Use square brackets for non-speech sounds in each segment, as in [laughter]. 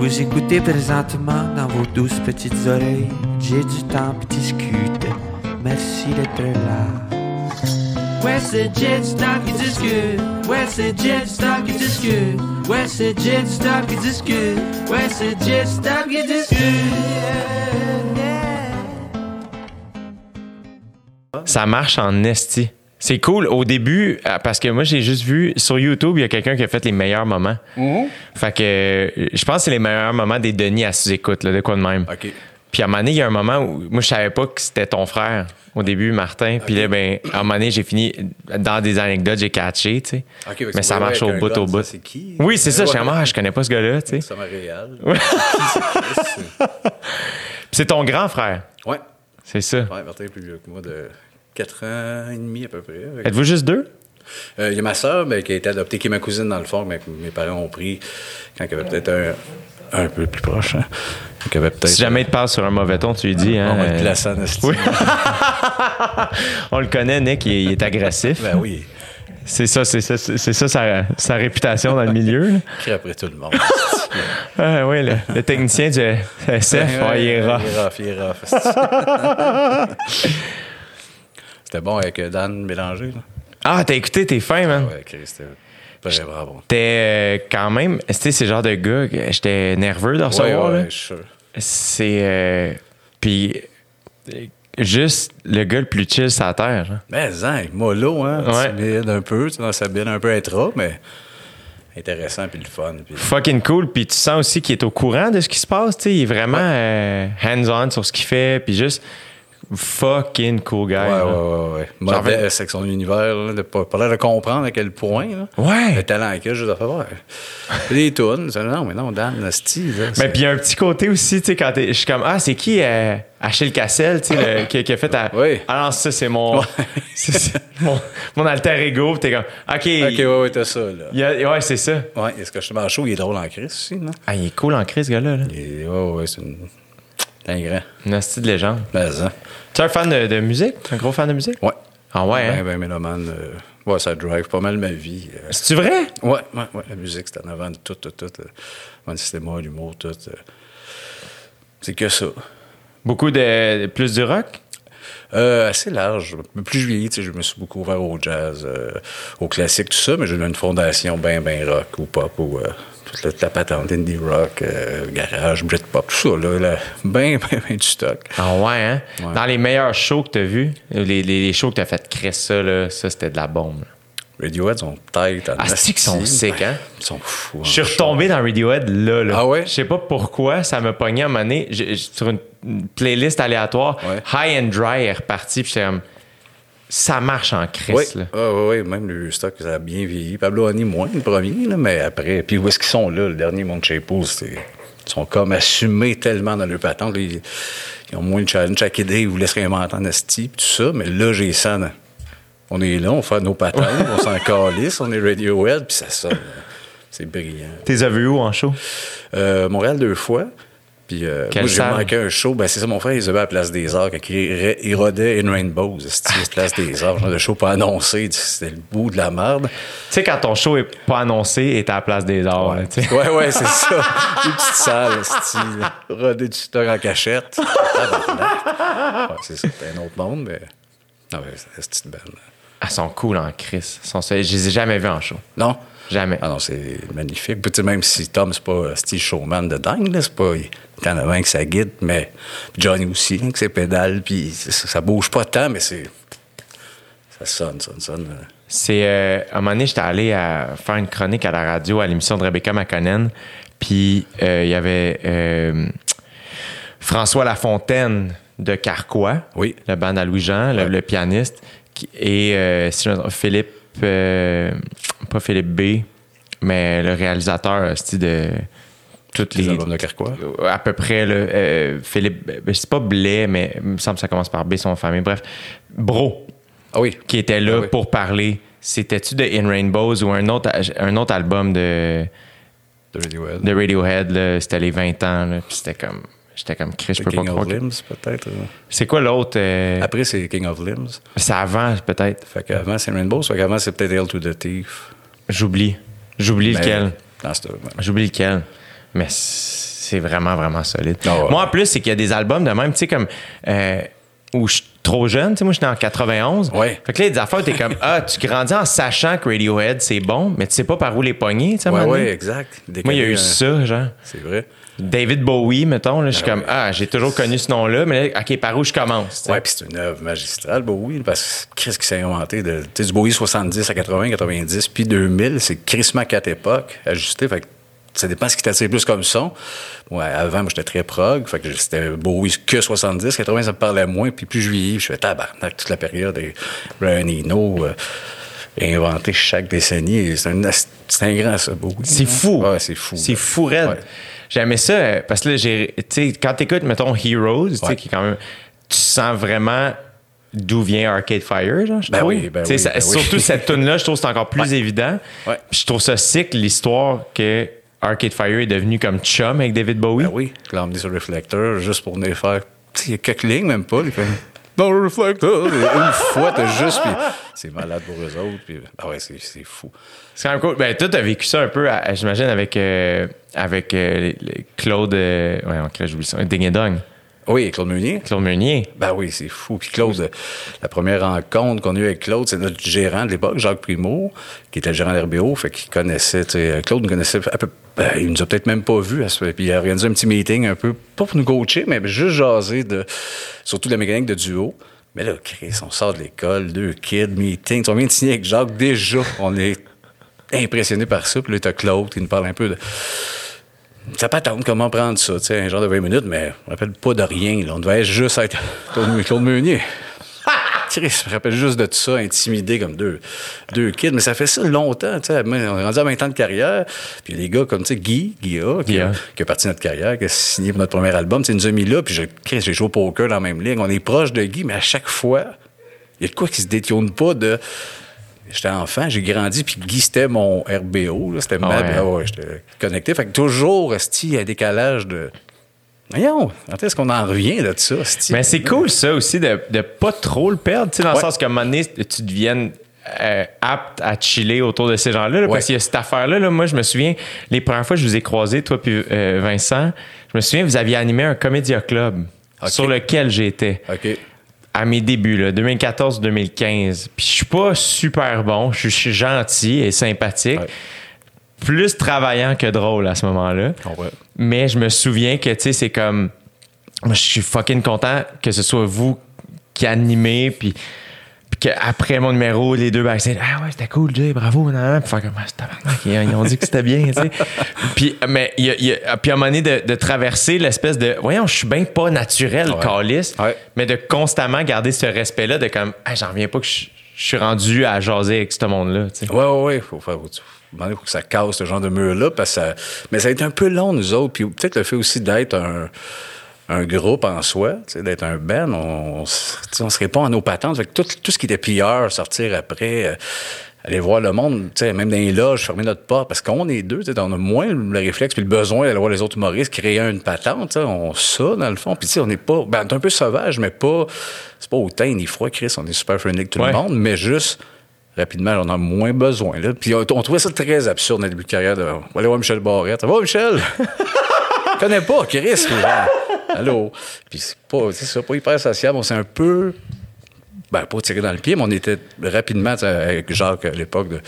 Vous écoutez présentement dans vos douces petites oreilles. J'ai du temps pour discuter. Merci d'être là. Ouais, c'est Jet Stop qui discute. Ouais, c'est Jet Stop qui discute. Ouais, c'est Jet Stop qui discute. Ouais, c'est Jet Stop qui discute. Ça marche en esti. C'est cool au début euh, parce que moi j'ai juste vu sur YouTube il y a quelqu'un qui a fait les meilleurs moments. Fait que euh, je pense que c'est les meilleurs moments des Denis à sous-écoute là, de quoi de même. Puis à un moment donné, il y a un moment où moi je savais pas que c'était ton frère au début Martin, puis là ben à un moment donné, j'ai fini dans des anecdotes, j'ai catché, tu sais. Mais c'est ça marche au bout au bout. C'est qui? Oui, c'est ça, je suis ah, je connais pas ce gars-là, tu sais. Réel. Puis [laughs] c'est ton grand frère. Ouais. C'est ça. Ouais, Martin est plus vieux que moi de 4 ans et demi à peu près. Êtes-vous juste deux? Euh, Il y a ma soeur qui a été adoptée, qui est ma cousine dans le fond, mais que mes parents ont pris quand elle avait peut-être un, un peu plus proche. Hein. Donc, avait. Si jamais il te parle sur un mauvais ton, tu lui dis hein. On va le euh, placer en esti. Oui. [laughs] On le connaît, Nick, il est, il est agressif. Ben oui. C'est ça, c'est ça, c'est ça sa, sa réputation dans le milieu. Crie après tout le monde. Ah, oui, le, le technicien du SF, ouais, il est rough. Il est rough, il est rough. [laughs] C'était bon avec euh, Dan mélangé. Là. Ah, t'as écouté, t'es fin, man. Ouais, Chris, c'était. T'es euh, quand même, tu sais, c'est genre de gars j'étais nerveux de Ouais, recevoir. ouais, suis sûr. C'est. euh, Puis, juste le gars le plus chill sur la terre. genre. Mais Zan, mollo, hein? Ouais. Timide un peu, tu sais, dans sa bine un peu intra, mais intéressant puis le fun. Fucking cool. Puis tu sens aussi qu'il est au courant de ce qui se passe. tu sais. Il est vraiment euh, hands-on sur ce qu'il fait. Puis juste fucking cool guy. Ouais, là. ouais, ouais, ouais. Modeste avec son univers, là, de pas, pas l'air de comprendre à quel point. Là. Ouais. Le talent qu'il a, juste à faire. Les tunes, non, mais non, Dan, Nasty, là. Mais puis il y a un petit côté aussi, tu sais, quand t'es- je suis comme, ah, c'est qui euh, Achille Cassel, tu sais, qui, qui a fait ta. Oui. Ah non, ça, c'est mon. Ouais. [laughs] mon, mon alter ego. T'es comme, OK. Ok, ouais, ouais, t'as ça, là. a- ouais, c'est ça. Ouais, est-ce que je te chaud, il est drôle en crise aussi, non? Ah, il est cool en crise, ce gars-là. Là. Il ouais, ouais, c'est une. Un grand. Une hostie de légende. Tu es un fan de, de musique? Un gros fan de musique? Ouais. Ah ouais, hein? Ben, ben, mélomane. euh, ouais, ça drive pas mal ma vie. euh. C'est-tu vrai? Ouais, ouais, ouais. La musique, c'est en avant de tout, tout, tout. euh, Avant le cinéma, l'humour, tout. euh. C'est que ça. Beaucoup de. Plus du rock? Euh, assez large. Plus je vieillis, je me suis beaucoup ouvert au jazz, euh, au classique, tout ça, mais j'ai une fondation bien, bien rock ou pop ou euh, toute la, patente, indie rock, euh, garage, Britpop, tout ça, là, là bien, bien, bien du stock. Ah ouais, hein? Ouais. Dans les meilleurs shows que t'as vus, les, les, les shows que t'as fait créer ça, là, ça, c'était de la bombe. là. Radiohead sont en Ah, c'est qu'ils sont sick, hein? Ils sont fous. Je suis retombé dans Radiohead là, là. Ah ouais? Je sais pas pourquoi, ça m'a pogné à un moment donné. Sur une, une playlist aléatoire. Ouais. High and Dry est reparti, puis j'étais comme. Ça marche en Oui, crise, là. oui, oui, même le stock, ça a bien vieilli. Pablo Honey, moins le premier, là, mais après. Puis où est-ce qu'ils sont là, le dernier Monte Chapel, c'est. Ils sont comme assumés tellement dans leur patente. ils, ils ont moins de challenge. Chaque idée, ils vous laissent réinventer en esti, puis tout ça. Mais là, j'ai ça. dans- On est là, on fait nos patentes, on s'en [laughs] calisse, on est Radiohead, puis ça sonne. C'est brillant. T'es vu où en show? Euh, Montréal deux fois. Puis euh, moi, j'ai manqué un show. Ben, c'est ça, mon frère, il avait à la Place des Arts quand il, il rodait In Rainbows. C'était la Place des Arts. Genre de show pas annoncé. C'était le bout de la merde. Tu sais, quand ton show est pas annoncé, est à la place des arts. Ouais, ouais, c'est ça. [laughs] Une petite salle, style. Rodé du stock en cachette. Tabarnak. ouais, c'est ça. C'était un autre monde, mais. Non, mais c'est une petite belle. Elles sont cool en crise. Elles sont- Je les ai jamais vues en show. Non? Jamais. Ah non, c'est magnifique. Puis, même si Tom, c'est pas euh, style showman de dingue, là, c'est pas. Il est en avec sa guide, mais Johnny aussi, hein, avec ses pédales, puis ça, ça bouge pas tant, mais c'est. Ça sonne, sonne, sonne. euh. C'est euh, à un moment donné, j'étais allé à faire une chronique à la radio à l'émission de Rebecca McConnell. Puis euh, il y avait euh, François Lafontaine de Carquois, Oui. le band à Louis-Jean, le, Ouais. le pianiste, et euh, Philippe, euh, pas Philippe B, mais le réalisateur de toutes Les les, albums de Carquois. à peu près là, euh, Philippe, ben, c'est pas Blais, mais il me semble que ça commence par B, son famille. Bref, Bro Ah oui. qui était là Ah oui. pour parler. C'était-tu de In Rainbows ou un autre, un autre album de, De Radiohead. de Radiohead? C'était les 20 ans. Puis c'était comme. J'étais comme Chris, je peux pas King croire. of que- Limbs, peut-être. euh. C'est quoi l'autre? euh, Après, c'est King of Limbs. c'est avant, peut-être. Fait qu'avant, c'est Rainbow. Fait qu'avant, c'est peut-être Hail to the Thief. J'oublie. J'oublie lequel. J'oublie lequel. Mais c'est- vraiment, vraiment solide. Ah ouais. Moi, en plus, c'est qu'il y a des albums de même, tu sais, comme. euh, où je suis trop jeune, tu sais, moi, j'étais en 91. Ouais. Fait que là, des affaires, t'es comme, [laughs] ah, tu grandis en sachant que Radiohead, c'est bon, mais tu sais pas par où les pogner, tu sais, Ouais, ouais, exact. Moi, il y a eu ça, genre. C'est vrai. David Bowie, mettons, là, je suis comme, ouais. ah, j'ai toujours connu ce nom-là, mais là, OK, par où je commence? Ouais, puis c'est une œuvre magistrale, Bowie, parce que qu'est-ce qui s'est inventé de, tu sais, du Bowie 70 à 80, 90, puis 2000, c'est crissement quatre époques ajustées, fait que ça dépend ce qui t'attire plus comme son. Ouais, avant, moi, j'étais très prog, fait que c'était Bowie que 70, 80, ça me parlait moins, puis plus je vieillis, je fais tabarnak, toute la période, et Brian Eno, euh, inventé chaque décennie, c'est un, grand, ça, Bowie. C'est fou. Ouais, c'est fou. C'est là. fou, raide. Ouais. J'aimais ça euh, parce que là, j'ai. Quand t'écoutes, mettons, Heroes, Ouais. qui est quand même. Tu sens vraiment d'où vient Arcade Fire, genre, je Ben oui, ben oui, ça- ben oui. Surtout cette tune-là, je trouve que c'est encore plus Ouais. évident. Ouais. Je trouve ça sick, l'histoire que Arcade Fire est devenu comme chum avec David Bowie. Ben oui, je l'ai emmené sur le réflecteur juste pour venir faire. Il y a quelques lignes, même pas. Il fait. Dans le réflecteur. Et Une fois, t'as juste. Puis c'est malade pour eux autres. Puis, ah ouais, c'est c'est fou. C'est quand même cool. Ben, toi, t'as vécu ça un peu, j'imagine, avec, euh, avec euh, les- les Claude. Euh, ouais, ok, j'oublie ça. Ding et Dong. Oui, Claude Meunier. Claude Meunier. Ben oui, c'est fou. Puis Claude, la première rencontre qu'on a eue avec Claude, c'est notre gérant de l'époque, Jacques Primo, qui était le gérant de l'RBO, fait qu'il connaissait, Claude nous connaissait un peu, ben, il nous a peut-être même pas vus, à puis il a organisé un petit meeting un peu, pas pour nous coacher, mais juste jaser de, surtout de la mécanique de duo. Mais là, Chris, on sort de l'école, deux kids, meeting, on vient de signer avec Jacques, déjà, on est impressionné par ça, puis là, t'as Claude qui nous parle un peu de... Ça peut attendre comment prendre ça, tu sais, un genre de 20 minutes, mais on ne rappelle pas de rien. Là. On devait juste être [laughs] Claude, Claude Meunier. Je me rappelle juste de tout ça, intimidé comme deux, deux kids. Mais ça fait ça longtemps, tu sais. On est rendu à 20 ans de carrière. Puis les gars comme, tu sais, Guy, Guy A, qui, A. a, qui a parti de notre carrière, qui a signé pour notre premier album, il nous a mis là. Puis j'ai joué au poker dans la même ligue. On est proche de Guy, mais à chaque fois, il y a de quoi qui se détourne pas de... J'étais enfant, j'ai grandi, puis Guy, c'était mon RBO. C'était ma... ouais. ah ouais, j'étais connecté. Fait que toujours, il y a un décalage de... Voyons, quand est-ce qu'on en revient de ça? Mais c'est cool, ça aussi, de, de pas trop le perdre, tu sais, dans le sens qu'à un moment donné, tu deviennes euh, apte à chiller autour de ces gens-là. là, Ouais. Parce qu'il y a cette affaire-là, là, moi, je me souviens, les premières fois que je vous ai croisés, toi puis euh, Vincent, je me souviens, vous aviez animé un comédia club sur lequel j'étais OK. À mes débuts, là, 2014-2015. Puis je suis pas super bon, je suis gentil et sympathique. Ouais. Plus travaillant que drôle à ce moment-là. Mais je me souviens que, tu sais, c'est comme. Moi, je suis fucking content que ce soit vous qui animez, puis. Qu'après mon numéro, les deux backstage, ah ouais, c'était cool, Jay, bravo, nan. Puis faire comme, ah, ils, ont dit que c'était bien, tu sais. [laughs] puis, mais, il y a, il y a- puis à un moment donné, de, de traverser l'espèce de, voyons, je suis bien pas naturel, Ouais. calice, Ouais. mais de constamment garder ce respect-là, de comme, ah, j'en reviens pas que je, je suis rendu à jaser avec ce monde-là, tu sais. Ouais, ouais, ouais. Faut faire. Un moment donné, faut que ça casse ce genre de mur-là, parce que ça. Mais ça a été un peu long, nous autres. Puis peut-être le fait aussi d'être un, un groupe en soi, d'être un band, on, on se répond à nos patentes. Fait que tout, tout ce qui était PR, sortir après, euh, aller voir le monde, même dans les loges, fermer notre porte, parce qu'on est deux, on a moins le réflexe puis le besoin d'aller voir les autres humoristes, créer une patente, on ça, dans le fond. Puis on n'est pas, ben, on est un peu sauvage, mais pas, c'est pas autant ni froid, Chris, on est super friendly que tout Ouais. le monde, mais juste, rapidement, on en a moins besoin. Là. Puis on, on trouvait ça très absurde dans le début de carrière. De, on va aller voir Michel Barrette. Ça va, Michel? [laughs] Je connais pas, Chris. Allô? Puis c'est pas, pas hyper sociable. On s'est un peu. Ben, pas tiré dans le pied, mais on était rapidement avec Jacques à l'époque de.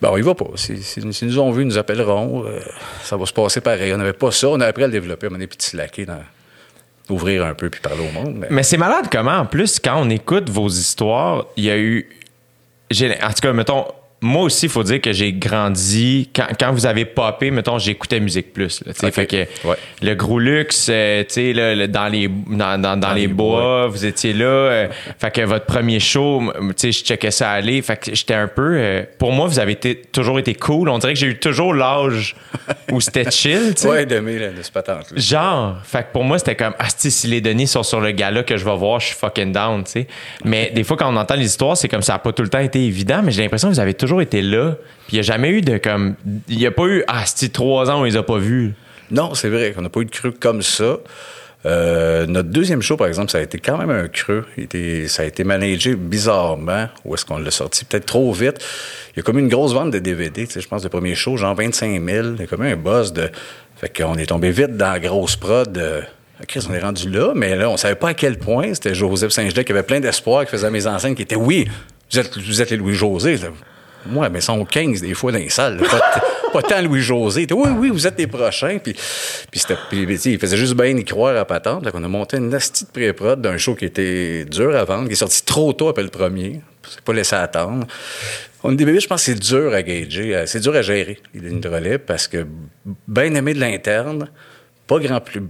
Ben, on y va pas. Si, si- nous ont vu, ils nous appelleront. Euh, ça va se passer pareil. On n'avait pas ça. On a appris à le développer. On des petits slacker dans. Ouvrir un peu puis parler au monde. Mais... Mais c'est malade comment, en plus, quand on écoute vos histoires, il y a eu. En tout cas, mettons, moi aussi, il faut dire que j'ai grandi. Quand, quand vous avez popé, mettons, j'écoutais Musique Plus. là. Fait que Ouais. le gros luxe, euh, là, le- dans les, dans, dans- dans les, les bois, vous étiez là. euh, fait que votre premier show, m- tu sais, je checkais ça aller. Fait que j'étais un peu. euh, pour moi, vous avez été- toujours été cool. On dirait que j'ai eu toujours l'âge [laughs] où c'était chill. Ouais, d'aimer là, de ce patente là Genre, fait que pour moi, c'était comme, ah, si les Denis sont sur le gala que je vais voir, je suis fucking down, tu sais. Mais des fois, quand on entend les histoires, c'est comme ça n'a pas tout le temps été évident, mais j'ai l'impression que vous avez toujours été là. Puis il n'y a jamais eu de comme. Il n'y a pas eu, ah, c'est trois ans, on les a pas vus. Non, c'est vrai qu'on n'a pas eu de creux comme ça. Euh, notre deuxième show, par exemple, ça a été quand même un creux. Ça a été managé bizarrement. Où est-ce qu'on l'a sorti? Peut-être trop vite. Il y a comme une grosse vente de DVD. Je pense le premier show, genre 25 000. Il y a comme un buzz de Fait qu'on est tombé vite dans la grosse prod. euh, Chris, on est rendu là, mais là, on savait pas à quel point. C'était Joseph Saint-Gelais qui avait plein d'espoir, qui faisait mes enseignes, qui était oui, vous êtes, vous êtes les Louis-José. Moi, mais ils sont 15 des fois dans les salles. Pas, [laughs] tant Louis-José. Oui, oui, vous êtes les prochains. Puis, puis, puis, il faisait juste bien y croire à patente. Là, qu'on a monté une nasty de pré-prod d'un show qui était dur à vendre, qui est sorti trop tôt après le premier. C'est pas laissé attendre. On est des bébés, je pense que c'est dur à gager. C'est dur à gérer, les lignes de relais, parce que bien aimé de l'interne, pas grand plus.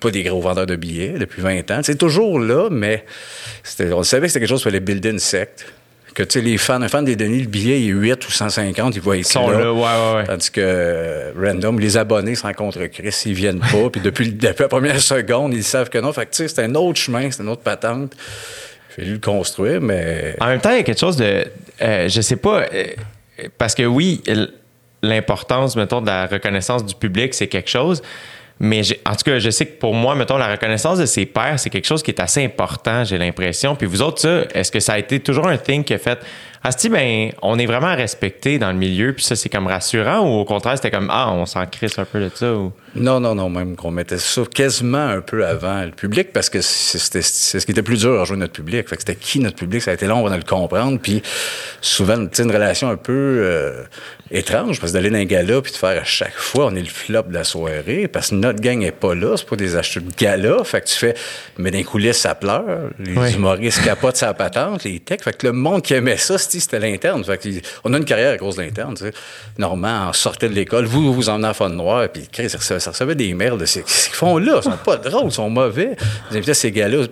Pas, des gros vendeurs de billets depuis 20 ans. C'est toujours là, mais on savait que c'était quelque chose qu'il fallait builder une secte. Que, tu sais, les fans, un fan des Denis, le billet est 8 ou 150, ils voient être sont là, ouais, ouais, ouais. Tandis que euh, Random, les abonnés se rencontrent Chris, ils viennent pas. puis depuis, depuis la première seconde, ils savent que non. Fait que, tu sais, c'est un autre chemin, c'est une autre patente. A fallu le construire, mais... En même temps, il y a quelque chose de. euh, je sais pas. euh, parce que oui, l'importance, mettons, de la reconnaissance du public, c'est quelque chose. Mais en tout cas, je sais que pour moi, mettons, la reconnaissance de ses pairs, c'est quelque chose qui est assez important, j'ai l'impression. Puis vous autres, ça, est-ce que ça a été toujours un thing qui a fait Asti, ben, on est vraiment respecté dans le milieu, puis ça, c'est comme rassurant, ou au contraire, c'était comme Ah, on s'en crisse un peu de ça, ou? Non, non, non, même qu'on mettait ça quasiment un peu avant le public parce que c'est ce qui était plus dur à rejoindre notre public. Fait que c'était qui notre public? Ça a été long avant de le comprendre. Puis souvent, tu une relation un peu euh, étrange parce que d'aller dans un gala puis de faire à chaque fois, on est le flop de la soirée parce que notre gang est pas là. C'est pas des acheteurs de gala. Fait que tu fais, mais les coulisses, ça pleure. Les Oui. humoristes capotent sa patente, les techs. Fait que le monde qui aimait ça, c'était l'interne. On a une carrière à cause de l'interne. Normand, on sortait de l'école, vous, vous emmenez en fun noir, puis ça, ça recevait des ces- qu'est-ce qu'ils font là? Ils sont pas drôles, ils sont mauvais. Vous invitez ces gars-là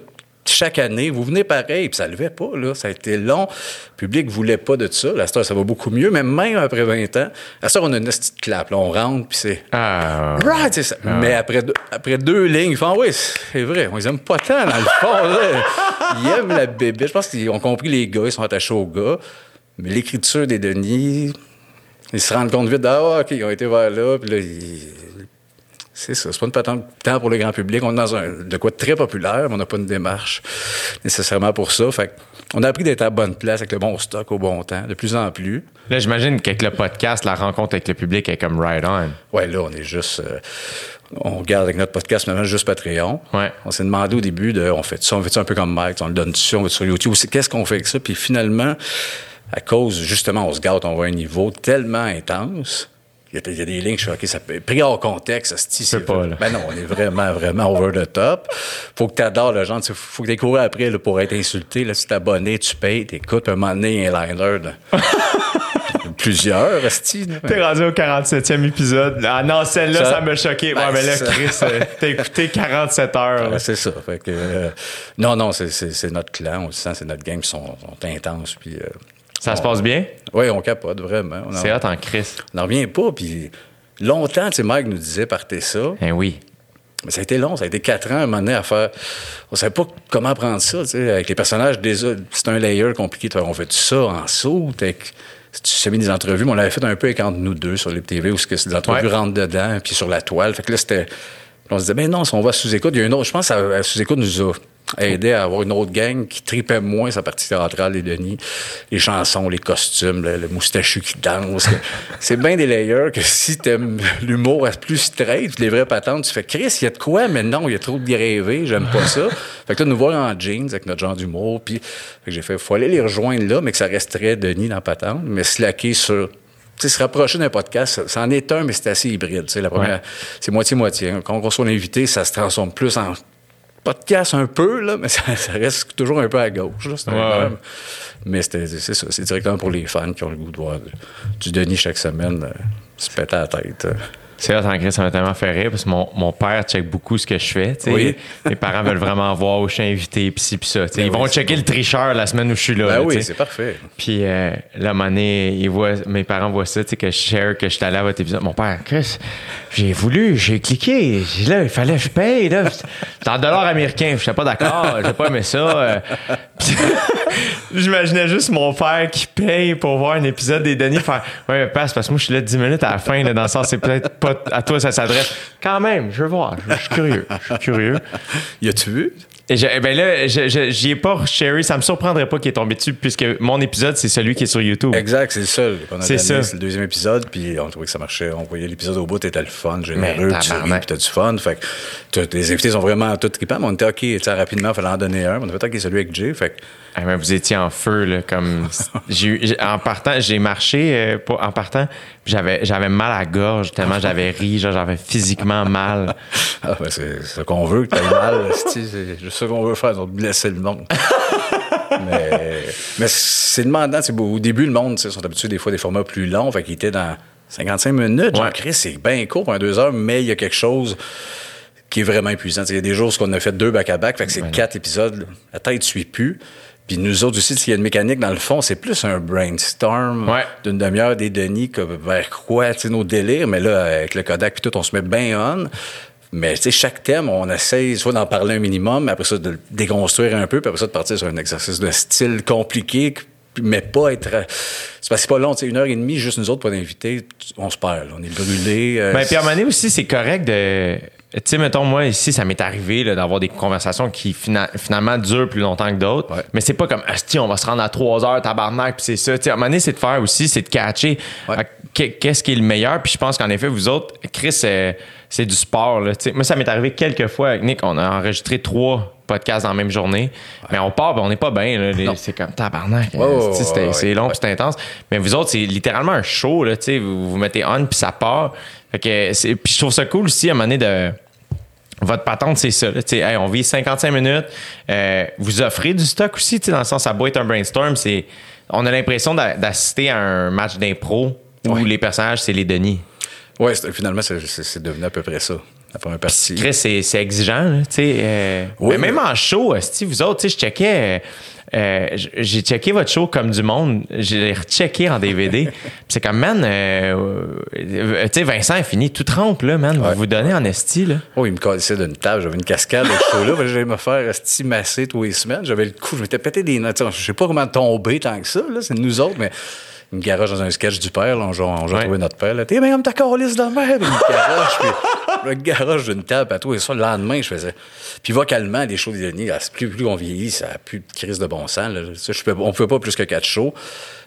chaque année, vous venez pareil, puis ça levait pas, là. Ça a été long. Le public voulait pas de ça. La star, ça va beaucoup mieux, mais même après 20 ans, la star, on a une petite clap, là. On rentre, puis c'est. Ah, Right, c'est ça. Mais après deux, après deux lignes, ils font, oui, c'est vrai, on les aime pas tant, dans le fond. là. Ils aiment la bébé. Je pense qu'ils ont compris les gars, ils sont attachés aux gars. Mais l'écriture des Denis, ils se rendent compte vite, ah, OK, ils ont été vers là, puis là, ils- c'est ça. C'est pas une patente tant pour le grand public. On est dans un, de quoi de très populaire, mais on n'a pas une démarche nécessairement pour ça. Fait on a appris d'être à la bonne place avec le bon stock au bon temps, de plus en plus. Là, j'imagine qu'avec le podcast, la rencontre avec le public est comme right on. Ouais, là, on est juste. euh, on regarde avec notre podcast maintenant juste Patreon. Ouais. On s'est demandé au début de on fait ça, on fait ça un peu comme Mike, on le donne dessus, on va sur YouTube. Qu'est-ce qu'on fait avec ça? Puis finalement, à cause, justement, on se gâte, on à un niveau tellement intense. Il y, a, il y a des lignes, je suis OK, ça peut, pris hors contexte, c'est c'est pas, là. Ben non, on est vraiment, vraiment over the top. Faut que tu adores le genre, tu faut que tu couru après là, pour être insulté. Là, si t'es abonné, tu payes, t'écoutes un moment donné, un liner de- [laughs] plusieurs, là. T'es rendu au 47e épisode. Ah non, celle-là, ça, Ça- m'a choqué. Ouais, Ben, mais là. Chris, euh, t'as écouté 47 heures. là. Ouais, c'est ça. Fait que, euh, non, non, c'est- notre clan, on le sent, c'est notre qui sont, sont intenses. Puis, euh, Ça se passe bien? oui, on capote, vraiment. C'est hot en Chris. on n'en revient pas. Puis, longtemps, tu sais, Mike nous disait, partez ça. Ben oui. Mais ça a été long, ça a été quatre ans à un moment donné à faire. On savait pas comment prendre ça, tu sais, avec les personnages. Déjà, c'est un layer compliqué. On fait tout ça en saut. tu sais mis des entrevues, mais on l'avait fait un peu avec entre nous deux sur les TV où ce que les entrevues Ouais. rentrent dedans, puis sur la toile. Fait que là, c'était. On se disait, ben non, si on va sous-écoute, il y a une autre. Je pense que sous-écoute nous a aidé à avoir une autre gang qui tripait moins sa partie théâtrale des Denis. Les chansons, les costumes, le, le moustachu qui danse. [laughs] C'est bien des layers que si t'aimes l'humour plus straight, les vraies patentes, tu fais Chris, il y a de quoi, mais non, il y a trop de grévé, j'aime pas ça. [laughs] Fait que là, nous voir en jeans avec notre genre d'humour, puis j'ai fait, faut aller les rejoindre là, mais que ça resterait Denis dans patente, mais slacker sur tu sais, se rapprocher d'un podcast, ça, en est un, mais c'est assez hybride. tu sais. La première, Ouais. c'est moitié-moitié. Quand on reçoit l'invité, ça se transforme plus en podcast un peu, là, mais ça, ça reste toujours un peu à gauche. là. Ouais, ouais. Mais c'était- c'est ça. C'est directement pour les fans qui ont le goût de voir du, du Denis chaque semaine euh, se péter à la tête. euh. C'est en Chris, ça m'a tellement fait rire parce que mon, mon père check beaucoup ce que je fais. Oui. Mes parents veulent vraiment voir où je suis invité, pis ci, pis ça. Ben Ils vont oui, checker le tricheur la semaine où je suis là. Ben là, oui, c'est parfait. Puis euh, là, donné, ils voient, mes parents voient ça, que je share, que je suis allé à votre épisode. Mon père, Chris, j'ai voulu, j'ai cliqué. J'ai- Là, il fallait que je paye. Là. C'est en dollars américains. Je pas d'accord. J'ai pas aimé ça. euh. [laughs] J'imaginais juste mon père qui paye pour voir un épisode des Denis faire Ouais, passe, parce que moi, je suis là 10 minutes à la fin, là, dans le sens, c'est peut-être pas à toi, ça s'adresse. Quand même, je veux voir. Je suis curieux. Je suis curieux. Y a-tu vu? Et je- eh ben là, j'y ai pas Sherry. Ça me surprendrait pas qu'il est tombé dessus puisque mon épisode, c'est celui qui est sur YouTube. Exact, c'est le seul C'est ça. C'est le deuxième épisode, puis on trouvait que ça marchait. On voyait l'épisode au bout, t'étais le fun, généreux, tu ris, puis t'as du fun. Fait que les invités sont vraiment tous trippants, mais on était OK, rapidement, il fallait en donner un. On a fait OK, celui avec Jay. Fait que Ah, mais vous étiez en feu, là, comme. [laughs] j'ai en partant, j'ai marché, euh, en partant, j'avais, j'avais mal à la gorge tellement j'avais ri, genre, j'avais physiquement mal. [laughs] Ah, ben c'est ce qu'on veut, que t'aies mal. c'est ça qu'on veut faire, donc blesser le monde. [laughs] mais mais c'est demandant. Au début, le monde, sais, sont habitués des fois des formats plus longs, fait qu'ils étaient dans 55 minutes. Genre, Ouais. Chris, c'est bien court pour un deux heures, mais il y a quelque chose qui est vraiment épuisant. Il y a des jours où on a fait deux back-à-back, fait que c'est quatre épisodes. La tête ne suit plus. Puis nous autres aussi, s'il y a une mécanique dans le fond, c'est plus un brainstorm Ouais. d'une demi-heure des Denis que vers quoi, tu sais, nos délires. Mais là, avec le Kodak puis tout, on se met bien on. Mais tu sais, chaque thème, on essaye soit d'en parler un minimum, mais après ça, de le déconstruire un peu, puis après ça, de partir sur un exercice de style compliqué, mais pas être... C'est parce que c'est pas long, tu sais, une heure et demie, juste nous autres, pas d'invités, on se perd, là. on est brûlés. euh, Ben, puis à un moment donné aussi, c'est correct de. Tu sais, mettons, moi, ici, ça m'est arrivé là, d'avoir des conversations qui fina- finalement durent plus longtemps que d'autres. Ouais. Mais c'est pas comme, Asti, on va se rendre à trois heures, tabarnak, puis c'est ça. Tu sais, à un moment donné, c'est de faire aussi, c'est de catcher Ouais. à qu'est- qu'est-ce qui est le meilleur. Puis je pense qu'en effet, vous autres, Chris, euh, c'est du sport. Là, tu sais. moi, ça m'est arrivé quelques fois avec Nick. On a enregistré trois podcasts dans la même journée. Mais on part, ben, on n'est pas bien. C'est comme tabarnak. Ouais, ouais, c'est long, puis c'est intense. Mais vous autres, c'est littéralement un show. Là, tu sais. vous vous mettez on, puis ça part. Fait que c'est- puis je trouve ça cool aussi à un moment donné de. Votre patente, c'est ça. là, tu sais, hey, on vit 55 minutes. Euh, vous offrez du stock aussi, dans le sens, ça doit être un brainstorm. C'est, on a l'impression d'a- d'assister à un match d'impro où Ouais. les personnages, c'est les Denis. C'est- finalement, c'est- devenu à peu près ça. La première partie. C'est, exigeant, là, tu sais. euh, Oui, mais même en show, si vous autres, tu sais, je checkais. euh, euh, j'ai checké votre show comme du monde. J'ai rechecké en DVD. [laughs] C'est comme, man, euh, tu sais, Vincent a fini tout trempe, là, man. Ouais. Vous vous donnez en esti, là. Oh, il me collait d'une table. J'avais une cascade de ce [laughs] show-là. J'allais me faire esti masser tous les semaines. J'avais le coup. Je m'étais pété des notes. Je sais pas comment tomber tant que ça. Là. C'est nous autres, mais il me garoche dans un sketch du père. Là. On joue, on joue à Ouais. trouver notre père. T'es bien comme ta calice de merde. Il me garoche. puis le garoche d'une table à tout. Et ça, le lendemain, je faisais. Puis vocalement, les shows des Denis, plus, plus on vieillit, ça a plus de crise de bon sens. Là. Ça, je peux, on pouvait pas plus que quatre shows.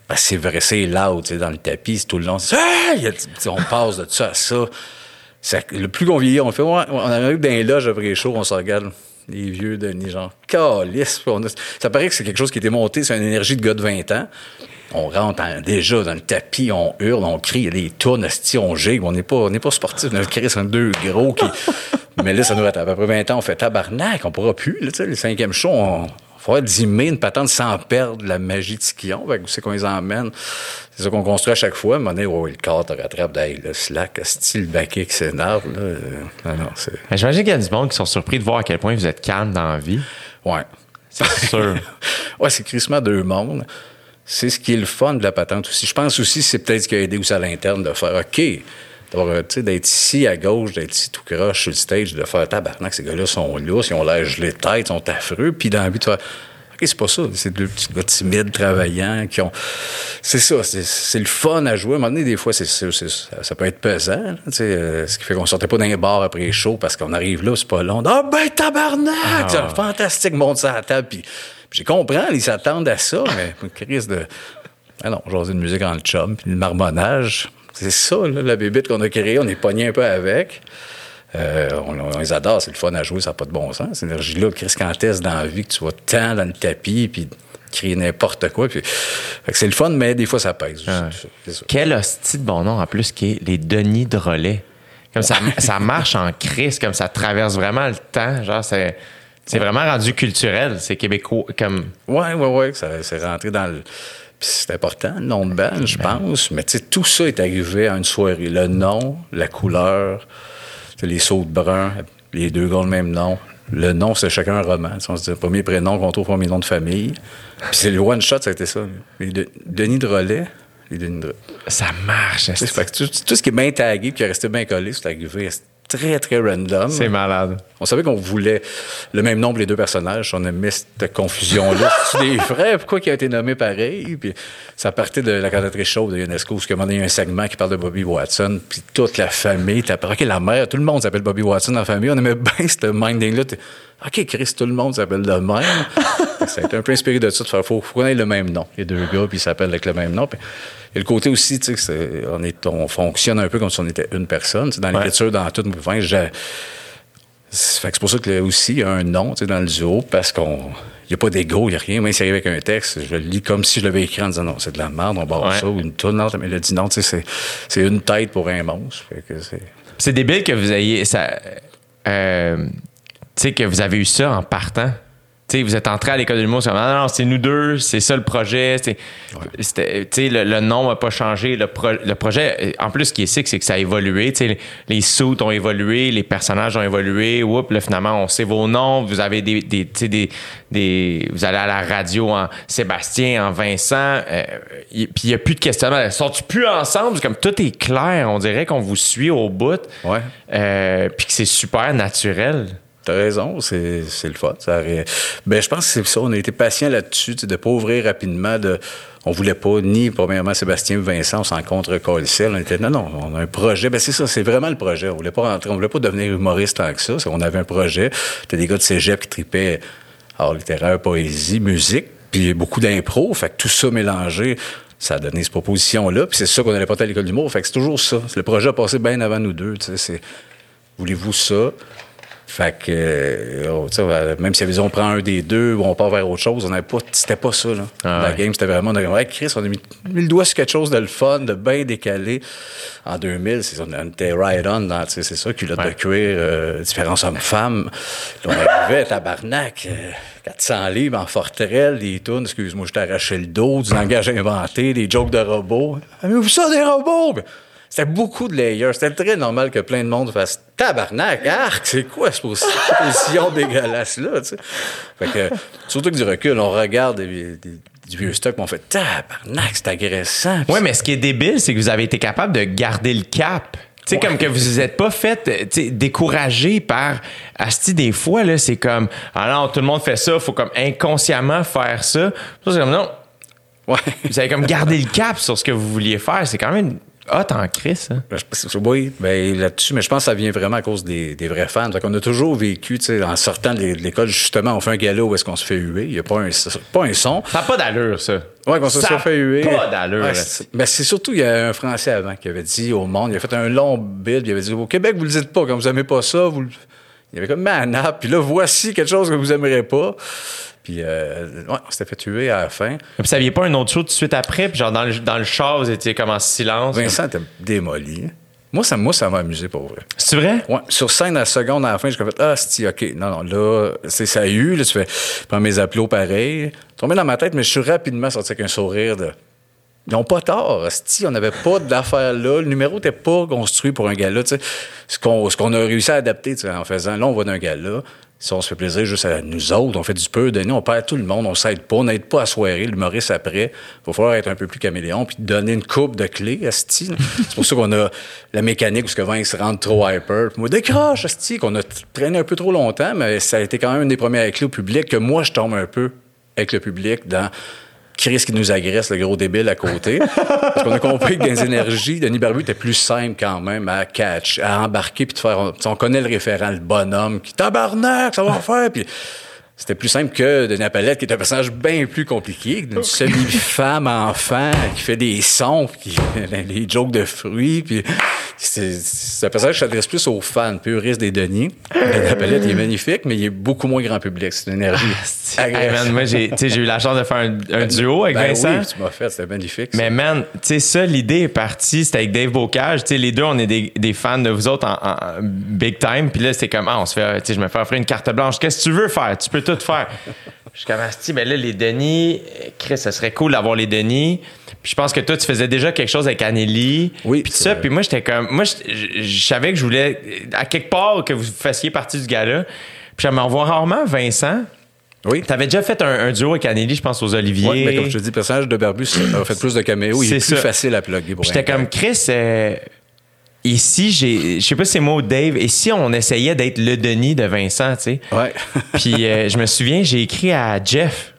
Ben, c'est vrai, c'est loud, tu sais, dans le tapis, c'est tout le long. A- on passe de ça à ça. Ça- le plus qu'on vieillit, on fait, ouais, on arrive dans les loges après les shows, on se regarde. Les vieux Denis, genre, calice. Ça paraît que c'est quelque chose qui était monté, c'est une énergie de gars de 20 ans. On rentre en- déjà dans le tapis, on hurle, on crie, il y a des tournes, esti, on gigue. On n'est pas, on n'est pas sportif. On a créé un deux gros qui. [laughs] Mais là, ça nous rattrape. Après 20 ans, on fait tabarnak, on pourra plus. Là, le cinquième show, on. Faut dimer une patente sans perdre la magie de Skion. Fait que où c'est qu'on les emmène? C'est ça qu'on construit à chaque fois. À un moment donné, oh, le corps te rattrape. Hey, le slack, style baquet qui s'énerve. Là. Euh, Non, non, J'imagine qu'il y a du monde qui sont surpris de voir à quel point vous êtes calme dans la vie. Ouais. C'est sûr. [laughs] ouais, c'est crissement deux mondes. C'est ce qui est le fun de la patente aussi. Je pense aussi que c'est peut-être ce qui a aidé aussi à l'interne de faire OK. D'avoir, euh, tu sais, D'être ici à gauche, d'être ici tout croche sur le stage, de faire tabarnak, ces gars-là sont là, ils ont l'air gelés de tête, ils sont affreux. Puis dans le but de faire OK, c'est pas ça. C'est deux petits gars timides, travaillants, qui ont. C'est ça, c'est- c'est le fun à jouer. À un moment donné, des fois, c'est, ça, ça peut être pesant. là, euh, ce qui fait qu'on sortait pas d'un bar après les shows parce qu'on arrive là, c'est pas long. Ah ben tabarnak! C'est fantastique, monte ça à la table. Puis, j'ai compris, ils s'attendent à ça, mais [laughs] une crise de. Ah non, jaser de musique en le chum, puis le marmonnage. C'est ça, là, la bébite qu'on a créée. On est pogné un peu avec. Euh, on, on les adore, c'est le fun à jouer, ça n'a pas de bon sens. Cette énergie-là, Chris, quand t'es dans la vie, que tu vas tant dans le tapis, puis crier n'importe quoi. Puis, c'est le fun, mais des fois, ça pèse. Quel hostie de bon nom en plus qui est les Denis de relais. Comme ça, ça marche en crise, comme ça traverse vraiment le temps. Genre, c'est, c'est vraiment rendu culturel. C'est québécois. Comme, Ouais, ouais, ouais, ça c'est rentré dans le. C'est important, le nom de band, je pense. Mais tu sais, tout ça est arrivé à une soirée. Le nom, la couleur, les sauts de brun, les deux gars le même nom. Le nom, c'est chacun un roman. On se dit, premier prénom qu'on trouve, premier nom de famille. Puis c'est le one-shot, ça a été ça. Les De- Denis de Relais, les Denis de ça marche. Fait que tout, tout ce qui est bien tagué puis qui est resté bien collé, c'est arrivé très, très random. C'est malade. On savait qu'on voulait le même nombre les deux personnages. On aimait cette confusion-là. [laughs] C'est des pourquoi qui a été nommé pareil? Puis ça partait de la cantatrice chaude de UNESCO, parce qu'à un moment donné, il y a un segment qui parle de Bobby Watson, puis toute la famille, t'as OK, la mère, tout le monde s'appelle Bobby Watson dans la famille. On aimait bien ce minding-là. OK, Chris, tout le monde s'appelle de même. [laughs] ça a été un peu inspiré de ça, de faire, faut, faut qu'on ait le même nom. Les deux gars, puis ils s'appellent avec le même nom. Puis, et le côté aussi, tu sais, c'est- on, est, on fonctionne un peu comme si on était une personne. Tu sais, Dans Ouais. l'écriture, dans tout, enfin, j'ai- c'est fait que c'est pour ça que là aussi, il y a un nom tu sais, dans le duo, parce qu'on. Il n'y a pas d'ego, il n'y a rien. Même s'il arrive avec un texte, je le lis comme si je l'avais écrit en disant non, c'est de la merde, on barre Ouais. ça, ou une toune, non, mais il a dit non, tu sais, c'est, c'est une tête pour un monstre. Fait que c'est. C'est débile que vous ayez ça. euh, tu sais, que vous avez eu ça en partant. Vous êtes entré à l'école de l'humour, c'est ah non, non, c'est nous deux, c'est ça le projet. le, le nom n'a pas changé. Le, pro- le projet, en plus, ce qui est sick, c'est que ça a évolué. Les, les suits ont évolué, les personnages ont évolué. Oups, là, finalement, on sait vos noms. Vous avez des, des, tu sais, des, des- Vous allez à la radio en Sébastien, en Vincent. euh, Puis il n'y a plus de questionnement. Sont-ils plus ensemble? Comme tout est clair. On dirait qu'on vous suit au bout. Euh, puis que c'est super naturel. T'as raison, c'est, le fun. Ça Ben, je pense que c'est ça. On a été patient là-dessus, de pas ouvrir rapidement. De... On voulait pas, ni premièrement Sébastien ou Vincent, on s'en contre On était, non, non, on a un projet. Ben, c'est ça, c'est vraiment le projet. On voulait pas rentrer, on voulait pas devenir humoriste tant que ça. On avait un projet. T'as des gars de cégep qui tripaient art littéraire, poésie, musique, puis beaucoup d'impro. Fait que tout ça mélangé, ça a donné cette proposition-là. Puis c'est ça qu'on allait porter à l'école d'humour. Fait que c'est toujours ça. Le projet a passé bien avant nous deux. C'est, voulez-vous ça? Fait que, euh, oh, euh, même si on prend un des deux ou on part vers autre chose, on n'avait pas, c'était pas ça, là. Ah la ouais. game, c'était vraiment, on a ouais, Chris, on a mis, mis le doigt sur quelque chose de le fun, de bien décalé. En 2000, c'est ça, on était right on dans, tu sais, c'est ça, culotte Ouais. de cuir, euh, différents hommes-femmes. Là, on arrivait, tabarnak, euh, 400 livres en forterelle, des tunes, excuse-moi, je t'ai arraché le dos, du langage inventé, des jokes de robots. Avez-vous ça, des robots? C'était beaucoup de layers. C'était très normal que plein de monde fasse tabarnak, arc, c'est quoi cette posi- cette position [laughs] dégueulasse-là, tu sais? Fait que, surtout que du recul, on regarde des- des- du vieux stock, on fait tabarnak, c'est agressant. Ouais, mais ce qui est débile, c'est que vous avez été capable de garder le cap. Tu sais, comme que vous vous êtes pas fait euh, décourager par Asti, des fois, là, c'est comme Ah non, tout le monde fait ça, faut comme inconsciemment faire ça. Ça, c'est comme non. Ouais. Vous avez comme gardé le cap sur ce que vous vouliez faire. C'est quand même hot en crise, hein? Ben, je- je- Oui, ben, là-dessus, mais je pense que ça vient vraiment à cause des, des vrais fans. Fait qu'on a toujours vécu, tu sais, en sortant de l'é- de l'école, justement, on fait un gala où est-ce qu'on se fait huer. Il n'y a pas un, pas un son. Ça n'a pas d'allure, ça. Ouais, qu'on se Ça soit fait huer. Pas d'allure. Ouais, c'est- ben, c'est surtout, il y a un Français avant qui avait dit au monde, il a fait un long bid, il avait dit, au Québec, vous le dites pas, quand vous aimez pas ça, vous le... Il avait comme nappe, puis là, voici quelque chose que vous aimerez pas. Puis, euh, ouais, on s'était fait tuer à la fin. Puis, vous aviez pas un autre show tout de suite après, puis genre dans le, dans le char, vous étiez comme en silence. Vincent était démoli. Moi, ça moi, ça m'a amusé pour vrai. C'est vrai? Ouais, sur scène, à la seconde, à la fin, j'ai fait Ah, c'est OK. Non, non, là, c'est ça a eu. Là, tu fais, prends mes applaudissements pareil. Tombé dans ma tête, mais je suis rapidement sorti avec un sourire de. Ils n'ont pas tort. asti, on n'avait pas d'affaires là. Le numéro n'était pas construit pour un gars-là. tu sais. Ce qu'on ce qu'on a réussi à adapter tu sais, en faisant, là, on va d'un gars-là. Si on se fait plaisir juste à nous autres, on fait du peu nous, on perd tout le monde, on s'aide pas, on n'aide pas à soirée, l'humoriste après. Il va falloir être un peu plus caméléon puis donner une coupe de clés, asti. là. [laughs] C'est pour ça qu'on a la mécanique où ce que Vince rentre trop hyper. Puis moi, décroche, asti, qu'on a traîné un peu trop longtemps, mais ça a été quand même une des premières clés au public que moi, je tombe un peu avec le public dans Chris qui nous agresse, le gros débile à côté. Parce qu'on a compris que dans les énergies, Denis Barbu était plus simple quand même à catch, à embarquer puis de faire. On, on connaît le référent, le bonhomme qui tabarnak, ça va faire. Puis c'était plus simple que Denis Appelette, qui est un personnage bien plus compliqué, une semi-femme enfant qui fait des sons, puis les jokes de fruits, puis c'est un personnage qui s'adresse plus aux fans puristes des Denis. Denis Appelette, il est magnifique, mais il est beaucoup moins grand public. C'est une énergie Hey, man, moi, j'ai eu la chance de faire un, un duo avec Ben Vincent. oui, tu m'as fait, c'était magnifique. ça. Mais man, tu sais, ça, l'idée est partie. C'était avec Dave Bocage. Tu sais, les deux, on est des, des fans de vous autres en, en- en big time. Puis là, c'était comme, ah, on se fait, tu sais, je me fais offrir une carte blanche. Qu'est-ce que tu veux faire? Tu peux tout faire. Je suis comme, Asti, ben là, les Denis, Chris, ça serait cool d'avoir les Denis. Puis je pense que toi, tu faisais déjà quelque chose avec Anneli. Oui, Puis ça. Puis moi, j'étais comme, moi, je, je- je savais que je voulais, à quelque part, que vous fassiez partie du gars-là. Puis j'aimerais revoir rarement Vincent. Oui. T'avais déjà fait un, un duo avec Anneli, je pense, aux Oliviers. Ouais, mais comme je te dis, le personnage de Barbu ça a fait plus de caméos. Il est, C'est plus ça. facile à plugger pour J'étais comme. Chris, euh, Et si j'ai, je sais pas si c'est moi ou Dave, et si on essayait d'être le Denis de Vincent, tu sais? Ouais. [laughs] Puis euh, je me souviens, j'ai écrit à Jeff,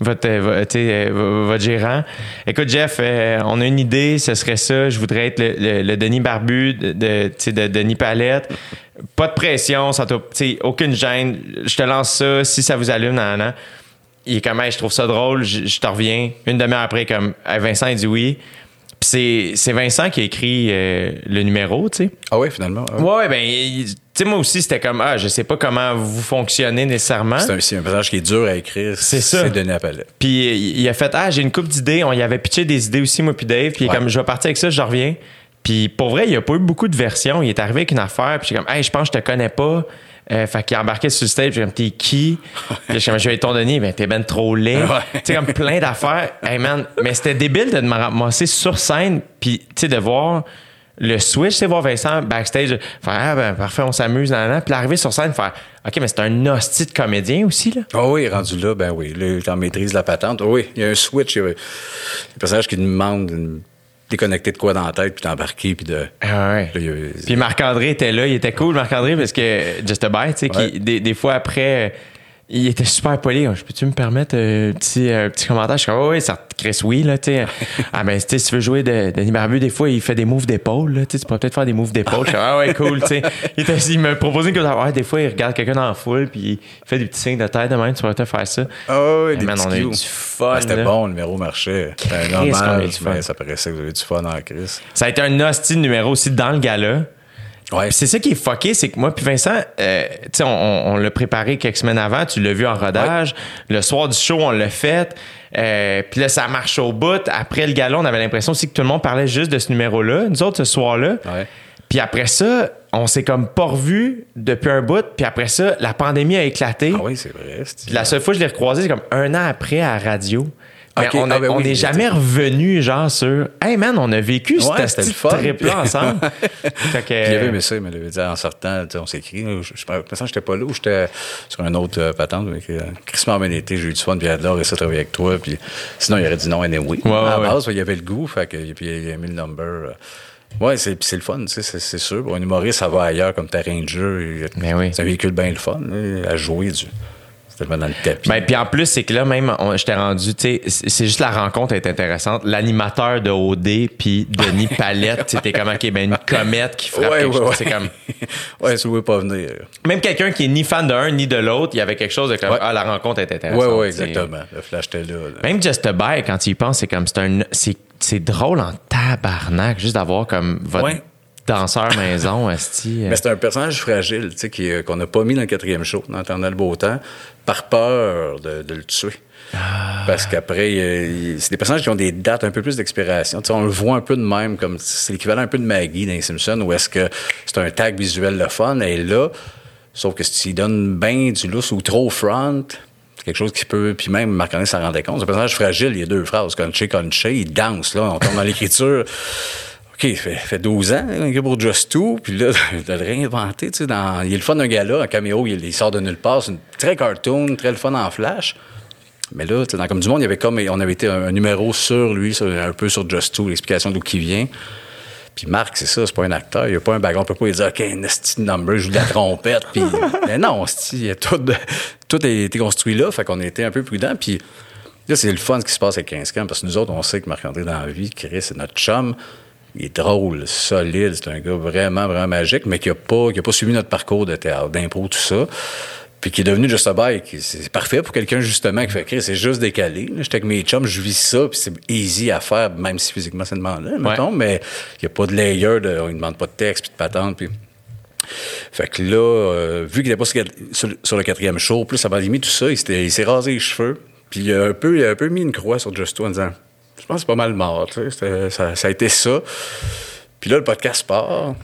votre, euh, euh, votre gérant. Écoute, Jeff, euh, on a une idée, ce serait ça. Je voudrais être le, le- le Denis Barbu de, Denis Palette. Pas de pression, ça aucune gêne. Je te lance ça. Si ça vous allume, nan, nan. Il est comme, Hey, je trouve ça drôle, je, je te reviens. Une demi-heure après, comme, Hey, Vincent, il dit oui. C'est, c'est Vincent qui a écrit euh, le numéro, tu sais. Ah oui, finalement. ouais. Ouais, ouais, ben, il- tu sais, moi aussi, c'était comme, ah, je sais pas comment vous fonctionnez nécessairement. C'est un, c'est un personnage qui est dur à écrire. C'est ça. C'est Denis Appellet. Puis il a fait, ah, j'ai une coupe d'idées. On y avait pitché des idées aussi, moi, puis Dave. Puis Ouais. comme, je vais partir avec ça, je reviens. Puis pour vrai, il n'y a pas eu beaucoup de versions. Il est arrivé avec une affaire, puis j'ai comme, hey, je pense que je te connais pas. Euh, fait qu'il a embarqué sur le stage, j'ai comme, t'es qui? Puis je suis ton Denis, ben, t'es ben trop laid. Tu sais, comme plein d'affaires. Hey man, mais c'était débile de me ramasser sur scène, puis tu sais, de voir le switch, c'est voir Vincent backstage, faire, ah, ben, parfait, on s'amuse, nan, nan. Puis l'arrivée sur scène, faire, OK, mais c'est un hostie de comédien aussi, là. Ah oui, rendu là, ben oui. Là, t'en maîtrises la patente. Ah oui, il y a un switch. Il y a un personnage qui demande de déconnecter de quoi dans la tête, puis d'embarquer, puis de. Ah ouais. Puis Marc-André était là, il était cool, Marc-André, parce que Just a Bite, tu sais, qui- des, des fois après, il était super poli. Je peux-tu me permettre un petit, un petit commentaire? Je suis comme, oh, oui, ça te Chris, oui, là, tu sais. [laughs] ah, ben, tu sais, si tu veux jouer de, Denis Barbu, des fois, il fait des moves d'épaule, là, tu sais, tu pourrais peut-être faire des moves d'épaule. Je suis comme, ah, ouais, cool, tu sais. Il, me proposait que, ouais, des fois, il regarde quelqu'un dans la foule, puis il fait des petits signes de tête de même, tu pourrais peut-être faire ça. Ah oui, Mais des man, petits on a eu du fun, Ah, C'était bon, le numéro marchait. C'était normal, mais ça paraissait que vous avez du fun en crise. Ça a été un hostie de numéro aussi dans le gala. Ouais. C'est ça qui est fucké, c'est que moi puis Vincent, euh, tu sais, on, on- on l'a préparé quelques semaines avant, tu l'as vu en rodage. Le soir du show, on l'a fait. Euh, puis là, ça marche au bout. Après le gala, on avait l'impression aussi que tout le monde parlait juste de ce numéro-là, nous autres, ce soir-là. Ouais. Puis après ça, on s'est comme pas revus depuis un bout. Puis après ça, la pandémie a éclaté. Ah oui, c'est vrai. Puis la seule fois que je l'ai recroisé, c'est comme un an après à la radio. Ok, on ah ben oui, n'est il jamais revenu genre sur Hey man, on a vécu Ouais, cette trip-là [laughs] ensemble. Fait que, il avait aimé ça, il me l'avait dit en sortant, on s'est écrit. Je, je, je j'étais pas là ou j'étais sur un autre euh, patente. Mais euh, Chris bien été, j'ai eu du fun, puis il adore ça travailler avec toi. Puis sinon, il aurait dit non, anyway. Ouais, à la ouais, base, il y avait le goût, fait que, puis il a mis le number. euh. Ouais, c'est, le fun, c'est, c'est sûr. Pour un humoriste, ça va ailleurs comme terrain de jeu. Ben oui. C'est un véhicule bien le fun, là, à jouer du. C'est tellement dans le tapis. Ben, puis en plus, c'est que là, même, t'ai rendu, tu sais, c'est juste la rencontre est intéressante. L'animateur de OD, puis Denis [laughs] Palette, c'était comme, OK, ben, une comète qui frappe ouais, ouais, ouais. C'est comme, [laughs] ouais, vous voulez pas venir. même quelqu'un qui est ni fan d'un ni de l'autre, il y avait quelque chose de comme, Ouais. ah, la rencontre est intéressante. Ouais, ouais, exactement. Le flash était là. là. Même Just a Buy, quand tu y penses, c'est comme, c'est un, c'est, c'est drôle en tabarnak, juste d'avoir comme votre Ouais. Danseur maison, [laughs] esti. euh. Mais c'est un personnage fragile, tu sais, qui, euh, qu'on n'a pas mis dans le quatrième show, dans Éternel Beau Temps, par peur de, de le tuer. Parce qu'après, c'est des personnages qui ont des dates un peu plus d'expiration. Tu sais, on le voit un peu de même, comme c'est l'équivalent un peu de Maggie dans les Simpsons, où est-ce que c'est un tag visuel le fun, et là, sauf que s'il donne bien du lousse ou trop front, c'est quelque chose qui peut. Puis même, Marc-André s'en rendait compte. C'est un personnage fragile, il y a deux phrases. Conché, conché, il danse, là. On tombe dans l'écriture. OK, il fait, fait 12 ans, un gars pour Just Two, puis là, [laughs] de le réinventer, tu sais, dans... Il est le fun d'un gars-là, un caméo, il, il sort de nulle part, c'est une- très cartoon, très le fun en flash. Mais là, dans Comme du Monde, il y avait comme, on avait été un, un numéro sur lui, sur- un peu sur Just Two, l'explication d'où qui vient. Puis Marc, c'est ça, c'est pas un acteur, il n'y a pas un bagon, on peut pas lui dire, OK, de number, je joue de la trompette, puis... [laughs] Mais non, il y a tout, tout a été construit là, fait qu'on a été un peu prudent, puis... Là, c'est le fun ce qui se passe avec 15 camps, parce que nous autres, on sait que Marc-André dans la vie, Chris, c'est notre chum. Il est drôle, solide, c'est un gars vraiment, vraiment magique, mais qui n'a pas, qui a pas suivi notre parcours de théâtre, d'impro, tout ça. Puis qui est devenu un bail, qui- c'est parfait pour quelqu'un, justement, qui fait Chris, c'est juste décalé. J'étais avec mes chums, je vis ça, puis c'est easy à faire, même si physiquement c'est demandé, mettons, mais il n'y a pas de layer, de, on ne demande pas de texte, puis de patente, puis. Fait que là, euh, vu qu'il n'était pas sur, le quatrième show, plus avant limite tout ça, il s'est rasé les cheveux. Puis il a un peu, il a un peu mis une croix sur Justo en disant Je pense que c'est pas mal mort. Ça, ça a été ça. Puis là, le podcast part.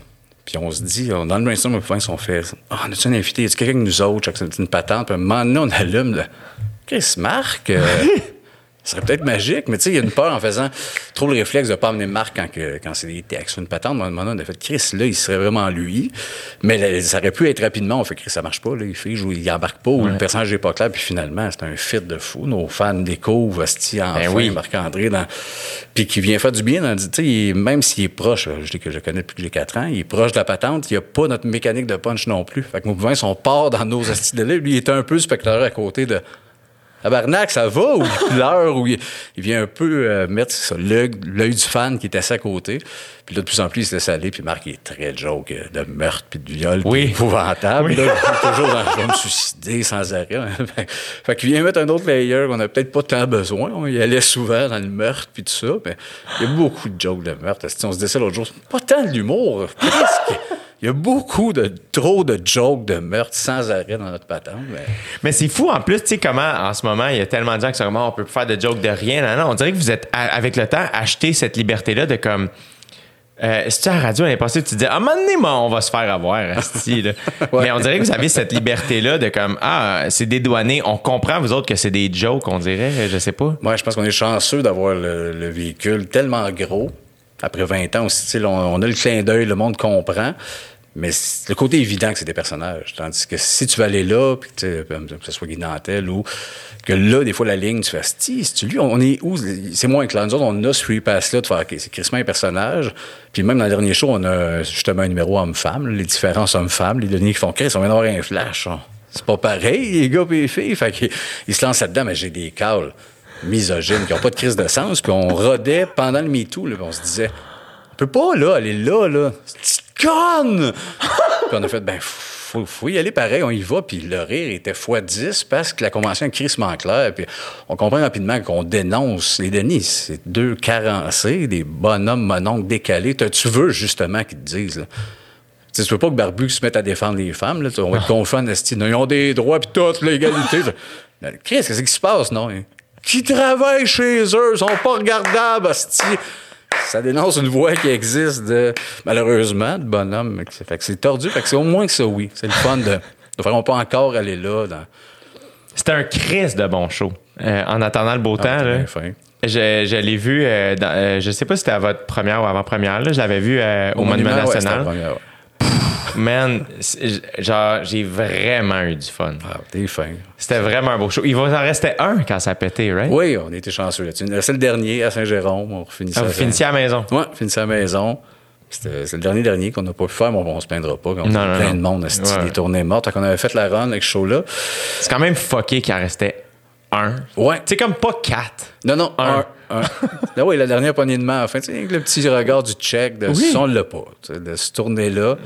Puis on se dit, dans le brainstorm, on fait Ah, on a-tu un invité? Y a quelqu'un que nous autres? C'est une patente. Puis à un moment donné, on allume le. Chris Marc, euh, [laughs] Ce serait peut-être magique, mais tu sais, il y a une peur en faisant trop le réflexe de pas amener Marc quand, que- quand c'est des textes ou une patente. À un moment, on a fait Chris, là, il serait vraiment lui. Mais là, ça aurait pu être rapidement. On fait Chris, ça marche pas, là. Il il joue- il embarque pas, ou le personnage n'est pas clair. Puis finalement, c'est un fit de fou. Nos fans découvrent, Asti, enfin, Ben oui. Marc-André, dans... puis qui vient faire du bien. Dans... Tu sais, il même s'il est proche, je dis que je le connais depuis que j'ai 4 ans, il est proche de la patente, il n'y a pas notre mécanique de punch non plus. Fait que Mouvement, on part dans nos Asti de là. Lui, il est un peu spectateur à côté de. Tabarnak, ça va? Ou [laughs] il pleure, ou il, il vient un peu euh, mettre l'œil l'œil du fan qui est assis à côté. Puis là, de plus en plus, il se laisse aller. Puis Marc, il est très joke euh, de meurtre, puis de viol, Oui. épouvantable. Oui. Là, il est toujours dans je vais me suicider sans arrêt. [laughs] fait qu'il vient mettre un autre layer qu'on n'a peut-être pas tant besoin. On y allait souvent dans le meurtre, puis tout ça. Mais il y a beaucoup de jokes de meurtre. Si on se disait ça l'autre jour, pas tant de l'humour. Presque. Il y a beaucoup de, trop de jokes de meurtre sans arrêt dans notre patente. Mais... Mais c'est fou en plus, tu sais, comment en ce moment, il y a tellement de gens qui sont comme, Ah, on peut faire de jokes de rien. Non, non, on dirait que vous êtes, avec le temps, acheté cette liberté-là de comme. Euh, si tu à la radio l'année passée, tu te disais, à un moment donné, moi, on va se faire avoir, asti. [laughs] Ouais. Mais on dirait que vous avez cette liberté-là de comme, ah, c'est dédouané. On comprend, vous autres, que c'est des jokes, on dirait, je sais pas. Moi, je pense qu'on est chanceux d'avoir le, le véhicule tellement gros. Après 20 ans aussi, tu sais, on, on a le clin d'œil, le monde comprend. Mais le côté évident que c'est des personnages. Tandis que si tu vas aller là, puis que, tu que ce soit Guy Nantel ou que là, des fois, la ligne, tu fais, si, c'est lui, on est où? C'est moins clair. Nous autres, on a ce free pass-là de faire, OK, c'est Chris un personnage. Puis même dans le dernier show, on a justement un numéro homme-femme, les différences hommes-femmes, les derniers qui font Chris, on vient d'avoir un flash. on- C'est pas pareil, les gars et les filles. Fait qu'ils ils se lancent là-dedans, mais j'ai des cales misogynes qui n'ont pas de crise de sens. Puis on rodait pendant le MeToo, là, on se disait, on peut pas, là, aller là, là. Conne! puis on a fait, ben, faut, faut y aller pareil, on y va. Puis le rire était x10 parce que la convention est crissement claire. Puis on comprend rapidement qu'on dénonce les Denis. C'est deux carencés, des bonhommes mononcles décalés. Tu veux justement qu'ils te disent, là. Tu veux pas que Barbu se mette à défendre les femmes. Là. On va être confiant, Esti. Ils ont des droits, puis toute l'égalité. Qu'est-ce qu'est-ce qui se passe, non? hein? Qui travaillent chez eux, ils sont pas regardables, Esti. Ça dénonce une voix qui existe, de, malheureusement, de bonhomme. Fait que c'est tordu. Fait que c'est au moins que ça, oui. C'est le fun de, de faire. On peut encore aller là. Dans, C'était un crise de bon show. Euh, en attendant le beau temps, Ah, là. bien fin. Je, je l'ai vu, euh, dans- euh, je sais pas si c'était à votre première ou avant-première, là. Je l'avais vu au, Monument, National. ouais. Man, genre, j'ai vraiment eu du fun. Ah, t'es fin. C'était vraiment un beau show. Il va en rester un quand ça a pété, right? Oui, on était chanceux là-dessus. C'est le dernier à Saint-Jérôme. On finissait Ah, vous à- finissiez à la maison. Ouais, finissait à la maison. C'était- C'est le dernier dernier qu'on n'a pas pu faire, mais on, on se plaindra pas. On Non, a non, plein non. de monde, esti, Ouais. des tournées mortes. Fait qu'on avait fait la run avec ce show-là. C'est quand même fucké qu'il en restait un. Ouais. C'est comme pas quatre. Non, non, Un. un. Un. [laughs] Là, oui, la dernière poignée de main, enfin, tu sais, avec le petit regard du check, de Oui. si on l'a pas, de se tourner là.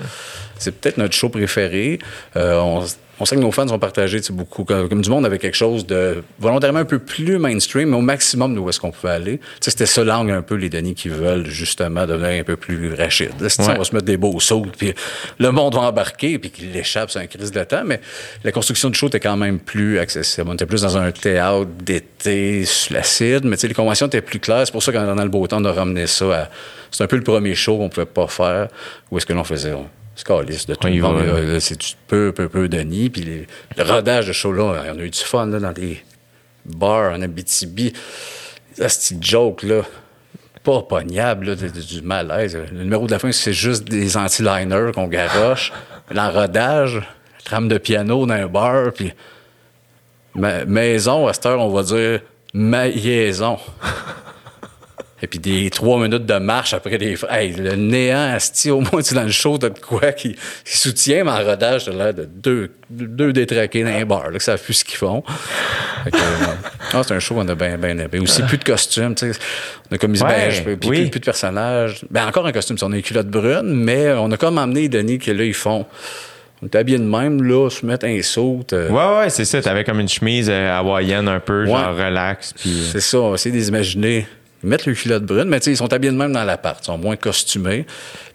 C'est peut-être notre show préféré. Euh, on, on sait que nos fans ont partagé beaucoup, comme, comme du monde avec quelque chose de volontairement un peu plus mainstream, mais au maximum de où est-ce qu'on pouvait aller. C'était ça l'angle un peu, les Denis qui veulent justement devenir un peu plus c'est- Ouais. On va se mettre des beaux sauts, puis le monde va embarquer, puis qu'il l'échappe, c'est un crise de temps. Mais la construction du show était quand même plus accessible. On était plus dans un théâtre d'été, sur l'acide, mais les conventions étaient plus claires. C'est pour ça qu'en dans le beau temps, on a ramené ça à. C'est un peu le premier show qu'on pouvait pas faire. Où est-ce que l'on faisait? On, de tout le monde. là. là, là, c'est du peu, peu, peu de nid. Puis les- le rodage de show-là, on a eu du fun là, dans des bars en Abitibi. Là, ce petit joke-là, pas pognable, là, du malaise. Le numéro de la fin, c'est juste des anti-liners qu'on garoche. L'enrodage, trame de piano dans un bar, puis ma- maison, à cette heure, on va dire maison. Et puis des trois minutes de marche après des... Hey, le néant, asti, au moins, tu dans le show, t'as de quoi qui, qui soutient, mais en rodage, t'as l'air de deux, deux détraqués dans un bar, là, que ça plus ce qu'ils font. Fait que, euh, [laughs] ah, c'est un show qu'on a bien, bien aimé. Aussi, plus de costumes, tu sais. On a commis Ouais, beige, puis oui. plus, plus de personnages. Ben, encore un costume, on a les culottes brunes, mais on a comme les Denis que là, ils font... On est habillés de même, là, se mettre un saut. euh, Ouais, ouais, c'est ça. T'avais comme une chemise euh, hawaïenne un peu, genre relax. C'est ça, on va essayer de les imaginer. Ils mettent le culotte brune, mais ils sont habillés de même dans l'appart. Ils sont moins costumés.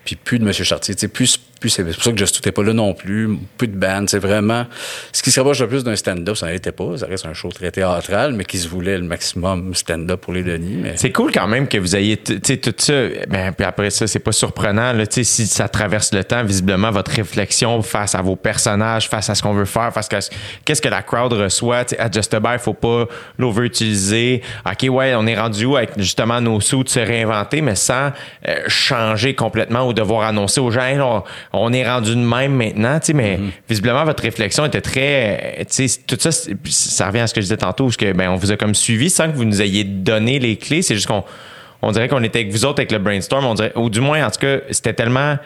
Puis plus de M. Chartier. Tu sais, plus, plus c'est pour ça que Just n'était pas là non plus. Plus de band. C'est vraiment. Ce qui se rapproche le plus d'un stand-up, ça n'était pas. Ça reste un show très théâtral, mais qui se voulait le maximum stand-up pour les Denis. Mais... C'est cool quand même que vous ayez tu sais, tout ça. Ben, puis après ça, c'est pas surprenant. Tu sais, si ça traverse le temps, visiblement, votre réflexion face à vos personnages, face à ce qu'on veut faire, face à ce- qu'est-ce que la crowd reçoit. Tu sais, à Just faut pas l'over-utiliser. OK, ouais, on est rendu où avec justement nos sous de se réinventer, mais sans euh, changer complètement ou devoir annoncer aux gens, Hey, on, on est rendu de même maintenant. Tu sais, mais visiblement, votre réflexion était très. Tu sais, tout ça, ça revient à ce que je disais tantôt, parce que ben, on vous a comme suivi sans que vous nous ayez donné les clés. C'est juste qu'on on dirait qu'on était avec vous autres avec le brainstorm, on dirait, ou du moins, en tout cas, c'était tellement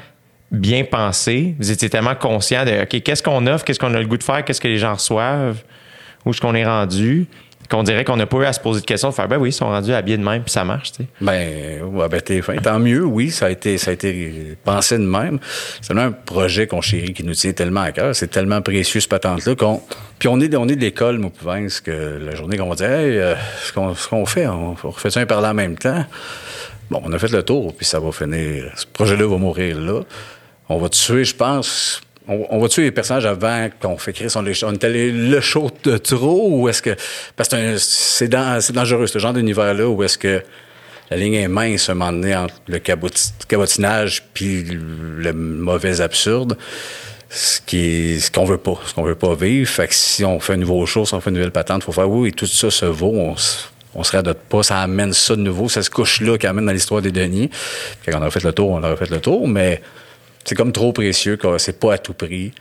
bien pensé, vous étiez tellement conscient de, OK, qu'est-ce qu'on offre, qu'est-ce qu'on a le goût de faire, qu'est-ce que les gens reçoivent, où est-ce qu'on est rendu, qu'on dirait qu'on n'a pas eu à se poser de questions, de faire, ben oui, ils sont rendus habillés de même, puis ça marche, tu sais. Ben, ouais, ben, t'es fin. Tant mieux, oui, ça a été, ça a été pensé de même. C'est un projet qu'on chérit, qui nous tient tellement à cœur. C'est tellement précieux, ce patente-là, qu'on, puis on est, on est de l'école, moi, puis Vince, que la journée qu'on va dire, hey, euh, ce qu'on, fait, on, on refait ça un parler en même temps? Bon, on a fait le tour, puis ça va finir. Ce projet-là va mourir là. On va tuer, je pense. On, va tuer les personnages avant qu'on fait créer son On est allé le show de trop ou est-ce que. Parce que c'est dangereux, ce genre d'univers-là, où est-ce que la ligne est mince à un moment entre le caboti- cabotinage puis le mauvais absurde. Ce qui ce qu'on veut pas, ce qu'on veut pas vivre. Fait que si on fait un nouveau show, si on fait une nouvelle patente, faut faire oui, tout ça se vaut. On, on se radote pas, ça amène ça de nouveau, ça se couche là qui amène dans l'histoire des Denis. Quand on aurait fait le tour, on aurait fait le tour, mais c'est comme trop précieux, c'est pas à tout prix.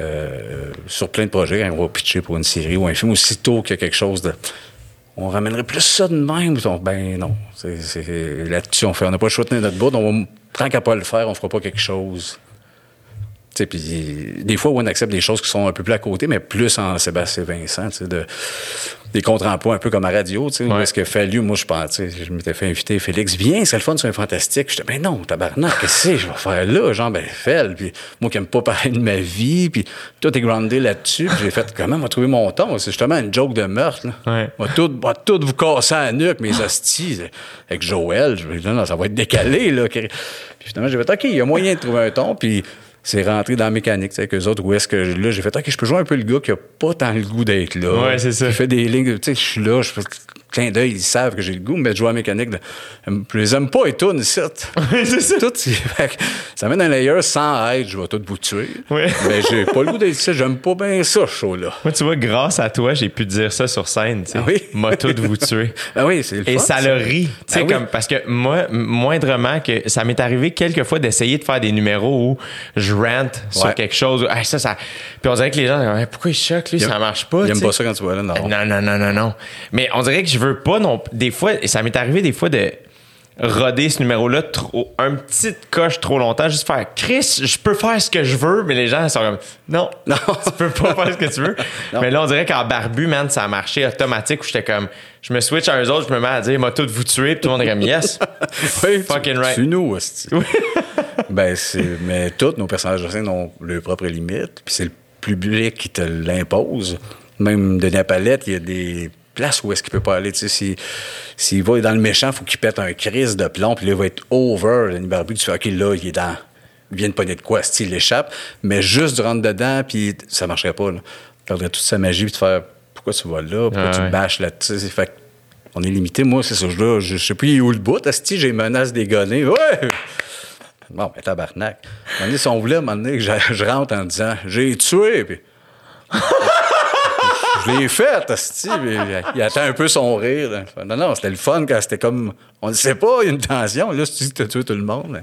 Euh, sur plein de projets, quand on va pitcher pour une série ou un film, aussitôt qu'il y a quelque chose de. On ramènerait plus ça de même. Ben non. Là-dessus, on fait. On n'a pas le de tenir notre bout. On va, tant qu'à pas le faire, on fera pas quelque chose. Des fois, on accepte des choses qui sont un peu plus à côté, mais plus en Sébastien Vincent, de, des contre-emplois un peu comme à radio, tu sais, Ouais. est-ce que fallu, moi, je pensais, je m'étais fait inviter Félix, viens, c'est le fun, c'est un fantastique. J'étais, ben non, tabarnak, qu'est-ce que c'est, je vais faire là, genre, ben, fais Puis moi qui aime pas parler de ma vie, puis tout est groundé là-dessus, j'ai fait, comment m'a trouvé mon ton? C'est justement une joke de meurtre, là. Ouais. Va tout, va tout vous casser à la nuque, mes hosties, avec Joël. Je me dis, non, non, ça va être décalé, là. Puis finalement, j'ai fait, OK, il y a moyen de trouver un ton, puis c'est rentré dans la mécanique, tu sais, avec eux autres, où est-ce que, là, j'ai fait, OK, je peux jouer un peu le gars qui a pas tant le goût d'être là. Ouais, c'est ça. Qui fait des lignes, tu sais, je suis là, je fais clin d'œil, ils savent que j'ai le goût, mais de jouer à la mécanique, de, je les aime pas et tout, ici. [laughs] c'est ça. Tout, [laughs] fait ça mène un layer sans aide, je vais tout vous tuer. Ouais. Mais j'ai pas le goût d'être ici, j'aime pas bien ça, show-là. Moi, tu vois, grâce à toi, j'ai pu dire ça sur scène, tu sais. Ah oui? [laughs] M'a tout vous tuer. Ah oui, c'est le Et fun, ça le rit. Tu sais, Ah oui. comme, parce que moi, moindrement, que ça m'est arrivé quelques fois d'essayer de faire des numéros où je rante sur quelque chose. Ah, ça, ça. Puis on dirait que les gens, Hey, pourquoi ils choquent, lui, Il ça marche pas. Il aime sais. pas ça quand tu vois là, non. Non, non, non, non, non. Mais on dirait que je veux pas non. Des fois, et ça m'est arrivé des fois de roder ce numéro-là trop, un petit coche trop longtemps, juste faire Chris, je peux faire ce que je veux, mais les gens sont comme non, [laughs] Non. [laughs] tu peux pas faire ce que tu veux. [laughs] Mais là, on dirait qu'en barbu, man, ça a marché automatique où j'étais comme, je me switch à eux autres, je me mets à dire, m'a tout vous tuer, puis tout le monde est comme yes. Oui, Fucking tu- right. C'est nous, ben, c'est, mais tous nos personnages de scène ont leurs propres limites, puis c'est le public qui te l'impose. Même Denis Palette, il y a des places où est-ce qu'il peut pas aller. Tu sais, si- s'il va dans le méchant, faut qu'il pète un crise de plomb, puis là, il va être over. Denis Barbu, tu fais, OK, là, il est dans. Il vient de pogner de quoi, s'il échappe, mais juste de rentrer dedans, puis ça marcherait pas. Là. Perdrait toute sa magie, puis de faire pourquoi tu vas là, pourquoi Ah tu ouais. bâches là-dessus. Fait que on est limité. Moi, c'est ça. Là, je, je sais plus où le bout. Asti, j'ai menace des. Ouais! Bon, ben, tabarnak. À un moment donné, si on voulait, à un moment donné, que je, je rentre en disant J'ai tué, puis. Je l'ai fait, puis il attend un peu son rire. Non, non, c'était le fun quand c'était comme. On ne sait pas, il y a une tension. Là, si tu dis que tu tué tout le monde,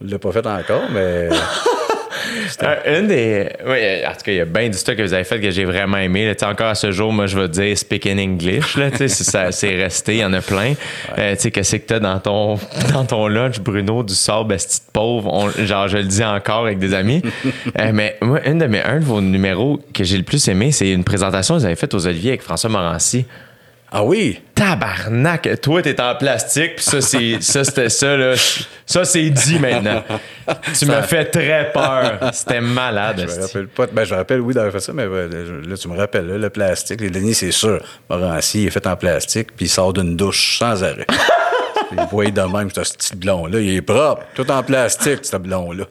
on l'a pas fait encore, mais. Euh, une des. Oui, euh, en tout cas, il y a bien du stock que vous avez fait que j'ai vraiment aimé. là. Encore à ce jour, moi, je vais te dire speak in English. Là, [laughs] c'est resté, il y en a plein. Euh, tu sais, qu'est-ce que t'as dans ton, [laughs] dans ton lunch, Bruno, du sable, esti de pauvre? On- genre, je le dis encore avec des amis. [laughs] Euh, mais moi, une de mes, un de vos numéros que j'ai le plus aimé, c'est une présentation que vous avez faite aux Oliviers avec François Morancy. Ah oui! Tabarnak! Toi, t'es en plastique, puis ça, c'est, ça, c'était ça, là. Ça, c'est dit maintenant. Tu m'as fait très peur. C'était malade. Je me rappelle pas. Ben, je me rappelle, oui, d'avoir fait ça, mais là, tu me rappelles, là, le plastique. Les Denis, c'est sûr. Morancy, il est fait en plastique, puis il sort d'une douche sans arrêt. [laughs] Il voyait de même, ce petit blond-là. Il est propre, tout en plastique, ce blond-là.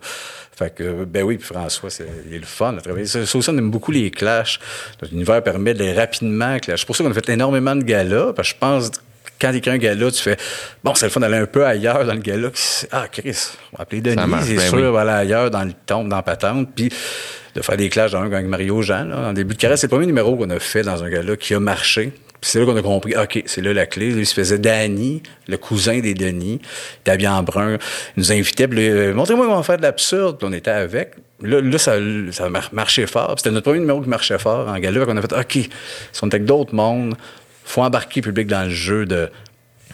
Fait que, ben oui, puis François, c'est, il est le fun à travailler. Ça, aussi, on aime beaucoup les clashs. Notre univers permet de rapidement clash. C'est pour ça qu'on a fait énormément de galas, parce que je pense quand t'écris un gala, tu fais bon, c'est le fun d'aller un peu ailleurs dans le gala. Ah, Chris, on va appeler Denis, c'est ben sûr, oui. on va aller ailleurs dans le tombe, dans la patente. Puis de faire des clashs dans un avec Mario Jean, là, en début de carrière. C'est le premier numéro qu'on a fait dans un gala qui a marché. C'est là qu'on a compris, OK, c'est là la clé. Lui, il se faisait Danny, le cousin des Denis, il était habillé en brun. Il nous invitait, puis euh, montrez-moi comment faire de l'absurde. On était avec. Là, là ça, ça mar- marchait fort. C'était notre premier numéro qui marchait fort en. Fait qu'on a fait, OK, si on était avec d'autres mondes, faut embarquer le public dans le jeu de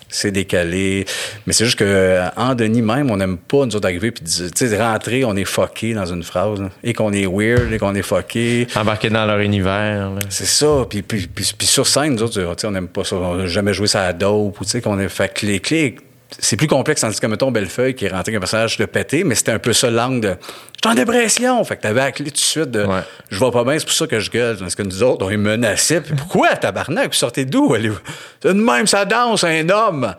c'est décalé. Mais c'est juste que euh, en Denis même, on n'aime pas nous autres arriver puis dire- tu sais rentrer, on est fucké dans une phrase là. et qu'on est weird et qu'on est fucké. Embarqué dans leur univers. C'est ça. Puis, puis, puis, puis sur scène, nous autres, tu sais, on n'aime pas ça. On n'a jamais joué ça à dope ou tu sais qu'on est fait les clés. C'est plus complexe, tandis que, mettons, Bellefeuille, qui est rentré avec un personnage de pété, mais c'était un peu ça l'angle de « Je suis en dépression! » Fait que t'avais la clé tout de suite de Ouais. Je vais pas bien, c'est pour ça que je gueule. » Tandis que nous autres, on est menacés. Puis pourquoi, tabarnak? Vous sortez d'où? De même, ça danse, un homme!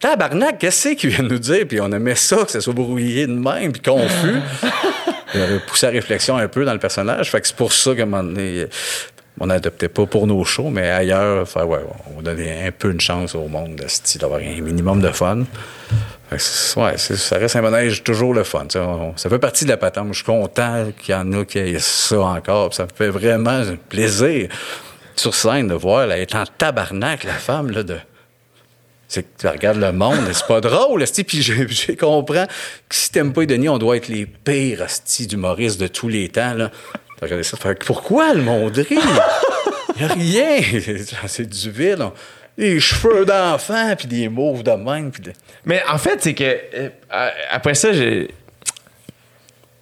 Tabarnak, qu'est-ce que c'est qu'il vient de nous dire? Puis on aimait ça, que ça soit brouillé de même, puis confus. [laughs] Il avait poussé la réflexion un peu dans le personnage. Fait que c'est pour ça qu'à un moment donné, on n'adoptait pas pour nos shows, mais ailleurs, faire, ouais, on donnait un peu une chance au monde de d'avoir un minimum de fun. Ouais, ça reste un manège toujours le fun. ça fait partie de la patente. Je suis content qu'il y en a qui aient ça encore. Ça me fait vraiment plaisir sur scène de voir, être en tabarnak, la femme, là, de c'est que tu regardes le monde, c'est pas drôle, puis [laughs] je, comprends que si t'aimes pas Denis, on doit être les pires esti, d'humoristes de tous les temps, là. Regardé ça, fait pourquoi le monde rit? [laughs] Y a rien! [laughs] C'est du vide, on- des cheveux d'enfant, puis des mauves de même, de- Mais en fait, c'est que euh, après ça, je.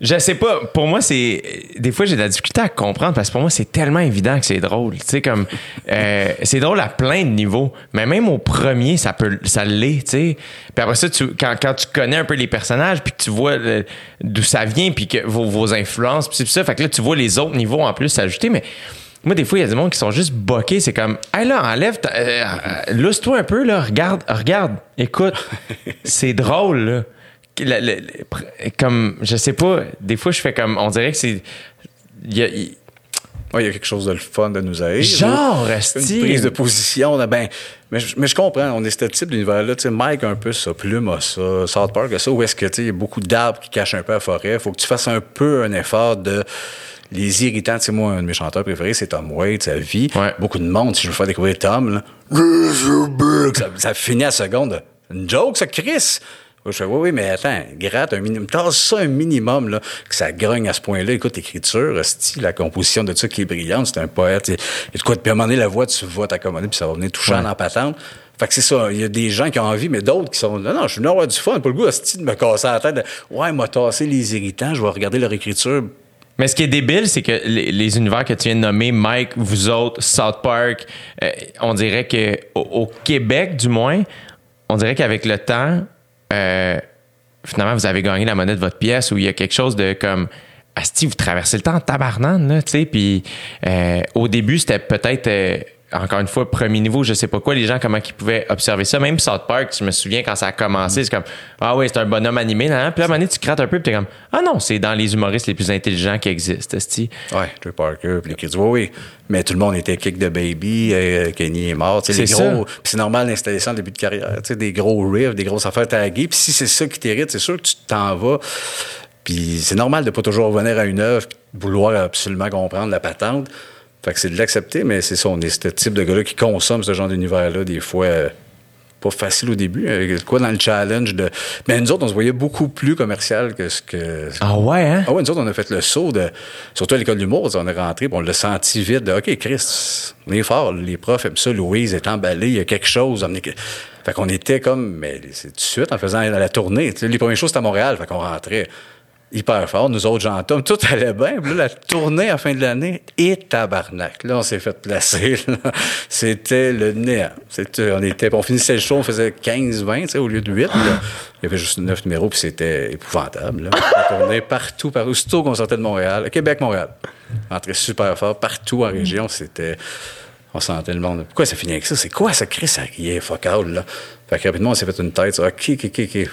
Je sais pas. Pour moi, c'est. Des fois, j'ai de la difficulté à comprendre parce que pour moi, c'est tellement évident que c'est drôle. Tu sais, comme. euh, c'est drôle à plein de niveaux. Mais même au premier, ça peut. Ça l'est, tu sais. Puis après ça, tu, quand, quand tu connais un peu les personnages, puis que tu vois le- d'où ça vient, puis que vos, vos influences, puis ça. Fait que là, tu vois les autres niveaux en plus s'ajouter. Mais. Moi, des fois, il y a des gens qui sont juste boqués. C'est comme, hey là, enlève, euh, euh, lousse-toi un peu, là, regarde, regarde, écoute. [laughs] c'est drôle, là. Le- le- comme, je sais pas, des fois, je fais comme, on dirait que c'est. il y a- il- Ouais, y a quelque chose de le fun de nous aider. Genre, Une prise de position. Ben, mais, je- mais je comprends, on est ce type d'univers-là. Tu sais, Mike a un peu ça, Plume a ça, South Park a ça, où est-ce que tu sais, il y a beaucoup d'arbres qui cachent un peu la forêt. Il faut que tu fasses un peu un effort de les irritants. Tu sais, moi, un de mes chanteurs préférés, c'est Tom Waits, sa vie. Ouais. Beaucoup de monde, si je veux faire découvrir Tom, là, ça, ça finit à la seconde. Une joke, ça, Chris! Je fais, oui, oui, mais attends, gratte un minimum. Tasse ça un minimum, là, que ça grogne à ce point-là. Écoute, l'écriture, style, la composition de ça qui est brillante, c'est un poète. Et, et de quoi, puis à un moment donné, la voix, tu vas t'accommoder, puis ça va venir touchant dans la patente. Fait que c'est ça. Il y a des gens qui ont envie, mais d'autres qui sont, non, non, je suis venu avoir du fun. Pas le goût, style, de me casser la tête. de, ouais, m'a tassé les irritants, je vais regarder leur écriture. Mais ce qui est débile, c'est que les, les univers que tu viens de nommer, Mike, vous autres, South Park, euh, on dirait que au, au Québec, du moins, on dirait qu'avec le temps, euh, finalement, vous avez gagné la monnaie de votre pièce où il y a quelque chose de comme. Asti, vous traversez le temps en tabarnane, là, tu sais. Puis euh, au début, c'était peut-être. Encore une fois, premier niveau, je sais pas quoi, les gens, comment ils pouvaient observer ça. Même South Park, je me souviens quand ça a commencé, c'est comme, ah oui, c'est un bonhomme animé, là. Puis là, à un moment donné, tu crates un peu, puis t'es comme, ah non, c'est dans les humoristes les plus intelligents qui existent, esti. Ouais, Trey Parker, puis les kids, oui, oui. Mais tout le monde était kick de baby, euh, Kenny est mort. tu sais, Les C'est gros, ça. puis c'est normal d'installer ça en début de carrière. Tu sais, des gros riffs, des grosses affaires taguées. Puis si c'est ça qui t'irrite, c'est sûr que tu t'en vas. Puis c'est normal de pas toujours revenir à une œuvre, vouloir absolument comprendre la patente. Fait que c'est de l'accepter, mais c'est ça, on est ce type de gars-là qui consomme ce genre d'univers-là, des fois. euh, pas facile au début. euh, Quoi dans le challenge de. Mais nous autres, on se voyait beaucoup plus commercial que ce que. Ah ouais, hein? Ah ouais, nous autres, on a fait le saut de. Surtout à l'école d'humour, on est rentré, on l'a senti vite de OK, Chris, on est fort, les profs aiment ça, Louise est emballée, il y a quelque chose. que- Fait qu'on était comme. Mais c'est tout de suite en faisant la tournée. Les premières choses, c'était à Montréal, fait qu'on rentrait hyper fort. Nous autres, Jean-Tom, tout allait bien. Puis là, la tournée à fin de l'année, et tabarnak. Là, on s'est fait placer. C'était le néant. On, était, on finissait le show, on faisait 15-20 tu sais, au lieu de 8. là. Il y avait juste 9 numéros, puis c'était épouvantable. Là. On tournait partout, partout. Aussitôt qu'on sortait de Montréal, Québec, Montréal. On rentrait super fort partout en région. C'était... On sentait le monde. Pourquoi ça finit avec ça? C'est quoi ça crée ça riait fuck all, là? Fait que rapidement, on s'est fait une tête. OK, OK, OK, OK.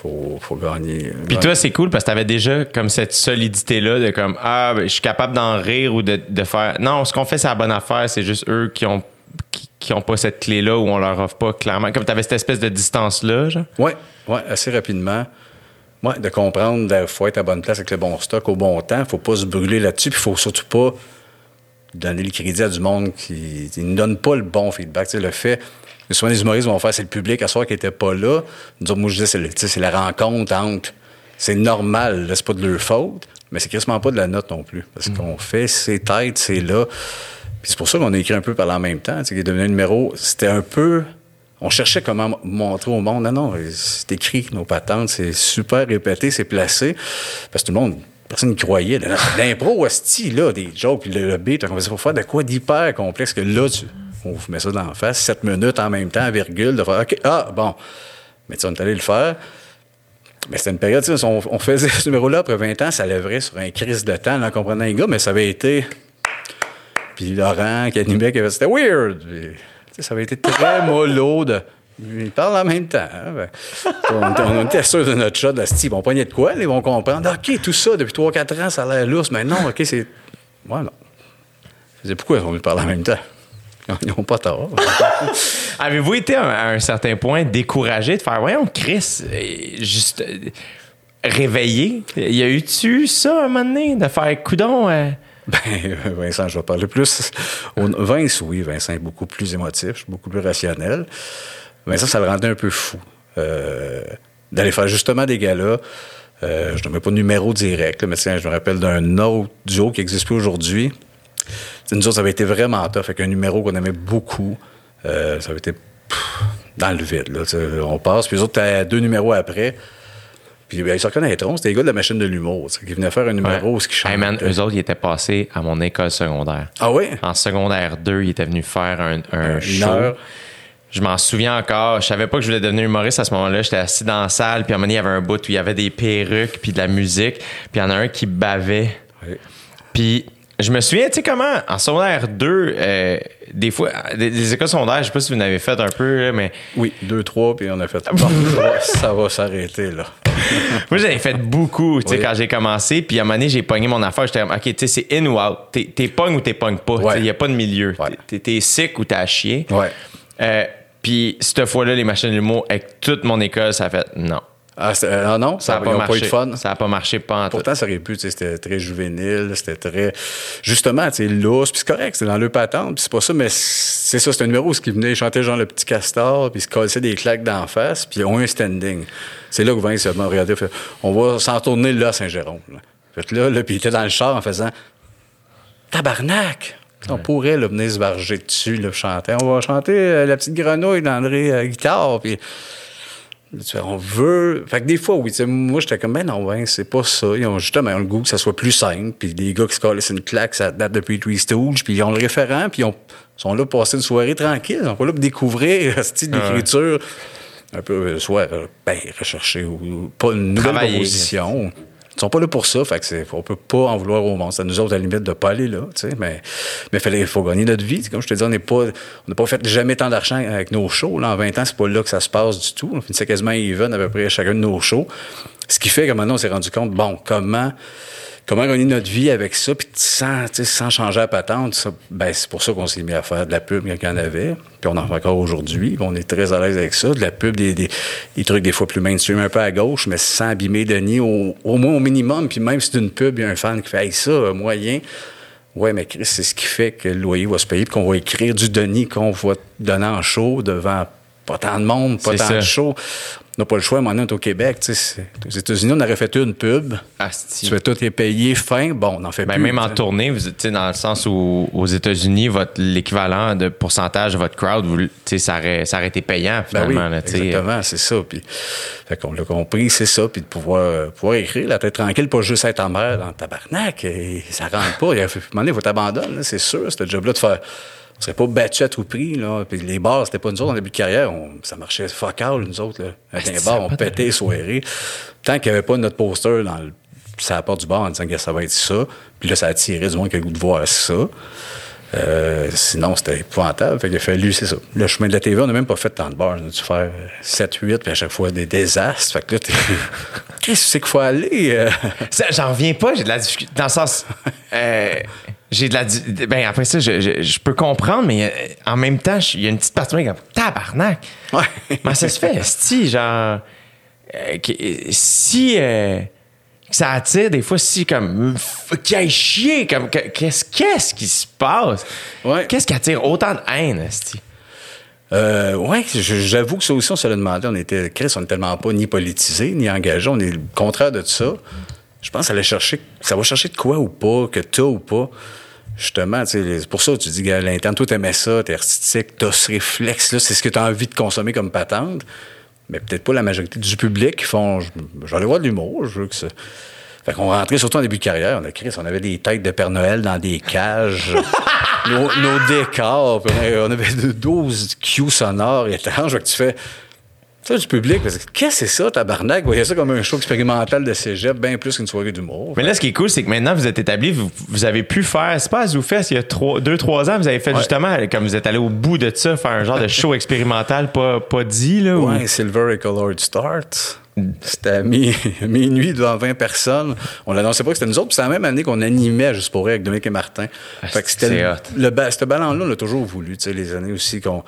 Faut, faut, gagner. Puis toi, c'est cool parce que t'avais déjà comme cette solidité-là de comme Ah, ben, je suis capable d'en rire ou de, de faire. Non, ce qu'on fait, c'est la bonne affaire, c'est juste eux qui ont qui, qui ont pas cette clé-là où on leur offre pas clairement. Comme t'avais cette espèce de distance-là, genre. Oui, ouais, assez rapidement. Ouais, de comprendre qu'il faut être à bonne place avec le bon stock au bon temps. faut pas se brûler là-dessus. Puis faut surtout pas donner le crédit à du monde qui ne donne pas le bon feedback. Tu sais, le fait souvent les humoristes vont faire c'est le public à soir qui n'était pas là. Nous autres, moi je dis c'est, le- la rencontre entre. C'est normal, là, c'est pas de leur faute, mais c'est quasiment pas de la note non plus. Parce qu'on fait ses têtes, c'est là. Puis c'est pour ça qu'on a écrit un peu par là en même temps. Qui est devenu un numéro. C'était un peu. On cherchait comment montrer au monde. Non, non, c'est écrit, nos patentes, c'est super répété, c'est placé. Parce que tout le monde, personne ne croyait. L'impro, hostie, là, des jokes, puis le, le beat, on va faire de quoi d'hyper complexe que là, tu, on vous met ça dans la face, 7 minutes en même temps, virgule, de faire, OK, ah, bon. Mais tu on est allé le faire. Mais c'était une période, tu sais, on, on faisait [laughs] ce numéro-là après 20 ans, ça lèverait sur un crise de temps, là, en comprenant les gars, mais ça avait été. Puis Laurent, qui animait, qui avait c'était weird. Puis, ça avait été très mollo de. Ils parlent en même temps. hein. Ben, on, on était sûr de notre shot, de Steve. On pognait de quoi? Ils vont comprendre. OK, tout ça, depuis 3-4 ans, ça a l'air lousse. Mais non, OK, c'est. Ouais, non. Pourquoi ils ont parler en même temps? Ils n'ont pas tort. [laughs] Avez-vous été à un, certain point découragé de faire Voyons, Chris, euh, juste euh, réveillé? Y a eu-tu ça un moment donné de faire coudon? euh, Ben, euh, Vincent, je vais parler plus. Vince, oui, Vincent est beaucoup plus émotif, beaucoup plus rationnel. Vincent, ça le rendait un peu fou. euh, D'aller faire justement des galas. Euh, je ne mets pas de numéro direct, là, mais tiens, je me rappelle d'un autre duo qui n'existe plus aujourd'hui. Nous autres, ça avait été vraiment tough, avec un numéro qu'on aimait beaucoup. Euh, ça avait été pff, dans le vide. Là, on passe, puis les autres, t'as deux numéros après. Puis ben, ils se reconnaîtront, c'était les gars de la machine de l'humour, qui venaient faire un numéro où ce qui Hey man, chantait. eux autres, ils étaient passés à mon école secondaire. Ah oui? En secondaire 2, ils étaient venus faire un, un Une show. heure. Je m'en souviens encore. Je savais pas que je voulais devenir humoriste à ce moment-là. J'étais assis dans la salle, puis à un moment donné, il y avait un bout où il y avait des perruques, puis de la musique. Puis il y en a un qui bavait. Oui. Puis je me souviens, tu sais comment, en secondaire 2, euh, des fois, des, des écoles secondaires, je sais pas si vous en avez fait un peu, mais Oui, deux, trois, puis on a fait. Bon, ça [laughs] va- ça va s'arrêter, là. moi, j'avais fait beaucoup, tu sais, Oui. quand j'ai commencé. Puis à un moment donné, j'ai pogné mon affaire. J'étais comme, OK, tu sais, c'est in ou out. T'es, pognes ou t'es pognes pas. Ouais. Il n'y a pas de milieu. Ouais. T'es, t'es sick ou t'es à chier. Ouais. Euh, puis cette fois-là, les machines d'humour, avec toute mon école, ça a fait non. Ah, ah non, Ça n'a pas pas, marché. eu de fun. Ça n'a pas marché pas en tout. Pourtant, ça aurait pu, tu sais, c'était très juvénile, c'était très. Justement, tu sais, lousse, puis c'est correct, c'est dans le patente, puis c'est pas ça, mais c'est ça, c'est un numéro où ce qui venait chanter genre le petit castor, puis se casser des claques d'en face, puis ont un standing. C'est là que Vince m'a regardé, fait, on va s'en tourner là Saint-Jérôme. Fait que là, là puis il était dans le char en faisant Tabarnak! On pourrait là, venir se varger dessus, là, chanter. On va chanter euh, La petite grenouille d'André euh, Guitare, puis. On veut. Fait que des fois, oui, moi, j'étais comme, ben non, ben, c'est pas ça. Ils ont justement ils ont le goût que ça soit plus simple. Puis les gars qui se collent une claque, ça date depuis Three Stooges. Puis ils ont le référent, puis ils ont- sont là pour passer une soirée tranquille. Ils sont pas là pour découvrir [laughs] ce style d'écriture. Un peu, euh, soit, euh, ben, rechercher ou, pas une nouvelle proposition. Ils sont pas là pour ça, fait on peut pas en vouloir au monde. C'est à nous autres, à la limite, de pas aller là. Mais, mais fallait, faut gagner notre vie. Comme je te dis, on n'est pas, on n'a pas fait jamais tant d'argent avec nos shows. Là, en 20 ans, c'est pas là que ça se passe du tout. On finissait quasiment even à peu près chacun de nos shows. Ce qui fait que maintenant, on s'est rendu compte, bon, comment, comment gagner notre vie avec ça, puis sans, sans changer la patente. Ça, ben, c'est pour ça qu'on s'est mis à faire de la pub quand il y en avait. Puis on en fait encore aujourd'hui. On est très à l'aise avec ça. De la pub, des, des, des trucs des fois plus mainstream, un peu à gauche, mais sans abîmer Denis, au, au moins au minimum. Puis même si c'est une pub, il y a un fan qui fait hey, ça, euh, moyen. Ouais, mais Chris, c'est ce qui fait que le loyer va se payer, qu'on va écrire du Denis qu'on va donner en show devant pas tant de monde, pas tant ça. de show. On n'a pas le choix, maintenant, on est au Québec. Aux États-Unis, on aurait fait une pub. Asti. Tu fais tout est payé fin. Bon, on en fait Ben, plus. même en tournée, vous, dans le sens où aux États-Unis, votre l'équivalent de pourcentage de votre crowd, vous, ça, aurait, ça aurait été payant Ben oui, finalement. là, exactement, c'est ça. Puis, fait qu'on l'a compris, c'est ça. Puis de pouvoir, euh, pouvoir écrire la tête tranquille, pas juste être en mer dans le tabarnak. Et ça rentre pas. Il y a- à un moment donné, il faut t'abandonner, c'est sûr, ce job-là de faire. On serait pas battu à tout prix, là. Puis les bars, c'était pas nous autres en début de carrière. On- ça marchait fuck all, nous autres, là. Avec Ah, les bars, ça, on pétait les soirées. Tant qu'il n'y avait pas notre poster dans le, sur la porte du bar en disant que ça va être ça. Puis là, ça attirait du moins le goût de voir ça. Euh, sinon, c'était épouvantable. Fait qu'il a fallu, c'est ça. Le chemin de la TV, on n'a même pas fait tant de bars. On a dû faire 7, 8, puis à chaque fois des désastres. Fait que là, t'es. [laughs] Qu'est-ce que c'est qu'il faut aller? euh? Ça, J'en reviens pas, j'ai de la difficulté. Dans le sens. euh, j'ai de la. Ben, après ça, je, je- je peux comprendre, mais euh, en même temps, il y a une petite partie de moi qui est comme tabarnak. Ouais. Comment ça se fait, si genre. euh, si. euh, ça attire des fois si comme qu'il aille chier comme que- qu'est-ce qu'est-ce qui se passe? Ouais. qu'est-ce qui attire autant de haine esti? Euh, ouais, j'avoue que ça aussi, on se l'a demandé. On était, Chris, on n'est tellement pas ni politisé, ni engagé. On est le contraire de ça. Je pense que ça, allait chercher, ça va chercher de quoi ou pas, que t'as ou pas. Justement, c'est pour ça que tu dis, gars, l'interne, toi, t'aimais ça, t'es artistique, t'as ce réflexe-là, c'est ce que t'as envie de consommer comme patente. Mais peut-être pas la majorité du public qui font, j'allais voir de l'humour, je veux que ça. Fait qu'on rentrait surtout en début de carrière, on a Chris, on avait des têtes de Père Noël dans des cages, [laughs] nos, nos décors, puis on avait- on avait 12 cues sonores étranges, fait que tu fais ça du public, parce que qu'est-ce que c'est ça, tabarnak? Vous voyez ça comme un show expérimental de cégep, bien plus qu'une soirée d'humour. mais là ce qui est cool c'est que maintenant vous êtes établi vous, vous avez pu faire c'est pas à ZooFest il y a 2-3 ans vous avez fait justement comme vous êtes allé au bout de ça faire un genre de show expérimental pas, pas dit là ou- Ouais, Silver et Colored Start. C'était à mi- [laughs] minuit devant 20 personnes. On l'annonçait pas que c'était nous autres. Puis c'était la même année qu'on animait juste pour avec Dominique et Martin. Fait que c'était c'est le, le ce ballon-là, on l'a toujours voulu. Tu sais, les années aussi qu'on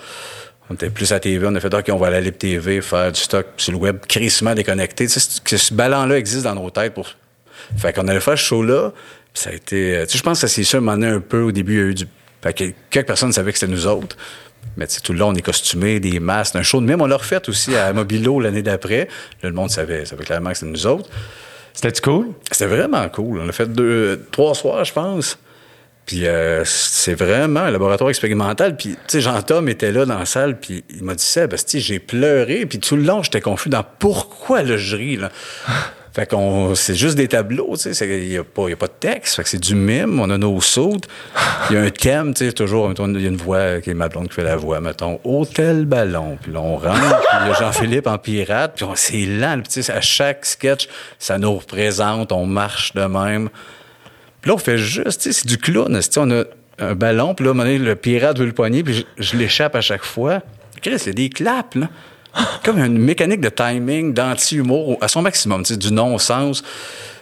on était plus à TV, on a fait OK, on va aller à TV, faire du stock sur le web, crissement déconnecté. Tu sais, c'est- que ce ballon-là existe dans nos têtes pour. Fait qu'on allait faire ce show-là. ça a été. euh, Tu sais, je pense que ça s'est su à un peu au début. Il y a eu du. Fait que quelques personnes savaient que c'était nous autres. Mais tu sais, tout le long, on est costumés, des masques, un show de même. On l'a refait aussi à Mobilo l'année d'après. Là, le monde savait, savait clairement que c'était nous autres. c'était cool? C'était vraiment cool. On a fait deux, trois soirs, je pense. Puis euh, c'est vraiment un laboratoire expérimental. Puis, tu sais, Jean-Tom était là dans la salle, puis il m'a dit ça, Basti, j'ai pleuré. Puis tout le long, j'étais confus dans pourquoi le je ris, là. [laughs] Fait qu'on, c'est juste des tableaux, tu sais. Il n'y a, pas- y a pas de texte. Fait que c'est du mime. On a nos sautes. Il y a un thème, tu sais, toujours. Il y a une voix qui est ma blonde qui fait la voix, mettons, Hôtel Ballon. Puis là, on rentre. puis il y a Jean-Philippe en pirate. Puis on- c'est lent. Tu sais, à chaque sketch, ça nous représente. On marche de même. Puis là, on fait juste, c'est du clown. On a un ballon, puis là, à un moment donné, le pirate veut le poigner, puis je, l'échappe à chaque fois. Chris, c'est des claps, là. Comme une mécanique de timing, d'anti-humour à son maximum, du non-sens.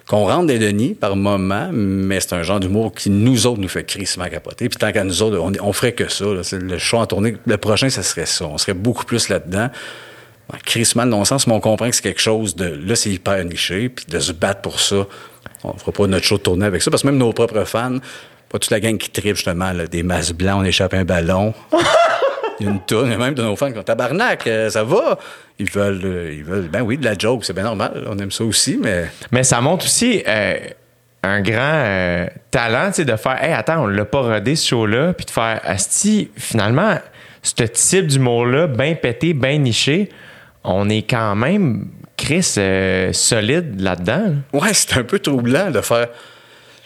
Qu'on rentre des denis par moment, mais c'est un genre d'humour qui, nous autres, nous fait crissement capoter. Puis tant qu'à nous autres, on, ferait que ça. le choix en tournée. Le prochain, ça serait ça. On serait beaucoup plus là-dedans. Crissement de non-sens, mais on comprend que c'est quelque chose de. Là, c'est hyper niché, puis de se battre pour ça. On fera pas notre show de tournée avec ça, parce que même nos propres fans, pas toute la gang qui tripe justement, là, des masses blancs, on échappe un ballon. [laughs] Il y a une a même de nos fans qui ont tabarnak, euh, ça va? Ils veulent, euh, ils veulent, ben oui, de la joke, c'est bien normal, on aime ça aussi, mais. Mais ça montre aussi euh, un grand euh, talent, tu sais, de faire, hey, attends, on l'a pas rodé ce show-là, puis de faire, Asti, finalement, ce type d'humour-là, bien pété, bien niché, on est quand même, Chris, euh, solide là-dedans. là. Ouais, c'est un peu troublant de faire.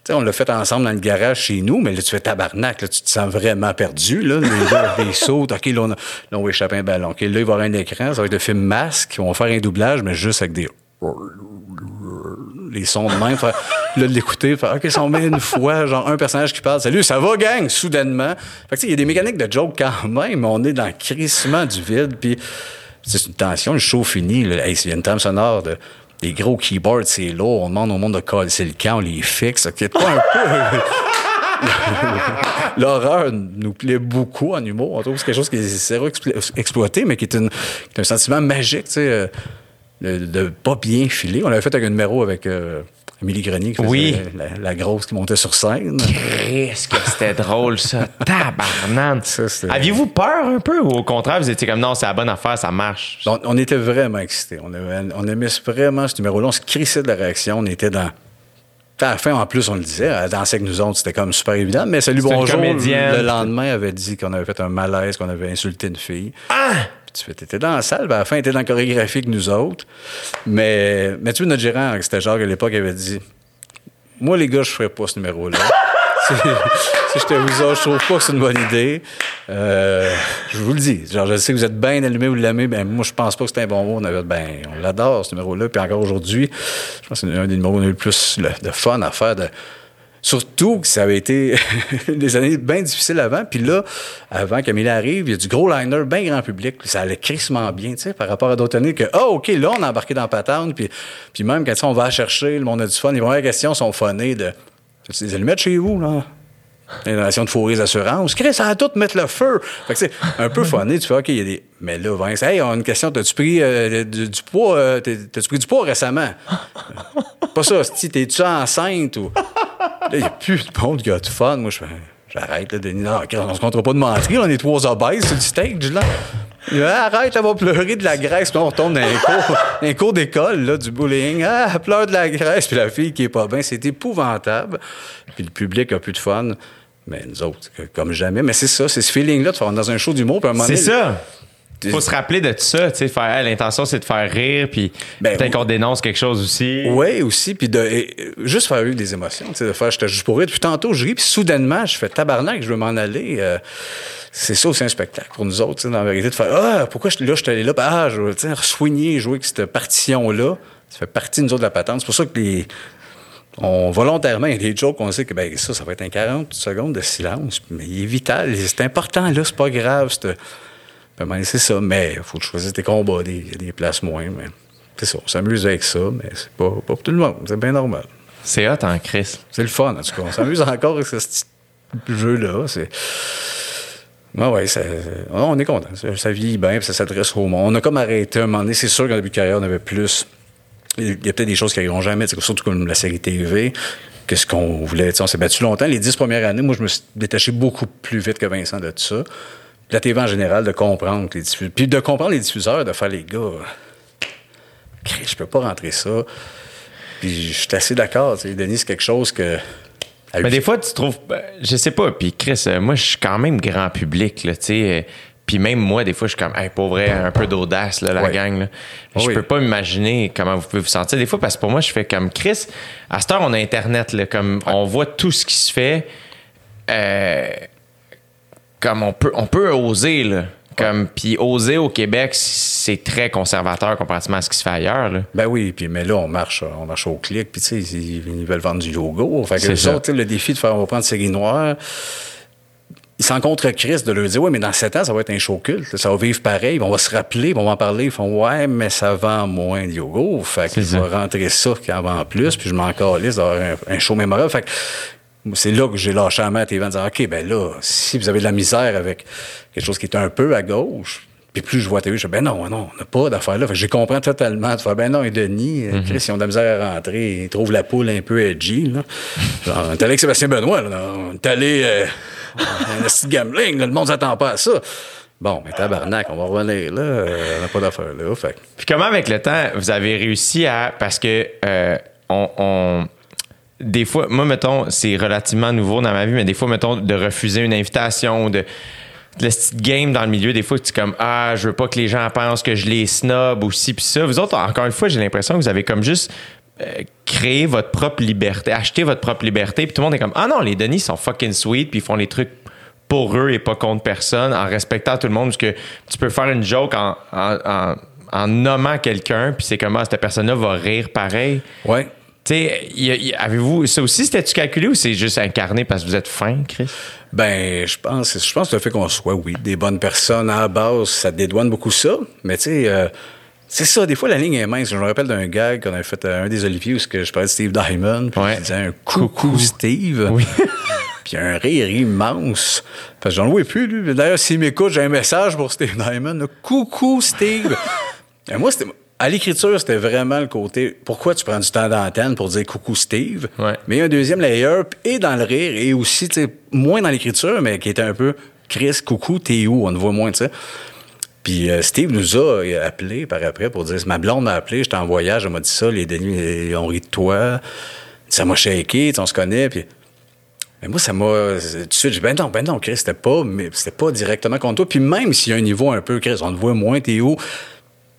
Tu sais, on l'a fait ensemble dans le garage chez nous, mais là, tu fais tabarnak, là, tu te sens vraiment perdu, là. Les [laughs] sauts, OK, là on, a- là, on va échapper un ballon. OK, là, il va y avoir un écran, ça va être le film masque, on va faire un doublage, mais juste avec des. Les sons de même, faire, là, de l'écouter, faire, OK, si on met une fois, genre, un personnage qui parle, salut, ça va, gang, soudainement. Fait que, tu sais, il y a des mécaniques de joke quand même, mais on est dans le crissement du vide, puis c'est une tension, le show fini, là, hey, a une trame sonore de. Des gros keyboards, c'est lourd. On demande au monde de coller c'est le camp, on les fixe. OK, pas un peu. [laughs] L'horreur nous plaît beaucoup en humour. On trouve que c'est quelque chose qui est zéro explo- exploité, mais qui est, qui est un sentiment magique, tu sais, euh, de, de pas bien filer. On l'avait fait avec un numéro avec euh, Amélie Grenier, qui faisait Oui. la, la grosse qui montait sur scène. Qu'est-ce que c'était drôle, ça. [laughs] Tabarnane. Aviez-vous peur un peu ou au contraire, vous étiez comme non, c'est la bonne affaire, ça marche? On, on était vraiment excités. On, avait- on aimait vraiment ce numéro-là. On se crissait de la réaction. On était dans. À la fin, en plus, on le disait, dansait avec nous autres, c'était comme super évident. Mais Salut Bonjour, le lendemain, avait dit qu'on avait fait un malaise, qu'on avait insulté une fille. Ah! Tu fais, t'étais dans la salle, puis à la fin, t'étais dans la chorégraphie avec nous autres. Mais, mais tu vois, notre gérant, c'était genre à l'époque, avait dit Moi, les gars, je ferais pas ce numéro-là. [laughs] si, j'étais vous autres, je trouve pas que c'est une bonne idée. Euh, je vous le dis. Genre, je sais que vous êtes bien allumé ou l'aimez, ben moi, je pense pas que c'est un bon mot. On avait, ben, on l'adore, ce numéro-là. Puis encore aujourd'hui, je pense que c'est un des numéros où on a eu le plus de fun à faire. De, Surtout que ça avait été [laughs] des années bien difficiles avant. Puis là, avant Camille arrive, il y a du gros liner, bien grand public. Ça allait crissement bien, tu sais, par rapport à d'autres années que, oh, OK, là, on a embarqué dans Patente. Puis, puis même quand on va chercher, le monde a du fun. Les premières questions sont funnées de, c'est des allumettes chez vous, là? L'innovation de fourrer les assurances. Chris, ça a tout mettre le feu. Fait que c'est un peu [laughs] funné. Tu fais, OK, il y a des. Mais là, Vince, hey, on a une question. T'as-tu pris euh, du, du, poids? Euh, t'as-tu pris du poids récemment? [laughs] Pas ça, t'es-tu enceinte ou? Il n'y a plus de monde qui a du fun. Moi, je fais, j'arrête, là, Denis. Non, on se comptera pas de mentir. On est trois obèses sur du stage, là. Ah, arrête, elle va pleurer de la graisse. Puis on retourne dans un cours, un cours d'école, là, du bullying. Ah, elle pleure de la graisse. Puis la fille qui est pas bien, c'est épouvantable. Puis le public a plus de fun. Mais nous autres, comme jamais. Mais c'est ça, c'est ce feeling-là de faire dans un show d'humour. C'est ça faut se rappeler de tout ça, tu sais, l'intention c'est de faire rire puis ben, peut-être qu'on dénonce quelque chose aussi. Oui, aussi puis de juste faire vivre des émotions, tu sais de faire j'étais juste pour rire puis tantôt je ris puis soudainement je fais tabarnak, je veux m'en aller euh, c'est ça aussi un spectacle pour nous autres, dans la vérité de faire ah pourquoi je, là je suis allé là, ah je veux soigner jouer avec cette partition là, ça fait partie de nous autres de la patente. C'est pour ça que les on, volontairement, il y a des jokes, on sait que ben, ça, ça va être un 40 secondes de silence, mais il est vital, c'est important, là, c'est pas grave, c'est ben, c'est ça, mais il faut choisir tes combats, des places moins, mais c'est ça. On s'amuse avec ça, mais c'est pas, pas pour tout le monde. C'est bien normal. C'est hot en Chris? C'est le fun, en tout cas. On s'amuse [laughs] encore avec ce jeu-là. C'est. Ah ouais, on est content. Ça, vit bien, puis ça s'adresse au monde. On a comme arrêté un moment donné. C'est sûr qu'en début de carrière, on avait plus. Il y a peut-être des choses qui n'arriveront jamais, surtout comme la série TV. Qu'est-ce qu'on voulait? on s'est battu longtemps. Les dix premières années, moi, je me suis détaché beaucoup plus vite que Vincent de tout ça la TV en général, de comprendre les diffuseurs. Puis de comprendre les diffuseurs, de faire les gars. Je peux pas rentrer ça. Puis je suis assez d'accord. Denis, c'est quelque chose que. Mais des fois, tu trouves. Ben, je sais pas. Puis Chris, euh, moi, je suis quand même grand public, là, tu sais. Euh, puis même moi, des fois, je suis comme, hey, pour vrai, un peu d'audace, la gang. Là. Je peux pas imaginer comment vous pouvez vous sentir. Des fois, parce que pour moi, je fais comme Chris. À cette heure, on a Internet, là, comme on voit tout ce qui se fait. Euh, comme on peut, on peut oser, là. Comme, puis oser au Québec, c'est très conservateur comparativement à ce qui se fait ailleurs. Là. Ben oui, puis mais là, on marche, on marche au clic, puis tu sais, ils, veulent vendre du yoga. Fait que autres, le défi de faire, on va prendre série noire, ils s'en contre Christ de leur dire, oui, mais dans sept ans, ça va être un show culte. Ça va vivre pareil. On va se rappeler, on va en parler. Ils font, ouais, mais ça vend moins de yoga. Fait que je vais rentrer ça qui en vend plus, puis je m'en calisse d'avoir un, un, show mémorable. Fait que c'est là que j'ai lâché la main à TV en disant, OK, ben là, si vous avez de la misère avec quelque chose qui est un peu à gauche, puis plus je vois TV, je dis, ben non, non, on n'a pas d'affaire là. Fait que j'ai compris totalement. Tu fais, ben non, et Denis, mm -hmm. Chris, ils ont de la misère à rentrer, ils trouvent la poule un peu edgy, là. Genre, on est allé avec Sébastien Benoît, là. On est allé, euh, petit gambling, là, le monde s'attend pas à ça. Bon, mais tabarnak, on va revenir là, euh, on n'a pas d'affaire là. Fait. Puis comment, avec le temps, vous avez réussi à. Parce que euh, on, on des fois, moi, mettons, c'est relativement nouveau dans ma vie, mais des fois, mettons, de refuser une invitation, de, le game dans le milieu, des fois, tu es comme Ah, je veux pas que les gens pensent que je les snob aussi. Puis ça, vous autres, encore une fois, j'ai l'impression que vous avez comme juste euh, créé votre propre liberté, acheté votre propre liberté. Puis tout le monde est comme Ah non, les Denis sont fucking sweet, puis ils font les trucs pour eux et pas contre personne, en respectant tout le monde. Parce que tu peux faire une joke en, en, en, nommant quelqu'un, puis c'est comme Ah, cette personne-là va rire pareil. Ouais. Tu sais, avez-vous ça aussi, c'était-tu calculé ou c'est juste incarné parce que vous êtes fin, Chris? Ben, je pense, je pense que le fait qu'on soit, oui, des bonnes personnes à la base, ça dédouane beaucoup ça. Mais tu sais, euh, c'est ça, des fois la ligne est mince. Je me rappelle d'un gag qu'on avait fait à un des Oliviers où je parlais de Steve Diamond, puis ouais. disait un coucou, Steve. Oui. [laughs] puis un rire immense. Parce que j'en vois plus, lui. D'ailleurs, s'il m'écoute, j'ai un message pour Steve Diamond. Coucou, Steve. [laughs] Et moi, c'était à l'écriture, c'était vraiment le côté pourquoi tu prends du temps d'antenne pour dire coucou Steve? Mais il y a un deuxième layer, et dans le rire, et aussi, tu sais, moins dans l'écriture, mais qui était un peu Chris, coucou, t'es où? On ne voit moins, tu sais. Puis euh, Steve nous a appelé par après pour dire ma blonde m'a appelé, j'étais en voyage, elle m'a dit ça, les Denis ont ri de toi. Ça m'a shaké, on se connaît. Puis mais moi, ça m'a. Tout de suite, j'ai dit, ben non, ben non, Chris, c'était pas, mais c'était pas directement contre toi. Puis même s'il y a un niveau un peu, Chris, on te voit moins, t'es où?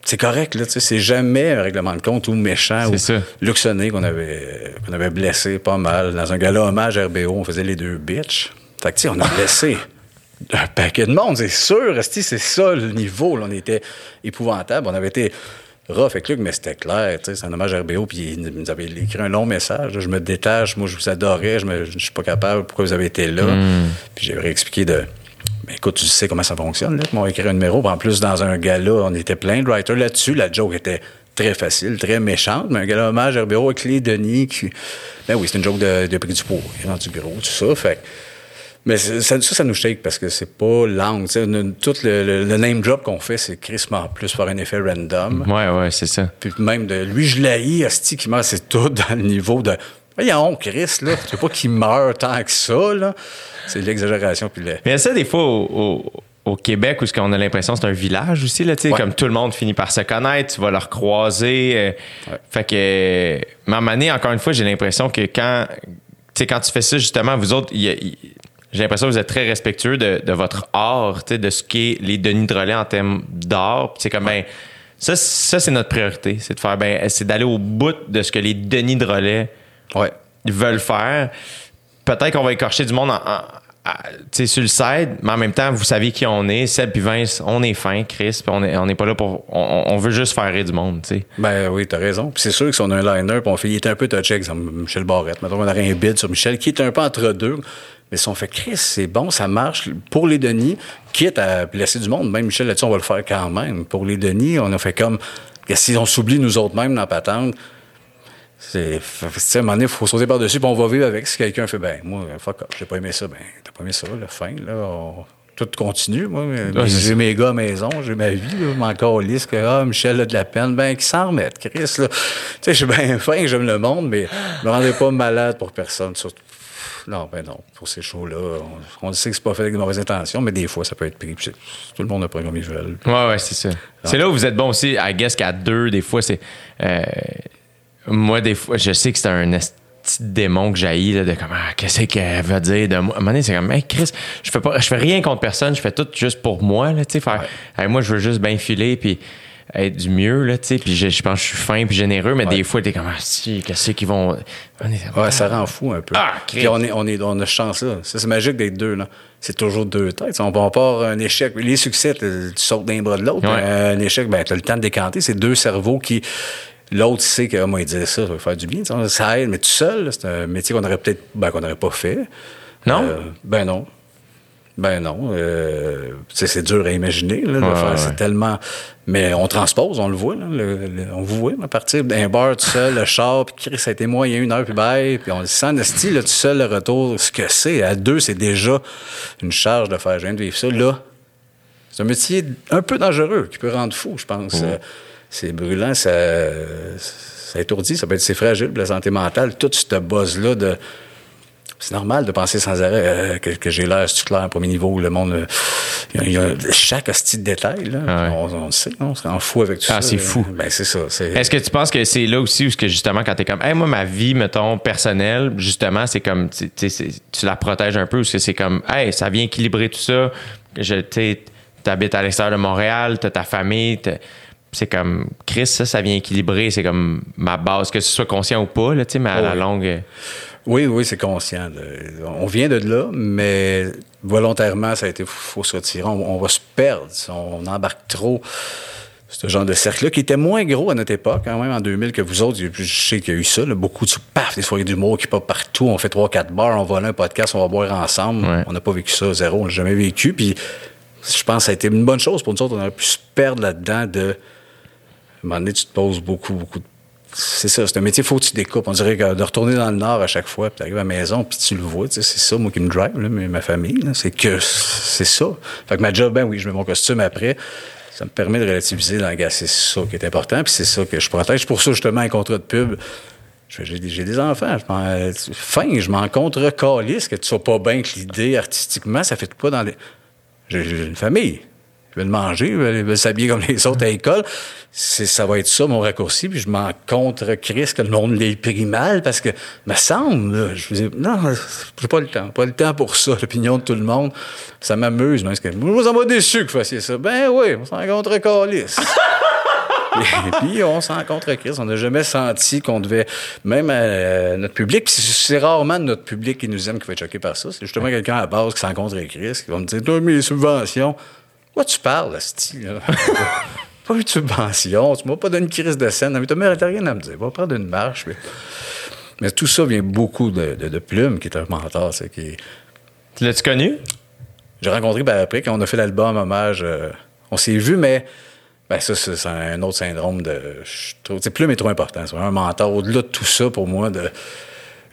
C'est correct, là, tu sais, c'est jamais un règlement de compte ou méchant ou luxonné qu'on avait, qu'on avait blessé pas mal. Dans un gala hommage RBO, on faisait les deux bitches. Fait que, on a [laughs] blessé un paquet de monde, c'est sûr. C'est ça le niveau, là, on était épouvantable. On avait été rough avec Luc, mais c'était clair, tu sais, c'est un hommage à RBO, puis il nous avait écrit un long message. là, je me détache, moi, je vous adorais, je, me, je suis pas capable, pourquoi vous avez été là? Puis j'ai réexpliqué de. Ben, écoute, tu sais comment ça fonctionne, là. M'ont écrit un numéro, en plus, dans un gala, on était plein de writers là-dessus. La joke était très facile, très méchante, mais un gala hommage à RBO avec les Denis, qui. Ben oui, c'est une joke de, de prix du pot, dans du bureau, tout ça. Fait mais ça, ça, nous shake parce que c'est pas langue. Tout le, le- le name drop qu'on fait, c'est crissement plus par un effet random. Ouais, ouais, c'est ça. Puis même de lui, je l'haïs, Asti, qui c'est tout dans le niveau de. Voyons, Chris, là. Tu veux pas qu'il meure tant que ça, là? C'est l'exagération. Puis le... Mais ça des fois au, au- au Québec où qu'on a l'impression que c'est un village aussi, là, tu sais, Ouais. comme tout le monde finit par se connaître, tu vas leur croiser. euh, Ouais. Fait que, moment donné, encore une fois, j'ai l'impression que quand, tu sais, quand tu fais ça, justement, vous autres, y a- j'ai l'impression que vous êtes très respectueux de, de votre art, tu sais, de ce qu'est les Denis de relais en termes d'art. C'est comme, ben, ça, ça c'est notre priorité. C'est de faire, ben, c'est d'aller au bout de ce que les Denis de relais Ouais. veulent faire. Peut-être qu'on va écorcher du monde en, en- sais, sur le side, mais en même temps, vous savez qui on est. Seb puis Vince, on est fin, Chris, puis on est, on est pas là pour. On, on veut juste faire rire du monde, tu sais. Ben oui, t'as raison. Puis c'est sûr que si on a un liner, puis on fait, il est un peu touché, exemple Michel Barrette. Mettons qu'on aurait un bid sur Michel, qui est un peu entre deux. Mais si on fait, Chris, c'est bon, ça marche pour les Denis, quitte à blesser du monde. Même Michel, là-dessus, on va le faire quand même. Pour les Denis, on a fait comme, si on s'oublie nous autres mêmes dans la patente, c'est, fait- tu sais, à un moment donné, il faut sauter par-dessus, puis on va vivre avec. Si quelqu'un fait, ben, moi, fuck off, j'ai pas aimé ça, ben, t'as pas aimé ça, la fin, là, on- tout continue, moi. Ouais, c'est j'ai mes gars à maison, j'ai ma vie, là, je m'en calisse que, ah, Michel a de la peine, ben, qu'il s'en remette, Chris, là. Tu sais, je suis bien [laughs] fin, j'aime le monde, mais je me rendais pas malade pour personne, surtout. Non, ben non, pour ces shows-là, on, on sait que c'est pas fait avec de mauvaises intentions, mais des fois, ça peut être pris, puis tout le monde n'a pas comme ils veulent. Ouais, ouais, c'est ça. C'est là où vous êtes bon aussi. I guess qu'à deux, des fois, c'est. euh, moi, des fois, je sais que c'est un de démon que j'haïs, là, de comment, ah, qu'est-ce qu'elle veut dire de moi? À un moment donné, c'est comme, hey, Chris, je fais pas, je fais rien contre personne, je fais tout juste pour moi, là, tu sais, faire, hey, moi, je veux juste bien filer, puis être du mieux, là, tu sais, puis je, je pense que je suis fin puis généreux, mais des fois, t'es comme, ah, si, qu'est-ce qu'ils vont. On est- Ouais, ça rend fou un peu. Ah, Puis on, est, on, est, on a ce chance-là. Ça, c'est magique d'être deux. Là. C'est toujours deux têtes. On, on part un échec. Les succès, tu sautes d'un bras de l'autre. Ouais. Un échec, ben, tu as le temps de décanter. C'est deux cerveaux qui. L'autre sait que, ah, moi, il disait ça, ça va faire du bien. Ça aide, mais tout seul, c'est un métier qu'on aurait peut-être. Ben, qu'on n'aurait pas fait. Non? Euh, ben non. Ben non. Euh, c'est dur à imaginer, là, Ouais, ouais. C'est tellement. Mais on transpose, on le voit, là, le- le- on vous voit, à partir d'un bar tout seul, le char, puis Chris, ça a été moyen une heure, puis bye, puis on le sent, le style, là, tout seul, le retour, ce que c'est. À deux, c'est déjà une charge de faire, je viens de vivre ça. Là, c'est un métier un peu dangereux, qui peut rendre fou, je pense. Euh, C'est brûlant, ça, ça étourdit, ça peut être c'est fragile la santé mentale. Tout ce buzz-là de. C'est normal de penser sans arrêt euh, que, que j'ai l'air c'est clair, premier niveau, le monde. euh, Il y a, chaque hostie de détail, là. Ah ouais. on, on le sait, on se rend fou avec tout Ah, ça. c'est fou. Ben, c'est ça. Est-ce que tu penses que c'est là aussi où que justement quand t'es comme hey, moi ma vie mettons personnelle justement c'est comme tu la protèges un peu ou que c'est comme hey ça vient équilibrer tout ça? Je tu habites à l'extérieur de Montréal t'as ta famille t'as- c'est comme Chris ça ça vient équilibrer c'est comme ma base que ce soit conscient ou pas là tu sais mais à la longue euh, Oui, oui, c'est conscient. On vient de là, mais volontairement, ça a été faut se retirer. On, on va se perdre si on embarque trop. Ce genre de cercle-là, qui était moins gros à notre époque, quand même, en 2000, que vous autres. Je sais qu'il y a eu ça, là, beaucoup de paf, des soirées d'humour qui partent partout. On fait trois, quatre bars, on va là un podcast, on va boire ensemble. Ouais. On n'a pas vécu ça, zéro, on l'a jamais vécu. Puis je pense que ça a été une bonne chose pour nous autres. On aurait pu se perdre là-dedans de. Un moment donné, tu te poses beaucoup, beaucoup de c'est ça, c'est un métier, faut que tu découpes. On dirait que de retourner dans le Nord à chaque fois, puis t'arrives à la maison, puis tu le vois, c'est ça, moi, qui me drive, là, ma famille, c'est que c'est ça. Fait que ma job, ben oui, je mets mon costume après. Ça me permet de relativiser dans le gars, c'est ça qui est important, puis c'est ça que je protège. Pour ça, justement, un contrat de pub, j'ai des, enfants, je fin, je m'en contre calisse que tu sois pas bien avec l'idée artistiquement, ça fait pas dans les. J'ai une famille. Ils veulent manger, ils veulent, veulent s'habiller comme les autres à l'école. C'est, ça va être ça, mon raccourci. Puis je m'en contre Chris que le monde l'ait pris mal parce que, me semble, là, je faisais, non, j'ai pas le temps. Pas le temps pour ça, l'opinion de tout le monde. Ça m'amuse, parce que, moi, ça m'a déçu que vous fassiez ça. Ben oui, on s'en contre calisse. [laughs] Et puis, on s'en contre Chris. On n'a jamais senti qu'on devait, même à notre public, puis c'est c'est rarement notre public qui nous aime qui va être choqué par ça. C'est justement quelqu'un à la base qui s'en contre Chris, qui va me dire, toi, mes subventions. Quoi tu parles, Asti, là? [laughs] pas eu de subvention, tu m'as pas donné une crise de scène, mais tu n'as rien à me dire. Va prendre une marche. Mais, mais tout ça vient beaucoup de, de, de Plume, qui est un mentor. c'est Qui... Tu l'as-tu connu? J'ai rencontré après, quand on a fait l'album Hommage, euh, on s'est vu, mais ben, ça, c'est un autre syndrome de. Je trouve, Plume est trop important. C'est un mentor. Au-delà de tout ça, pour moi, de,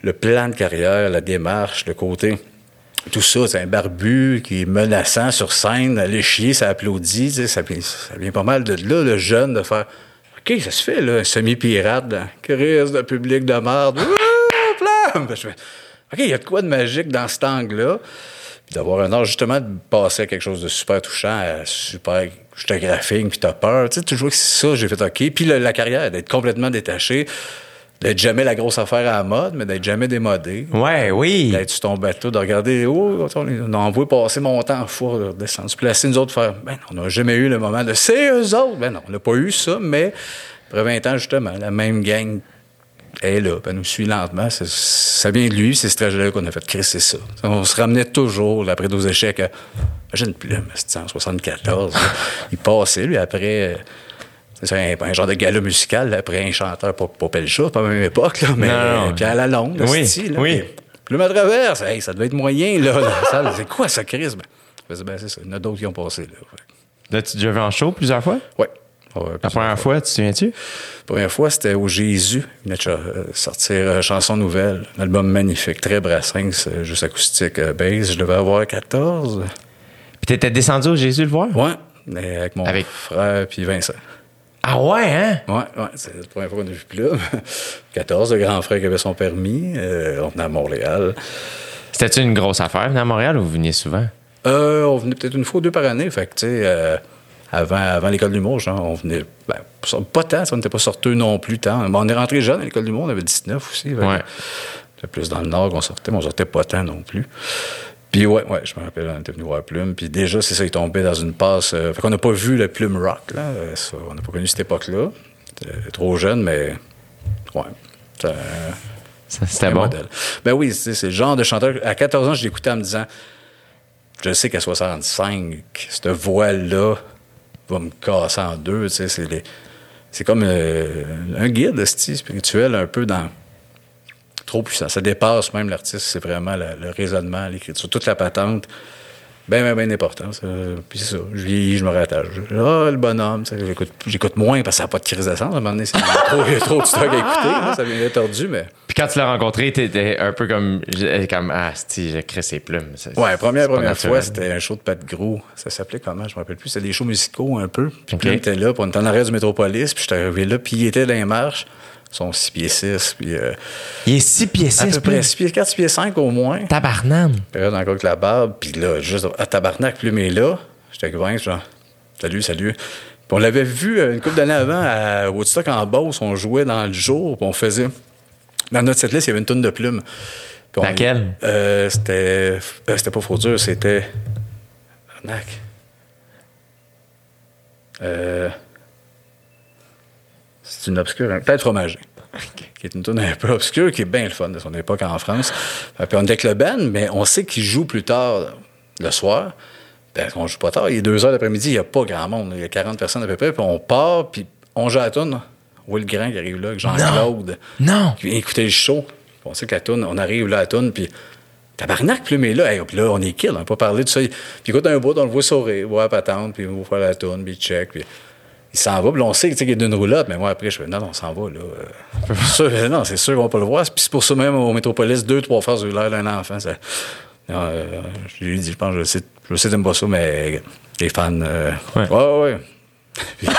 le plan de carrière, la démarche, le côté tout ça, c'est un barbu qui est menaçant sur scène, aller chier, ça applaudit, ça, vient pas mal de là, le jeune, de faire OK, ça se fait, là, un semi-pirate, crise de public de merde. Je fais, OK, il y a quoi de magique dans cet angle-là? Puis d'avoir un art, justement, de passer à quelque chose de super touchant, à super graphique, puis t'as peur. Tu sais, toujours que c'est ça, j'ai fait OK. Puis la carrière, d'être complètement détaché d'être jamais la grosse affaire à la mode, mais d'être jamais démodé. Ouais, oui. D'être sur ton bateau, de regarder, oh, on a envoyé passer mon temps en four, de descendre, se placer, nous autres, faire, ben, on n'a jamais eu le moment de c'est eux autres. Ben non, on n'a pas eu ça, mais après 20 ans, justement, la même gang est là, ben, nous suit lentement. Ça vient de lui, c'est ce trajet-là qu'on a fait. Chris, c'est ça. On se ramenait toujours, après nos échecs, à, imagine plus, c'était en 74. il passait, lui, après c'est un, genre de gala musical, après un chanteur, pas Pelcha, pas à la même époque, là, mais puis à la longue, oui, style, oui. Puis là, traverse, hey, ça devait être moyen, là, C'est quoi ça, Chris? Ben, ben, c'est ça, il y en a d'autres qui ont passé, là. L'as-tu déjà vu en show plusieurs fois? Oui. la première fois, tu te souviens-tu? La première fois, c'était au Jésus. Il venait de sortir euh, Chanson Nouvelle, un album magnifique, très brassing, juste acoustique, euh, bass. Je devais avoir 14. Puis t'étais descendu au Jésus le voir? Oui, avec mon frère puis Vincent. Ah ouais, hein? Ouais, ouais. C'est la première fois qu'on a vu Plume. [laughs] 14, le grand frère qui avait son permis. Euh, on venait à Montréal. C'était-tu une grosse affaire, venir à Montréal, ou vous veniez souvent? Euh, on venait peut-être une fois ou deux par année. Fait que, tu sais, euh, avant, avant l'école d'humour, genre, on venait. Ben, pas tant, on n'était pas sorteux non plus tant. on est rentré jeune à l'école d'humour, on avait 19 aussi. Ouais. C'était plus dans le nord qu'on sortait, mais on sortait pas tant non plus. Puis ouais, ouais, je me rappelle, on était venu voir Plume. Puis déjà, c'est ça, il tombait dans une passe. Euh, fait qu'on n'a pas vu le Plume Rock, là. Euh, ça, on n'a pas connu cette époque-là. trop jeune, mais ouais. C'était bon. Modèle. Ben oui, c'est le genre de chanteur. À 14 ans, je l'écoutais en me disant Je sais qu'à 65, cette voix-là va me casser en deux. C'est comme euh, un guide spirituel un peu dans trop puissant. Ça dépasse même l'artiste. C'est vraiment le raisonnement, l'écriture, toute la patente. Bien, bien, bien important. Puis c'est ça. Je vieillis, je me rattache. Ah, le bonhomme, j'écoute moins parce que ça n'a pas de crise de sens. À un moment donné, il y a trop de stock à écouter. ça vient d'être tordu, mais. Puis quand tu l'as rencontré, t'étais un peu comme. comme ah, si, j'ai créé ses plumes. Ouais, première, première fois, c'était un show de Pat Gros. Ça s'appelait comment? Je me rappelle plus. C'était des shows musicaux un peu. Puis okay. était là, puis on était en arrêt du Métropolis, puis j'étais arrivé là, puis il était dans les marches sont 6 pieds 6. Puis, euh, il est 6 pieds 6. À peu près 6 pieds 4, 6 pieds 5 au moins. Tabarnane. Période encore avec la barbe. Puis là, juste à tabarnak, plus mais là, j'étais avec genre, salut, salut. Puis on l'avait vu euh, une couple d'années avant à Woodstock en Beauce. On jouait dans le jour, puis on faisait. Dans notre setlist, il y avait une tonne de plumes. Laquelle? Euh, c'était. Euh, c'était pas Fraudure, c'était. Tabarnak. Euh. C'est une obscure, peut-être fromager. Qui est une tune un peu obscure, qui est bien le fun de son époque en France. Puis on est avec le band, mais on sait qu'il joue plus tard le soir. Ben, on joue pas tard. Il est 2 heures l'après-midi, il n'y a pas grand monde. Il y a 40 personnes à peu près. Puis on part, puis on joue à la tune. Will Grand qui arrive là, avec Jean-Claude. Non. Qui vient écouter le show. on sait que la tune, on arrive là à la tune, puis tabarnak, plus mais là, puis là, on est kill, on n'a pas parlé de ça. Puis écoute un bout, on le voit sourire, voir la patente, puis on faire la tune, puis check, puis il s'en va, puis on sait qu'il y a d'une roulotte, mais moi, après, je fais, non, non, on s'en va, là. Euh, non, c'est sûr qu'on va pas le voir. Puis c'est pour ça même au Métropolis, deux, trois fois, j'ai l'air d'un enfant. Ça, euh, je lui ai dit, je pense, je sais, je sais, t'aimes pas ça, mais les fans. Euh, ouais, ouais. ouais. [laughs]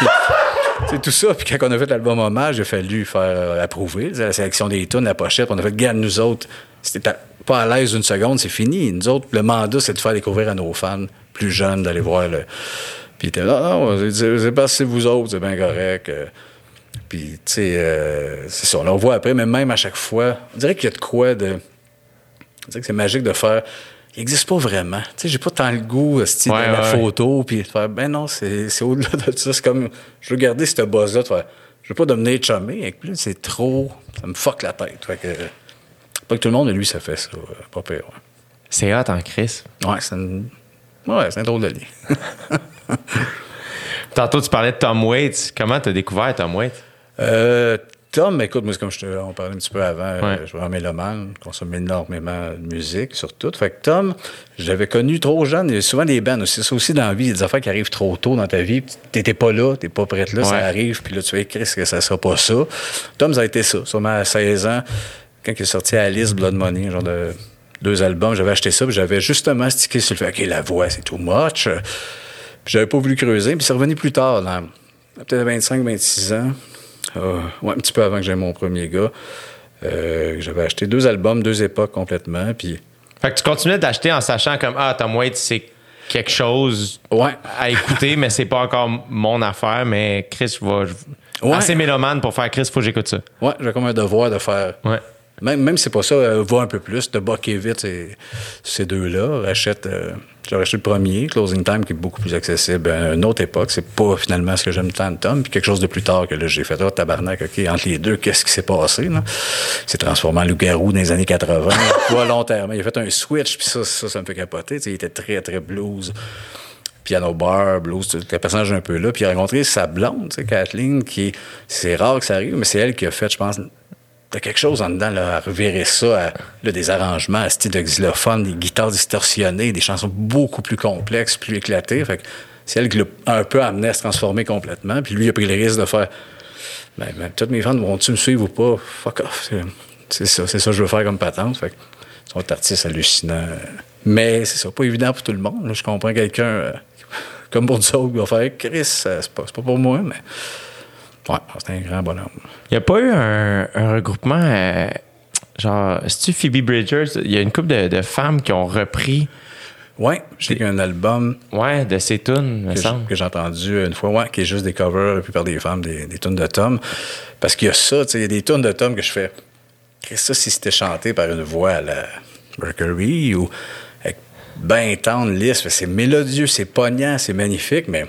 c'est tout ça. Puis quand on a fait l'album Hommage, il a fallu faire approuver la sélection des tunes, la pochette. On a fait, garde nous autres, c'était pas à l'aise une seconde, c'est fini. Nous autres, le mandat, c'est de faire découvrir à nos fans plus jeunes, d'aller voir le puis il était là, non, c'est parce que c'est vous autres, c'est bien correct. Euh. Puis, tu sais, euh, c'est ça, on le voit après, mais même à chaque fois, on dirait qu'il y a de quoi de. On dirait que c'est magique de faire. Il n'existe pas vraiment. Tu sais, j'ai pas tant le goût style de la photo, puis de faire, ben non, c'est au-delà de ça. C'est comme, je veux garder cette buzz-là, de faire, je veux pas devenir chumé avec lui, c'est trop. Ça me fuck la tête. Fait que, pas que tout le monde, lui, ça fait ça. Pas pire, ouais. C'est hot en Chris. Ouais, c'est une... Ouais, c'est un drôle de lit. [laughs] Tantôt, tu parlais de Tom Waits. Comment t'as découvert Tom Waits? Euh, Tom, écoute, moi, comme je te, on parlait un petit peu avant, Ouais. euh, je suis vraiment mélomane, consomme énormément de musique, sur tout. Fait que Tom, je l'avais connu trop jeune. Il y a souvent des bands aussi. Ça aussi dans la vie, il y a des affaires qui arrivent trop tôt dans ta vie. T'étais pas là, t'es pas prête là, ça arrive, puis là, tu fais écrire que ça sera pas ça. Tom, ça a été ça. Sûrement à 16 ans, quand il est sorti Alice, Blood Money, genre de deux albums, j'avais acheté ça, puis j'avais justement stické sur le fait, OK, la voix, c'est too much. Puis j'avais pas voulu creuser, puis c'est revenu plus tard, dans peut-être 25, 26 ans. Euh, ouais, un petit peu avant que j'aie mon premier gars. Euh, j'avais acheté deux albums, deux époques complètement. Puis, Fait que tu continuais d'acheter en sachant comme Ah, Tom Waits, c'est quelque chose ouais, à écouter, mais c'est pas encore mon affaire. Mais Chris, je- Ouais. Assez mélomane pour faire Chris, faut que j'écoute ça. ouais, j'ai comme un devoir de faire. Ouais. Même, même si c'est pas ça, euh, va un peu plus, de bucker vite ces, ces deux-là. Rachète, euh, j'ai racheté le premier, Closing Time, qui est beaucoup plus accessible à une autre époque. C'est pas finalement ce que j'aime tant de Tom. Puis quelque chose de plus tard que là, j'ai fait, oh, tabarnak, OK, entre les deux, qu'est-ce qui s'est passé, là? C'est transformé en loup-garou dans les années 80, [laughs] volontairement. Il a fait un switch, puis ça, ça, ça me fait capoter. Il était très, très blues piano bar, blues, tout le personnage un peu là. Puis il a rencontré sa blonde, Kathleen, qui est- c'est rare que ça arrive, mais c'est elle qui a fait, je pense, t'as quelque chose en dedans, là, à revirer ça, à, des arrangements à style de xylophone, des guitares distorsionnées, des chansons beaucoup plus complexes, plus éclatées. Fait que c'est elle qui l'a un peu amené à se transformer complètement. Puis lui, il a pris le risque de faire, ben, ben, toutes mes fans vont-tu me suivre ou pas? Fuck off. C'est- ça, c'est ça que je veux faire comme patente. Fait que ils sont artistes hallucinants. Mais c'est ça, pas évident pour tout le monde. Je comprends quelqu'un euh, [laughs] comme pour nous autres qui va faire Chris, euh, c'est pas, c'est pas pour moi, mais ouais, c'est un grand bonhomme. Il n'y a pas eu un, un regroupement, euh, genre, c'est-tu Phoebe Bridgers? Il y a une couple de, de femmes qui ont repris, Ouais, j'ai un album ouais, de ces tunes, me que semble. j'ai- que j'ai entendu une fois, ouais, qui est juste des covers, la plupart des femmes, des, des tunes de Tom. Parce qu'il y a ça, tu sais, il y a des tunes de Tom que je fais. Ça, si c'était chanté par une voix à la Mercury ou avec ben tendre, lisse, c'est mélodieux, c'est pognant, c'est magnifique, mais.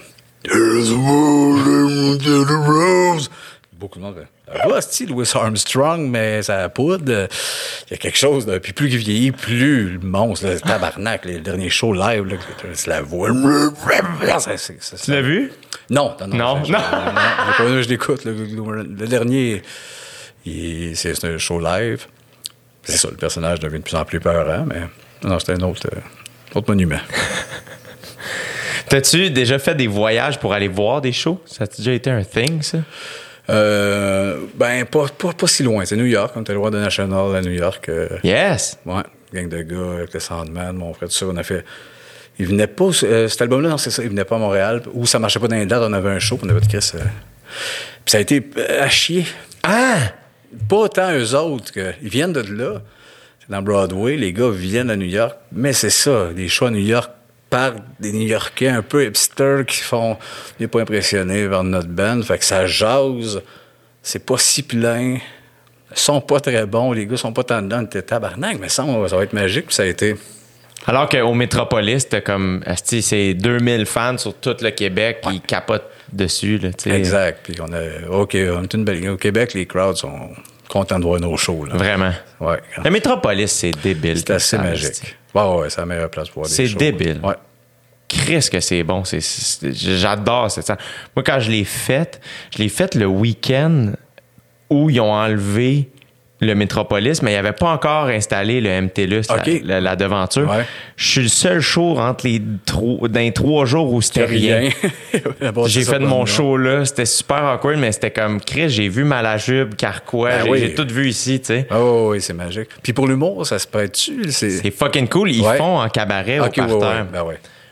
Beaucoup de monde fait. La voix, c'est Louis Armstrong, mais ça poudre. Il y a quelque chose de. Puis plus qu'il vieillit, plus le monstre, le tabarnak, les derniers shows live, là, c'est la voix. C'est- Tu l'as vu? non, non, non. Non, je- non. l'écoute. Le, le- le dernier, il- c'est c'est un show live. C'est ça, le personnage devient de plus en plus peurant, mais non, c'était un autre, euh, autre monument. [laughs] T'as-tu déjà fait des voyages pour aller voir des shows? Ça a déjà été un thing, ça? Euh, ben, pas, pas, pas si loin. C'est New York. On était le roi de National à New York. euh, Yes! Ouais, gang de gars avec le Sandman, mon frère, tout ça. On a fait. Il venait pas, euh, cet album-là, non, c'est ça, il venait pas à Montréal. Ou ça marchait pas dans les dates, on avait un show, on avait de Chris. Puis ça a été à chier. Ah! Pas autant eux autres que. Ils viennent de là. C'est dans Broadway, les gars viennent à New York. Mais c'est ça, les shows à New York par des New-Yorkais un peu hipsters qui font. On n'est pas impressionné par notre band. Fait que ça jase. C'est pas si plein. Ils sont pas très bons. Les gars sont pas tant dedans. Était tabarnak, mais ça, ça va être magique. Puis ça a été. Alors qu'au Métropolis, t'as comme, c'est 2000 fans sur tout le Québec qui capotent dessus, là. Exact. Puis on a. OK, on est une belle. Au Québec, les crowds sont contents de voir nos shows. Là. Vraiment. Ouais. Le Métropolis, c'est débile. C'est assez ça, magique. asti. Ouais, ouais, c'est la meilleure place pour voir des C'est shows. débile. Ouais. Chris que c'est bon. C'est, c'est- j'adore cette scène. Moi, quand je l'ai faite, je l'ai faite le week-end où ils ont enlevé le Métropolis, mais il n'y avait pas encore installé le MTLUS, la- OK. la, la devanture. Ouais. Je suis le seul show entre les trois, dans les trois jours où c'était rien. [laughs] Bon, J'ai fait mon bon, show là, c'était super awkward, mais c'était comme Chris, j'ai vu Malajube, Carquois, Ben j'ai, oui. tout vu ici, tu sais. Ah oui, c'est magique. Puis pour l'humour, ça se prête-tu? C'est... C'est fucking cool. Ils Ouais. font en cabaret Ok, au parterre. ouais, ben.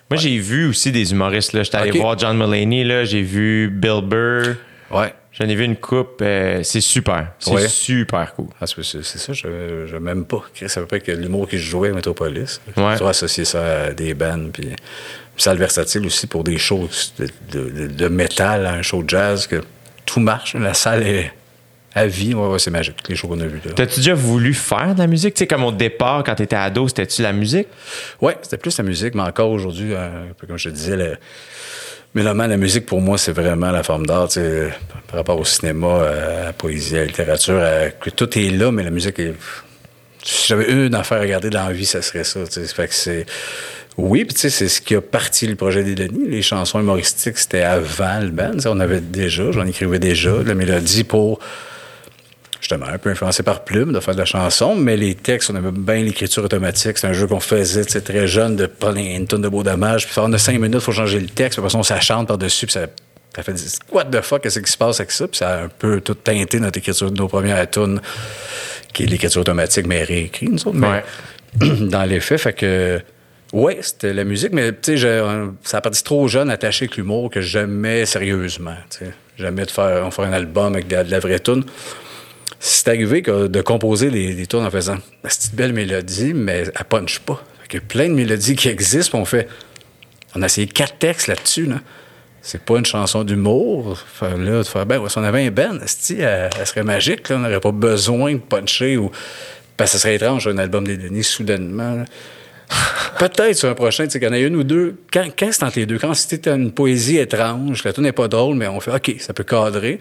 Moi, j'ai vu aussi des humoristes. Là. J'étais allé Ok. voir John Mulaney, là. j'ai vu Bill Burr. Ouais. J'en ai vu une coupe. euh, c'est super. C'est Ouais. super cool. Ah, c'est, ça, je, je m'aime pas. Ça veut pas que l'humour qui jouait à Metropolis. Ouais. Tu associer ça à des bands, puis, puis ça le versatile aussi pour des shows de, de- de- de métal un show de jazz, que tout marche. La salle est à vie. Ouais, ouais, c'est magique, les shows qu'on a vus. T'as-tu déjà voulu faire de la musique? Tu sais, comme au départ, quand t'étais ado, c'était-tu la musique? Ouais, c'était plus la musique, mais encore aujourd'hui, un peu comme je te disais, le, mélomane, la musique pour moi, c'est vraiment la forme d'art, par rapport au cinéma, à la poésie, à la littérature, tout est là, mais la musique est. Si j'avais une affaire à regarder dans la vie, ça serait ça. Fait que c'est. Oui, puis c'est ce qui a parti le projet des Denis. Les chansons humoristiques, c'était avant le band. On avait déjà, j'en écrivais déjà, la mélodie pour justement un peu influencé par Plume de faire de la chanson, mais les textes, on avait bien l'écriture automatique. C'est un jeu qu'on faisait très jeune de prendre une tonne de beau dommage, puis faire on a cinq minutes, il faut changer le texte, puis après ça, ça chante par-dessus, puis ça, ça fait what the fuck, qu'est-ce qui se passe avec ça? Puis ça a un peu tout teinté notre écriture de nos premières tunes, qui est l'écriture automatique, mais réécrite, nous autres. Mais [clears throat] dans les faits, fait que. Ouais, c'était la musique, mais tu sais, ça a parti trop jeune, attaché avec l'humour, que jamais sérieusement. sais Jamais de faire, on fait un album avec de la, vraie tune c'est arrivé de composer les, tunes en faisant cette belle mélodie, mais elle punch pas. Il y a plein de mélodies qui existent, on fait. On a essayé quatre textes là-dessus. Là. C'est pas une chanson d'humour. Là, ben, si on avait un Ben, elle, elle serait magique. Là. On n'aurait pas besoin de puncher ou. Que ce serait étrange, un album des Denis, soudainement. Peut-être sur un prochain, tu sais, qu'il y en a une ou deux. Quand, quand c'est entre les deux, quand c'était une poésie étrange, la tune n'est pas drôle, mais on fait OK, ça peut cadrer.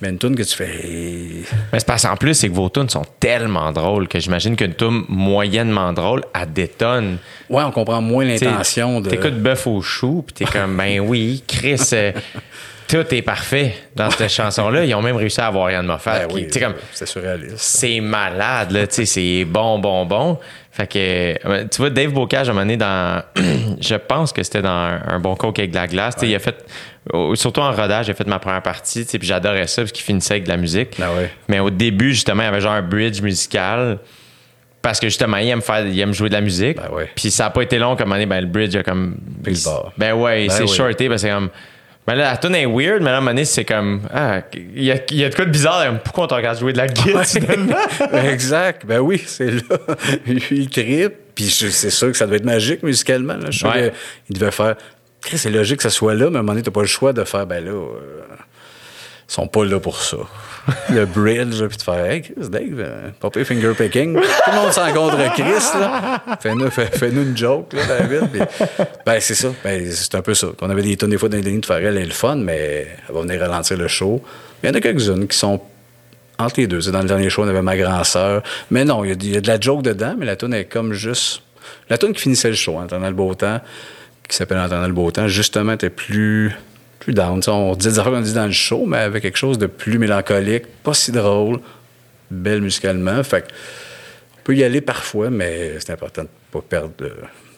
Mais une tune que tu fais. Mais c'est parce qu'en plus, c'est que vos tunes sont tellement drôles que j'imagine qu'une tune moyennement drôle, elle détonne. Ouais, on comprend moins l'intention de. T'écoutes Bœuf au chou, puis t'es comme, ben oui, Chris, euh, [laughs] tout est parfait dans cette chanson-là. Ils ont même réussi à avoir Yann Moffat. Ben comme, c'est surréaliste. C'est malade, là, tu sais, c'est bon, bon, bon. Fait que, tu vois, Dave Bocage, à un moment donné, dans, [clears throat] je pense que c'était dans un, bon coke avec de la glace. Il a fait, surtout en rodage, j'ai fait ma première partie, puis j'adorais ça parce qu'il finissait avec de la musique. Ah Mais au début, justement, il y avait genre un bridge musical. Parce que justement, il aime, faire, il aime jouer de la musique. Ben puis ça n'a pas été long comme année, ben, le bridge a comme. Ben ouais, ben c'est shorté parce que c'est comme. Mais là, la tune est weird, mais là, à un moment donné, c'est comme. Ah, il y a, y a de quoi de bizarre. Pourquoi on te regarde jouer de la guitare [laughs] ben, exact. Ben oui, c'est là. [laughs] il tripe. Puis c'est sûr que ça devait être magique musicalement. Là. Je suis qu'il devait faire. C'est logique que ça soit là, mais à un moment donné, t'as pas le choix de faire. Ben là. Euh, sont pas là pour ça. [laughs] le bridge, puis tu fais Hey, Chris, Dave, euh, pas finger picking. Tout le monde s'en contre Chris, là. Fais-nous fais, une joke, là, David. ben, c'est ça. Ben, c'est un peu ça. On avait des tonnes des fois dans les lignes de faire elle est le fun, mais elle va venir ralentir le show. Il y en a quelques-unes qui sont entre les deux. Dans le dernier show, on avait ma grand-sœur. Mais non, il y, a de la joke dedans, mais la tune est comme juste. La tune qui finissait le show, temps, qui s'appelle Entendant le beau temps, justement, était plus plus down. on dit des affaires qu'on dit dans le show, mais avec quelque chose de plus mélancolique, pas si drôle, belle musicalement. Fait on peut y aller parfois, mais c'est important de ne pas perdre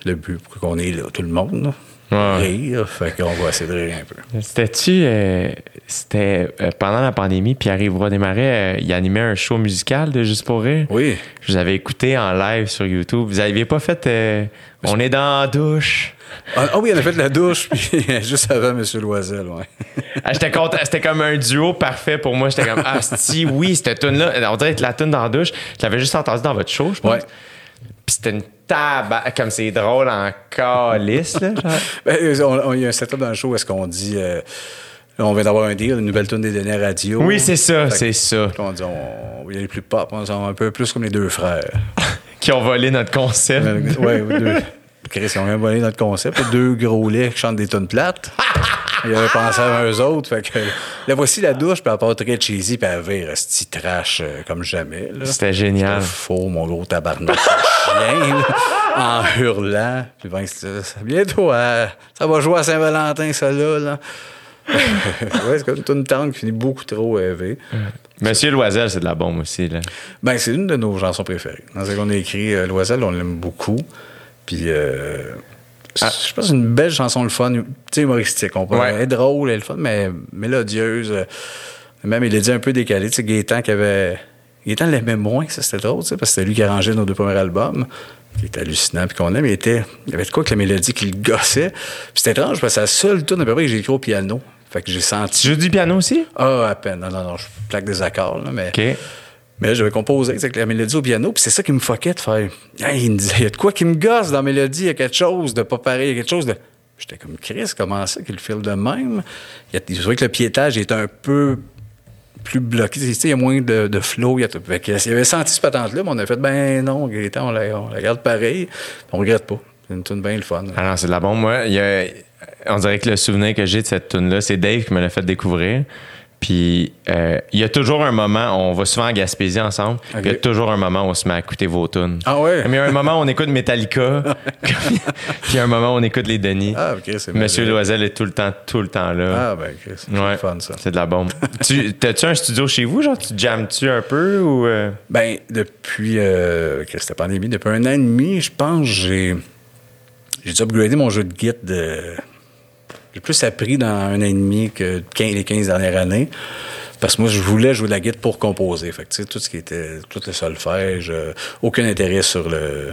le, but pour qu'on ait là, tout le monde. Rire, fait qu'on va essayer de rire un peu. C'était-tu, euh, c'était euh, pendant la pandémie, Pierre-Yves euh, il animait un show musical de Juste pour rire? Oui. Je vous avais écouté en live sur YouTube. Vous n'aviez pas fait On est dans la douche? Ah, ah, oui, on a fait la douche, [laughs] puis juste avant M. Loisel, ouais. ah, j'étais content. C'était comme un duo parfait pour moi. J'étais comme, ah, si, oui, cette tune-là, on dirait que la tune dans la douche, je l'avais juste entendu dans votre show, je pense. Ouais. Puis c'était une tabac, comme c'est drôle en calice, là. [laughs] Ben, il y a un setup dans le show où est-ce qu'on dit. Euh, on vient d'avoir un deal, une nouvelle tune des dernières radios. Oui, c'est ça, c'est ça. On dit, on, va y aller plus pop, on est un peu plus comme les deux frères. [laughs] qui ont volé notre concept. oui, deux. Chris, ils ont même volé notre concept. Deux gros laits qui chantent des tonnes plates. Ils avaient pensé à eux autres. Fait que, là, voici la douche, puis elle part très cheesy, puis elle vire ce trash euh, comme jamais. C'était génial. faux, mon gros tabarnak chien, en hurlant. Puis ben, bientôt, euh, ça va jouer à Saint-Valentin, ça là. là. [laughs] ouais, c'est comme une tante qui finit beaucoup trop élevé. Monsieur Loisel, c'est de la bombe aussi. Là. Ben, c'est une de nos chansons préférées. Dans ce qu'on a écrit, euh, Loisel, on l'aime beaucoup. Puis, euh, ah. je pense une belle chanson, le fun, tu sais, humoristique. On peut être drôle, elle est le fun, mais mélodieuse. Euh, même, il a dit un peu décalé. Tu sais, Gaétan qui avait. Gaétan l'aimait moins, ça, c'était drôle, tu sais, parce que c'était lui qui arrangeait nos deux premiers albums qui était hallucinant puis qu'on aime. Il, était, il y avait de quoi que la mélodie qui le gossait. Puis c'était étrange parce que c'est la seule tune à peu près que j'ai écrit au piano. Fait que j'ai senti. Tu joues du piano aussi? Ah, à peine. Non, non, non, je plaque des accords, là, mais. Mais j'avais composé avec la mélodie au piano, puis c'est ça qui me fuckait de faire. il me disait, il y a de quoi qui me gosse dans la mélodie, il y a quelque chose de pas pareil, il y a quelque chose de. J'étais comme Chris, comment ça qu'il file de même? Il, il vrai que le piétage est un peu plus bloqué. Il y a moins de, de flow. Il, y, il avait senti ce patente-là, mais on a fait, ben non, Gaëtan, on la, on la garde pareil. On regrette pas. C'est une tune bien le fun. Ah non, c'est de la bombe. Moi, y a, on dirait que le souvenir que j'ai de cette tune-là, c'est Dave qui me l'a fait découvrir. Puis euh, il y a toujours un moment, on va souvent en Gaspésie ensemble, Ok. il y a toujours un moment où on se met à écouter vos tunes. Ah ouais? Comme il y a un moment où on écoute Metallica, [laughs] puis il y a un moment où on écoute les Denis. Ah, ok, c'est Monsieur. Loisel est tout le temps, tout le temps là. Ah, ben, ok, c'est Ouais. fun, ça. C'est de la bombe. [laughs] tu, t'as-tu un studio chez vous? Genre, tu jammes-tu un peu ou. euh? Ben, depuis euh, que c'était la pandémie, depuis un an et demi, je pense, j'ai j'ai dû upgrader mon jeu de Git de. J'ai plus appris dans un an et demi que 15 les 15 dernières années. Parce que moi, je voulais jouer de la Git pour composer. Tout ce qui était. Tout le solfège, euh, aucun intérêt sur le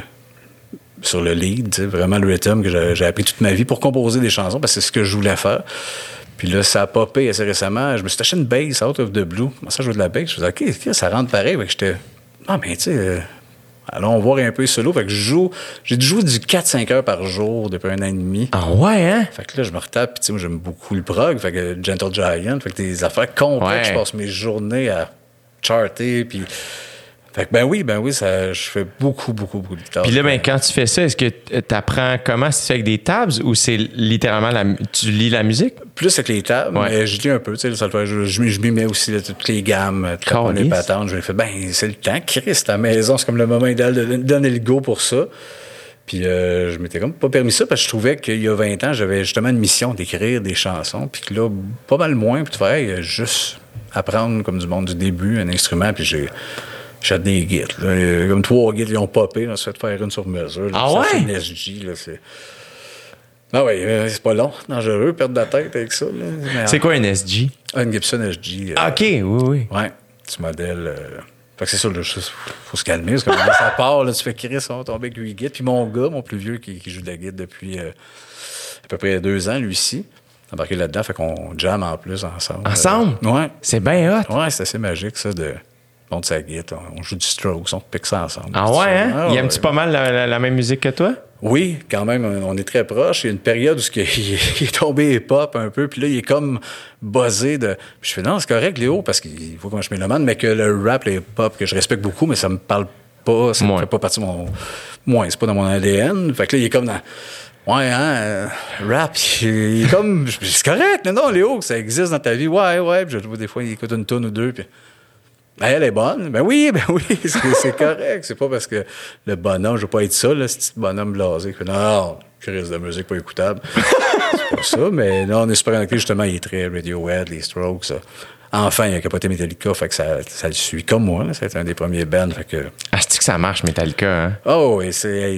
sur le lead, vraiment le rhythm que j'ai appris toute ma vie pour composer des chansons parce que c'est ce que je voulais faire. Puis là, ça a popé assez récemment. Je me suis acheté une bass out of the blue. Moi, ça, je jouais de la bass. Je faisais, OK, OK, ça rentre pareil. Fait que j'étais, ah, mais tu sais, euh, allons voir un peu solo. Fait que je joue, j'ai jouer du 4-5 heures par jour depuis un an et demi. Ah ouais, hein? Fait que là, je me retape, puis tu sais, moi, j'aime beaucoup le prog, fait que Gentle Giant, fait que des affaires complexes, Ouais. je passe mes journées à charter, puis... Fait que ben oui, ben oui, ça, je fais beaucoup, beaucoup, beaucoup de tâches. Puis là, ben, quand tu fais ça, est-ce que tu apprends comment? C'est avec des tabs ou c'est littéralement la, tu lis la musique? Plus avec les Ouais. mais je lis un peu, tu sais, je, je, je m'y mets aussi là, toutes les gammes, toutes les patentes, je me fais, ben, c'est le temps, Christ, à la maison, c'est comme le moment idéal de donner le go pour ça. Puis euh, je m'étais comme pas permis ça parce que je trouvais qu'il y a 20 ans, j'avais justement une mission d'écrire des chansons, puis que là, pas mal moins, puis de faire hey, juste apprendre comme du monde du début un instrument, puis j'ai j'ai des guides. Il Comme trois guides, ils ont popé, là, ça fait faire une sur mesure. Ah ouais? C'est une SG, là, c'est... Ah oui, c'est pas long, dangereux, perdre de la tête avec ça. C'est quoi un SG? ah, une Gibson SG. euh, Ah, OK, oui, oui. Ouais, petit modèle. euh, Fait que c'est ça, juste, faut se calmer. Parce que quand ça part, là, tu fais Chris, on va tomber avec 8 guides. Puis mon gars, mon plus vieux, qui, qui joue de la guide depuis euh, à peu près deux ans, lui ci embarqué là-dedans. Fait qu'on jam en plus ensemble. Ensemble? Euh, ouais. C'est bien hot. Ouais, c'est assez magique, ça, de sa guide. On, joue du Strokes, on pique ça ensemble. Ah ouais, hein? Ah, Il ouais. aime-tu pas mal la, la- la même musique que toi? Oui, quand même, on est très proches. Il y a une période où [laughs] il est- il est tombé pop un peu, puis là, il est comme buzzé de. Puis je fais non, c'est correct, Léo, parce qu'il faut que je mélomane, mais que le rap, les pop, que je respecte beaucoup, mais ça me parle pas, ça ne Ouais. fait pas partie de mon. Moi, c'est pas dans mon ADN. Fait que là, il est comme dans. Ouais, hein, euh, rap, [laughs] il est comme. C'est correct, non, non, Léo, ça existe dans ta vie. Ouais, ouais, puis je le vois des fois, il écoute une tonne ou deux, puis. Ben, elle est bonne. Ben oui, [laughs] ben oui, c'est correct. C'est pas parce que le bonhomme, je veux pas être ça, là, ce petit bonhomme blasé. Non, non, crise de musique pas écoutable. [laughs] c'est pas ça, mais là, on est super connecté. Justement, il est très Radiohead, les Strokes. ça. Enfin, il a capoté Metallica, fait que ça, ça le suit comme moi. C'est un des premiers bands. Fait que. Ah, que ça marche, Metallica, hein? Oh, et c'est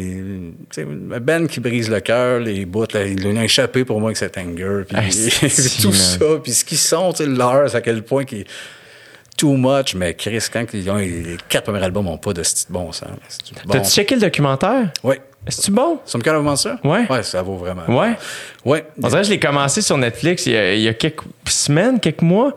un band qui brise le cœur, les bouts, ils l'ont échappé pour moi avec cet anger, puis Ah, [laughs] tout ça, puis ce qu'ils sont, tu sais, leur, à quel point qu'ils too much, mais Chris, quand ils ont les quatre premiers albums n'ont pas de style bon sens. bon. T'as-tu checké le documentaire? Oui. Est-ce-tu bon? Of Monster? Ouais. Ouais, ça vaut vraiment. Ouais. Ouais. On dirait que je l'ai commencé sur Netflix il y a, il y a quelques semaines, quelques mois.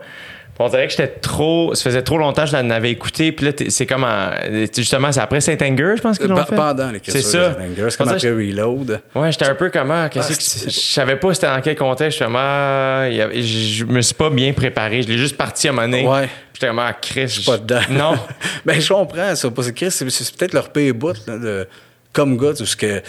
On dirait que j'étais trop. Ça faisait trop longtemps que je l'en avais écouté. Puis là, c'est comme. en- justement, c'est après Saint-Anger, je pense qu'ils l'ont fait. Pendant l'écriture de Anger, c'est comme après Reload. Ouais, j'étais un peu comme. ah, Ah, que je savais pas c'était dans quel contexte. Suis avait- je me suis pas bien préparé. Je l'ai juste parti à moment donné. Ouais. J'étais comme, ah, Chris. Je Pas dedans. Non. [laughs] ben, je comprends ça. Chris, c'est peut-être leur pay bout, là, de, comme gars, tout ce que.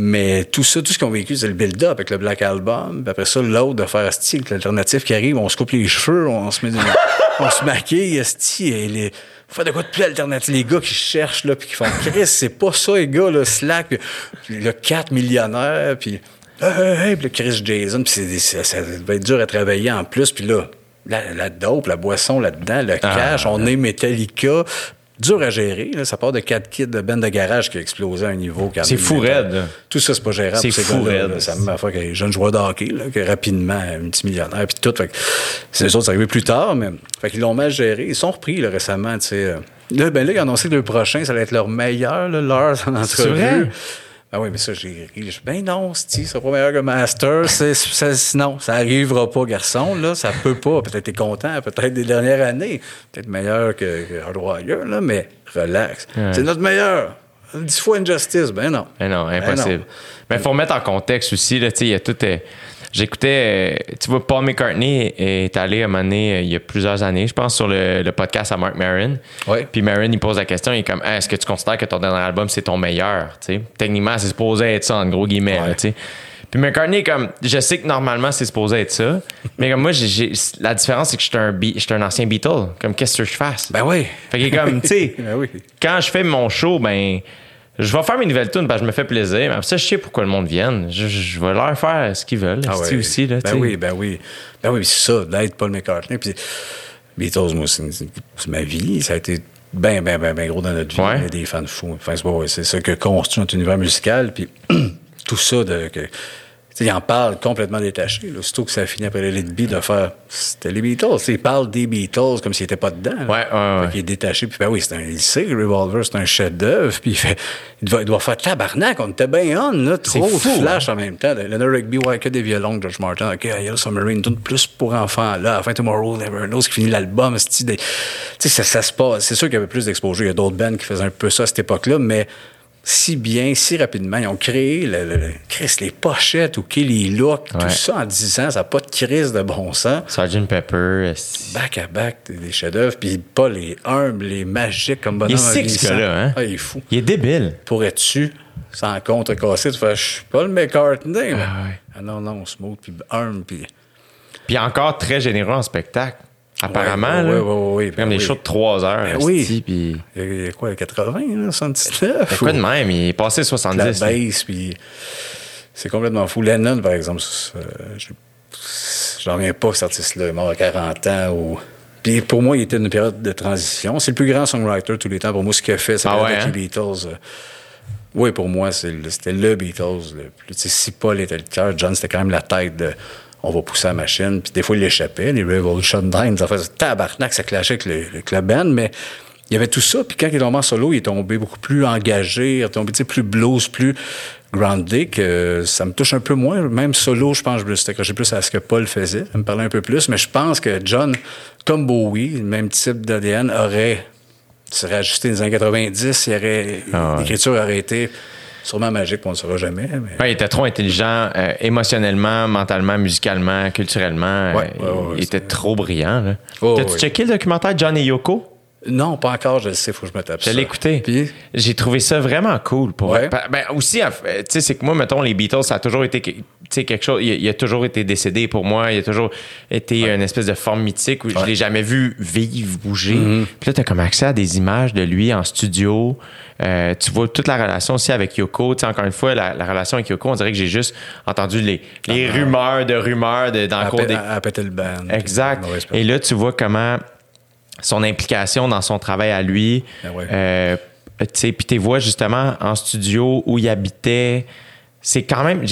Mais tout ça, tout ce qu'ils ont vécu, c'est le build-up avec le Black Album. Puis après ça, l'autre de faire avec l'alternative qui arrive, on se coupe les cheveux, on se met [laughs] on se maquille, Asti, et les. Faire de quoi de plus alternatif? Les gars qui cherchent, là, puis qui font Chris, c'est pas ça, les gars, là, Slack, puis, le 4 millionnaires, puis. Hey, hey, puis le Chris Jason, puis c'est ça, va être dur à travailler en plus, puis là, la, la dope, la boisson là-dedans, le cash, on est Metallica. Dur à gérer, là. ça part de 4 kits de band de garage qui a explosé à un niveau. quand C'est fou raide. Tout ça, c'est pas gérable. C'est fou raide. C'est la même affaire que jeunes joueurs de hockey, là, que rapidement, multimillionnaires, puis tout. Fait c'est les autres, c'est arrivé plus tard, mais fait qu'ils l'ont mal géré. Ils sont repris là, récemment, tu sais. euh. Là, ben là, ils ont annoncé que le prochain, ça allait être leur meilleur, là, leur en C'est entrevue. vrai? Ah oui, mais ça, j'ai ri. Je dis, ben non, ça sera pas meilleur que Master. C'est, c'est- non, ça arrivera pas, garçon, là. Ça peut pas. Peut-être t'es content, peut-être des dernières années. Peut-être meilleur que, que là, mais relax. Ouais. C'est notre meilleur. Dix fois Injustice, ben non. Mais non, Ben impossible. non. Mais il faut mettre en contexte aussi, là, tu sais, il y a tout. euh, J'écoutais, euh, tu vois, Paul McCartney est allé à un moment donné, euh, il y a plusieurs années, je pense, sur le, le podcast à Mark Maron. Ouais. Puis Maron, il pose la question, il est comme, est-ce que tu considères que ton dernier album, c'est ton meilleur? Tu sais, Techniquement, c'est supposé être ça, en gros guillemets. là, Ouais. tu sais. Puis McCartney, comme, je sais que normalement, c'est supposé être ça. mais comme moi, la différence, c'est que j'étais un, Be- j'étais un ancien Beatle. Comme, qu'est-ce que je fasse? Ben oui. Fait que comme, tu sais, [laughs] Ben oui. quand je fais mon show, ben, je vais faire mes nouvelles tunes parce que je me fais plaisir. Mais ça, je sais pourquoi le monde vienne. Je, je vais leur faire ce qu'ils veulent. Ah ouais. aussi, là, ben oui, ben oui. Ben oui, c'est ça, d'être Paul McCartney. Puis Beatles, moi, c'est ma vie. Ça a été bien, bien, bien, bien gros dans notre vie. Ouais. Des fans fous. Enfin, c'est ça que construit notre univers musical. Puis [clears throat] tout ça, de, que, tu sais, il en parle complètement détaché. Là. Surtout que ça finit après les Beat de faire. C'était les Beatles. Il parle des Beatles comme s'il n'était pas dedans. Ouais, ouais, ouais. Qu'il est détaché. Puis ben oui, c'est un, il sait que Revolver, c'est un chef-d'œuvre. Puis il, fait, il, doit, il doit faire tabarnak. On était bien on, là. Trop fou, hein. flash en même temps. Leonard Rigby, ouais, que des violons de George Martin. OK, Yellow Submarine, tout plus pour enfants. Là, à la fin, Tomorrow Never Knows, qui finit l'album. Tu sais, ça, ça se passe. C'est sûr qu'il y avait plus d'exposure. Il y a d'autres bands qui faisaient un peu ça à cette époque-là, mais si bien, si rapidement, ils ont créé le, Chris, les pochettes ou les looks, Ouais. tout ça en 10 ans, ça n'a pas de crise de bon sens. Sgt. Pepper. Back à back, des, chefs-d'œuvre, puis pas les humbles, les magiques comme bonhomme. Il est sick, ce vieillissant. gars-là, hein? Ah, il est fou. Il est débile. Pourrais-tu, sans contrecassé, tu fais, je suis pas le McCartney, Ah ouais. Ah non, non, smooth, puis humble, puis. Puis encore très généreux en spectacle. Apparemment, Ouais, là. ouais, ouais, ouais, Comme ben des oui. shows de 3 heures. Ben oui. Il y a quoi, 80, là, 79? Quoi de même? Il est passé la 70. là. bass, puis c'est complètement fou. Lennon, par exemple, euh, j'en reviens pas que cet artiste-là est mort à 40 ans. Ou... Puis pour moi, il était une période de transition. C'est le plus grand songwriter de tous les temps. Pour moi, ce qu'il a fait, c'est Ah ouais, avec hein? les Beatles. euh, oui, pour moi, c'est le- c'était le Beatles. Le plus, si Paul était le cœur, John, c'était quand même la tête de on va pousser la machine. Puis des fois, il échappait. Les Revolution 9, ça faisait tabarnak, ça clashait avec le, le club band, mais il y avait tout ça. Puis quand il est tombé en solo, il est tombé beaucoup plus engagé, il est tombé plus blues, plus groundé, que ça me touche un peu moins. Même solo, je pense que je me suis accroché plus à ce que Paul faisait. Ça me parlait un peu plus. Mais je pense que John, comme Bowie, le même type d'ADN, aurait serait ajusté dans les années 90, il y aurait, Ah ouais. l'écriture aurait été sûrement magique, on ne saura jamais. Mais... Ouais, il était trop intelligent euh, émotionnellement, mentalement, musicalement, culturellement. Ouais, Euh, ouais, il était trop brillant. là. Oh, T'as-tu checké le documentaire John et Yoko? Non, pas encore, je le sais, faut que je me tape Je ça. l'ai écouté. Puis, J'ai trouvé ça vraiment cool. Pour Ouais. Ben, aussi, fait, tu sais, c'est que moi, mettons, les Beatles, ça a toujours été quelque chose. Il, a- il a toujours été décédé pour moi. Il a toujours été une espèce de forme mythique où je Ouais. l'ai jamais vu vivre, bouger. Mm-hmm. Puis là, tu as comme accès à des images de lui en studio. Euh, tu vois toute la relation aussi avec Yoko. Tu sais, encore une fois, la, la relation avec Yoko, on dirait que j'ai juste entendu les, les rumeurs de rumeurs de, dans le cours des. à- à péter le band. Exact. Et là, tu vois comment son implication dans son travail à lui. Ben ouais. euh, tu sais, puis tes vois justement en studio où il habitait. C'est quand même.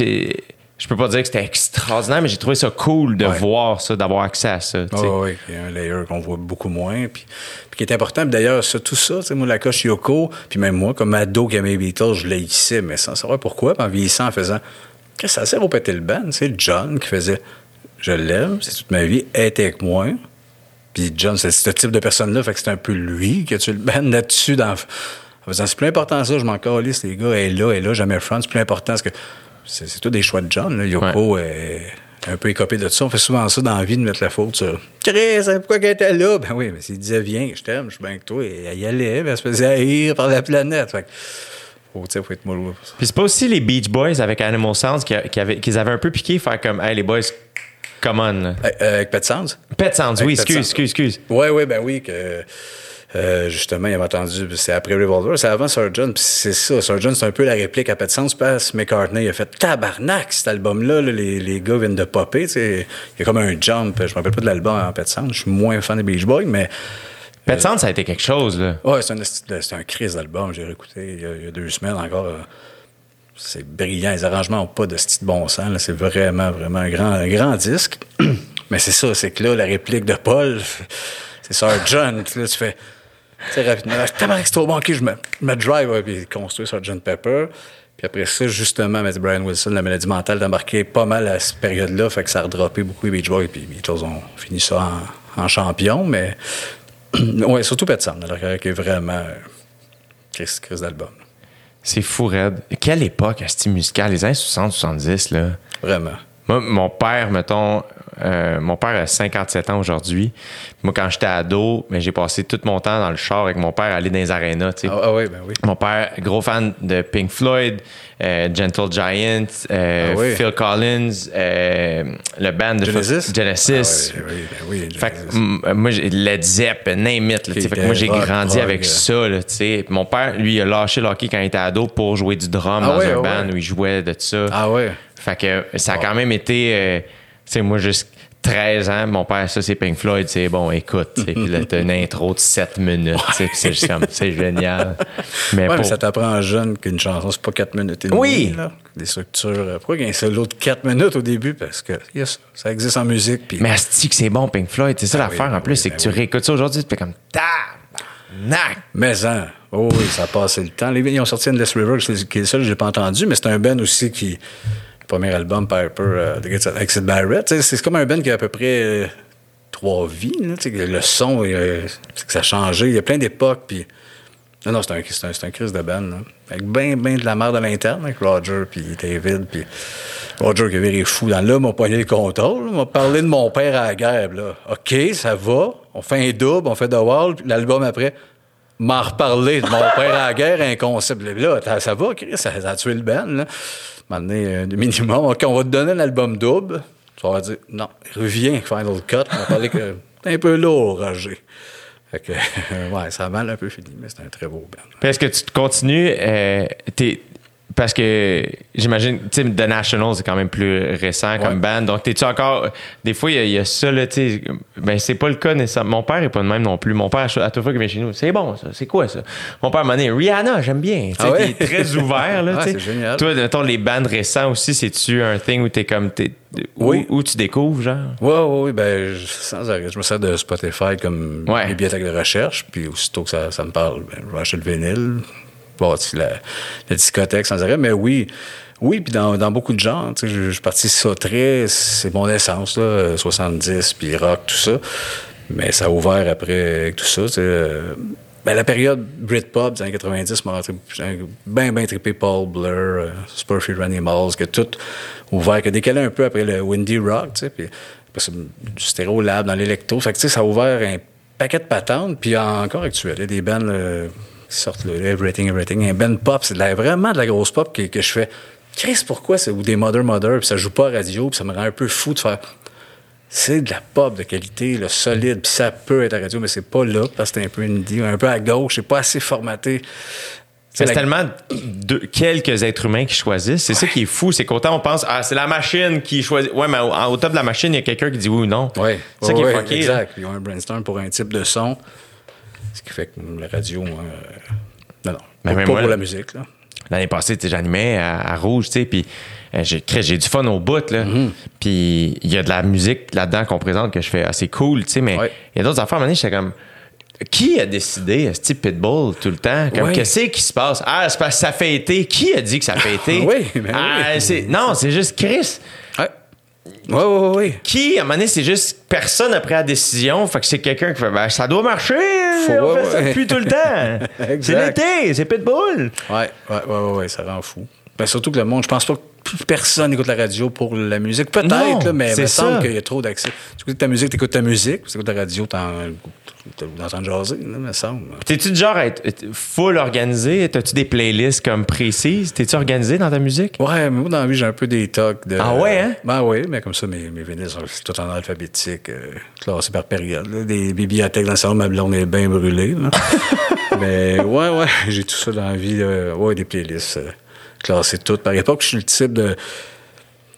Je peux pas dire que c'était extraordinaire, mais j'ai trouvé ça cool de Ouais. voir ça, d'avoir accès à ça. sais. oui, il y a un layer qu'on voit beaucoup moins, puis, puis qui est important. D'ailleurs, ça, tout ça, moi, la coche Yoko, puis même moi, comme ado qui aimait les Beatles, je l'haïssais, mais sans savoir pourquoi, puis en vieillissant, en faisant, qu'est-ce que ça sert au péter le band? C'est John qui faisait, je l'aime, c'est toute ma vie, elle était avec moi. Puis John, c'est ce type de personne-là, fait que c'est un peu lui qui a tué le band là-dessus, dans, en faisant, c'est plus important ça, je m'en calisse, les gars, elle est là, elle est là, jamais front, c'est plus important, parce que c'est c'est tout des choix de John, là. Yoko est un peu écopé de ça. On fait souvent ça dans la vie, de mettre la faute sur Chris, pourquoi qu'elle était là? Ben oui, mais s'il disait, viens, je t'aime, je suis bien avec toi, et elle y allait, mais elle se faisait haïr par la planète. Fait que, faut, tu être. Puis c'est pas aussi les Beach Boys avec Animal Sounds qui, qui avaient, qu'ils avaient un peu piqué, faire comme, hey les boys, come on. là. Euh, Avec Pet Sounds? Pet Sounds, oui, excuse, excuse, excuse. Oui, oui, ben oui, que euh, justement, il avait entendu, c'est après Revolver, c'est avant Surgeon, puis c'est ça. Surgeon, c'est un peu la réplique à Pet Sounds, parce que McCartney il a fait tabarnak, cet album-là, là, les, les gars viennent de popper, tu sais. Il y a comme un jump, je me rappelle pas de l'album en Pet Sounds, je suis moins fan des Beach Boys, mais Pet Sounds, ça a été quelque chose, là. ouais, c'est un, c'est un crise d'album, j'ai réécouté il y, a, il y a deux semaines encore. euh, C'est brillant, les arrangements n'ont pas de style bon sens, c'est vraiment, vraiment un grand, grand disque. [clears throat] mais c'est ça, c'est que là, la réplique de Paul, [laughs] c'est Surgeon, là, tu fais. Sais, rapidement, tabarnak, c'est trop bon, je me, drive, ouais, puis construire Sgt. Pepper. Puis après ça, justement, Matthew Brian Wilson, la maladie mentale d'embarquer pas mal à cette période-là, fait que ça a redroppé beaucoup les Beach Boys, puis les Beatles ont fini ça en, champion, mais [clears throat] ouais, surtout Pet Sounds, alors est vraiment euh, Chris, Chris d'album. C'est fou, Red. Quelle époque, à style musical, les années 60-70, là. vraiment. Moi, mon père, mettons, euh, mon père a 57 ans aujourd'hui. Moi, quand j'étais ado, mais j'ai passé tout mon temps dans le char avec mon père à aller dans les arénas. Ah, ah ben oui. Mon père, gros fan de Pink Floyd, euh, Gentle Giant, euh, Ah oui. Phil Collins, le band de Genesis? Genesis. Ah oui, ben oui, Fait que, moi, j'ai Led Zepp, name it. là, fait que moi, j'ai grandi rock, avec ça. Là. Mon père, lui, il a lâché le hockey quand il était ado pour jouer du drum dans un band où il jouait de ça. Ah ouais. Fait que ça a quand même été. Tu sais, moi, jusqu'à 13 ans, mon père, ça, c'est Pink Floyd. C'est bon, écoute. tu Puis là, t'as une intro de 7 minutes. tu c'est juste comme, c'est génial. Mais Ouais, pour- mais ça t'apprend jeune qu'une chanson, c'est pas 4 minutes et demie. Oui. Là. Des structures. euh, Pourquoi il y a un solo de 4 minutes au début? Parce que yes, ça existe en musique. Puis Mais asti que c'est bon, Pink Floyd. C'est ça Ah l'affaire oui, en plus, oui, c'est ben que tu oui. réécoutes ça aujourd'hui, tu fais comme tabarnak. Mais hein, oh oui, ça a passé le temps. Les, ils ont sorti Endless River, c'est- qui est le seul que j'ai pas entendu, mais c'est un band aussi qui. Premier album, Piper, Get- avec Sid Barrett. C'est comme un band qui a à peu près euh, trois vies. le son, euh, que ça a changé. Il y a plein d'époques. Non, non, c'est un, c'est un, un de band. là. Avec bien, bien de la merde à l'interne, avec Roger, puis David, puis Roger qui viré fou. Dans là, m'a poigné le contrôle. m'a parlé de mon père à la guerre. Là. OK, ça va. On fait un double, on fait The Wall, l'album après m'en reparler de mon père à la guerre, un concept. Là, ça va, Chris, ça, ça a tué le band. Là. Maintenant, euh, minimum, OK, on va te donner un album double. Tu vas dire, non, reviens, Final Cut. On va parler que un peu lourd, Roger. Fait que, [laughs] ouais, ça a mal un peu fini, mais c'est un très beau band. Est-ce que tu continues, euh, parce que j'imagine, tu sais, The National, c'est quand même plus récent comme Ouais. band. Donc, t'es-tu encore. Des fois, il y, a- il y a ça, là, tu sais. Ben, c'est pas le cas nécessairement. Mon père est pas de même non plus. Mon père, à chaque fois qu'il vient chez nous, c'est bon, ça. C'est quoi, ça? Mon père m'a dit, Rihanna, j'aime bien. Ah ouais? qui est très [laughs] ouvert, là, Ah, tu sais. c'est génial. Toi, mettons, les bandes récents aussi, c'est-tu un thing où t'es comme. T'es, où, Oui. où tu découvres, genre? Oui, oui, oui, ben, je- sans arrêt. Je me sers de Spotify comme Ouais. bibliothèque de recherche, puis aussitôt que ça, ça me parle, ben, je vais acheter le vinyle, bâtir la, la discothèque sans arrêt. Mais oui, oui, puis dans, beaucoup de genres, je, je parti ça très, c'est mon essence, là, 70, puis rock, tout ça. Mais ça a ouvert après tout ça, euh, ben, la période Britpop des années 90 m'a bien, bien trippé Paul Blur, euh, Spurfield Animals, que tout ouvert, que décalé un peu après le Windy Rock, tu sais, puis du stéréo lab dans l'électro. Fait que, ça a ouvert un paquet de patentes, puis encore actuel. Il y a des bands qui sortent, là, Everything, Everything. Un band pop, c'est vraiment de la grosse pop que, que je fais. Chris, pourquoi c'est ou des Mother Mother, puis ça joue pas à radio, puis ça me rend un peu fou de faire. C'est de la pop de qualité, là, solide, puis ça peut être à radio, mais c'est pas là, parce que c'est un peu indie, un peu à gauche, c'est pas assez formaté. C'est la- tellement de quelques êtres humains qui choisissent. C'est ça qui est fou. C'est qu'autant on pense, ah, c'est la machine qui choisit. Ouais, mais au, au top de la machine, il y a quelqu'un qui dit oui ou non. Oui, C'est ça qui est fucké. Exact. Ils ont un brainstorm pour un type de son, ce qui fait que la radio, euh, non, non, Mais pas, même pas moi, pour la musique. Là. L'année passée, j'animais à, à Rouge, tu sais, puis euh, j'ai du fun au bout, là. Mm-hmm. Puis il y a de la musique là-dedans qu'on présente que je fais assez cool, tu sais, mais il Ouais. y a d'autres affaires, à un moment donné, j'étais comme... Qui a décidé, ce type Pitbull, tout le temps? Comme, qu'est-ce qui se passe? Ah, c'est parce que ça fait été. Qui a dit que ça fait été? [laughs] Oui, ben ah, oui. c'est- Non, c'est juste Chris. Ouais. Oui, oui, oui. Qui, à un moment donné, c'est juste personne n'a pris la décision. Fait que c'est quelqu'un qui fait, ben, ça doit marcher. Faut- on ouais, fait ça ouais. depuis tout le temps. [laughs] c'est l'été, c'est Pitbull. Oui, ouais, ouais, ouais, ouais, ça rend fou. Ben, surtout que le monde, je pense pas que personne écoute la radio pour la musique. Peut-être, mais il me semble qu'il y a trop d'accès. Tu écoutes ta musique, tu écoutes ta musique, tu écoutes la radio, t'en- t'entends jaser, là, il me semble. T'es-tu du genre à être full organisé? T'as-tu des playlists comme précises? T'es-tu organisé dans ta musique? Ouais, mais moi, dans la vie, j'ai un peu des tocs de. Ah ouais, hein? Ben oui, mais comme ça, mes, mes vinyles sont tout en alphabétique, euh, classés par période. là. Des bibliothèques dans le salon, ma blonde est bien brûlée. [laughs] mais ouais, ouais, j'ai tout ça dans la vie. là. Ouais, des playlists euh, classées toutes par époque. Je suis le type de.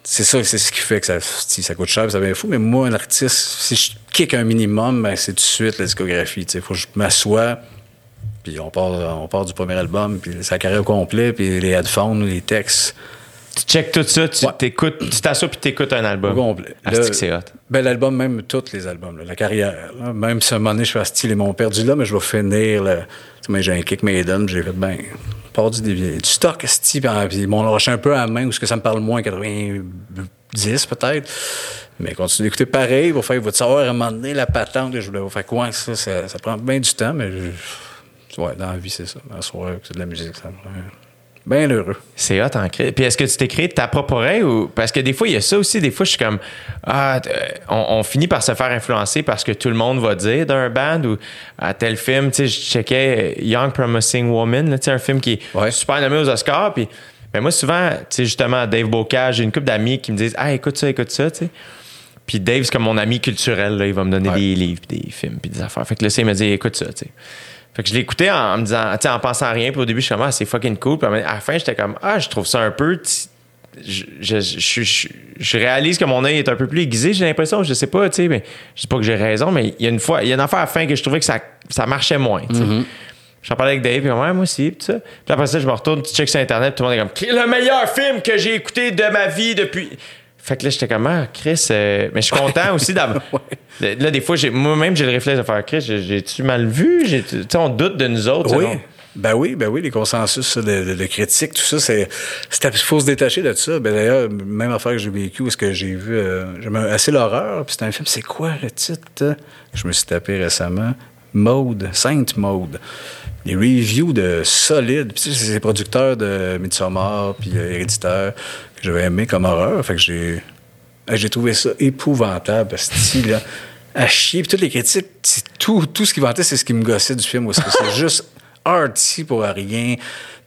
C'est ça, c'est ce qui fait que ça, si ça coûte cher, ça devient fou. Mais moi, un artiste, si je kick un minimum, ben, c'est tout de suite la discographie. Il faut que je m'assoie, puis on part, on part du premier album, puis sa carrière au complet, puis les headphones, les textes. Tu checkes tout ça, tu Ouais. t'écoutes, tu t'assois puis t'écoutes un album. Au complet. Ah, c'est hot. Ben, l'album, même tous les albums, là, la carrière. là. Même si à un moment donné, je fais style, ils m'ont perdu là, mais je vais finir. Là. Tu sais, j'ai un kick Maiden, j'ai fait, ben, du, stock, style, puis, puis ils m'ont lâché un peu à la main, ou ce que ça me parle moins, 90 peut-être. Mais continue d'écouter pareil, il va faire, te savoir à un moment donné la patente, je voulais faire? Quoi, ça, ça, ça prend bien du temps, mais je- ouais, dans la vie, c'est ça. La soirée, c'est de la musique, ça bien heureux. C'est hot en crée. Puis est-ce que tu t'es créé ta propre oreille ou? Parce que des fois, il y a ça aussi. Des fois, je suis comme. Ah, euh, on, on finit par se faire influencer parce que tout le monde va dire d'un band ou à tel film. Tu sais, je checkais Young Promising Woman, là, tu sais, un film qui est Ouais. super nommé aux Oscars. Puis Mais moi, souvent, tu sais, justement, Dave Bocage, j'ai une couple d'amis qui me disent Ah, écoute ça, écoute ça, tu sais. Puis Dave, c'est comme mon ami culturel, là, il va me donner Ouais. des livres, des films, puis des affaires. Fait que là, il me dit Écoute ça, tu sais. Fait que je l'écoutais en, en me disant, tu sais, en pensant à rien. Puis au début, je suis comme, ah, c'est fucking cool. Puis à la fin, j'étais comme, ah, je trouve ça un peu. Je, je, je, je- réalise que mon œil est un peu plus aiguisé, j'ai l'impression, je sais pas, tu sais, mais je dis pas que j'ai raison, mais il y a une fois, il y a une affaire à la fin que je trouvais que ça, ça marchait moins, tu sais. J'en parlais avec Dave, puis ouais, moi aussi, puis tout ça. Puis après ça, je me retourne, tu check sur Internet, tout le monde est comme, est le meilleur film que j'ai écouté de ma vie depuis. Fait que là, j'étais comme, ah, Chris, euh, mais je suis content aussi d'avoir. [laughs] Là, des fois, moi-même, j'ai le réflexe de faire, Chris, j'ai- j'ai-tu mal vu? Tu sais, on doute de nous autres. Oui. Ben oui, ben oui, les consensus de, de, de critiques, tout ça, c'est. Il faut se détacher de ça. Ben d'ailleurs, même affaire que j'ai vécu, où est-ce que j'ai vu. Euh, J'aime assez l'horreur, puis c'est un film, c'est quoi le titre? euh, Je me suis tapé récemment. Maude, Sainte Maude. Les reviews de solides. Puis tu sais, c'est les producteurs de Midsommar, puis euh, Héréditaire, que j'avais aimé comme horreur. Fait que j'ai. Ah, J'ai trouvé ça épouvantable, style, là. À chier. Puis toutes les critiques, c'est tout, tout ce qu'ils vantaient, c'est ce qui me gossait du film. que c'est [laughs] juste arty pour rien,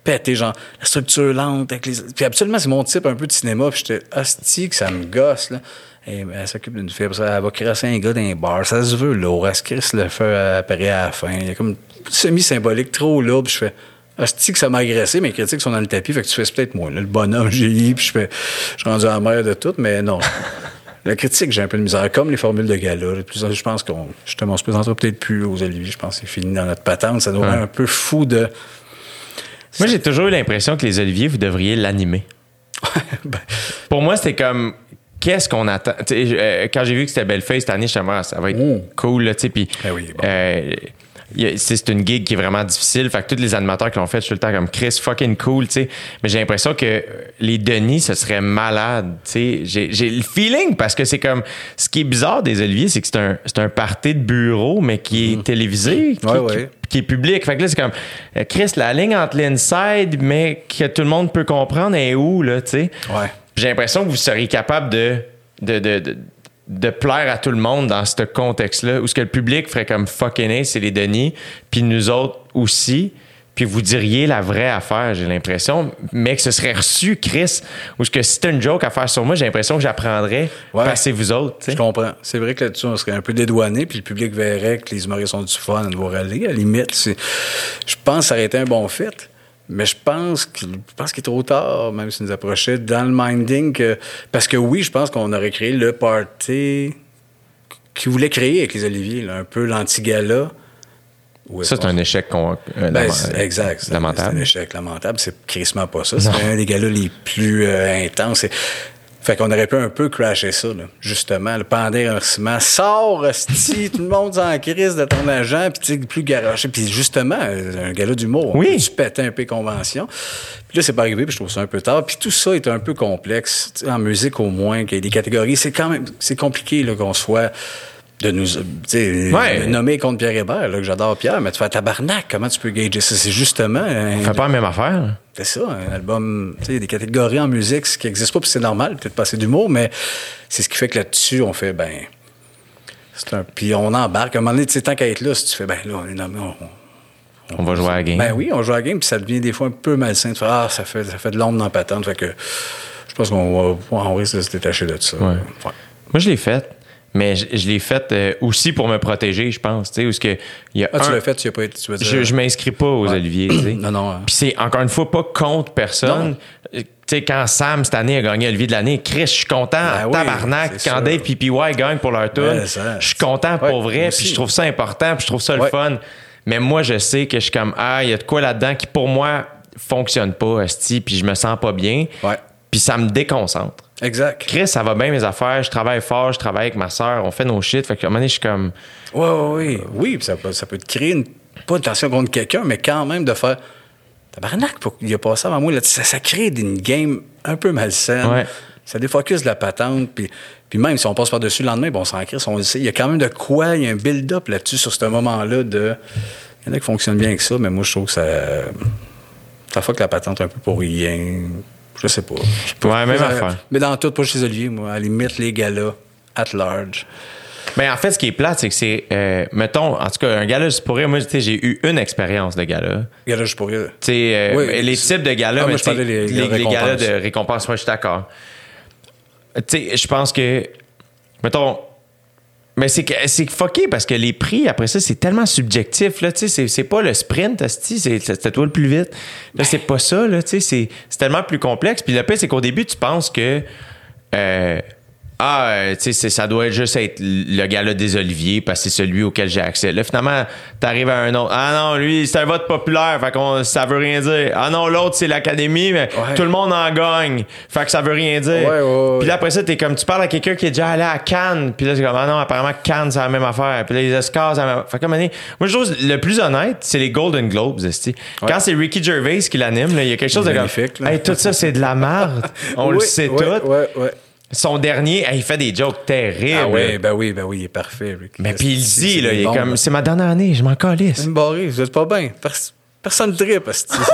pété, genre, la structure lente. Avec les... Puis absolument, c'est mon type un peu de cinéma. Puis j'étais hostie que ça me gosse, là. Et, elle s'occupe d'une fille, après ça, elle va crasser un gars dans un bar. Ça se veut lourd. Elle se crisse le feu apparaît à la fin. Il y a comme semi-symbolique, trop lourd. Puis je fais. Hostie que ça m'a agressé, mes critiques sont dans le tapis, fait que tu fais peut-être moi, là, le bonhomme, j'ai eu, puis je fais, je suis rendu mer de tout, mais non. [laughs] La critique, j'ai un peu de misère, comme les formules de gala. Je pense qu'on, justement, on se présentera peut-être plus aux Olivier. Je pense que c'est fini dans notre patente. Ça nous rend Ouais. un peu fou de. Moi, j'ai toujours eu l'impression que les Oliviers, vous devriez l'animer. Ben, Pour moi, c'était comme. Qu'est-ce qu'on attend? Euh, quand j'ai vu que c'était Bellefeuille cette année, je me Ah, ça va être Mm. cool. Là, tu sais, puis, Ben oui, bon. euh, c'est c'est une gig qui est vraiment difficile. Fait que tous les animateurs qui l'ont fait, je suis tout le temps comme Chris, fucking cool. tu sais. Mais j'ai l'impression que les Denis, ce serait malade. tu sais. J'ai le feeling parce que c'est comme. Ce qui est bizarre des Oliviers, c'est que c'est un, un party de bureau, mais qui est télévisé. qui-. Ouais, qui- est public. Fait que là, c'est comme, euh, Chris, la ligne entre l'inside, mais que tout le monde peut comprendre, est où, là, tu sais? Ouais. J'ai l'impression que vous seriez capable de, de, de, de, de plaire à tout le monde dans ce contexte-là, où ce que le public ferait comme fucking A, c'est les Denis, puis nous autres aussi. Puis vous diriez la vraie affaire, j'ai l'impression, mais que ce serait reçu, Chris, ou ce que si t'as une joke à faire sur moi, j'ai l'impression que j'apprendrais Ouais. vous autres. Je comprends. C'est vrai que là-dessus, on serait un peu dédouané, puis le public verrait que les humoristes ont du fun à nous aller. À la limite, je pense que ça aurait été un bon fit. Mais je pense qu'il pense qu'il est trop tard, même si nous approchait, dans le minding. Que, parce que oui, je pense qu'on aurait créé le party qu'ils voulaient créer avec les Oliviers, là, un peu l'anti-gala. Ça, c'est un échec con- euh, ben, exact. C'est lamentable. C'est un échec lamentable. C'est crissement pas ça. C'est un des gars-là les plus euh, intenses. Fait qu'on aurait pu un peu crasher ça, là, justement. Le pendant les remerciements. Sors, hostie, tout le monde en crise de ton agent, puis tu plus garoché. Puis justement, euh, un gars-là d'humour. Oui. Tu pétais un peu convention. Puis là, c'est pas arrivé, puis je trouve ça un peu tard. Puis tout ça est un peu complexe. En musique, au moins, qu'il y ait des catégories. C'est quand même, c'est compliqué, là, qu'on soit de nous, tu sais, Ouais. nommer contre Pierre Hébert, là, que j'adore Pierre, mais tu fais tabarnak, comment tu peux gager ça? C'est justement, un- On fait pas la même affaire. c'est ça, un album, tu sais, des catégories en musique, ce qui n'existe pas, puis c'est normal, peut-être pas assez d'humour, mais c'est ce qui fait que là-dessus, on fait, ben, c'est un, puis on embarque. À un moment donné, tu sais, tant qu'à être là, si tu fais, ben là, on est nommé, on, On va jouer à la game. ben oui, on joue à la game, puis ça devient des fois un peu malsain de faire Ah, ça fait, ça fait de l'ombre dans la patente. Fait que je pense qu'on va, on risque de se détacher de ça. Ouais. Ouais. Moi, je l'ai fait, mais je, je l'ai fait euh, aussi pour me protéger, je pense. Tu sais, que il y a Ah, tu un- l'as fait, tu y as pas été, tu veux dire? je, je m'inscris pas aux Ouais. Oliviers. tu sais. [clears throat] Non, non. Puis c'est encore une fois pas contre personne. Euh, Tu sais, quand Sam cette année a gagné Olivier de l'année, Chris, je suis content. Ben oui, tabarnak. Quand. Dave et PY gagnent pour leur tour, je suis content pour vrai. Puis je trouve ça important. Puis je trouve ça le fun. Mais moi, je sais que je suis comme ah, il y a de quoi là-dedans qui pour moi fonctionne pas, esti, puis je me sens pas bien. Ouais. Puis ça me déconcentre. Exact. Chris, ça va bien mes affaires, je travaille fort, je travaille avec ma soeur, on fait nos shit. Fait que à un moment donné, je suis comme. Oui, oui, oui. Oui, ça peut, ça peut te créer une, pas de tension contre quelqu'un, mais quand même de faire. Tabarnak, y a pas ça avant moi. Là, ça, ça crée une game un peu malsaine. Ouais. Ça défocus la patente. Puis, puis même si on passe par-dessus le lendemain, bon, on s'en crisse, on le sait. Il y a quand même de quoi, il y a un build-up là-dessus sur ce moment-là de. Il y en a qui fonctionnent bien avec ça, mais moi, je trouve que ça. Ça fuck la patente un peu pour rien. Je sais pas. Pas. Ouais, même Mais- affaire. Mais dans tout, pas chez Olivier, moi. À la limite, les galas, at large. Mais en fait, ce qui est plate, c'est que c'est, euh, mettons, en tout cas, un gala juste pour rire, moi, tu sais, j'ai eu une expérience de gala. Gala juste pour rire. Tu sais, euh, Oui, les types de galas, Ah, mais je les- les les, galas de récompense, moi, je suis d'accord. Tu sais, je pense que, mettons, mais c'est c'est fucké parce que les prix, après ça, c'est tellement subjectif. Là, c'est, c'est pas le sprint, c'était toi le plus vite. Là, c'est pas ça. Là, tu sais, c'est, c'est tellement plus complexe. Puis le pire, c'est qu'au début, tu penses que. euh, ah, euh, tu sais, ça doit juste être le gala des Oliviers parce que c'est celui auquel j'ai accès. Là, finalement, t'arrives à un autre. Ah non, lui, c'est un vote populaire, fait qu'on ça veut rien dire. Ah non, l'autre, c'est l'Académie, mais Ouais. tout le monde en gagne. Fait que ça veut rien dire. Ouais, ouais, ouais. Puis là, après ça, t'es comme, tu parles à quelqu'un qui est déjà allé à Cannes, puis là, c'est comme, ah non, apparemment, Cannes, c'est la même affaire. Puis là, les Oscars, c'est la même affaire. Fait que, moi, je trouve le plus honnête, c'est les Golden Globes. Quand c'est Ricky Gervais qui l'anime, il y a quelque chose de comme, hey, tout ça, c'est de la merde. [laughs] On le sait ouais, tout. Son dernier, hey, il fait des jokes terribles. Ah ouais, ben oui, ben oui, il est parfait, Rick. Mais puis il dit, c'est là, il est comme, c'est ma dernière année, je m'en calisse. C'est une barrée, vous êtes pas bien. Pers- personne ne tripe, esti. [laughs]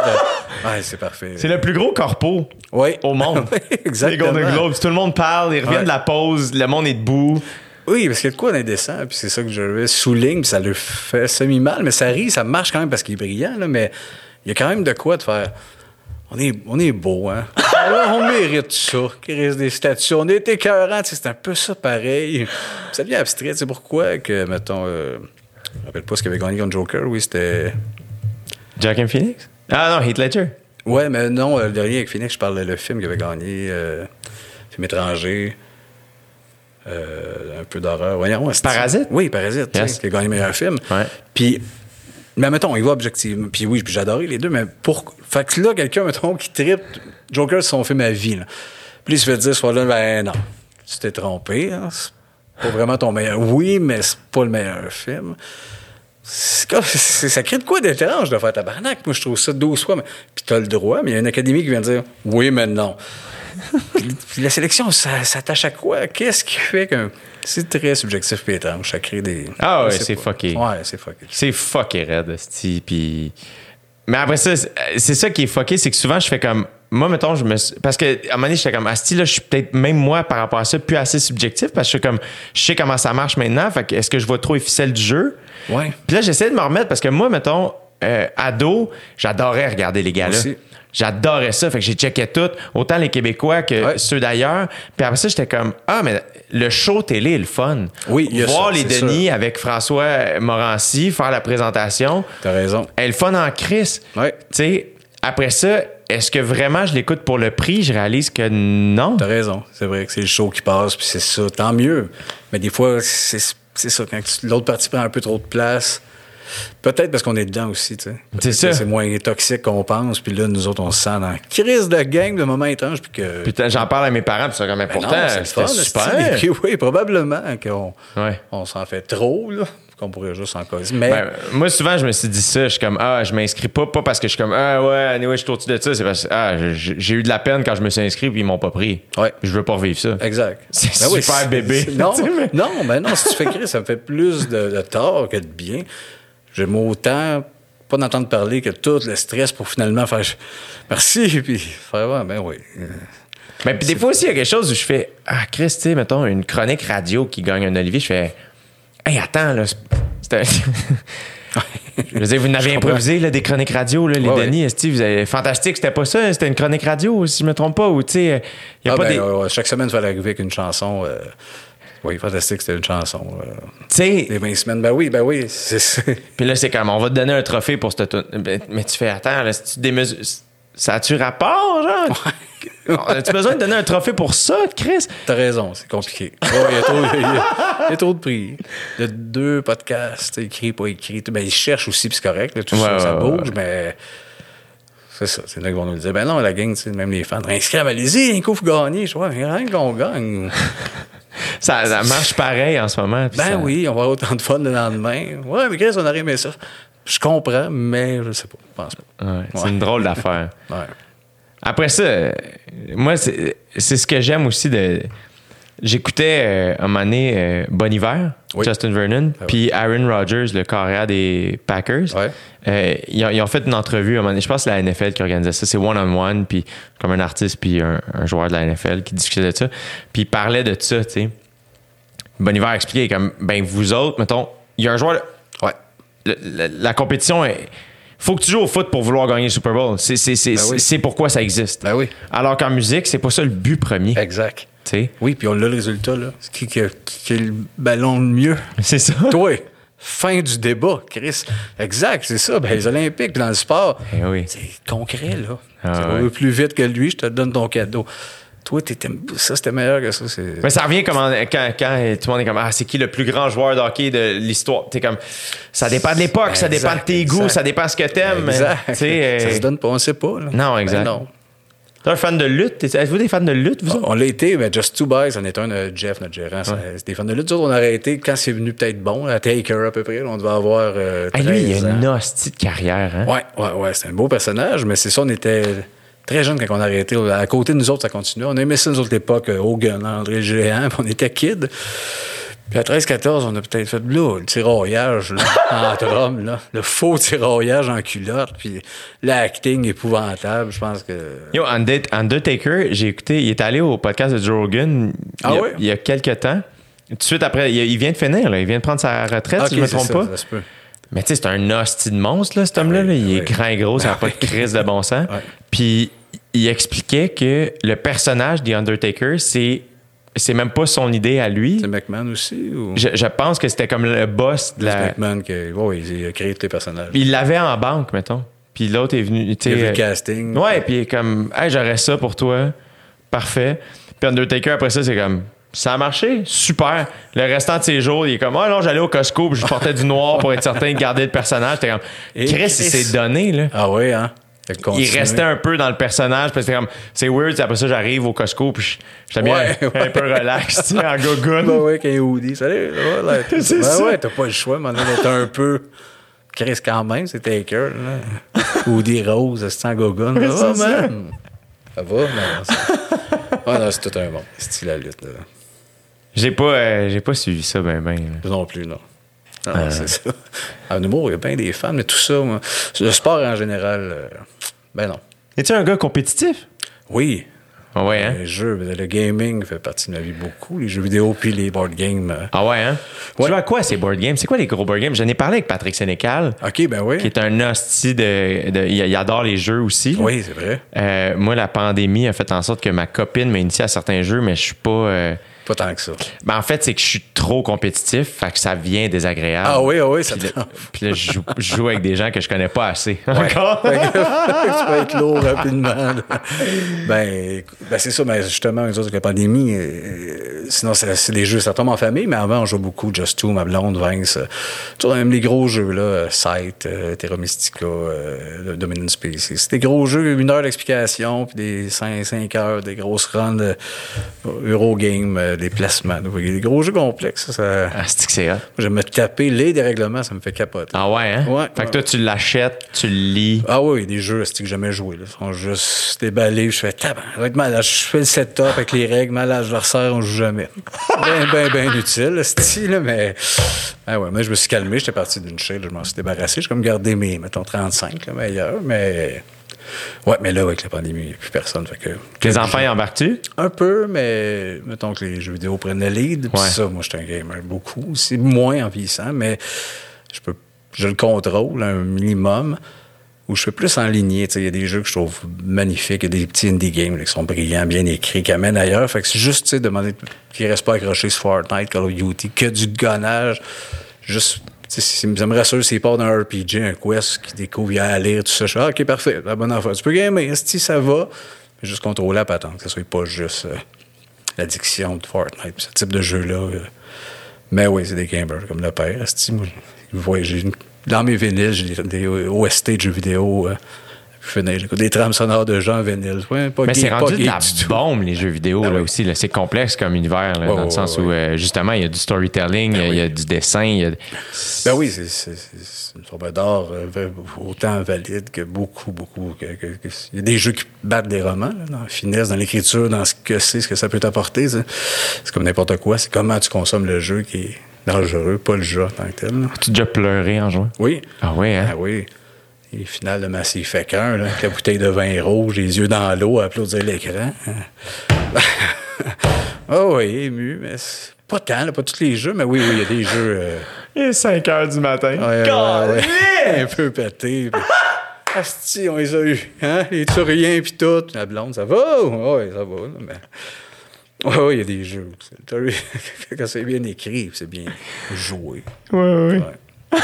Ouais, c'est parfait. C'est le plus gros corpo Ouais. au monde. [laughs] Oui, exactement. Les Golden Globes, tout le monde parle, ils reviennent Ouais. de la pause, le monde est debout. Oui, parce qu'il y a de quoi d'indécent, puis c'est ça que je souligne, puis ça le fait semi-mal, mais ça rit, ça marche quand même parce qu'il est brillant, là, mais il y a quand même de quoi de faire. On est, on est beau, hein? Là, on mérite ça, qu'il reste des statues. On est écœurant, tu sais, c'est un peu ça pareil. Ça devient abstrait, c'est pourquoi que, mettons, euh, je me rappelle pas ce qu'il avait gagné contre Joker, oui, c'était. Jack and Phoenix? Ah non, Heath Ledger. Ouais, mais non, euh, le dernier avec Phoenix, je parlais le film qu'il avait gagné, euh, film étranger. euh, un peu d'horreur. Ouais, Parasite? Oui, Parasite, Yes. qui a gagné meilleur film. Ouais. Puis, mais mettons, il va objectivement. Puis oui, adoré les deux, mais pour. Fait que là, quelqu'un, mettons, qui tripe Joker, c'est son film à vie, là. Puis il se fait dire ce soir-là, ben non, tu t'es trompé, hein, c'est pas vraiment ton meilleur. Oui, mais c'est pas le meilleur film. [laughs] Ça crée de quoi d'étrange de faire tabarnak. Moi, je trouve ça 12 fois. mais- Puis t'as le droit, mais il y a une académie qui vient dire oui, mais non. [laughs] puis, la sélection, ça s'attache à quoi? Qu'est-ce qui fait que. C'est très subjectif et étrange. Ça crée des. Ah ouais, c'est fucké. Ouais, c'est fucké. C'est fucké esti, puis... Mais après ça, c'est ça qui est fucké, c'est que souvent, je fais comme... Moi, mettons, je me... Parce qu'à un moment donné, j'étais comme, Asti, là, je suis peut-être, même moi, par rapport à ça, plus assez subjectif, parce que je suis comme, je sais comment ça marche maintenant, fait que est-ce que je vois trop les ficelles du jeu? Ouais. Puis là, j'essaie de me remettre, parce que moi, mettons, euh, ado, j'adorais regarder les gars-là. J'adorais ça, fait que j'ai checké tout, autant les Québécois que Ouais. ceux d'ailleurs. Puis après ça, j'étais comme, ah, mais le show télé est le fun. Oui, il y a Voir ça, les Denis avec François Morancy faire la présentation. T'as raison. Elle est le fun en crise. Ouais. Tu sais, après ça, est-ce que vraiment je l'écoute pour le prix? Je réalise que non. T'as raison. C'est vrai que c'est le show qui passe, puis c'est ça. Tant mieux. Mais des fois, c'est ça. Quand l'autre partie prend un peu trop de place. Peut-être parce qu'on est dedans aussi, tu sais. C'est ça. C'est moins toxique qu'on pense, puis là, nous autres, on se sent dans crise de gang de moments étranges, puis que. Putain, j'en parle à mes parents, puis c'est comme, Ben c'est le c'était super. [laughs] Oui, probablement qu'on Ouais. on s'en fait trop, là, qu'on pourrait juste en causer. Mais Ben, moi, souvent, je me suis dit ça. Je suis comme, ah, je m'inscris pas, pas parce que je suis comme, ah, ouais, anyway, je suis au-dessus de ça. C'est parce que, ah, j'ai eu de la peine quand je me suis inscrit, puis ils m'ont pas pris. Ouais. Je veux pas revivre ça. Exact. [laughs] C'est Ben super bébé. Non, [laughs] mais- non, ben non, si tu fais crier, ça me fait plus de, de tort que de bien. J'aime autant pas d'entendre parler que tout le stress pour finalement faire merci, [laughs] puis faire, ouais, ben oui. Mais puis des fois aussi, il y a quelque chose où je fais Ah, Chris, tu sais, mettons, une chronique radio qui gagne un Olivier, je fais Hey, attends, là, c'était. [laughs] je veux dire, vous n'avez improvisé là, des chroniques radio, là, les Ouais, Denis, esti, vous avez... fantastique, c'était pas ça, c'était une chronique radio, si je me trompe pas, ou tu sais, il y a Ah, pas ben, des. ouais, ouais, chaque semaine, il fallait arriver avec une chanson. euh, oui, fantastique, c'était une chanson. euh, Tu sais, les 20 semaines, ben oui, ben oui, [laughs] puis là, c'est comme, on va te donner un trophée pour cette. Ben, Mais tu fais, attends, là, si tu démesures. Ça a-tu rapport, genre? As-tu besoin de donner un trophée pour ça, Chris? T'as raison, c'est compliqué. Ouais, Il y, a trop- il y a- il y a trop de prix. Il y a deux podcasts, écrits, pas écrits. Ben, ils cherchent aussi, puis c'est correct. là, tout Ouais, ça, ça ouais, bouge, mais c'est ça. C'est là qu'ils vont nous dire. Ben non, la gang, même les fans, inscrivez, allez-y, un coup, vous gagnez. Je vois, rien qu'on gagne. Ça, ça marche pareil en ce moment. Ben ça- oui, on va avoir autant de fun le lendemain. Ouais, mais Chris, on aurait aimé ça. Je comprends, mais je sais pas. Je pense pas. Ouais, c'est Ouais. une drôle d'affaire. [laughs] Ouais. Après ça, moi, c'est ce que j'aime aussi de. J'écoutais euh, un moment donné euh, Bon Hiver, Oui. Justin Vernon, Ah oui. puis Aaron Rodgers, le carrière des Packers. Ouais. Euh, ils, ont, ils ont fait une entrevue à un moment donné. Je pense que c'est la NFL qui organisait ça. C'est one-on-one, puis comme un artiste, puis un, un joueur de la NFL qui discutait de ça. Puis ils parlaient de ça, tu sais. Bon Hiver a expliqué comme, ben vous autres, mettons, il y a un joueur. Ouais. le- le- la compétition est. Faut que tu joues au foot pour vouloir gagner le Super Bowl. C'est c'est- c'est- Ben oui. c'est pourquoi ça existe. Ben oui. Alors qu'en musique, c'est pas ça le but premier. Exact. Oui, puis on a le résultat, là. C'est qui qui qui a le ballon le mieux? [laughs] C'est ça. Toi. Fin du débat, Chris. Exact, c'est ça. Ben, les Olympiques, dans le sport, Eh oui. c'est concret, là. Ah ouais. vas plus vite que lui, je te donne ton cadeau. Toi, t'étais- ça, c'était meilleur que ça. Mais ça revient comme en- quand, quand tout le monde est comme Ah, c'est qui le plus grand joueur de hockey de l'histoire? T'es comme Ça dépend de l'époque, ça dépend de Exact, tes goûts, ça dépend de ce que t'aimes. Exact. Euh, Ça se donne pas, on sait pas. là. Non, Ben exact. non. T'es un fan de lutte? T'es- Êtes-vous des fans de lutte, vous autres? On l'a été, mais Just Two Boys, on est un de Jeff, notre gérant. C'était des fans de lutte. On a arrêté quand c'est venu peut-être bon, à Taker à peu près. on devait avoir. Euh, Ah, lui, il 13 a une hostie de carrière. Hein? Ouais, ouais, ouais. C'est un beau personnage, mais c'est ça, on était très jeunes quand on a arrêté. À côté de nous autres, ça continuait. On aimait ça, nous autres, l'époque, euh, Hogan, André Géant, puis [laughs] on était kids. Puis à 13-14, on a peut-être fait là, le tiraillage là, [laughs] en drum, là, le faux tiraillage en culotte, puis l'acting épouvantable, je pense que... Yo, Undertaker, j'ai écouté, il est allé au podcast de Joe Rogan Ah il, y a, ouais? il y a quelques temps. Tout de suite après, il, il vient de finir, là, il vient de prendre sa retraite, Ah, si je me trompe ça, pas. ça se peut. Mais tu sais, c'est un hostie de monstre, là, cet homme-là. là. Il est grand et gros, ça n'a pas de [laughs] crise de bon sens. Puis il expliquait que le personnage The Undertaker, c'est c'est même pas son idée à lui. C'est McMahon aussi, ou... Je, je pense que c'était comme le boss de C'est la. McMahon qui ouais, il a créé tous les personnages. Il l'avait en banque, mettons. Puis l'autre est venu. Il a vu le casting. Ouais, puis il est comme, hey, j'aurais ça pour toi. Parfait. Puis Undertaker, après ça, c'est comme, ça a marché? Super. Le restant de ses jours, il est comme, ah non, j'allais au Costco, puis je portais du noir pour être certain de garder le personnage. T'es comme, Chris, il s'est donné, là. Ah oui, hein? Il restait un peu dans le personnage, parce que c'était comme, c'est weird, après ça, j'arrive au Costco, puis je- j'étais bien Ouais, [laughs] un, ouais. peu relax, tu sais, en gogoon. Ben ouais, quand il est hoodie. Salut, ça va, là? [laughs] C'est ben ça. ouais, t'as pas le choix, maintenant, d'être un peu. Chris, quand même, c'est Taker, là. [laughs] hoodie rose, c'est en gogon. Ça va, c'est ça. man? Ça va, c'est- Ouais, non, c'est tout un bon. Style la lutte, là. J'ai pas, euh, j'ai pas suivi ça, ben, ben. là. Non plus, non. Non, non, c'est ça. En humour, il y a bien des fans, mais tout ça, moi, le sport en général, euh, ben non. Es-tu un gars compétitif? Oui, Ah ouais, hein? les jeux, le gaming fait partie de ma vie beaucoup. Les jeux vidéo puis les board games. euh. Ah ouais, hein? Tu à quoi ces board games? C'est quoi les gros board games? J'en ai parlé avec Patrick Sénécal, OK, ben oui. qui est un hostie de. de- il, adore les jeux aussi. Oui, c'est vrai. Euh, moi, la pandémie a fait en sorte que ma copine m'a initié à certains jeux, mais je suis pas. euh, Pas tant que ça. Ben, en fait, c'est que je suis trop compétitif, fait que ça vient désagréable. Ah oui, ah oui, ça Puis là, puis là, je, joue, je joue avec des gens que je connais pas assez. Ouais. [laughs] Encore? [laughs] Tu peux être lourd rapidement. Ben, ben c'est ça, mais justement, nous autres, avec la pandémie, euh, sinon, c'est des jeux, ça tombe en famille, mais avant, on jouait beaucoup Just Two, ma blonde, Vince. euh, tu vois, même les gros jeux, là, euh, Sight, euh, Terra Mystica, euh, Dominion Species. C'est des gros jeux, une heure d'explication, puis des 5, cinq heures, des grosses runs de Eurogame, des placements. Donc, Des gros jeux complexes, ça. Ah, c'est que c'est hot? J'aime me taper les dérèglements, ça me fait capoter. Ah ouais, hein? Ouais, fait que toi, tu l'achètes, tu le lis. Ah oui, des jeux c'est que jamais joué. Là. Ils sont juste déballés. Je fais taban, ça va être malade. Je fais le setup avec les règles, malade, je le resserre, on joue jamais. [laughs] Ben, ben, ben utile, style, mais. Ah ouais, moi, je me suis calmé, j'étais parti d'une chaîne, je m'en suis débarrassé. J'ai comme gardé mes, mettons, 35, là, meilleurs, mais. Ouais, mais là, avec la pandémie, il n'y a plus personne. Fait que. Tes enfants y embarques-tu? Un peu, mais mettons que les jeux vidéo prennent le lead. Puis Ouais. ça, moi, je suis un gamer beaucoup. C'est moins en vieillissant, mais je peux, je le contrôle un minimum. Où je fais plus en ligne. Il y a des jeux que je trouve magnifiques. Il y a des petits indie games là, qui sont brillants, bien écrits, qui amènent ailleurs. Fait que c'est juste, demander qu'ils restent pas accrochés sur Fortnite, Call of Duty, que du gonnage. Juste, ça me rassure s'il part d'un RPG, un quest, qui découvre, il a à lire, tout ça. Je ah, OK, parfait, la bonne affaire. Tu peux gamer, si ça va. Juste contrôler la patente, que ce soit pas juste euh, l'addiction de Fortnite, ce type de jeu-là. euh. Mais oui, c'est des gamers comme le père. moi, dans mes vinyles, j'ai des, OST de jeux vidéo. Euh, finir, des trames sonores de. Ouais, pas Mais c'est pas rendu de gay la bombe, les jeux vidéo, Ah là oui. aussi. là. C'est complexe comme univers, là, dans le sens où, euh, justement, il y a du storytelling, il y a- il y, a oui. du dessin. il y a- Ben oui, c'est- une forme d'art euh, autant valide que beaucoup, beaucoup. que- que- que- il y a des jeux qui battent des romans, là, dans la finesse, dans l'écriture, dans ce que c'est, ce que ça peut t'apporter. C'est comme n'importe quoi. C'est comment tu consommes le jeu qui est dangereux, pas le jeu en tant que tel. là. Tu as déjà pleuré en jouant? Oui. Ah ouais, hein? Ah oui. Et finale de Massif Fait qu'un, avec la bouteille de vin rouge, les yeux dans l'eau, à applaudir l'écran. [laughs] Ah oui, ému, mais c'est pas tant, là, pas tous les jeux, mais oui, oui, il y a des jeux. euh, Il est 5 heures du matin. ouais, ouais, Caliste! ouais, [laughs] un peu puis- [laughs] Asti, on les a eu. Hein? Les turiens puis tout. La blonde, ça va? Oui, ça va. là, mais... Oui, oui, il y a des jeux. Quand c'est bien écrit, c'est bien joué. Ouais, ouais. Ouais.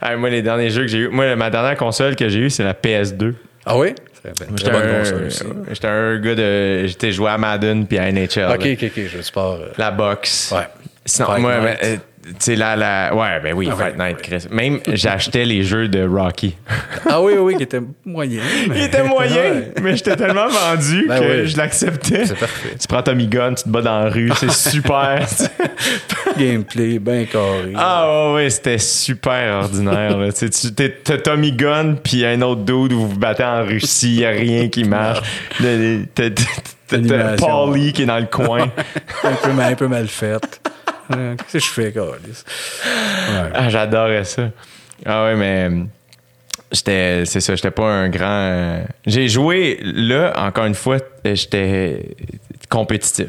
Ah, moi, les derniers jeux que j'ai eu. Moi, ma dernière console que j'ai eue, c'est la PS2. Ah oui? J'étais un, un gars de. J'étais joué à Madden puis à NHL. Ok, ok, ok, je sport. euh, La boxe. Ouais. Sinon, Fight moi. Ben, tu sais, la, la. Ouais, ben oui, Ah, Fight ouais, Night, ouais. Chris. Même, [laughs] j'achetais les jeux de Rocky. Ah oui, oui, qui était moyen. [laughs] mais- Il était moyen, Ouais. mais j'étais tellement vendu Ben que oui. je l'acceptais. C'est parfait. Tu prends Tommy Gun, tu te bats dans la rue, c'est [laughs] super. Gameplay bien carré. ah ouais, ouais, c'était super ordinaire. là. Tu sais, tu- t'es- T'as Tommy Gun puis un autre dude où vous vous battez en Russie, y a rien qui marche. T'as. Paulie qui est dans le coin. un, peu, mal- un peu mal faite. [laughs] Qu'est-ce que je fais, Carlis? Ah, j'adorais ça. Ah ouais, mais euh, j'étais, c'est ça, j'étais pas un grand. euh, J'ai joué là, encore une fois, j'étais compétitif.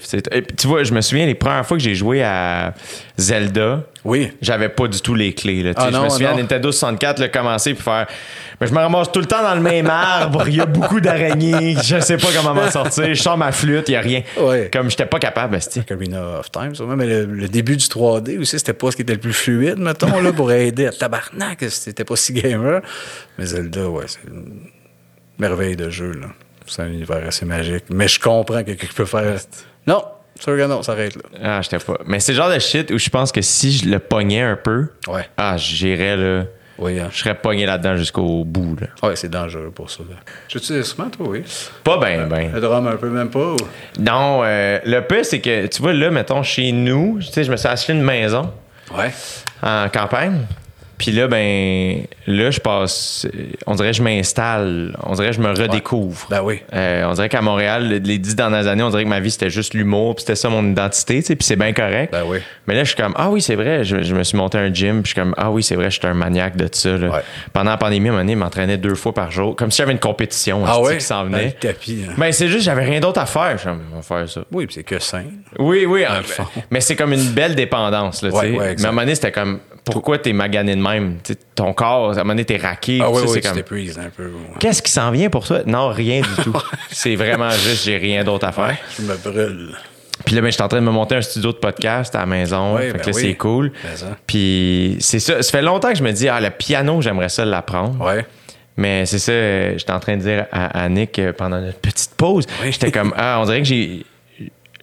tu vois, je me souviens les premières fois que j'ai joué à Zelda. Oui. J'avais pas du tout les clés. Là. Ah je me souviens à Nintendo 64, là, commencer puis faire. Mais je me ramasse tout le temps dans le même arbre. Il y a beaucoup d'araignées. Je sais pas comment m'en sortir. Je sors ma flûte, il y a rien. Ouais. Comme j'étais pas capable. Ocarina of Time, sûrement, mais le, le début du 3D aussi, c'était pas ce qui était le plus fluide, mettons, là, pour aider à [laughs] tabarnak, c'était pas si gamer. Mais Zelda, ouais, c'est une merveille de jeu, là. C'est un univers assez magique. Mais je comprends que quelqu'un peut faire. Non, sûr que non, ça arrête là. Ah, j'étais pas. Mais c'est le genre de shit où je pense que si je le pognais un peu, Ouais. ah, j'irais là. Oui, hein. Je serais pogné là-dedans jusqu'au bout. Là. Ouais, c'est dangereux pour ça. là. Joues-tu des instruments, toi, oui? Pas ben, ben. Le drum un peu, même pas? ou- Non, euh, le peu, c'est que, tu vois, là, mettons, chez nous, tu sais, je me suis acheté une maison Ouais. en campagne. Puis là, ben, là, je passe, on dirait que je m'installe, on dirait que je me redécouvre. Ben oui. Euh, on dirait qu'à Montréal, le- les dix dernières années, on dirait que ma vie, c'était juste l'humour, puis c'était ça mon identité, tu sais, puis c'est bien correct. Ben oui. Mais là, je suis comme, ah oui, c'est vrai, je, je me suis monté un gym, puis je suis comme, ah oui, c'est vrai, je suis un maniaque de ça. là. Ouais. Pendant la pandémie, à un moment donné, je m'entraînais deux fois par jour, comme si j'avais une compétition Ah ouais? qui s'en le venait. tapis. hein. Ben, c'est juste, j'avais rien d'autre à faire. Je suis comme, on va faire ça. Oui, puis c'est que sain. Oui, oui, fond. mais c'est comme une belle dépendance. Là, tu sais. mais à un moment donné, c'était comme, pourquoi t'es magané de même? Ton corps, à un moment donné, t'es raqué. Ah oui, oui, comme, t'épuises un peu. ouais. Qu'est-ce qui s'en vient pour toi? Non, rien du tout. [laughs] c'est vraiment juste, j'ai rien d'autre à faire. Ouais, je me brûle. Puis là, ben, je suis en train de me monter un studio de podcast à la maison. Ouais, fait ben que là, oui. c'est cool. Ben. Puis c'est ça. Ça fait longtemps que je me dis, ah, le piano, j'aimerais ça l'apprendre. Ouais. Mais c'est ça, j'étais en train de dire à, à Nick euh, pendant notre petite pause. Oui. J'étais comme, [laughs] ah, on dirait que j'ai.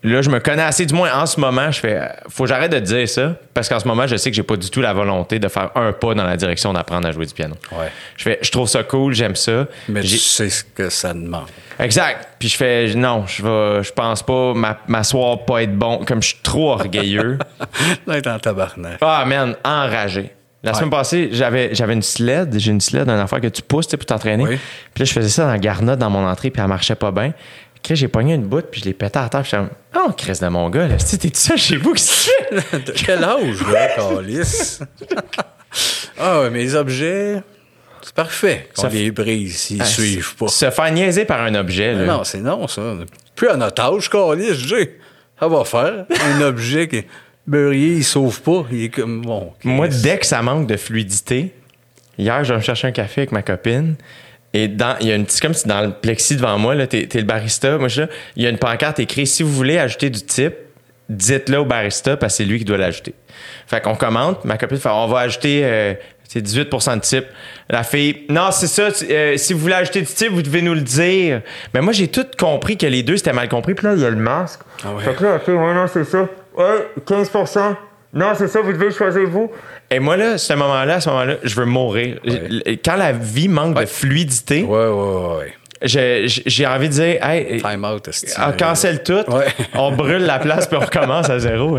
Là, je me connais assez, du moins en ce moment, je fais, faut que j'arrête de dire ça, parce qu'en ce moment, je sais que j'ai pas du tout la volonté de faire un pas dans la direction d'apprendre à jouer du piano. Ouais. Je fais, je trouve ça cool, j'aime ça. Mais tu sais ce que ça demande. Exact. Puis je fais, non, je vais, je pense pas m'a- m'asseoir pas être bon, comme je suis trop orgueilleux. [laughs] Là, en tabarnak. Ah, man, enragé. La Ouais. semaine passée, j'avais, j'avais une sled. J'ai une sled, une affaire que tu pousses pour t'entraîner. Oui. Puis là, je faisais ça dans la garnotte dans mon entrée, puis elle marchait pas bien. Chris, j'ai pogné une bout, puis je l'ai pété à terre. Puis j'étais comme, oh, Chris de mon gars, là, t'es tout seul chez vous, qu'est-ce que tu fais? [laughs] De quel âge, là, Calis? [laughs] ah, ouais, mais les objets, c'est parfait qu'on Ça les brise s'ils Ah, suivent pas. Se faire niaiser par un objet, là. Non, c'est non, ça. Plus à notre âge, Calis, j'ai. Ça va faire. Un [laughs] objet qui. Beurrier, il sauve pas. Il est comme. Bon. Moi, dès que ça manque de fluidité, hier, je vais me chercher un café avec ma copine. Et dans, il y a une, c'est comme si dans le plexi devant moi, là, t'es, t'es le barista. Moi, je suis là, il y a une pancarte écrite si vous voulez ajouter du type, dites-le au barista parce que c'est lui qui doit l'ajouter. Fait qu'on commente, ma copine fait on va ajouter euh, c'est 18% de type. La fille, non, c'est ça, tu- euh, si vous voulez ajouter du type, vous devez nous le dire. Mais moi, j'ai tout compris que les deux, c'était mal compris. Puis là, il y a le masque. Ah ouais. Fait que là, OK, ouais, non, c'est ça. Ouais, 15 Non, c'est ça, vous devez choisir vous. Et moi, là, ce moment-là, à ce moment-là, je veux mourir. Ouais. Quand la vie manque Ouais. de fluidité, Ouais, ouais, ouais. j'ai- envie de dire, hey, Time out, on cancelle tout, Ouais. on brûle la place puis on recommence à zéro.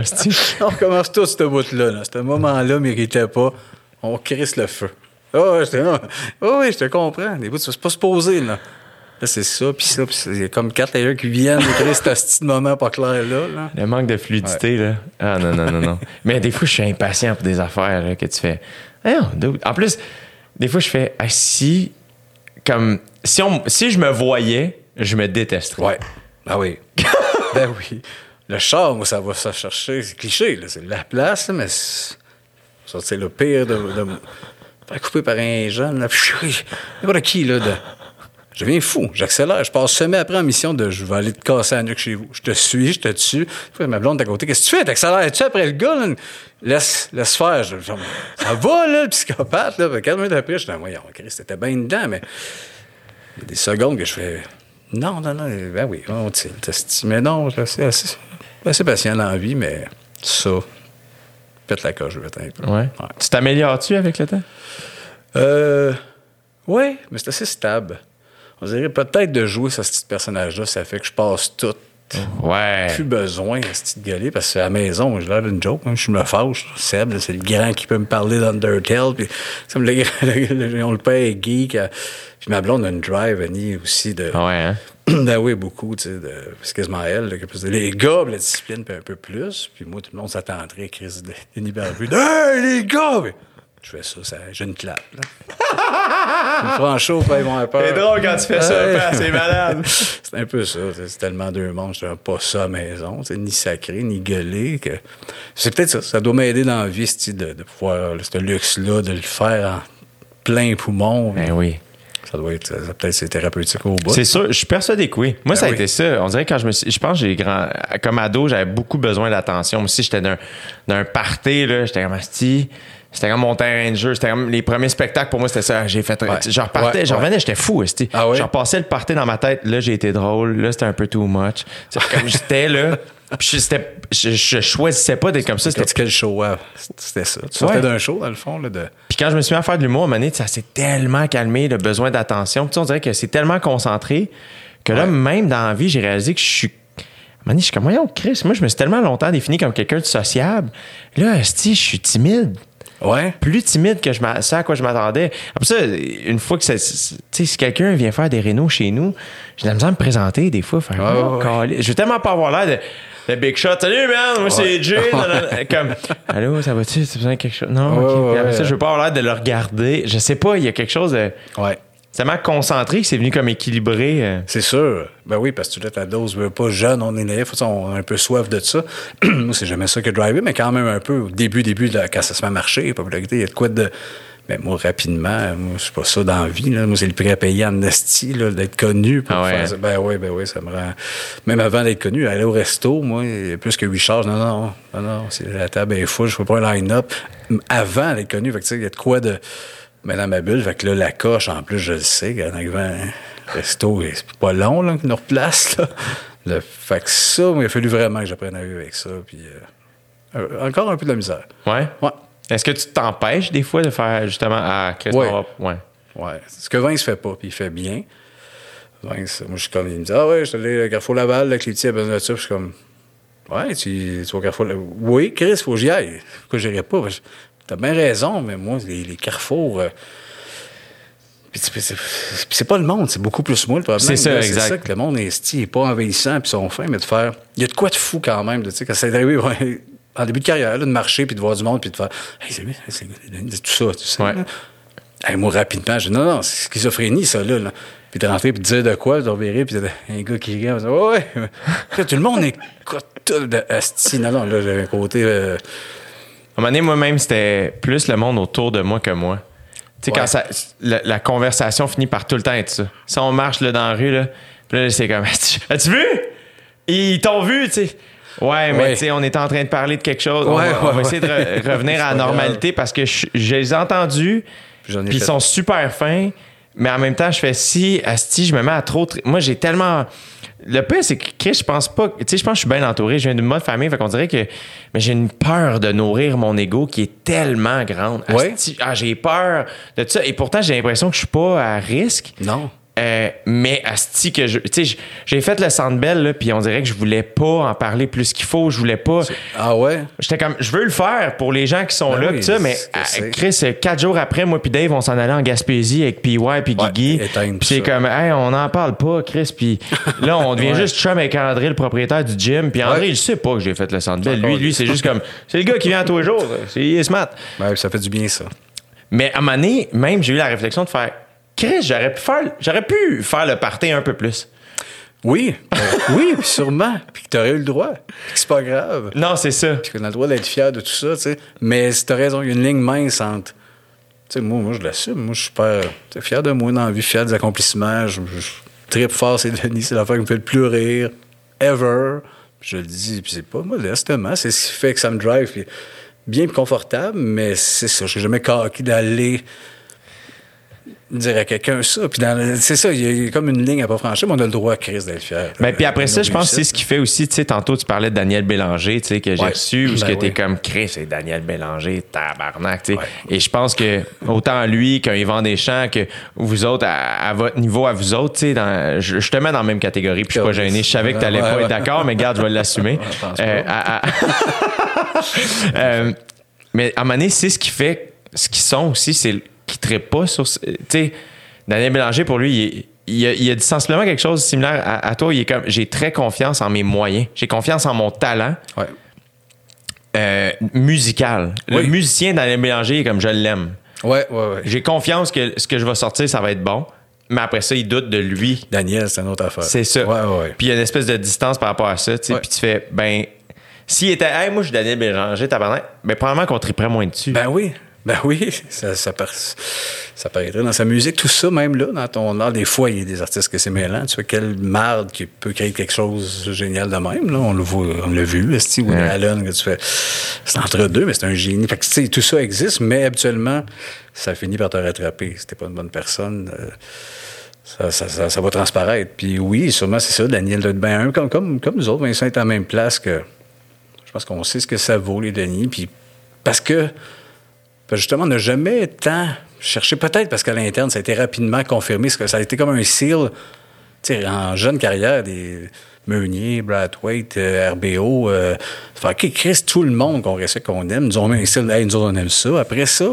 On recommence tout ce bout-là. Là. Ce moment-là méritait pas. On crisse le feu. Ah ouais, j'étais- ah, oui, je te comprends. Des bouts, c'est pas se poser, là. C'est ça, puis ça, puis c'est comme quatre ailleurs qui viennent écrire ce petit moment pas clair là. là. Le manque de fluidité, là. Ah non, non, non, non. Mais des fois, je suis impatient pour des affaires là, que tu fais. Eh, oh. En plus, des fois, je fais, ah, si, comme, si, on, si je me voyais, je me détesterais. Ouais. Ah oui. ben oui. Le char, moi, ça va se chercher. C'est cliché, là. C'est la place, là, mais c'est- le pire de, de faire couper par un jeune. Là. N'importe qui, là. De... Je deviens fou. J'accélère. Je passe semaine après en mission de je vais aller te casser la nuque chez vous. Je te suis, je te tue. Ma blonde à côté. Qu'est-ce que tu fais? T'accélères-tu après le gars? là? Laisse, laisse faire. Je- ça va, là, le psychopathe. Là. Quatre minutes après, je dis, voyons, Christ, t'étais bien dedans, mais il y a des secondes que je fais. Non, non, non, ben oui, on tilt. Mais non, je suis assez, assez patient dans la vie, mais ça, pète la coche, je vais un peu. Ouais. Tu t'améliores-tu avec le temps? Euh, ouais, mais c'est assez stable. On dirait peut-être de jouer sur ce petit personnage-là, ça fait que je passe tout. Ouais. Plus besoin de ce petit gueuler parce qu'à la maison, j'ai l'air d'une joke. hein, je me fâche. Seb, c'est le grand qui peut me parler d'Undertale. Puis, comme le, [laughs] le, le- on le est geek. euh, Puis ma blonde a une drive, Annie, aussi de. Ah Ouais, hein? [clears throat] Ben oui, beaucoup, tu sais, de, c'est quasiment elle, là, les gars, la discipline, puis un peu plus, puis moi, tout le monde s'attendrait, Chris, de- Denis Barbu, hey, les gars! Mais je fais ça, ça j'ai une clap, là. Franchement, ils vont avoir peur. C'est drôle quand tu fais ça, c'est malade. [laughs] c'est un peu ça, c'est tellement deux mondes, je pas ça à la maison, sais, ni sacré, ni gueulé, que c'est peut-être ça, ça doit m'aider dans la vie, ce type de, de pouvoir, ce luxe-là, de le faire en plein poumon. Ben oui. Ça doit être, ça, peut-être c'est thérapeutique au bout. C'est sûr, je suis persuadé que oui. Moi, ça a oui. été ça. On dirait que quand je me suis. Je pense que j'ai grand. Comme ado, j'avais beaucoup besoin d'attention. Moi aussi, j'étais d'un, d'un party, là. J'étais comme. C'était comme mon terrain de jeu. C'était comme les premiers spectacles pour moi, c'était ça. J'ai fait. Ouais. Je repartais, Ouais, je ouais. revenais, j'étais fou. Ah ouais? Je repassais le party dans ma tête. Là, j'ai été drôle. Là, c'était un peu too much. C'est comme j'étais là. [laughs] Puis je, je, choisissais pas d'être comme ça. C'était quel show? ah, C'était ça. Tu sortais Ouais. d'un show, dans le fond, là, de... Puis quand je me suis mis à faire de l'humour, à un moment donné, ça s'est tellement calmé, le besoin d'attention. Puis on dirait que c'est tellement concentré que là, Ouais. même dans la vie, j'ai réalisé que je suis. Donné, je suis comme, voyons, Chris, moi, je me suis tellement longtemps défini comme quelqu'un de sociable. Là, esti, je suis timide. Ouais. Plus timide que je ce à quoi je m'attendais. Après ça, une fois que ça. c'est- Tu sais, si quelqu'un vient faire des rénaux chez nous, j'ai de la misère à me présenter des fois. Faire, Ouais, oh, ouais, Je veux tellement pas avoir l'air de. de Big Shot, salut man, moi c'est Jay. [laughs] Comme, allô, ça va-tu? Tu besoin de quelque chose? Non, Ouais, ok. ouais, Puis après ça, je veux pas avoir l'air de le regarder. Je sais pas, il y a quelque chose de Ouais. Tellement concentré que c'est venu comme équilibré. euh. C'est sûr. Ben oui, parce que tu l'as ta dose, veux pas jeune, on est naïf, on a un peu soif de ça. [clears throat] Moi, c'est jamais ça que driver, mais quand même un peu au début, début, là, quand ça se met à marcher, popularité, il y a de quoi de. Mais moi, rapidement, moi, c'est pas ça dans la vie. Là. Moi, c'est le prix à payer en esti, là, d'être connu pour Ah ouais, faire hein? ça. Ben oui, ben oui, ça me rend. Même avant d'être connu, aller au resto, moi, il y a plus que 8 charges. Non, non, non, non, c'est la table est full, je fais pas un line-up. Avant d'être connu, fait que, tu sais, il y a de quoi de. Mais dans ma bulle, fait que là, la coche, en plus, je le sais, en arrivant resto, c'est pas long, là, qu'ils nous replace, là. Le, fait que ça, il a fallu vraiment que j'apprenne à vivre avec ça, puis euh, euh, encore un peu de la misère. Ouais? Ouais. Est-ce que tu t'empêches des fois de faire justement à Chris Ouais. ouais. Ouais. Ce que Vince fait pas, puis il fait bien. Vince, moi, je suis comme, il me dit, ah ouais, je suis allé à Carrefour Laval, là, Clétier a besoin de ça. Puis je suis comme, ouais, tu, tu vas au Carrefour Laval. Oui, Chris, faut que j'y aille. Pourquoi j'irais pas? T'as bien raison, mais moi, les, les carrefours. euh, puis c'est- pas le monde, c'est beaucoup plus moi le problème. C'est ça, exact. C'est ça que le monde est est pas envahissant, puis sont fins, mais de faire. Il y a de quoi de fou quand même, tu sais, quand c'est arrivé ouais, en début de carrière, là, de marcher, puis de voir du monde, puis de faire. Hey, c'est tout ça, tu sais. Ouais. Hey, moi, rapidement, je dis non, non, c'est schizophrénie, ça, là. là. Puis de rentrer, puis de dire de quoi, de reverrer, puis un gars qui regarde, ouais, ouais. Tout le monde écoute tout de asti. Non, non, là, j'ai un côté. euh, un moment donné, moi-même, c'était plus le monde autour de moi que moi. Tu sais, Ouais. quand ça, la, la conversation finit par tout le temps être ça. Si on marche là, dans la rue, là, puis là, c'est comme, [laughs] as-tu vu? Ils t'ont vu, tu sais. Ouais, mais Ouais. tu sais, on est en train de parler de quelque chose. on Ouais, va, on va essayer de re- revenir à la normalité parce que je, je les ai entendus, Puis ils sont super fins, mais en même temps, je fais si, asti, je me mets à trop. tri- Moi, j'ai tellement. Le pire, c'est que Chris, je pense pas. Tu sais, je pense que je suis bien entouré. Je viens d'une bonne famille. Fait qu'on dirait que. Mais j'ai une peur de nourrir mon ego qui est tellement grande. Ouais. Asti, ah, j'ai peur de tout ça. Et pourtant, j'ai l'impression que je suis pas à risque. Non. Euh, mais asti que je. Tu sais, j'ai fait le Sandbell, là, puis on dirait que je voulais pas en parler plus qu'il faut. Je voulais pas. Ah ouais? J'étais comme, je veux le faire pour les gens qui sont Ben là, oui, pis ça, mais euh. Chris, euh, quatre jours après, moi puis Dave, on s'en allait en Gaspésie avec PY puis Guigui. Puis c'est comme, hey, on n'en parle pas, Chris. Puis là, on devient [laughs] Ouais. juste chum avec André, le propriétaire du gym. Puis André, Ouais. il sait pas que j'ai fait le centre Bell. Lui, lui, c'est juste comme, [laughs] c'est le gars qui vient tous les jours. C'est il est smart. Ouais, ça fait du bien, ça. Mais à un moment donné, même, j'ai eu la réflexion de faire, Chris, j'aurais pu faire, j'aurais pu faire le party un peu plus. Oui, euh, oui, puis sûrement. Puis que t'aurais eu le droit. Puis que c'est pas grave. Non, c'est ça. Puis qu'on a le droit d'être fier de tout ça, tu sais. Mais si t'as raison, il y a une ligne mince entre. Tu sais, moi, moi, je l'assume. Moi, je suis sais, fier de moi dans la vie, fier des accomplissements. Je, je, tripe fort, c'est Denis, c'est l'affaire qui me fait le plus rire, ever. Je le dis, puis c'est pas modestement, c'est ce qui fait que ça me drive. Puis bien confortable, mais c'est ça. Je suis jamais coquille d'aller dire à quelqu'un ça. Puis c'est ça, il y a comme une ligne à pas franchir, mais on a le droit, Chris, d'être fier. Ben, puis après ça, je pense que c'est ce qui fait aussi, tu sais, tantôt tu parlais de Daniel Bélanger, tu sais, que j'ai Ouais. reçu, où ce Ben que t'es oui. comme Chris, c'est Daniel Bélanger, tabarnak, tu sais. Ouais. Et je pense que autant lui qu'un Yvan Deschamps, que vous autres, à, à votre niveau, à vous autres, tu sais, je, je te mets dans la même catégorie, puis je suis pas gêné. Je savais que t'allais ouais, pas être d'accord, mais garde, je vais l'assumer. [laughs] je pense Euh, pas. à- à- [laughs] Euh, mais à un moment donné, c'est ce qui fait, ce qu'ils sont aussi, c'est qu'ils ne pas sur. Tu sais, Daniel Bélanger, pour lui, il, est- il a, il a sensiblement quelque chose de similaire à, à toi. Il est comme, j'ai très confiance en mes moyens. J'ai confiance en mon talent Ouais. euh, musical. Le Oui. musicien Daniel Bélanger, est comme, je l'aime. Ouais, ouais, ouais. J'ai confiance que ce que je vais sortir, ça va être bon. Mais après ça, il doute de lui. Daniel, c'est une autre affaire. C'est ça. Ouais, ouais. Puis il y a une espèce de distance par rapport à ça. Puis tu fais, ben, s'il était, hey, moi, je suis Daniel Bélanger, tabarnak, ben, probablement qu'on triperait moins dessus. Ben oui. Ben oui, ça, ça, par- ça paraîtrait dans sa musique, tout ça, même là, dans ton art. Des fois, il y a des artistes que c'est mêlant. Tu vois, quelle marde qui peut créer quelque chose de génial de même. Là. On le voit, on l'a vu, Woody Ouais. Allen, que tu fais. C'est entre deux, mais c'est un génie. Fait que, tout ça existe, mais habituellement, ça finit par te rattraper. Si t'es pas une bonne personne. euh, ça, ça, ça, ça va transparaître. Puis oui, sûrement, c'est ça, Daniel bien un, comme, comme, comme nous autres, Vincent est à la même place que. Je pense qu'on sait ce que ça vaut, les Denis. Puis parce que, que justement, on n'a jamais tant cherché, peut-être parce qu'à l'interne, ça a été rapidement confirmé, parce que ça a été comme un seal, tu sais, en jeune carrière, des Meunier, Brathwaite, euh, RBO. Euh, fait tout le monde qu'on respecte, qu'on aime, nous ont mis un seal, hey, nous on aime ça. Après ça,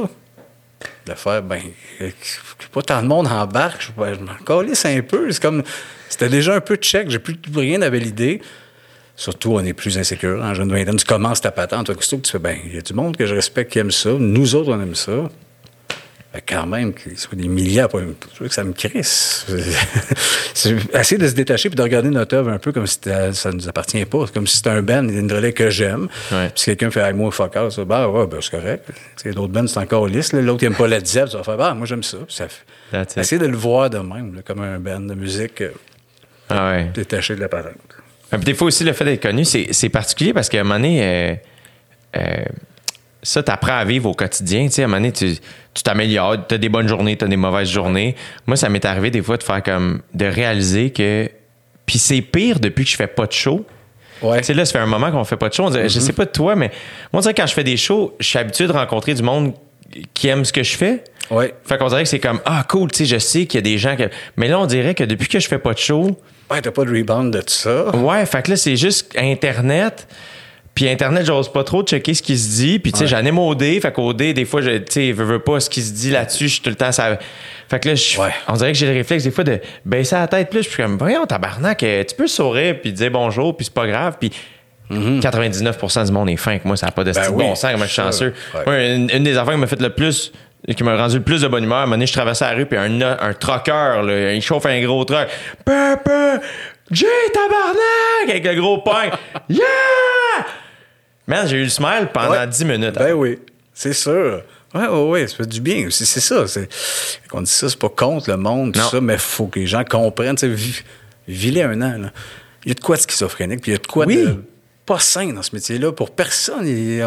de faire, ben, euh, pas tant de monde embarque, je, ben, je m'en calisse un peu. C'est comme, c'était déjà un peu check, j'ai plus rien à valider. Surtout, on est plus insécure. En jeune vingtaine, tu commences ta patente. Qu'est-ce que tu fais? Ben, il y a du monde que je respecte qui aime ça. Nous autres, on aime ça. Ben, quand même, qu'il soit des milliers, pas, je que ça me crisse. [laughs] C'est essayer de se détacher puis de regarder notre œuvre un peu comme si ça ne nous appartient pas. Comme si c'était un band, une relais que j'aime. Ouais. Puis si quelqu'un fait, hey, moi, fuck out, ça, ben, ouais, ben, c'est correct. D'autres bands, c'est encore lisse. L'autre, il aime pas la Zepp, tu vas faire, bah, moi, j'aime ça. ça. Essayer de le voir de même, là, comme un band de musique euh, Ah ouais. détaché de la patente. Ah, des fois aussi, le fait d'être connu, c'est particulier parce qu'à un moment donné, euh, euh, ça, t'apprends à vivre au quotidien. Tu sais, à un moment donné, tu t'améliores. Tu as des bonnes journées, tu as des mauvaises journées. Moi, ça m'est arrivé des fois de faire comme. de réaliser que. Puis c'est pire depuis que je fais pas de show. Ouais. Tu sais, là, ça fait un moment qu'on fait pas de show. On dirait- Je sais pas de toi, mais moi, on dirait que quand je fais des shows, je suis habitué de rencontrer du monde qui aime ce que je fais. Ouais. Fait qu'on dirait que c'est comme, ah, cool, tu sais, je sais qu'il y a des gens que. Mais là, on dirait que depuis que je fais pas de show, Ouais, t'as pas de rebound de tout ça. Ouais, fait que là, c'est juste Internet. Puis Internet, j'ose pas trop checker ce qui se dit. Puis, tu sais, Ouais. j'en aime OD. Fait qu'OD, des fois, je, tu sais, veux, veux pas ce qui se dit là-dessus. Je suis tout le temps, ça. Fait que là, je- Ouais. on dirait que j'ai le réflexe des fois de baisser la tête plus. Je suis comme, voyons, tabarnak, euh, tu peux sourire puis dire bonjour, puis c'est pas grave. Puis 99% du monde est fin que moi, ça n'a pas de Ben style oui, bon sens, moi, je suis chanceux. ouais. Moi, une, une des affaires qui m'a fait le plus, qui m'a rendu le plus de bonne humeur, à un moment donné, je traversais la rue, puis un, un là, il chauffe un gros truck. Peu, Jay, tabarnak! Avec le gros pain. [laughs] Yeah! Man, j'ai eu le smile pendant Ouais. 10 minutes. Ben oui, c'est sûr. Ouais, ouais, ouais, ça fait du bien. C'est ça. C'est, quand on dit ça, c'est pas contre le monde, tout Non. ça, mais il faut que les gens comprennent. Tu sais, un an, là. Il y a de quoi de schizophrénique, puis il y a de quoi Oui. de pas sain dans ce métier-là. Pour personne, il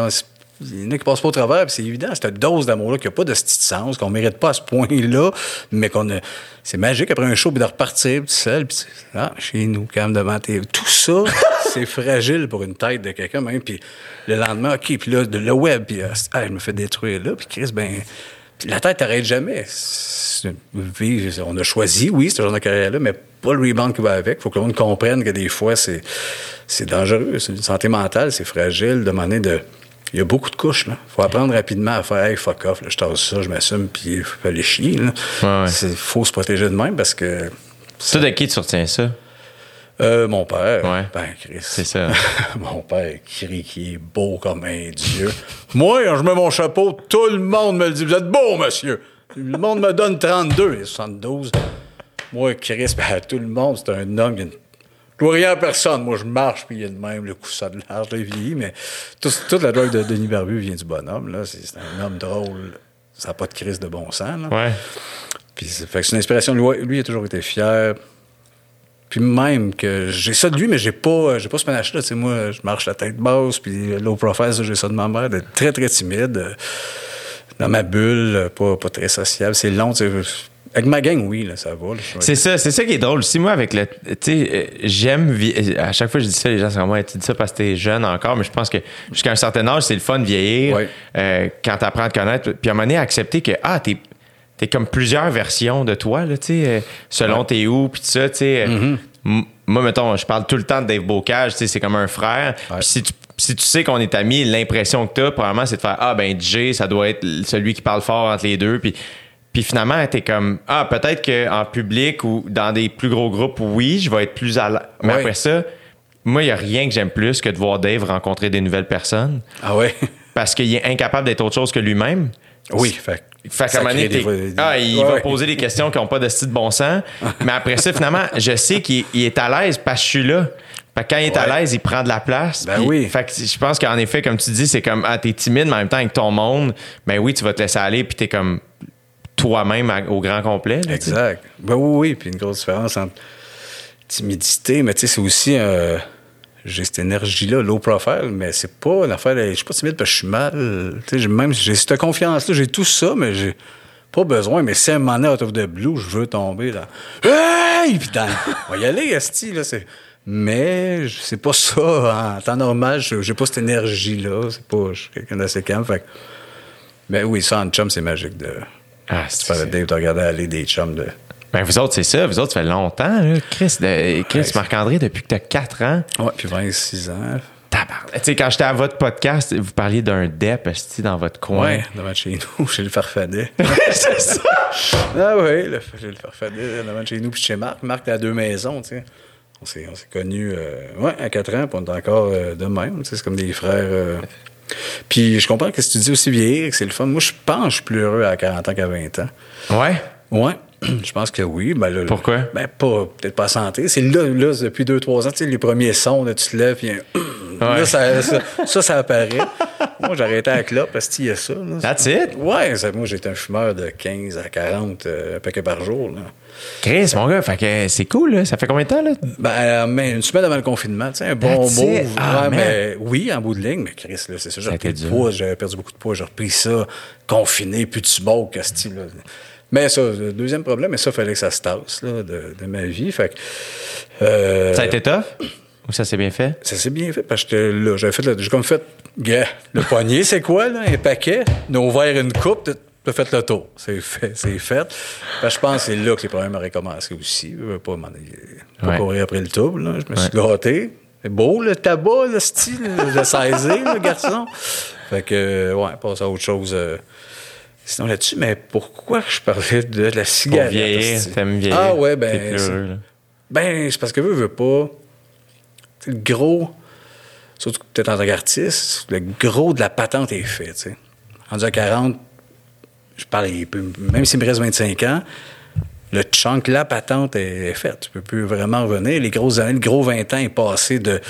il y en a qui passent pas au travers, puis c'est évident, cette dose d'amour-là qui a pas de sens, qu'on mérite pas à ce point-là, mais qu'on a. C'est magique après un show, puis de repartir, tout seul, puis ah, chez nous, calme devant tes. Tout ça, [laughs] c'est fragile pour une tête de quelqu'un, même. Puis le lendemain, OK, puis là, de, le web, puis ah, je me fais détruire là, puis Chris, ben. la tête t'arrête jamais. On a choisi, oui, ce genre de carrière-là, mais pas le rebound qui va avec. faut que le monde comprenne que des fois, c'est, c'est dangereux. C'est une santé mentale, c'est fragile. Demander de. Il y a beaucoup de couches, là. faut apprendre rapidement à faire Hey, fuck off, là, je tasse ça, je m'assume, puis il faut aller chier. Là. Ouais, ouais. C'est- faut se protéger de même parce que. Toi, de qui tu retiens ça? Euh, mon père. Ouais. Ben, Chris. C'est ça. [laughs] mon père crie qui est beau comme un dieu. Moi, quand je mets mon chapeau, tout le monde me le dit. Vous êtes beau, monsieur. Le monde me donne 32 et 72. Moi, Chris, [laughs] ben, tout le monde, c'est un homme qui a une Je vois rien à personne. Moi, je marche, puis il y a de même le coussin de large, là, il vieillit, mais tout- toute la drogue de Denis Barbu vient du bonhomme, là. C'est un homme drôle. Ça n'a pas de crise de bon sens, là. Ouais. Puis c'est fait que c'est une inspiration. Lui, lui, il a toujours été fier. Puis même que j'ai ça de lui, mais j'ai pas, j'ai pas ce panache-là. Tu sais, moi, je marche la tête basse, puis low profile, j'ai ça de ma mère, d'être très, très timide. Dans ma bulle, pas, pas très sociable. C'est long, tu sais. Avec ma gang, oui, là, ça va. C'est ça, c'est ça qui est drôle aussi. Moi, avec le. Tu sais, euh, j'aime. À chaque fois que je dis ça, les gens sont comme, tu dis ça parce que t'es jeune encore, mais je pense que jusqu'à un certain âge, c'est le fun de vieillir. Ouais. euh, quand t'apprends à te connaître. Puis à un moment donné, accepter que, ah, t'es. T'es comme plusieurs versions de toi, là, tu sais, euh, selon Ouais. t'es où, puis tout ça, tu sais. euh, Mm-hmm. Moi, mettons, je parle tout le temps de Dave Bocage, tu sais, c'est comme un frère. Ouais. Si tu, si tu sais qu'on est amis, l'impression que t'as, probablement, c'est de faire, ah, ben, Jay, ça doit être celui qui parle fort entre les deux, puis... Puis finalement, t'es comme ah peut-être qu'en public ou dans des plus gros groupes, oui, je vais être plus à l'aise. Mais Ouais. après ça, moi, il y a rien que j'aime plus que de voir Dave rencontrer des nouvelles personnes Ah ouais? parce qu'il est incapable d'être autre chose que lui-même. oui, fait, Fait qu'à ça un moment donné, crée des t'es- fois- ah, il Ouais, va poser des questions qui n'ont pas de style de bon sens. mais après ça, finalement, je sais qu'il est- à l'aise parce que je suis là. Fait que quand il est à l'aise, il prend de la place. Ben oui. Fait que je pense qu'en effet, comme tu dis, c'est comme, ah, t'es timide, mais en même temps, avec ton monde, ben oui, tu vas te laisser aller, puis t'es comme toi-même au grand complet. Exact. Ben oui, oui. Puis une grosse différence entre timidité, mais tu sais, c'est aussi. euh, j'ai cette énergie-là, low profile, mais c'est pas une affaire. Je suis pas timide parce que je suis mal. Tu sais, même j'ai cette confiance-là, j'ai tout ça, mais j'ai pas besoin. Mais si à un moment donné, out of the blue, je veux tomber là. Hey! Puis dans. On va y aller, Esti, là. C'est. Mais c'est pas ça. En temps normal, j'ai pas cette énergie-là. C'est pas. Je suis quelqu'un d'assez calme. Fait Mais oui, ça en chum, c'est magique de. Ah, Tu c'est- parlais de Dave, t'as regardé aller des chums de. Ben, vous autres, c'est ça. Vous autres, ça fait longtemps, là. Chris, de- Chris Ouais, Marc-André, depuis que t'as 4 ans. Ouais, puis 26 ans. Tu sais, quand j'étais à votre podcast, vous parliez d'un DEP, dans votre coin. Ouais, devant chez nous, [laughs] chez le Farfadet. [laughs] c'est ça. ah oui, le, chez le Farfadet, devant chez nous, puis chez Marc. Marc, t'es à deux maisons, tu sais. On s'est, on s'est connus, euh, ouais, à 4 ans, puis on est encore euh, de même, tu c'est comme des frères. euh. Puis je comprends que ce que tu dis aussi vieillir, que c'est le fun. Moi, je pense que je suis plus heureux à 40 ans qu'à 20 ans. Ouais? Ouais, [clears throat] je pense que oui. Ben là, Pourquoi? Ben, pas, peut-être pas santé. C'est là, là, depuis deux, trois ans, tu sais, les premiers sons, là, tu te lèves, puis [clears throat] Ouais. là, ça, ça, ça, ça apparaît. [laughs] moi, j'ai arrêté à la clope parce qu'il y a ça. Là. That's it? Ouais, ça- moi, j'étais un fumeur de 15 à 40 euh, paquets par jour. Là. Chris, mon gars, fait que c'est cool, là. Ça fait combien de temps, là? Ben, euh, mais une semaine avant le confinement, tu sais, un bon That's mot. it. Ah, mais oui, en bout de ligne, mais Chris, là, c'est ça, j'ai repris du poids, j'avais perdu beaucoup de poids, j'ai repris ça, confiné, plus de smoke, asti, là. Mais ça, le deuxième problème, mais ça, fallait que ça se tasse, là, de, de ma vie. Fait que, euh, Ça a été tough? Ou ça s'est bien fait? ça s'est bien fait parce que là, j'avais fait, j'ai comme fait, le poignet, c'est quoi, là? Un paquet, on a ouvert une coupe, t'as- t'as fait le tour. C'est fait, c'est fait. Que je pense que c'est là que les problèmes auraient commencé aussi. Je veux pas, m'en- pas Ouais. courir après le tube, là. Je me suis gâté. C'est beau, le tabac, le style, le saisir, le garçon. Fait que, ouais, passe à autre chose. euh, Sinon, là-dessus, mais pourquoi je parlais de la Pour cigarette? vieillir, hostie? t'aimes vieillir. Ah ouais, ben... heureux, là. ben, c'est parce que veux, veux pas. tu Le gros, surtout peut-être en tant qu'artiste, le gros de la patente est fait, tu sais. À 40, je parle, même s'il me reste 25 ans, le chunk, la patente est, est faite. Tu peux plus vraiment revenir. Les grosses années, le gros 20 ans est passé de. Tu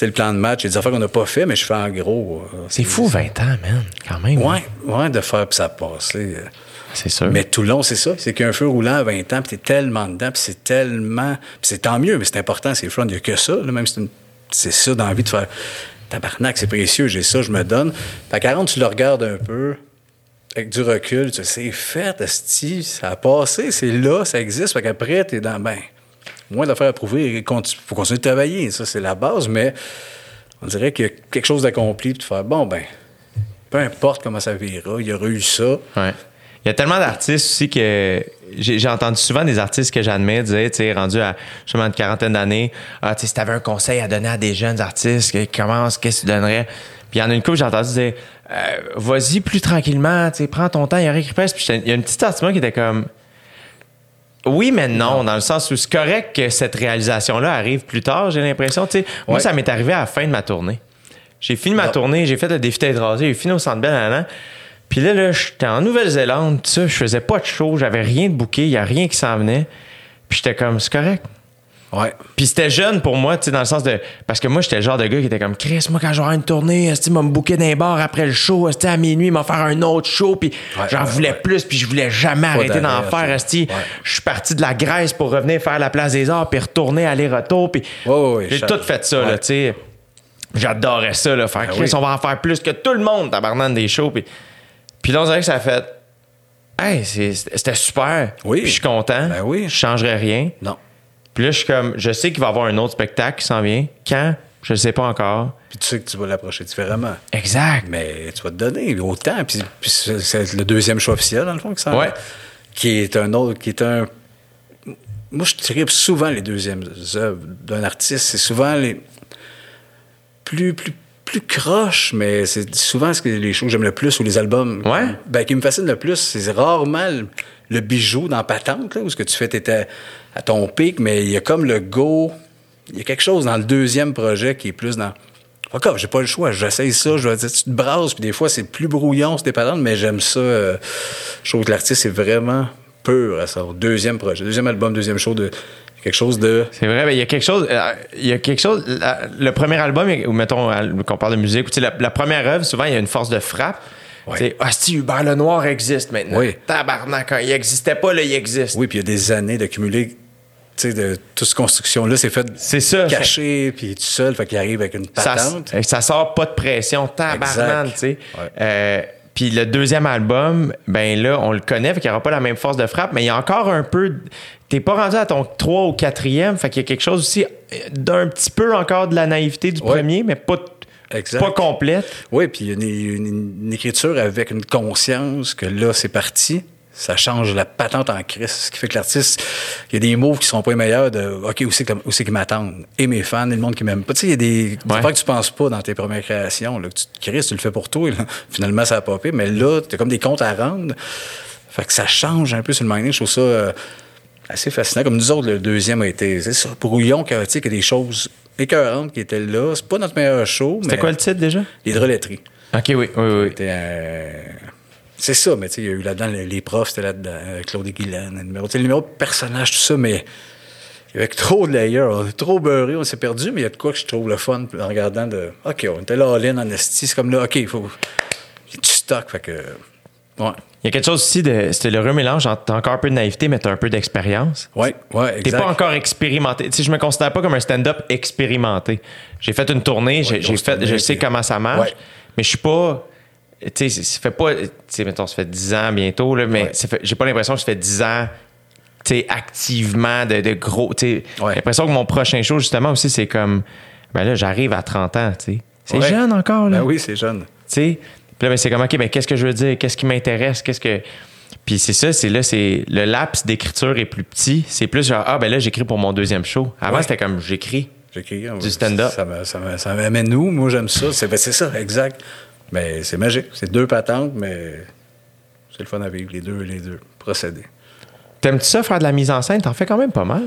sais, le plan de match, il y a des affaires qu'on n'a pas fait, mais je fais en gros. euh, C'est fou, 20 ans, man. Quand même. Ouais, ouais, de faire, puis ça a passé. euh, C'est sûr. mais tout le long, c'est ça. C'est qu'un feu roulant à 20 ans, puis t'es tellement dedans, puis c'est tellement. Puis c'est tant mieux, mais c'est important, c'est le fun. Il n'y a que ça. là, même si c'est une- c'est ça dans la vie de faire. Tabarnak, c'est précieux, j'ai ça, je me donne. À 40, tu le regardes un peu, avec du recul, tu sais, c'est fait, esti, ça a passé, c'est là, ça existe. Fait qu'après, t'es dans. Ben, moins d'affaires à prouver. Il faut continuer de travailler, ça, c'est la base, mais on dirait qu'il y a quelque chose d'accompli, puis de faire, bon, ben, peu importe comment ça vira, il y aura eu ça. Il y a tellement d'artistes aussi que j'ai entendu souvent des artistes que j'admets dire, tu sais, rendus à justement une quarantaine d'années, ah, tu sais, si t'avais un conseil à donner à des jeunes artistes qui commencent, qu'est-ce que tu donnerais? Puis il y en a une couple, j'ai entendu dire, euh, vas-y plus tranquillement, tu sais, prends ton temps, il y a rien qui presse. Puis il y a une petite partie de moi qui était comme, oui, mais non, dans le sens où c'est correct que cette réalisation-là arrive plus tard, j'ai l'impression. Tu sais, Moi, ça m'est arrivé à la fin de ma tournée. J'ai fini ma Non. tournée, j'ai fait le défi tête rasée, j'ai fini au Centre Bell, nanana. Puis là, là j'étais en Nouvelle-Zélande, je faisais pas de show, j'avais rien de booké, il y a rien qui s'en venait. Puis j'étais comme, c'est correct. Ouais. Puis c'était jeune pour moi, tu sais, dans le sens de. Parce que moi, j'étais le genre de gars qui était comme Chris, moi, quand j'aurai une tournée, tu m'a me booker d'un bar après le show, à minuit, m'a faire un autre show, puis Ouais, j'en ouais, voulais plus, puis je voulais jamais arrêter d'en faire. Je suis parti de la Grèce pour revenir faire la place des arts, puis retourner aller-retour, puis j'ai tout fait ça, là, tu sais. J'adorais ça, là, faire Chris, oui. on va en faire plus que tout le monde, tabarnak des shows, puis. Puis là, on dirait que ça a fait. Hey, c'était super. Oui. Puis je suis content. Ben oui. Je changerais rien. Non. Puis là, je suis comme, je sais qu'il va y avoir un autre spectacle qui s'en vient. Quand? Je ne sais pas encore. Puis tu sais que tu vas l'approcher différemment. Exact. Mais tu vas te donner autant. Puis, puis c'est le deuxième choix officiel, dans le fond, qui s'en Ouais. Qui est un autre, qui est un. Moi, je tripe souvent les deuxièmes œuvres d'un artiste. C'est souvent les. Plus, plus, plus croches, mais c'est souvent ce que les choses que j'aime le plus ou les albums. Ouais. Ben, qui me fascinent le plus, c'est rarement le, le bijou dans Patente, là, où ce que tu fais, t'étais à ton pic, mais il y a comme le go. Il y a quelque chose dans le deuxième projet qui est plus dans. Fuck off, j'ai pas le choix, j'essaye ça, je vais dire, tu te brasses, puis des fois c'est plus brouillon, c'est patentes, mais j'aime ça. euh, je trouve que l'artiste est vraiment pur à son deuxième projet, deuxième album, deuxième show de quelque chose de. C'est vrai, mais il y a quelque chose. euh, Il y a quelque chose. le premier album, ou mettons euh, qu'on parle de musique, la, la première œuvre, souvent, il y a une force de frappe. Ouais. Tu sais, ah, si Hubert Lenoir existe maintenant. Oui. Tabarnak, quand il existait pas, là, il existe. Oui, puis il y a des années d'accumuler, tu sais, de toute cette construction-là, c'est fait C'est ça. caché, puis tout seul, fait qu'il arrive avec une patente. ça sort pas de pression, tabarnak, Exact. tu sais. Ouais. Euh, puis le deuxième album, ben là, on le connaît, fait qu'il n'y aura pas la même force de frappe, mais il y a encore un peu. T'es pas rendu à ton 3 ou 4e, fait qu'il y a quelque chose aussi euh, d'un petit peu encore de la naïveté du Ouais. premier, mais pas, Exact. pas complète. Oui, puis il y a une, une- une écriture avec une conscience que là, c'est parti. Ça change la patente en crise. Ce qui fait que l'artiste, il y a des mots qui sont pas les meilleurs de OK, où c'est qu'ils m'attendent? Et mes fans, et le monde qui m'aime pas. Tu sais, il y a des Ouais. affaires que tu penses pas dans tes premières créations. Là, que tu Chris, tu le fais pour toi. là. Finalement, ça a popé. Mais là, tu as comme des comptes à rendre. Fait que ça change un peu sur le minding. Je trouve ça euh, assez fascinant. Comme nous autres, le deuxième a été, c'est ça, brouillon, chaotique, il y a des choses écœurantes qui étaient là. C'est pas notre meilleur show, mais C'était quoi le titre déjà? l'hydroletterie. Ok, oui, oui, oui. C'était un- C'est ça, mais tu sais, il y a eu là-dedans les, les profs, c'était là-dedans, euh, Claude et Guylaine, le numéro, tu le numéro de personnage, tout ça, mais il y avait trop de layers, on est trop beurré, on s'est perdu, mais il y a de quoi que je trouve le fun en regardant de OK, on était là all-in en esti, c'est comme là, OK, il faut. Il a du stock, fait que. Ouais. Il y a quelque chose aussi de. C'était le remélange entre t'as encore un peu de naïveté, mais t'as un peu d'expérience. Ouais, ouais, T'es exact. pas encore expérimenté. Tu sais, je me considère pas comme un stand-up expérimenté. J'ai fait une tournée, j'ai fait, je sais comment ça marche, Ouais. mais je suis pas. Tu sais, ça fait pas. Tu sais, mettons, ça fait 10 ans bientôt, là, mais Ouais. j'ai pas l'impression que ça fait 10 ans. Tu sais, activement de, de gros. Tu sais, Ouais. l'impression que mon prochain show, justement, aussi, c'est comme. Ben là, j'arrive à 30 ans, tu sais. C'est Ouais. jeune encore, là. Ben oui, c'est jeune. Tu sais, puis là, ben, c'est comme, OK, ben, qu'est-ce que je veux dire? Qu'est-ce qui m'intéresse? Qu'est-ce que. Puis c'est ça, c'est là, c'est. Le laps d'écriture est plus petit. C'est plus genre, ah, ben là, j'écris pour mon deuxième show. Avant, c'était comme, j'écris. J'écris. Du stand-up. Ça, ça, ça m'amène où? Moi, j'aime ça. C'est ben, c'est ça, exact. Mais c'est magique. C'est deux patentes, mais c'est le fun à vivre, les deux, les deux procédés. T'aimes-tu ça, faire de la mise en scène? T'en fais quand même pas mal.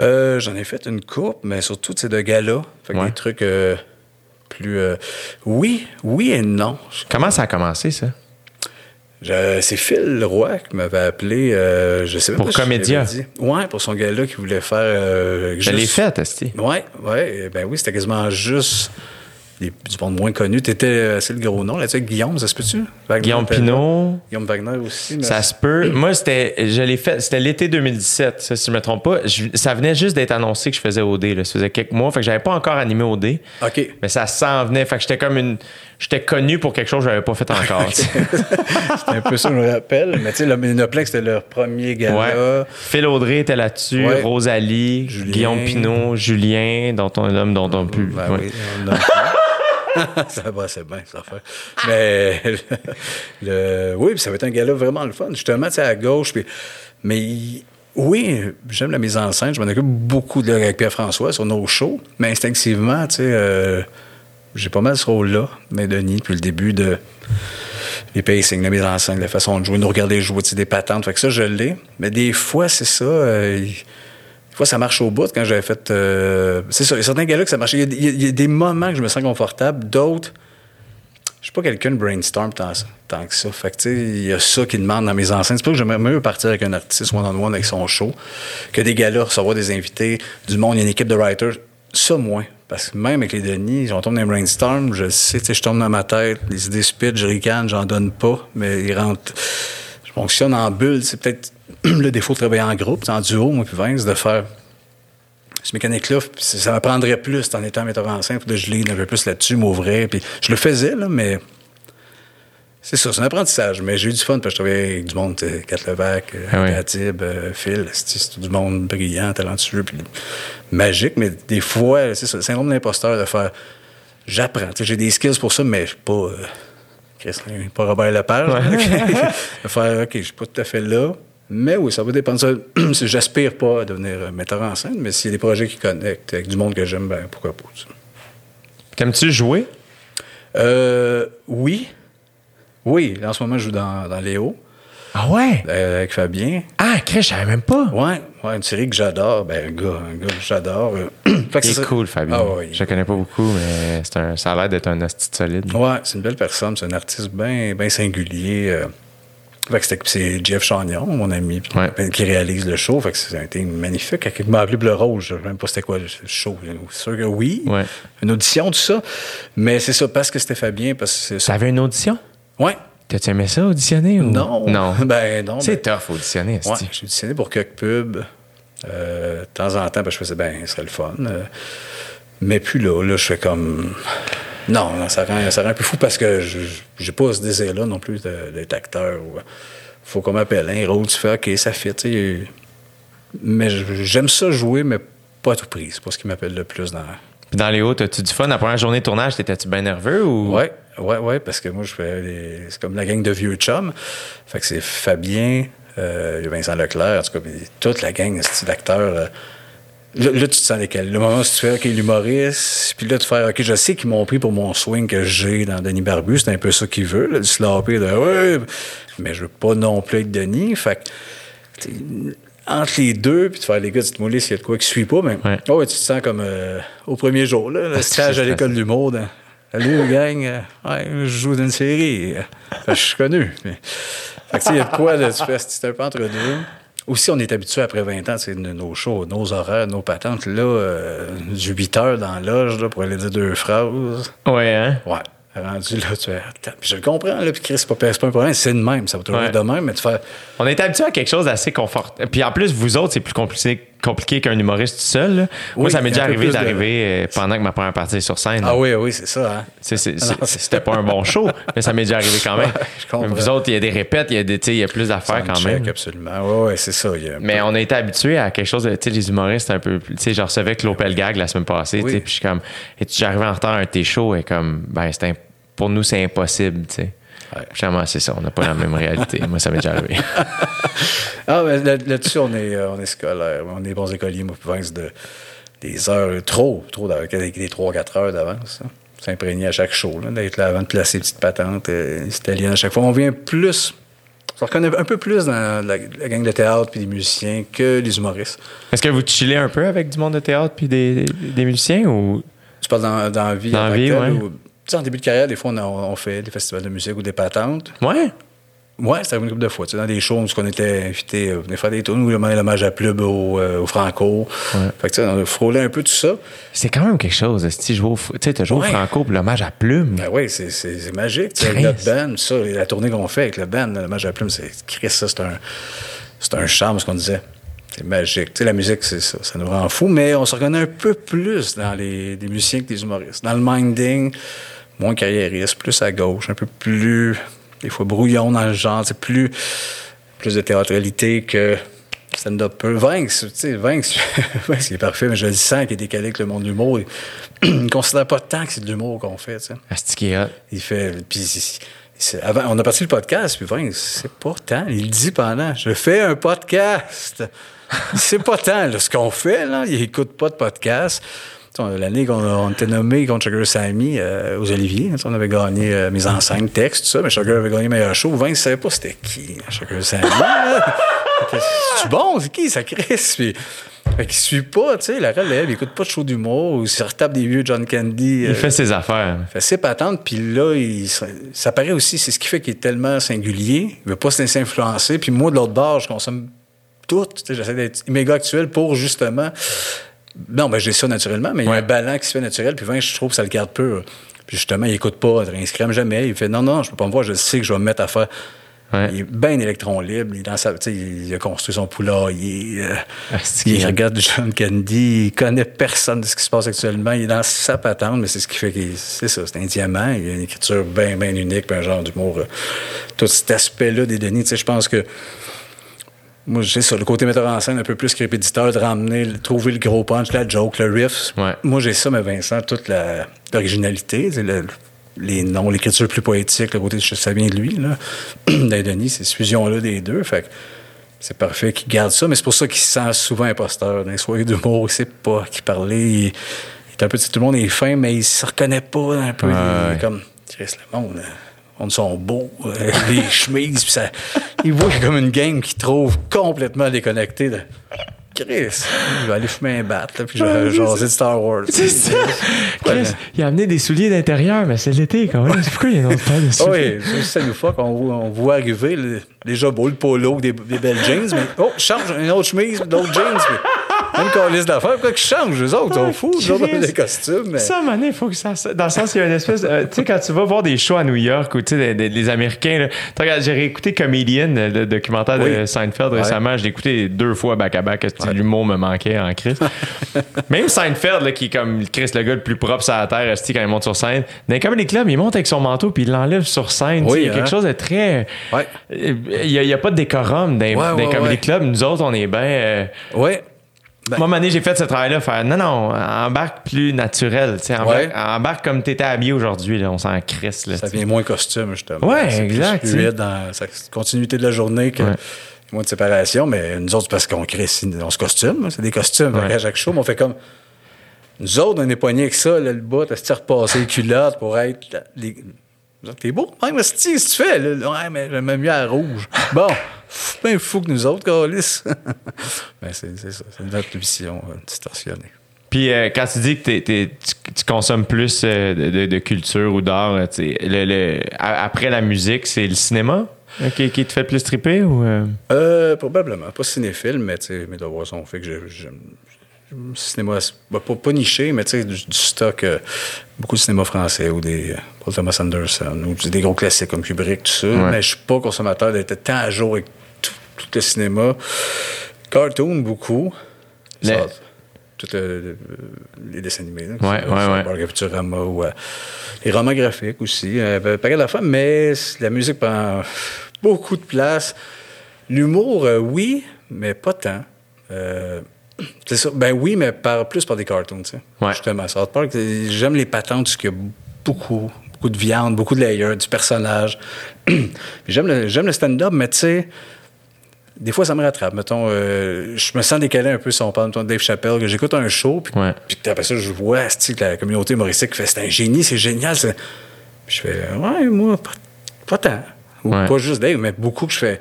Euh, J'en ai fait une coupe, mais surtout, c'est de gala. Fait que Ouais. des trucs euh, plus. euh, oui, oui et non. Comment ça a commencé, ça? C'est Phil Roy qui m'avait appelé, euh, je sais même Pour pas si Comédia. dit. Ouais, pour son gala qui voulait faire. Euh, Je l'ai fait, Esti. Ouais, ouais. Ben oui, c'était quasiment juste des, du monde moins connu. T'étais, euh, c'est le gros nom, là, tu sais, Guillaume, ça se peut-tu? Guillaume. Pinot. Guillaume Wagner aussi. mais- Ça se peut. Moi, c'était, je l'ai fait, c'était l'été 2017, ça, si je me trompe pas. Je- ça venait juste d'être annoncé que je faisais OD, là. Ça faisait quelques mois. Fait que j'avais pas encore animé OD. OK. Mais ça s'en venait. Fait que j'étais comme une. J'étais connu pour quelque chose que j'avais pas fait encore. C'est [laughs] un peu ça, je me rappelle. Mais tu sais, le Ménoplex, c'était leur premier gala. Ouais. Phil Audrey était là-dessus, Ouais. Rosalie, Julien. Guillaume Pinot, Julien, dont on l'homme dont on pu. Ben ouais. oui, on [laughs] ça va, c'est bien, ça fait. Mais, [laughs] le, oui, ça va être un gala vraiment le fun. Justement, sais, à gauche. Puis, mais oui, j'aime la mise en scène. Je m'en occupe beaucoup de, avec Pierre-François sur nos shows. Mais instinctivement, tu sais, euh, j'ai pas mal ce rôle-là, mais Denis, depuis le début de les pacing, la mise en scène, la façon de jouer, nous regarder jouer, des patentes. Fait que ça, je l'ai. Mais des fois, c'est ça. euh, fois, ça marche au bout quand j'avais fait. euh, c'est ça, il y a certains gars-là que ça marchait. Il y, a, des moments que je me sens confortable, d'autres, je suis pas quelqu'un de brainstorm tant, tant que ça. Fait que, il y a ça qui demande dans mes enceintes. C'est pas que j'aimerais mieux partir avec un artiste one-on-one avec son show que des gars-là, recevoir des invités, du monde, il y a une équipe de writers. Ça, moins. Parce que même avec les Denis, on tombe dans un brainstorm, je sais, je tombe dans ma tête, les idées speed, je ricane, j'en donne pas, mais ils rentrent. Fonctionne en bulle. C'est peut-être [clears throat] le défaut de travailler en groupe, en duo, moi, puis Vince, de faire ce mécanique-là, ça m'apprendrait plus en étant metteur en scène, puis de je lis un peu plus là-dessus, m'ouvrir, puis je le faisais, là, mais c'est ça, c'est un apprentissage. Mais j'ai eu du fun parce que je travaillais avec du monde, Kat Levac, euh, Ah oui. Katib, euh, Phil, c'est du monde brillant, talentueux, puis magique, mais des fois, c'est ça, le syndrome de l'imposteur de faire j'apprends. J'ai des skills pour ça, mais je suis pas. euh, Chris, pas Robert Lepage. de faire OK, je suis pas tout à fait là. Mais oui, ça va dépendre. [clears throat] J'aspire pas à devenir euh, metteur en scène, mais s'il y a des projets qui connectent avec du monde que j'aime, ben pourquoi pas. T'aimes-tu jouer? Euh, oui. Oui, en ce moment, je joue dans, dans Léo Ah ouais? euh, avec Fabien. Ah, Chris, je savais même pas. Ouais, ouais, une série que j'adore. Ben, un gars, un gars que j'adore. euh. [clears throat] C'est est ça. cool, Fabien. Ah Je le connais pas beaucoup, mais c'est un, ça a l'air d'être un hostie de solide. Ouais, c'est une belle personne. C'est un artiste bien ben singulier. euh. Fait que c'était- c'est Jeff Chagnon, mon ami, Ouais. ben, qui réalise le show. Fait que c'est un thème magnifique. Quand il m'a appelé Bleu Rose, je ne sais même pas c'était quoi le show. C'est sûr que oui. Ouais. Une audition, tout ça. Mais c'est ça, parce que c'était Fabien, parce que ça. T'avais une audition? Ouais. T'as-tu aimé ça, auditionner? Ou... Non. Non. [laughs] Ben non. C'est ben- tough, auditionner, Ouais, j'ai auditionné pour quelques pubs. Euh, de temps en temps, ben, je faisais, ben, ce serait le fun. Euh, mais puis là, là, je fais comme. Non, non, ça rend, ça rend un peu fou parce que je j'ai pas ce désir-là non plus d'être acteur. Ou, faut qu'on m'appelle un rôle, tu fais, OK, ça sais. Mais j'aime ça jouer, mais pas à tout prix. C'est pas ce qui m'appelle le plus dans. Puis dans les hauts, t'as-tu du fun? La première journée de tournage, t'étais-tu bien nerveux ou? Ouais, ouais, ouais, parce que moi, je fais des- C'est comme la gang de vieux chums. Fait que c'est Fabien, euh, il y a Vincent Leclerc, en tout cas, toute la gang d'acteurs. euh, là, là, tu te sens lesquels? Le moment où tu fais, OK, l'humoriste, puis là, tu fais, OK, je sais qu'ils m'ont pris pour mon swing que j'ai dans Denis Barbu, c'est un peu ça qu'il veut, là, du sloppy, de ouais, mais je veux pas non plus être Denis. Fait que, entre les deux, puis tu fais, les gars, dites-moi s'il y a de quoi qui suit pas, mais Ouais. oh, ouais, tu te sens comme euh, au premier jour, là, le stage à l'école de l'humour. Salut, gang. euh, ouais, je joue dans une série. Euh, fait je suis connu. Mais- Fait que, il y a de quoi, là, tu fais, c'est un peu entre deux. Aussi, on est habitué après 20 ans, c'est nos shows, nos horaires, nos patentes. Là, euh, du 8 heures dans la loge, là, pour aller dire deux phrases. Ouais, hein? Ouais. Rendu là, tu fais, puis je le comprends, là, puis Chris, c'est pas, c'est pas un problème, c'est de même, ça va toujours Ouais. être de même, mais tu fais, On est habitué à quelque chose d'assez confortable. Puis en plus, vous autres, c'est plus compliqué, compliqué qu'un humoriste tout seul. là. Moi, Oui, ça m'est déjà arrivé de- d'arriver euh, pendant que ma première partie est sur scène. ah oui, oui, c'est ça, hein. [laughs] C'était pas un bon show, mais ça m'est déjà arrivé quand même. Ouais. Vous autres, il y a des répètes, il y a, des, il y a plus d'affaires quand même. absolument. Ouais, ouais, c'est ça. Mais on a été habitué à quelque chose de, tu sais, les humoristes un peu plus, tu sais, je recevais Claude Pelgag la semaine passée, tu sais, Oui. puis je suis comme, et tu j'arrivais en retard à un de tes shows? Et comme, ben, c'est imp- pour nous, c'est impossible, tu sais. Ouais. Finalement, c'est ça, on n'a pas la même réalité. [laughs] Moi, ça m'est déjà arrivé. Ah, mais là- là-dessus, on est, euh, on est scolaire. On est bons écoliers, moi, Vince, de, des heures, trop, trop, d'avance, avec des 3-4 heures d'avance. hein. S'imprégner à chaque show, d'être là avant de placer les petites patentes euh, italiennes à chaque fois. On vient plus. On reconnaît un peu plus dans la, la gang de théâtre puis des musiciens que les humoristes. Est-ce que vous chillez un peu avec du monde de théâtre puis des, des musiciens ou? Tu parles dans, dans la vie Dans la vie, ouais. ou- sais, en début de carrière, des fois, on, a- on fait des festivals de musique ou des patentes. Ouais. Ouais, c'était une couple de fois. Tu sais, dans des shows où on était invités, euh, venir faire des tours, ou l'hommage à Plub au, euh, au Franco. Fait que, tu sais, on a frôlé un peu tout ça. C'est quand même quelque chose. Si je tu sais, t'as joué au Ouais. Franco pour l'hommage à Plume. Ben oui, c'est, c'est, c'est magique. Tu sais, avec Christ. notre band, ça, la tournée qu'on fait avec le band, l'hommage à Plume, c'est Chris, ça, c'est un, c'est un charme, ce qu'on disait. C'est magique. Tu sais, la musique, c'est ça. Ça nous rend fou, mais on se reconnaît un peu plus dans les, des musiciens que des humoristes. Dans le minding, moins carriériste, plus à gauche, un peu plus, des fois, brouillon dans le genre. C'est plus, plus de théâtralité que stand-up. Vince, tu sais, Vince, [laughs] Vince, il est parfait, mais je le sens qu'il est décalé avec le monde de l'humour. Il [clears throat] ne considère pas tant que c'est de l'humour qu'on fait, tu sais. Hot? Il fait. Puis, avant, on a parti le podcast, puis Vince, c'est pas tant. Il dit pendant, je fais un podcast. c'est pas tant, là, ce qu'on fait, là. Il écoute pas de podcast. Sais, L'année qu'on on était nommé contre Sugar Sammy euh, aux Oliviers, sais, on avait gagné euh, mise en scène, texte, tout ça, mais Sugar avait gagné meilleur show. Vince savait pas c'était qui, Sugar Sammy. C'est bon, c'est qui, ça Chris? Puis Fait qu'il suit pas, tu sais, la relève, il écoute pas de show d'humour, ou il se retape des vieux John Candy. Il euh, fait ses affaires. fait ses patentes, puis là, il, ça paraît aussi, c'est ce qui fait qu'il est tellement singulier. Il veut pas se laisser influencer. Puis moi, de l'autre bord, je consomme tout. J'essaie d'être méga actuel pour justement. Non, ben j'ai ça naturellement, mais il y a Ouais. un ballon qui se fait naturel, puis 20, je trouve que ça le garde pur. Puis justement, il écoute pas, il se crème jamais. Il fait non, non, je peux pas me voir, je sais que je vais me mettre à faire. Ouais. Il est bien électron libre. Il, est dans sa, il a construit son poulailler. euh, Ah, il regarde John Candy. Il connaît personne de ce qui se passe actuellement. Il est dans sa patente, mais c'est ce qui fait qu'il. C'est ça, c'est un diamant. Il a une écriture bien, bien unique, puis un genre d'humour. euh, tout cet aspect-là des Denis, je pense que. Moi, j'ai ça, le côté metteur en scène un peu plus que répétiteur, de ramener, le- trouver le gros punch, la joke, le riff. Ouais. Moi, j'ai ça, mais Vincent, toute l'originalité, le- les noms, l'écriture plus poétique, le côté, ça vient de lui, là. [clears throat] Denis, c'est cette fusion-là des deux. Fait c'est parfait qu'il garde ça, mais c'est pour ça qu'il se sent souvent imposteur. Dans les soirées d'humour, il sait pas qui parler. Il, il est un peu, tout le monde est fin, mais il se reconnaît pas un peu. Ouais, Il est ouais. comme, Chris, le monde, euh, monde sont beaux, euh, [laughs] les chemises, puis ça. Il voit comme une game qui trouve complètement déconnectée de. Chris, il va aller fumer un bat, là, puis je vais jaser de Star Wars. C'est ça. [laughs] Chris, il a amené des souliers d'intérieur, mais c'est l'été quand même. C'est pourquoi il y a une autre paire de souliers? oui, ça, nous fuck. On, voit- on voit arriver déjà beau le polo, des, des belles jeans, mais oh, change une autre chemise, d'autres jeans. Puis, même qu'on liste d'affaires, quoi qu'ils changent, les autres, ils sont fous, ils ont Chris. des costumes. Mais... Ça, Mané, il faut que ça. Dans le sens, il y a une espèce. euh, tu sais, quand tu vas voir des shows à New York ou tu sais, des- des- les Américains, là, j'ai réécouté Comedian, euh, le documentaire de. Seinfeld Ouais. récemment. Je l'ai écouté deux fois back-à-back. parce que L'humour me manquait en Christ. [laughs] Même Seinfeld, là, qui est comme Chris, le gars le plus propre sur la terre, quand il monte sur scène. Dans les comedy clubs, il monte avec son manteau puis il l'enlève sur scène. Oui, il y a hein. quelque chose de très. Ouais. Il n'y a, pas de décorum dans, les- Ouais, les ouais, comedy ouais. clubs. Nous autres, on est bien. euh, Ouais. Ben, moi, Mané, j'ai fait ce travail-là, faire non, non, embarque plus naturel. tu sais, Embarque, Ouais. embarque comme t'étais habillé aujourd'hui, là, on s'en crisse. Là, ça tu sais. vient moins costume, justement. Ouais, C'est plus exact, fluide dans sa continuité de la journée que Ouais. moins de séparation, mais nous autres, c'est parce qu'on crée, on se costume, hein, c'est des costumes. Ouais. qu'à chaque show, on fait comme. Nous autres, on est poignés avec ça, là, le bas, t'as se repasser les culottes pour être. les... T'es beau? Ouais, mais c'est ce que tu fais? Là? Ouais, mais j'aime mieux à rouge. Bon, [laughs] ben fou que nous autres, Calis. [laughs] ben, c'est c'est ça, c'est notre vision euh, distorsionnée. Puis euh, quand tu dis que t'es- t'es- tu, tu consommes plus euh, de, de- culture ou d'art, le- le- après la musique, c'est le cinéma? Qui, qui te fait plus triper ou. probablement. Pas cinéphile, mais mes devoirs sont faits que j'ai- j'aime. Cinéma, bah, pas, pas niché, mais tu sais, du, du stock, euh, beaucoup de cinéma français ou des euh, Paul Thomas Anderson ou des gros classiques comme Kubrick, tout ça. Mais je suis pas consommateur d'être tant à jour avec tout, le cinéma. Cartoon, beaucoup. Le- Ça, tout euh, les dessins animés. là, Ouais, ça, ouais, ça, ouais. Bargain Futurama ou euh, les romans graphiques aussi. Euh, pas mal d'affaires, mais la musique prend beaucoup de place. L'humour, euh, oui, mais pas tant. Euh, c'est ça. Ben oui, mais par, plus par des cartoons, tu sais. Ouais. Justement, South Park, euh, j'aime les patentes qu'il y a beaucoup, beaucoup de viande, beaucoup de layers, du personnage. [clears throat] J'aime le, j'aime le stand-up, mais tu sais, des fois, ça me rattrape. Mettons, euh, je me sens décalé un peu si on parle de Dave Chappelle, que j'écoute un show, puis, Ouais. puis après ça, je vois que la communauté humoristique fait c'est un génie, c'est génial. Puis je fais, ouais, moi, pas, pas tant. Ou Ouais. pas juste Dave, mais beaucoup que je fais.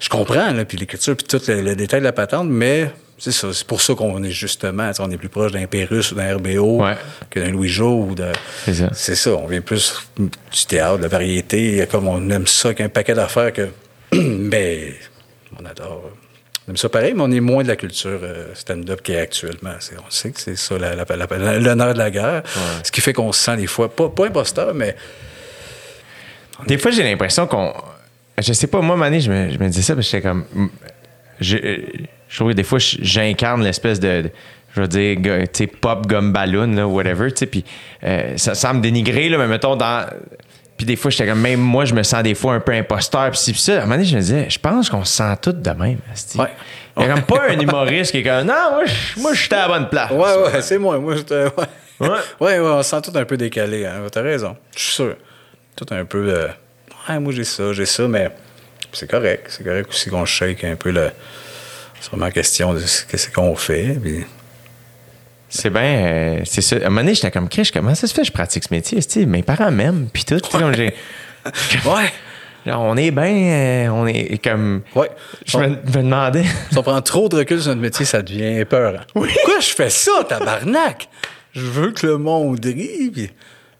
Je comprends, là, puis l'écriture, puis tout le, le détail de la patente, mais c'est ça. C'est pour ça qu'on est justement, on est plus proche d'un Pérus ou d'un RBO Ouais. que d'un Louis Jo ou de. C'est ça. C'est ça, on vient plus du théâtre, de la variété, comme on aime ça qu'un paquet d'affaires que. [clears throat] mais on adore. On aime ça pareil, mais on est moins de la culture euh, stand-up qui est actuellement. On sait que c'est ça l'honneur de la guerre. Ce qui fait qu'on se sent des fois, pas, pas imposteur, mais Des fois, j'ai l'impression qu'on. Je sais pas, moi, Mané, je me, je me disais ça parce que j'étais comme. Je, je trouve que des fois, j'incarne l'espèce de. de- Je veux dire, tu sais, pop, gomme ballon, là, whatever, tu sais, puis euh, ça semble dénigrer, là, mais mettons, dans. Puis des fois, j'étais comme, même moi, je me sens des fois un peu imposteur, puis puis ça. À un moment donné, je me disais, je pense qu'on se sent tous de même. Ouais. Il y a comme pas un humoriste qui est comme, non, moi, je- moi, je suis à la bonne place. Ouais, ouais, c'est moi. Moi, j'étais- ouais. Ouais. [laughs] ouais, ouais, on se sent tout un peu décalé. Hein. T'as raison. Je suis sûr. Tout un peu. euh, ouais, moi, j'ai ça, j'ai ça, mais c'est correct. C'est correct aussi qu'on shake un peu le. C'est vraiment question de ce que c'est qu'on fait. Puis... C'est bien, euh, c'est ça. À un moment donné, j'étais comme, Chris, comment ça se fait? Que je pratique ce métier? Mes parents m'aiment, puis tout. comme j'ai- [laughs] Ouais. Là, on est bien, euh, on est comme. Ouais. Je me, me demandais. Si on prend trop de recul sur notre métier, ça devient peur. Pourquoi je fais ça, tabarnak? Je veux que le monde rit, puis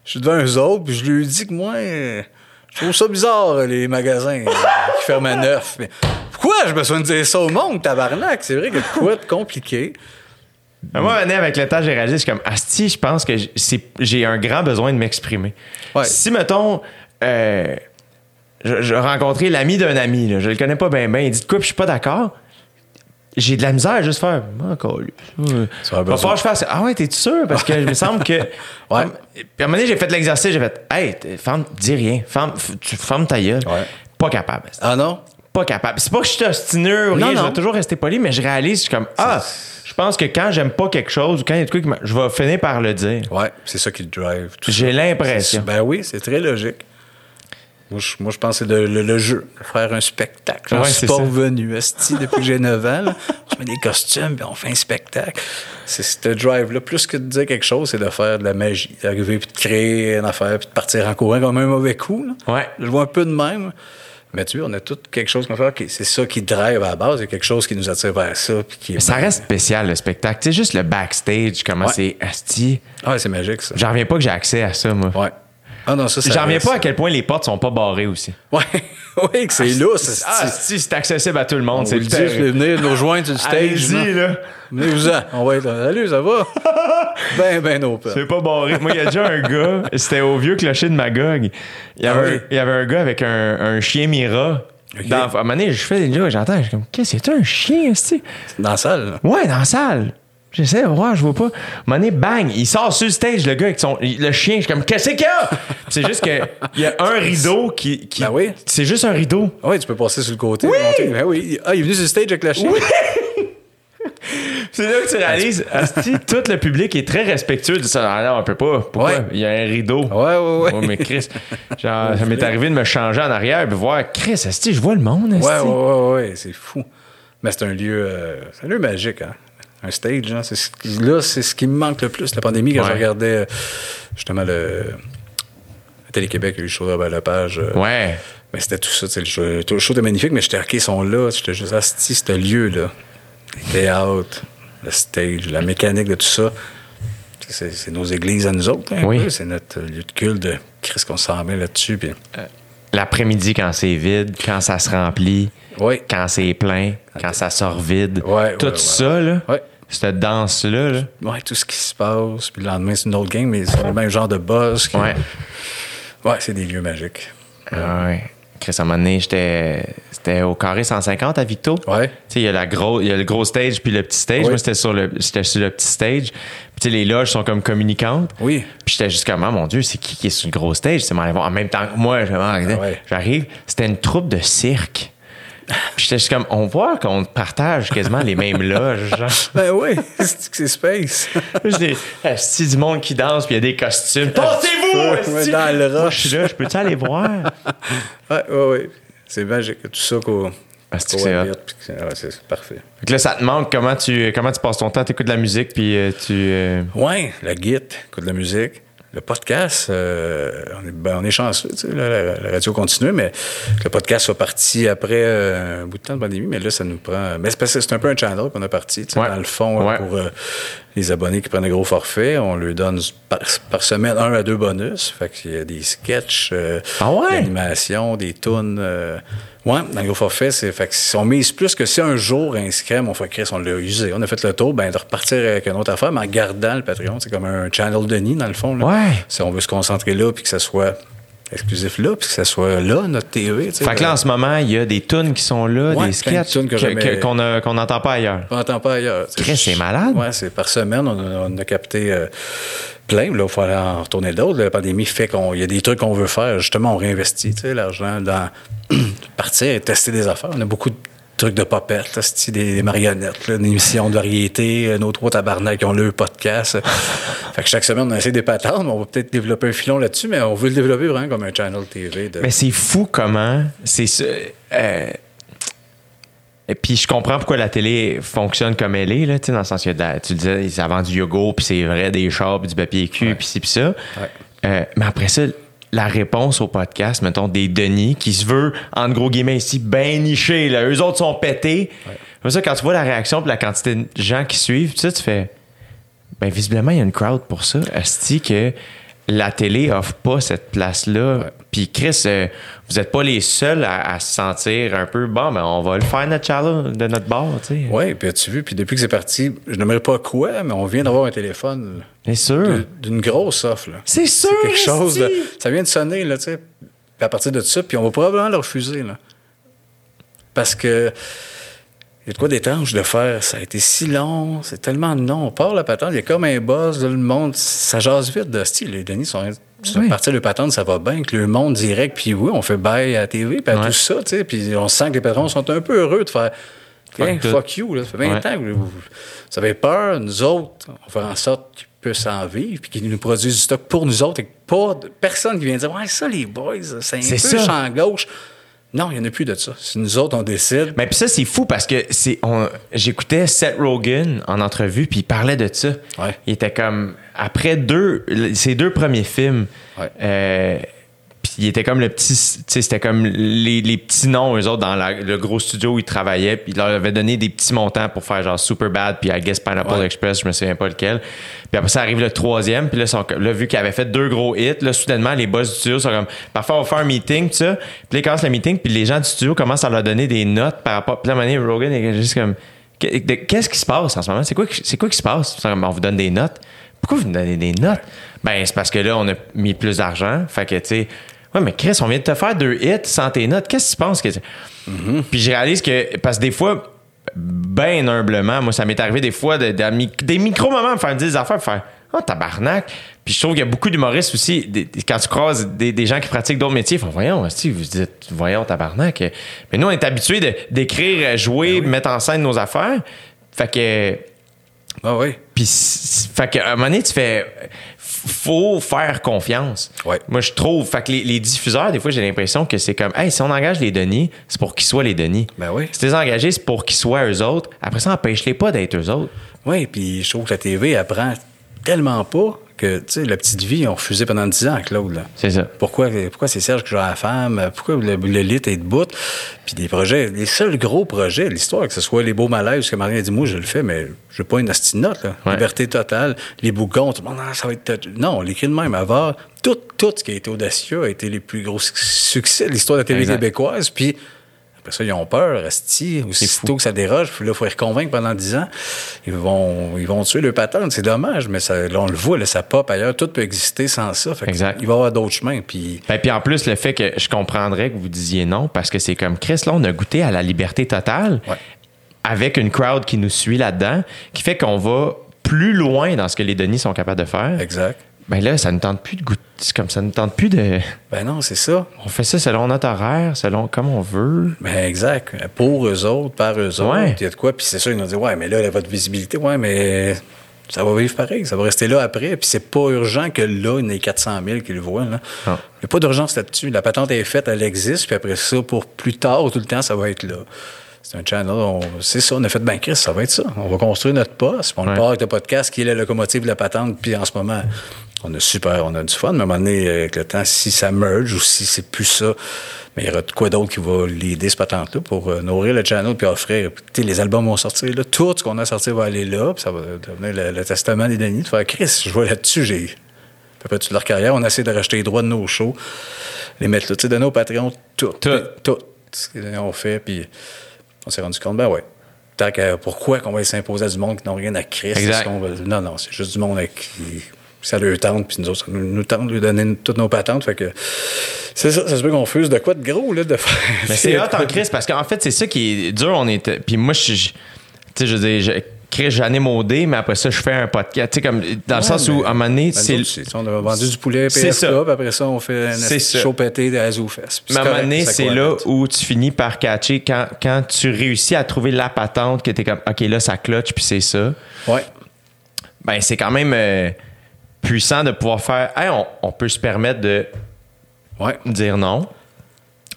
je suis devant eux autres, puis je lui dis que moi, je trouve ça bizarre, les magasins euh, qui ferment à neuf. Mais pourquoi j'ai besoin de dire ça au monde, tabarnak? C'est vrai que quoi de compliqué? Mais Moi, René, avec le temps, j'ai réalisé, je suis comme, Asti, je pense que j'ai un grand besoin de m'exprimer. Ouais. Si, mettons, euh, je, je rencontrais l'ami d'un ami, là, je le connais pas bien, bien, il dit de quoi, puis je suis pas d'accord? J'ai de la misère à juste faire, Ah, encore lui. Va falloir que je fasse, ah ouais, t'es sûr? Parce que il me semble que. [laughs] Ouais. Puis à un moment donné, j'ai fait l'exercice, j'ai fait, hey, ferme, dis rien, ferme, tu fermes ta gueule. Ouais. Pas capable. Ah non? Pas capable. C'est pas que je suis ostineux ou rien, Non, je non. vais toujours rester poli, mais je réalise, je suis comme, ah, je pense que quand j'aime pas quelque chose ou quand il y a de quoi qui m'a- je vais finir par le dire. Ouais, c'est ça qui le drive. J'ai l'impression. Ben oui, c'est très logique. Moi, je, moi, je pense que c'est le, le- le jeu, faire un spectacle. J'en Ouais, suis pas ça. revenu. Esti, depuis que j'ai 9 ans, là, on se met des costumes puis on fait un spectacle. C'est ce drive-là. Plus que de dire quelque chose, c'est de faire de la magie. D'arriver puis de créer une affaire puis de partir en courant comme un mauvais coup. là. Ouais. Je vois un peu de même. Mais tu vois, on a tout quelque chose qu'on fait. OK, c'est ça qui drive à la base. Il y a quelque chose qui nous attire vers ça. Puis qui est Mais ça reste spécial, le spectacle. Tu sais, juste le backstage, comment Ouais. c'est asti. Ah, ouais, c'est magique, ça. J'en reviens pas que j'ai accès à ça, moi. Ouais. Ah non, ça, ça J'en reviens pas à quel point les portes sont pas barrées aussi. [laughs] Ouais, oui, que c'est lousse. Ah, esti. si, c'est accessible à tout le monde. On C'est le dit, venir nous rejoindre sur le stage. Allez-y, là. Venez-vous-en. On va être là. Salut, ça va? [laughs] ben, ben open. C'est pas barré. Moi, il y a déjà un gars, c'était au vieux clocher de Magog. Il y avait, Ah oui? il y avait un gars avec un, un chien Mira. Ok. Dans, à un moment donné, je fais déjà, j'entends, je suis comme, qu'est-ce que c'est un chien, esti? Dans la salle. là. Ouais, dans la salle. J'essaie de voir, je vois pas. À un moment donné, bang, il sort sur le stage, le gars, avec son. Le chien, je suis comme, qu'est-ce qu'il y a? C'est juste que il y a un rideau qui. qui Ben oui. C'est juste un rideau. Ah oui, tu peux passer sur le côté. monter. Ben oui. Ah, il est venu sur le stage avec la chien. [laughs] C'est là que tu réalises, asti, tout le public est très respectueux de ça. Ah non, on peut pas. Pourquoi? Ouais. Il y a un rideau. Ouais, ouais, ouais. Oh, mais Chris, genre, ça m'est arrivé de me changer en arrière et voir, Chris, asti, je vois le monde, asti. Ouais, ouais, ouais, ouais, c'est fou. Mais c'est un lieu, euh, c'est un lieu magique, hein. Un stage, hein. C'est ce qui- là, c'est ce qui me manque le plus. La pandémie, quand Ouais. je regardais euh, justement le. Télé-Québec, il y a eu le show de Robert Lepage. euh, Ouais. Mais c'était tout ça, tu sais, le show, le show était magnifique, mais j'étais OK, ils sont là. J'étais juste asti, ce lieu-là. Les théâtres, le stage, la mécanique de tout ça. C'est, nos églises à nous autres, un Oui. C'est notre lieu de culte de Christ qu'on s'en met là-dessus. Puis... L'après-midi, quand c'est vide, quand ça se remplit, Oui. quand c'est plein, quand ça sort vide. Ouais, tout ouais, ouais. ça, là. Cette danse-là, là. Ouais, tout ce qui se passe. Puis le lendemain, c'est une autre game, mais c'est le même genre de buzz. que- Ouais. Ouais, c'est des lieux magiques. Ah ouais. Chris, à un moment donné, j'étais, c'était au carré 150 à Victo. Ouais. Tu sais, il y a la gros, il y a le gros stage puis le petit stage. Oui. Moi, c'était sur le, j'étais sur le petit stage. Puis tu sais, les loges sont comme communicantes. Oui. Puis j'étais juste comme, ah, mon Dieu, c'est qui qui est sur le gros stage? C'est. En même temps que moi, je ouais. j'arrive. C'était une troupe de cirque. Puis j'étais juste comme, on voit qu'on partage quasiment les mêmes loges. [laughs] Ben oui, c'est que c'est space? [laughs] Juste des du monde qui danse, puis il y a des costumes. Asti! dans le Moi, je suis là, je peux-tu aller voir? [laughs] Ouais, ouais, ouais. C'est magique. Tout ça qu'on. Qu'on c'est ouais, parfait. Fait que là, ça te manque comment tu, comment tu passes ton temps, t'écoutes de la musique, puis euh, tu. euh, Ouais, la guide, écoute de la musique. Le podcast, euh, on, est, ben, on est chanceux, tu sais, là, la, la radio continue, mais le podcast soit parti après euh, un bout de temps de pandémie, mais là, ça nous prend... Mais c'est parce que c'est un peu un channel qu'on a parti, tu sais, Ouais. dans le fond, Ouais. pour euh, les abonnés qui prennent un gros forfait, on leur donne par, par semaine un à deux bonus, fait qu'il y a des sketchs, euh, Ah ouais? des animations, des tunes... ouais, dans le gros forfait, c'est... Fait que si on mise plus que si un jour, un scram, on fait Chris, on l'a usé, on a fait le tour, ben de repartir avec une autre affaire, mais en gardant le Patreon, c'est comme un channel de nid, dans le fond, là. Ouais. Si on veut se concentrer là, puis que ça soit exclusif là, puis que ça soit là, notre TV. sais, Fait que là, en ce moment, il y a des tunes qui sont là, Ouais, des que que- qu'on n'entend pas ailleurs. on n'entend pas ailleurs. Chris, c'est malade. Ouais, c'est par semaine, on a, on a capté euh, plein. Là, il faut aller en retourner d'autres. La pandémie fait qu'il y a des trucs qu'on veut faire. Justement, on réinvestit l'argent dans [clears throat] partir et tester des affaires. On a beaucoup de trucs de c'est-tu des, des marionnettes, là, une émission de variété, nos trois tabarnak qui ont le podcast. [laughs] fait que chaque semaine, on essaie des patentes, mais on va peut-être développer un filon là-dessus, mais on veut le développer vraiment comme un channel TV. De... Mais c'est fou comment. C'est euh, et puis je comprends pourquoi la télé fonctionne comme elle est, là, tu sais, dans le sens que la- tu disais, ça vend du yogourt, puis c'est vrai, des chars, puis du papier cul, puis ci, puis ça. Euh, mais après ça, la réponse au podcast, mettons, des Denis, qui se veut, en gros guillemets ici, bien niché, là. Eux autres sont pétés. Comme ça, quand tu vois la réaction et la quantité de gens qui suivent, tu sais, tu fais, ben, visiblement, il y a une crowd pour ça. Asti que la télé offre pas cette place-là. Puis Chris, euh, vous êtes pas les seuls à, à se sentir un peu bon, ben on va le faire notre challenge de notre bord, tu sais. Oui, puis as-tu vu, puis depuis que c'est parti, je n'aimerais pas quoi, mais on vient d'avoir un téléphone C'est sûr. d'une grosse offre. là. C'est sûr. C'est quelque chose. ça vient de sonner, là, tu sais. Puis à partir de ça, puis on va probablement le refuser, là. Parce que. Il y a de quoi d'étrange de faire. Ça a été si long, c'est tellement long. On part la patente, il y a comme un buzz, le monde, ça jase vite de style. Les Denis sont Oui. partis de patente, ça va bien, que le monde direct, puis oui, on fait bail à la TV, puis à Ouais. tout ça, tu sais. Puis on sent que les patrons sont un peu heureux de faire. Hey, tout. fuck you, là. Ça fait 20 Ouais. ans que vous, vous avez peur. Nous autres, on fait en sorte qu'ils puissent en vivre puis qu'ils nous produisent du stock pour nous autres et que pas de- personne qui vient dire Ouais, ça, les boys, c'est un C'est peu ça. champ gauche. Non, il n'y en a plus de ça. Si nous autres, on décide. Mais puis ça, c'est fou parce que c'est on- j'écoutais Seth Rogen en entrevue, puis il parlait de ça. Ouais. Il était comme, après deux, ses deux premiers films, Ouais. euh, puis il était comme le petit, tu sais, c'était comme les, les petits noms, eux autres, dans la- le gros studio où ils travaillaient, puis il leur avait donné des petits montants pour faire genre Superbad, puis I guess Pineapple Ouais. Express, je me souviens pas lequel. Puis après ça arrive le troisième, puis là, là vu qu'il avait fait deux gros hits, là, soudainement, les boss du studio sont comme, parfois on va faire un meeting, tout ça, puis là, ils commencent le meeting, puis les gens du studio commencent à leur donner des notes par rapport, puis là, à un moment donné, Rogan est juste comme, qu'est-ce qui se passe en ce moment? C'est quoi, qui- c'est quoi qui se passe? Ils on vous donne des notes. Pourquoi vous nous donnez des notes? Ben, c'est parce que là, on a mis plus d'argent. Fait que, tu sais, ouais, mais Chris, on vient de te faire deux hits sans tes notes. Qu'est-ce que tu penses que. Puis je réalise que, parce que des fois, ben humblement, moi, ça m'est arrivé des fois de- des micro-moments me faire dire des affaires, me faire, oh, tabarnak. Puis je trouve qu'il y a beaucoup d'humoristes aussi, des- des- quand tu croises des, des gens qui pratiquent d'autres métiers, ils font, voyons, si vous dites, voyons, tabarnak. Mais nous, on est habitués de- d'écrire, jouer, mettre en scène nos affaires. Fait que. Ah oui. Puis, fait qu'à un moment donné, tu fais. Faut faire confiance. Ouais. Moi, je trouve. Fait que les, les diffuseurs, des fois, j'ai l'impression que c'est comme, hey, si on engage les Denis, c'est pour qu'ils soient les Denis. Ben oui. Si tu les engagés, c'est pour qu'ils soient eux autres. Après ça, empêche-les pas d'être eux autres. Oui, puis je trouve que la TV apprend tellement pas que, tu sais, la petite vie, on refusé pendant 10 ans, Claude. C'est ça. Pourquoi, pourquoi c'est Serge qui joue à la femme? Pourquoi le, le lit est debout? Puis des projets, les seuls gros projets, l'histoire, que ce soit les beaux malaises, que Marie a dit, moi, je le fais, mais je veux pas une astinote, là. Ouais. Liberté totale, les boucons, tout le monde, ah, ça va être. Non, on l'écrit de même. Avant, tout, tout ce qui a été audacieux a été les plus gros suc- succès de l'histoire de la télé Exact. québécoise. Puis après ça, ils ont peur, Asti, aussitôt que ça déroge, puis là, il faut les reconvaincre pendant 10 ans. Ils vont, ils vont tuer le patente. C'est dommage, mais ça, là, on le voit, là, ça pop ailleurs. Tout peut exister sans ça. Fait Exact. Il va y avoir d'autres chemins. Puis Ben, puis en plus, le fait que je comprendrais que vous disiez non, parce que c'est comme Chris, là, on a goûté à la liberté totale Ouais. avec une crowd qui nous suit là-dedans, qui fait qu'on va plus loin dans ce que les Denis sont capables de faire. Exact. Ben là, ça ne tente plus de goûter. C'est comme ça ne tente plus de. Ben non, c'est ça. On fait ça selon notre horaire, selon comme on veut. Ben exact. Pour eux autres, par eux autres. Ouais. Il y a de quoi. Puis c'est ça, ils nous disent Ouais, mais là, votre visibilité, ouais, mais ça va vivre pareil. Ça va rester là après. Puis c'est pas urgent que là, il y en ait 400 000 qui le voient. là. Il n'y a pas d'urgence là-dessus. La patente est faite, elle existe. Puis après ça, pour plus tard, tout le temps, ça va être là. C'est un channel. C'est ça, on a fait ben Chris, ça va être ça. On va construire notre poste. Puis on Ouais. part avec le podcast qui est la locomotive de la patente. Puis en ce moment, on a super, on a du fun. Mais à un moment donné, avec le temps, si ça merge ou si c'est plus ça, mais il y aura de quoi d'autre qui va l'aider, ce patente-là, pour euh, nourrir le channel puis offrir. Puis, les albums vont sortir, là. Tout ce qu'on a sorti va aller là. Puis ça va devenir le, le testament des Denis. De faire Chris, je vois là-dessus, j'ai. À peu près toute leur carrière, on a essayé de racheter les droits de nos shows, les mettre là, tu sais, donner au Patreon, tout. Tout. Tout. Ce ont fait, puis on s'est rendu compte, ben ouais. Tant qu'à- pourquoi qu'on va s'imposer à du monde qui n'ont rien à Christ? Exact. Non, non, c'est juste du monde qui ça leur tente, puis nous autres, ça nous, nous tente de lui donner toutes nos patentes. Fait que c'est ça, ça se peut qu'on fuse de quoi de gros, là, de faire. Mais [laughs] c'est hot en Chris parce qu'en fait, c'est ça qui est dur. On est. Puis moi, je suis. Tu sais, je veux dire, je- Chris, ai modé, mais après ça, je fais un podcast. Tu sais, comme dans le sens où, à un moment donné, Ben, c'est. on a vendu du poulet ça. puis après ça, on fait un show pété de Azoufest. Mais à un moment donné, c'est là où tu finis par catcher quand, quand tu réussis à trouver la patente que t'es comme, OK, là, ça clutch, puis c'est ça. Ouais. Ben, c'est quand même euh, puissant de pouvoir faire, hey, on, on peut se permettre de Ouais. dire non.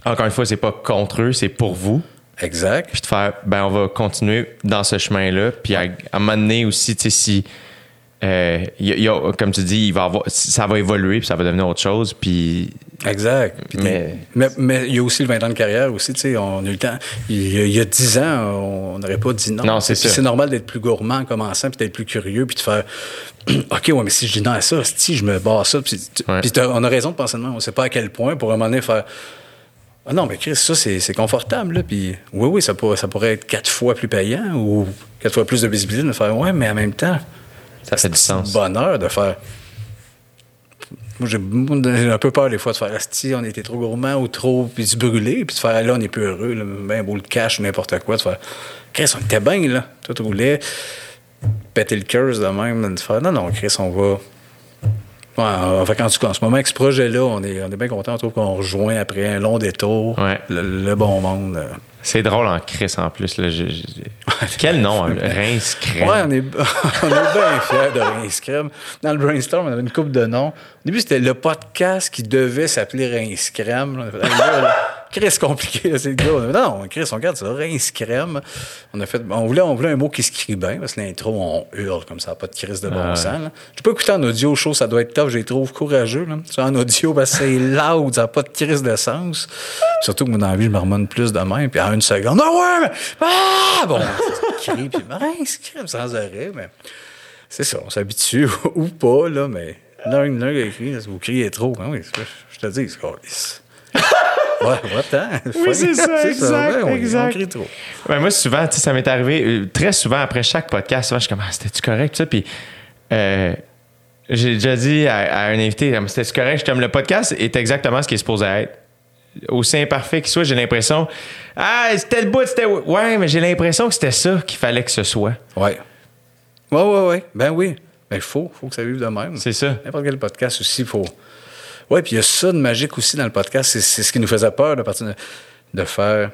Encore une fois, c'est pas contre eux, c'est pour vous. Exact. Puis de faire, ben, on va continuer dans ce chemin-là. Puis à, à un moment donné aussi, tu sais, si euh, y a- il y a- comme tu dis, il va avoir, ça va évoluer, puis ça va devenir autre chose. Puis Exact. Puis Mais- mais... mais il y a aussi le 20 ans de carrière aussi, tu sais, on a eu le temps. Il y a, il y a 10 ans, on n'aurait pas dit non. Non, c'est ça. C'est normal d'être plus gourmand en commençant, puis d'être plus curieux, puis de faire [clears throat] OK, ouais, mais si je dis non à ça, si je me bats à ça, puis, tu- Ouais. puis on a raison de penser même. On ne sait pas à quel point pour un moment donné faire Ah non, mais Chris, ça, c'est confortable, là. Puis oui, oui, ça pourrait, ça pourrait être quatre fois plus payant ou quatre fois plus de visibilité de faire Ouais, mais en même temps, ça fait du sens. bonheur de faire. Moi, j'ai un peu peur des fois de faire Asti, on était trop gourmand ou trop, puis se brûler, puis de faire là, on est plus heureux, là, ben beau le cash ou n'importe quoi, de faire Chris, on était bien, là, tout roulait, péter le curse de même, de faire non, non, Chris, on va. Ouais, en tout cas, en ce moment, avec ce projet-là, on est, on est bien content. On trouve qu'on rejoint après un long détour Ouais. le, le bon monde. euh. C'est drôle en Chris en plus. Là. Je- je- Quel nom, hein? Rince Crème? Ouais, on est, [laughs] on est bien fiers de Rince Crème. Dans le brainstorm, on avait une coupe de noms. Au début, c'était le podcast qui devait s'appeler Rince Crème. là, là, Chris, compliqué, [laughs] c'est non, Chris, on regarde ça, Rince Crème. On, a fait, on, voulait, on voulait un mot qui se crie bien, parce que l'intro, on hurle comme ça, pas de crise de bon Ah sens. J'ai pas écouté en audio show, ça doit être tough, je les trouve courageux. Là. Ça, en audio, que c'est [laughs] loud, ça n'a pas de crise de sens. Surtout que moi, dans la vie, je plus de même, puis en une seconde, ah ouais, mais, ah, bon, crie, puis Rince Crème sans arrêt, mais c'est ça, on s'habitue [laughs] ou pas, là, mais l'un l'un écrit, vous criez trop. Ben oui, c'est- je te dis, c'est. Oui, c'est ça, exact, oui, exact. On crie trop. Moi, souvent, tu sais, ça m'est arrivé euh, très souvent après chaque podcast. Souvent, je suis comme, ah, c'était-tu correct, ça? Puis, euh, j'ai déjà dit à, à un invité, c'était-tu correct? Je suis comme, le podcast est exactement ce qui est supposé être. Aussi imparfait qu'il soit, j'ai l'impression, ah, c'était le bout, c'était. Ouais, mais j'ai l'impression que c'était ça qu'il fallait que ce soit. Ouais. Ouais, ouais, ouais. Ben oui. Ben, il faut, faut que ça vive de même. C'est ça. N'importe quel podcast aussi, il faut. Oui, puis il y a ça de magique aussi dans le podcast. C'est, ce qui nous faisait peur de partir de, de faire.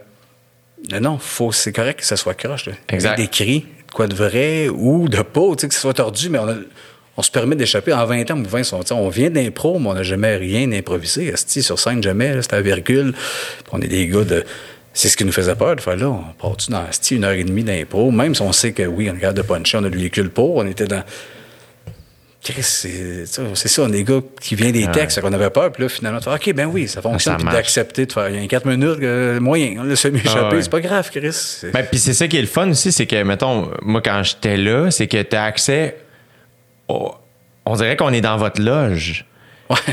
Non, non, faut, c'est correct que ça soit croche. Là. Exact. Des cris, de quoi de vrai ou de pas, tu sais, que ce soit tordu, mais on, a- on se permet d'échapper. En 20 ans, ou 20, on, on vient d'impro, mais on n'a jamais rien improvisé. Esti, sur scène, jamais, c'était à virgule. On est des gars de. C'est ce qui nous faisait peur de faire là. On part-tu dans esti, une heure et demie d'impro, même si on sait que oui, on capable de puncher, on a le véhicule pour, on était dans. Chris, c'est ça, on est gars qui viennent des textes, qu'on avait peur, puis là, finalement, tu fais, OK, ben oui, ça fonctionne, puis d'accepter de faire, il y a 4 minutes, euh, moyen, on laisse échapper, Ah ouais. c'est pas grave, Chris. Ben, puis c'est ça qui est le fun aussi, c'est que, mettons, moi, quand j'étais là, c'est que tu as accès. au- On dirait qu'on est dans votre loge.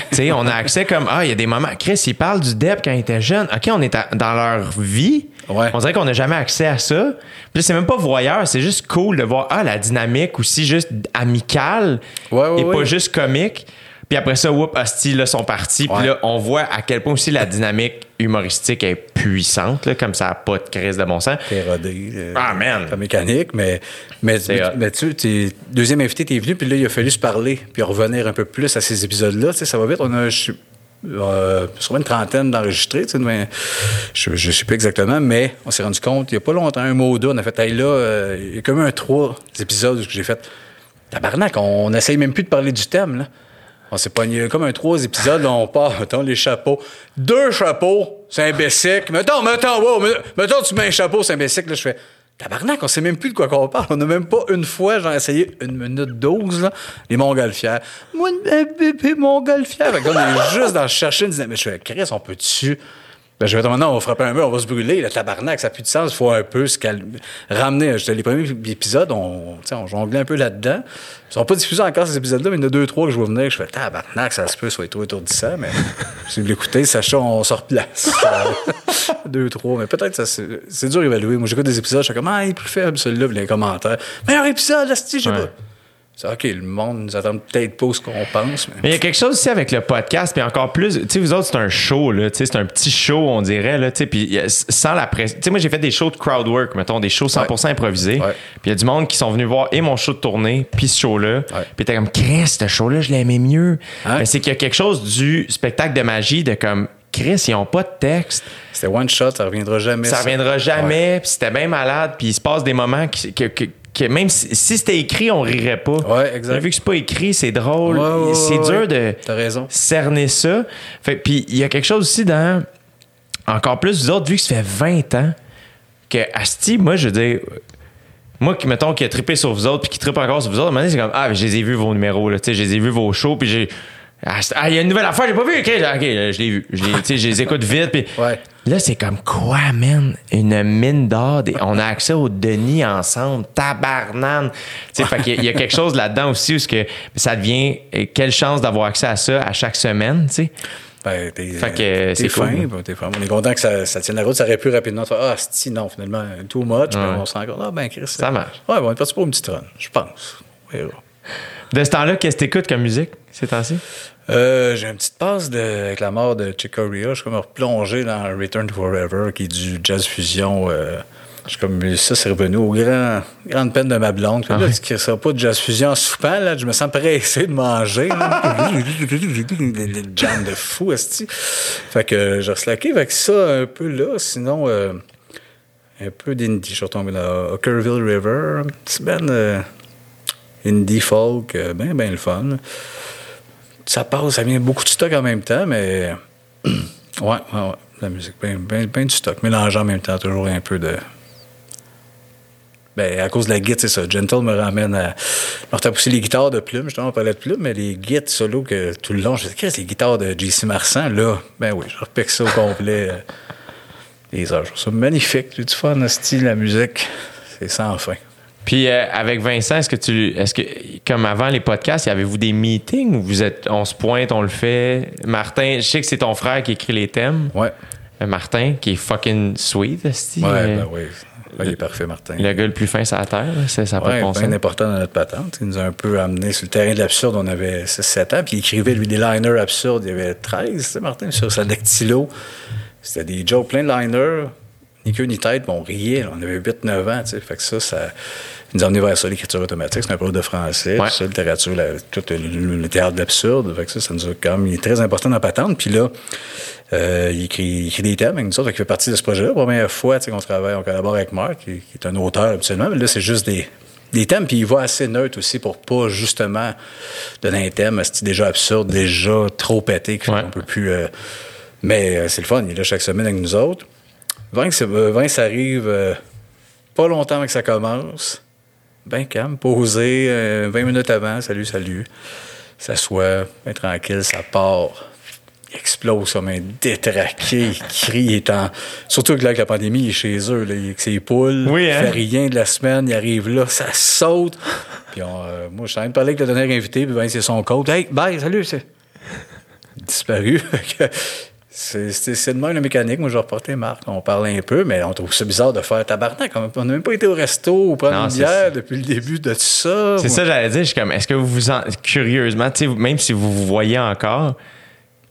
Tu sais, on a accès comme, ah, il y a des moments. Chris, il parle du DEP quand il était jeune. OK, on est à- dans leur vie. Ouais. On dirait qu'on n'a jamais accès à ça. Puis c'est même pas voyeur, c'est juste cool de voir, ah, la dynamique aussi juste amicale Ouais, ouais, et pas ouais. juste comique. Puis après ça, whoop, hostie, là, sont partis. Puis Ouais. là, on voit à quel point aussi la dynamique humoristique est puissante, là, comme ça n'a pas de crise de bon sens. T'es rodé. euh, Ah, man. Ta mécanique, mais, mais, mais, mais tu t'es, deuxième invité, t'es venu, puis là, il a fallu se parler, puis revenir un peu plus à ces épisodes-là. Tu sais, ça va vite. On a, je, euh, sûrement une trentaine d'enregistrés, tu sais, mais je, je sais plus exactement, mais on s'est rendu compte, il y a pas longtemps, un mot d'eau, on a fait, hey, là, euh, il y a comme un trois épisodes que j'ai fait. Tabarnak, on n'essaye même plus de parler du thème, là. On s'est pogné comme un trois épisodes, là, on part, mettons, les chapeaux. Deux chapeaux, c'est un bessic. Mettons, mettons, wow, me- mettons, tu mets un chapeau, c'est un bessic, là, je fais. Tabarnak, on sait même plus de quoi qu'on parle. On n'a même pas une fois, j'ai essayé une minute douze, là, les montgolfières. Moi, un bébé montgolfière. Fait que là, on est juste dans chercher une dynamique. Je fais, Chris, on peut-tu. Ben, je vais dire, non, on va frapper un mur, on va se brûler. Le tabarnak, ça n'a plus de sens. Il faut un peu se calmer. Ramener. J'étais les premiers épisodes, on, tu sais, on jonglait un peu là-dedans. Ils sont pas diffusés encore, ces épisodes-là, mais il y en a deux, trois que je vois venir. Je fais, tabarnak, ça se peut, soit trop étourdissant, mais [laughs] si vous l'écoutez, sachez, on se replace. Euh, [laughs] deux, trois, mais peut-être ça, c'est c'est dur à évaluer. Moi, j'écoute des épisodes, je suis comme, ah, il est plus faible, celui-là, les commentaires. Meilleur épisode, là, je sais Ouais. pas. C'est OK, le monde nous attend peut-être pas ce qu'on pense, Mais mais. il y a quelque chose aussi avec le podcast, puis encore plus, tu sais, vous autres, c'est un show, là, tu sais, c'est un petit show, on dirait, là, tu sais, puis sans la presse. Tu sais, moi, j'ai fait des shows de crowd work, mettons, des shows 100% improvisés. Ouais. Puis il y a du monde qui sont venus voir et mon show de tournée, puis ce show-là. Ouais. Puis t'es comme, Chris, ce show-là, je l'aimais mieux. Hein? Mais c'est qu'il y a quelque chose du spectacle de magie de comme, Chris, ils ont pas de texte. C'était one shot, ça reviendra jamais. Ça reviendra Ouais. jamais, puis c'était bien malade, puis il se passe des moments qui- que même si, si c'était écrit, on rirait pas. Ouais, exact. Vu que c'est pas écrit, c'est drôle. Ouais, ouais, c'est dur de T'as raison. cerner ça. Fait, puis il y a quelque chose aussi dans. Encore plus, vous autres, vu que ça fait 20 ans, que Asti, moi, je veux dire. moi, qui, mettons, qui a trippé sur vous autres, puis qui trippe encore sur vous autres, à un moment donné, c'est comme, ah, je les ai vus vos numéros, là, tu sais, je les ai vus vos shows, puis j'ai. Ah, ah, il y a une nouvelle affaire, j'ai pas vu, ok, ok, je l'ai vu. Je les- je les écoute vite, puis. Ouais. Là, c'est comme quoi, man? Une mine d'or. des- On a accès au Denis ensemble. Tabarnane. Tu sais, fait qu'il y a- il y a quelque chose là-dedans aussi où que ça devient. euh, Quelle chance d'avoir accès à ça à chaque semaine, tu sais? Ben, t'es, Fait que, t'es c'est fin, cool. ben, t'es fin. On est content que ça, ça tienne la route. Ça aurait pu rapidement faire Ah, si, non, finalement, too much. Mais on se rend compte, ah, ben, Chris. Ça marche. Ouais, bon, on est parti pour une petite run, je pense. De ce temps-là, qu'est-ce que t'écoutes comme musique ces temps-ci? Euh, j'ai une petite passe de, avec la mort de Chick Corea. Je suis comme replongé dans Return to Forever, qui est du jazz fusion. euh, je suis comme, ça, c'est revenu au grand, grande peine de ma blonde. Ah là, tu ne seras pas de jazz fusion en soupant, là. Je me sens pressé de manger. Des [laughs] jams de fou, esti. Fait que j'ai reslaqué avec ça un peu là. Sinon, euh, un peu d'indie. Je suis retombé dans Hookerville River. Un petit euh, indie folk, euh, ben, ben le fun ça passe, ça vient beaucoup de stock en même temps, mais [clears throat] ouais, ouais, ouais, la musique, ben, ben, ben du stock, mélangeant en même temps, toujours un peu de. Ben, à cause de la guitare, c'est ça. Gentle me ramène à. Je me aussi les guitares de plume, justement, on parlait de plume, mais les guitares solo que tout le long, je disais, qu'est-ce que les guitares de JC Marsan, là? Ben oui, je repique ça au complet. euh, Les heures. Je trouve ça magnifique. J'ai du fun, style, la musique. C'est sans fin. Puis euh, avec Vincent, est-ce que tu. Est-ce que, comme avant les podcasts, y avez-vous des meetings où vous êtes. On se pointe, on le fait? Martin, je sais que c'est ton frère qui écrit les thèmes. Ouais. Euh, Martin, qui est fucking sweet, esti. Ouais, Euh, ben oui. Ouais, il est parfait, Martin. Le gars le plus fin sur la terre, là, c'est ça n'a pas Ouais, de bon bien sens. important dans notre patente. Il nous a un peu amené sur le terrain de l'absurde. On avait 6-7 ans, puis il écrivait, lui, des liners absurdes. Il y avait 13, tu sais, Martin, sur sa dactylo. C'était des jokes, plein de liners, ni queue ni tête, puis on riait. là. On avait 8-9 ans, tu sais. Fait que ça, ça nous amené vers ça, l'écriture automatique. C'est un peu de français, Ouais. tout ça, littérature, la- tout le, le- théâtre de l'absurde. Fait que ça, ça nous a quand même... Il est très important dans patente. Puis là, euh, il, écrit, il écrit des thèmes avec nous autres. Fait qu'il fait partie de ce projet-là. La première fois tu sais, qu'on travaille, on collabore avec Marc, qui, qui est un auteur habituellement. Mais là, c'est juste des, des thèmes. Puis il va assez neutre aussi pour pas, justement, donner un thème déjà absurde, déjà trop pété, qu'on Ouais. peut plus... euh, mais euh, c'est le fun. Il est là chaque semaine avec nous autres. Vince, euh, Vince arrive euh, pas longtemps avant que ça commence. Ben calme, posé, euh, 20 minutes avant, salut, salut. S'assoit, bien tranquille, ça part. Il explose comme un détraqué, il crie, il est en... Surtout que là, avec la pandémie, il est chez eux, là, il est avec ses poules, Oui, il hein? fait rien de la semaine, il arrive là, ça saute. Puis on, euh, moi, je suis en train de parler avec le dernier invité, puis Vince, c'est son coach. Hey, bye, salut, c'est disparu. [laughs] C'est de même la mécanique. Moi, je vais reporter Marc. On parle un peu, mais on trouve ça bizarre de faire tabarnak. On n'a même pas été au resto ou prendre une bière depuis le début de tout ça. C'est ça, j'allais dire. Je suis comme, est-ce que vous vous en. Curieusement, même si vous vous voyez encore,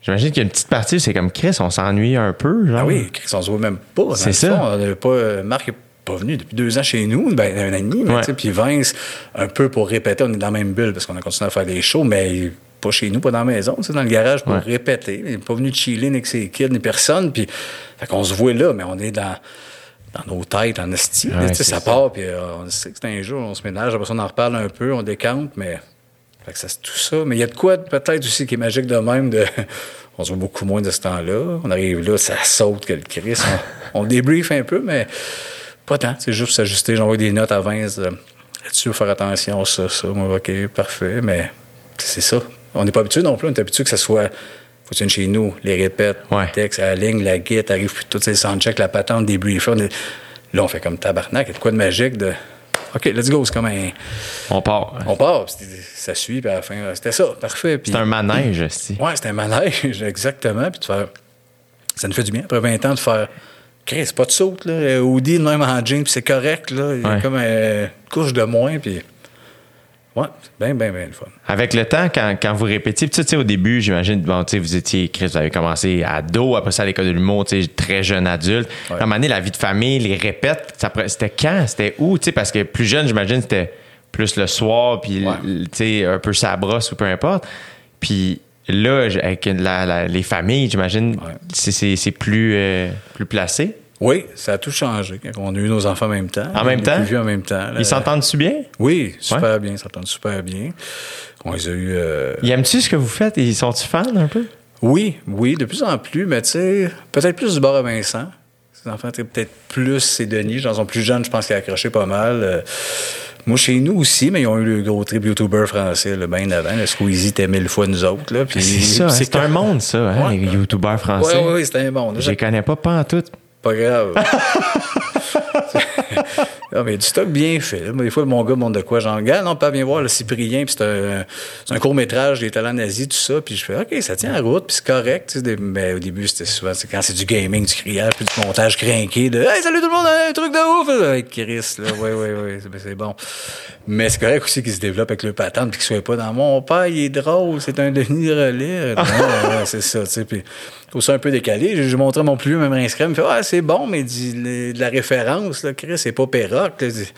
j'imagine qu'il y a une petite partie, c'est comme Chris, on s'ennuie un peu. Genre. Ah oui, Chris, on se voit même pas. C'est ça. fond. On avait pas, Marc n'est pas venu depuis deux ans chez nous, ben, un an et demi. Puis Vince, un peu pour répéter, on est dans la même bulle parce qu'on a continué à faire des shows, mais pas chez nous, pas dans la maison, sais, dans le garage pour Ouais. répéter. Il n'est pas venu chiller ni avec ses kids, ni personne. Puis, fait qu'on se voit là, mais on est dans, dans nos têtes, en esti. Ouais, c'est ça ça. part, puis euh, on sait que c'est un jour, on se ménage, après ça, on en reparle un peu, on décante, mais. Fait que ça, c'est tout ça. Mais il y a de quoi peut-être aussi qui est magique de même. De... [laughs] on se voit beaucoup moins de ce temps-là. On arrive là, ça saute que le Chris. On, on débrief un peu, mais pas tant. C'est juste s'ajuster. J'envoie des notes à Vince. euh, Là-dessus, faire attention, ça, ça. OK, parfait. Mais c'est ça. On n'est pas habitué non plus. On est habitué que ça soit. Faut chez nous, les répètes, Ouais. le texte, la ligne, la guide, arrive puis toutes ces soundchecks, la patente, est- Là, on fait comme tabarnak. Il y a quoi de magique de. OK, let's go. C'est comme un. On part. On part, ça suit, puis à la fin, c'était ça, parfait. Puis, C'est un manège, aussi. Ouais, c'était un manège, [laughs] exactement. Puis de faire. Ça nous fait du bien, après 20 ans, de faire. Chris, c'est pas de saute, là. Audi, même en jean, puis c'est correct, là. Il y a Ouais. comme une couche de moins, puis. Ouais, bien, bien, bien le fun. Avec le temps, quand, quand vous répétiez, tu sais, au début, j'imagine, bon, tu sais, vous étiez, Chris, vous avez commencé ado, après ça à l'école de l'humour, tu sais, très jeune adulte. À un moment donné, la vie de famille, les répètes, c'était quand? C'était où? Tu sais, parce que plus jeune, j'imagine, c'était plus le soir, puis, Ouais. tu sais, un peu sa brosse ou peu importe. Puis là, avec la- la- les familles, j'imagine, Ouais. c'est plus, euh, plus placé. Oui, ça a tout changé. Quand on a eu nos enfants en même temps. En même temps? plus en même temps. là. Ils s'entendent-tu bien? Oui, super bien. Ils s'entendent super bien. On les a eu. euh, Ils aiment-tu ce que vous faites? Ils sont-tu fans un peu? Oui, oui, de plus en plus, mais tu sais, peut-être plus du bord à Vincent. Les enfants, sais, peut-être plus, c'est Denis. J'en sont plus jeunes, je pense qu'il a accroché pas mal. Euh, moi, chez nous aussi, mais ils ont eu le gros trip YouTuber français, le bien avant. Le Squeezie était mille fois nous autres. Là, puis C'est ça, hein, c'est un monde, ça, hein, Ouais. les youtubeurs Ouais, français. ouais, ouais, c'était un monde. Je les connais pas, pas en tout. Pas grave. [laughs] non, mais du stock bien fait. là. Des fois, mon gars montre de quoi j'en gagne. Non, pas bien voir le Cyprien, puis c'est un, court-métrage des talents nazis, tout ça. Puis je fais, OK, ça tient la route, puis c'est correct. tu sais, des- Mais au début, c'était souvent, quand c'est du gaming, du criage, puis du montage crinqué, de Hey, salut tout le monde, un truc de ouf! Avec Chris, là. Oui, oui, oui, c'est- c'est bon. Mais c'est correct aussi qu'il se développe avec le patente, puis qu'il soit pas dans mon père, il est drôle, c'est un Denis Relais. [laughs] Non, ouais, c'est ça, tu sais. Puis, trouve ça un peu décalé. J'ai montré à mon plus vieux, même Crème, il fait, ouais, c'est bon, mais dit, de la référence, là, Chris, c'est pas Perroc. là. [laughs] Dit,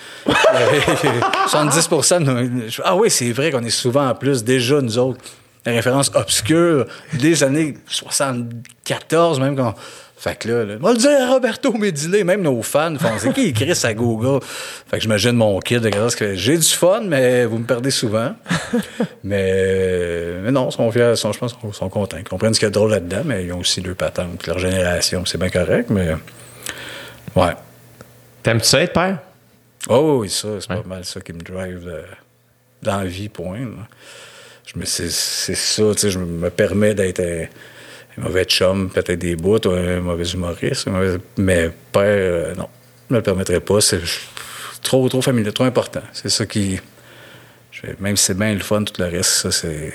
70 de je- Ah oui, c'est vrai qu'on est souvent en plus, déjà, nous autres, la référence obscure des années 74, même quand. Fait que là, là on va le dire à Roberto Medilé, même nos fans font c'est qui Chris à Google? Fait que j'imagine mon kid de grâce que j'ai du fun, mais vous me perdez souvent. mais, euh, mais non, ils sont fiers, sont- je pense qu'ils sont contents. Ils comprennent ce qu'il y a de drôle là-dedans, mais ils ont aussi deux patentes, leur génération, c'est bien correct, mais ouais. T'aimes-tu ça être père? Oh oui, ça, c'est pas mal ça qui me drive euh, dans la vie, point. là. Je me, c'est, c'est ça, tu sais, je me permets d'être un mauvais chum, peut-être des bouts, ou un mauvais humoriste, un mauvais- mais père, euh, non, je me le permettrais pas. C'est trop, trop familial, trop important. C'est ça qui. même si c'est bien le fun, tout le reste, ça, c'est.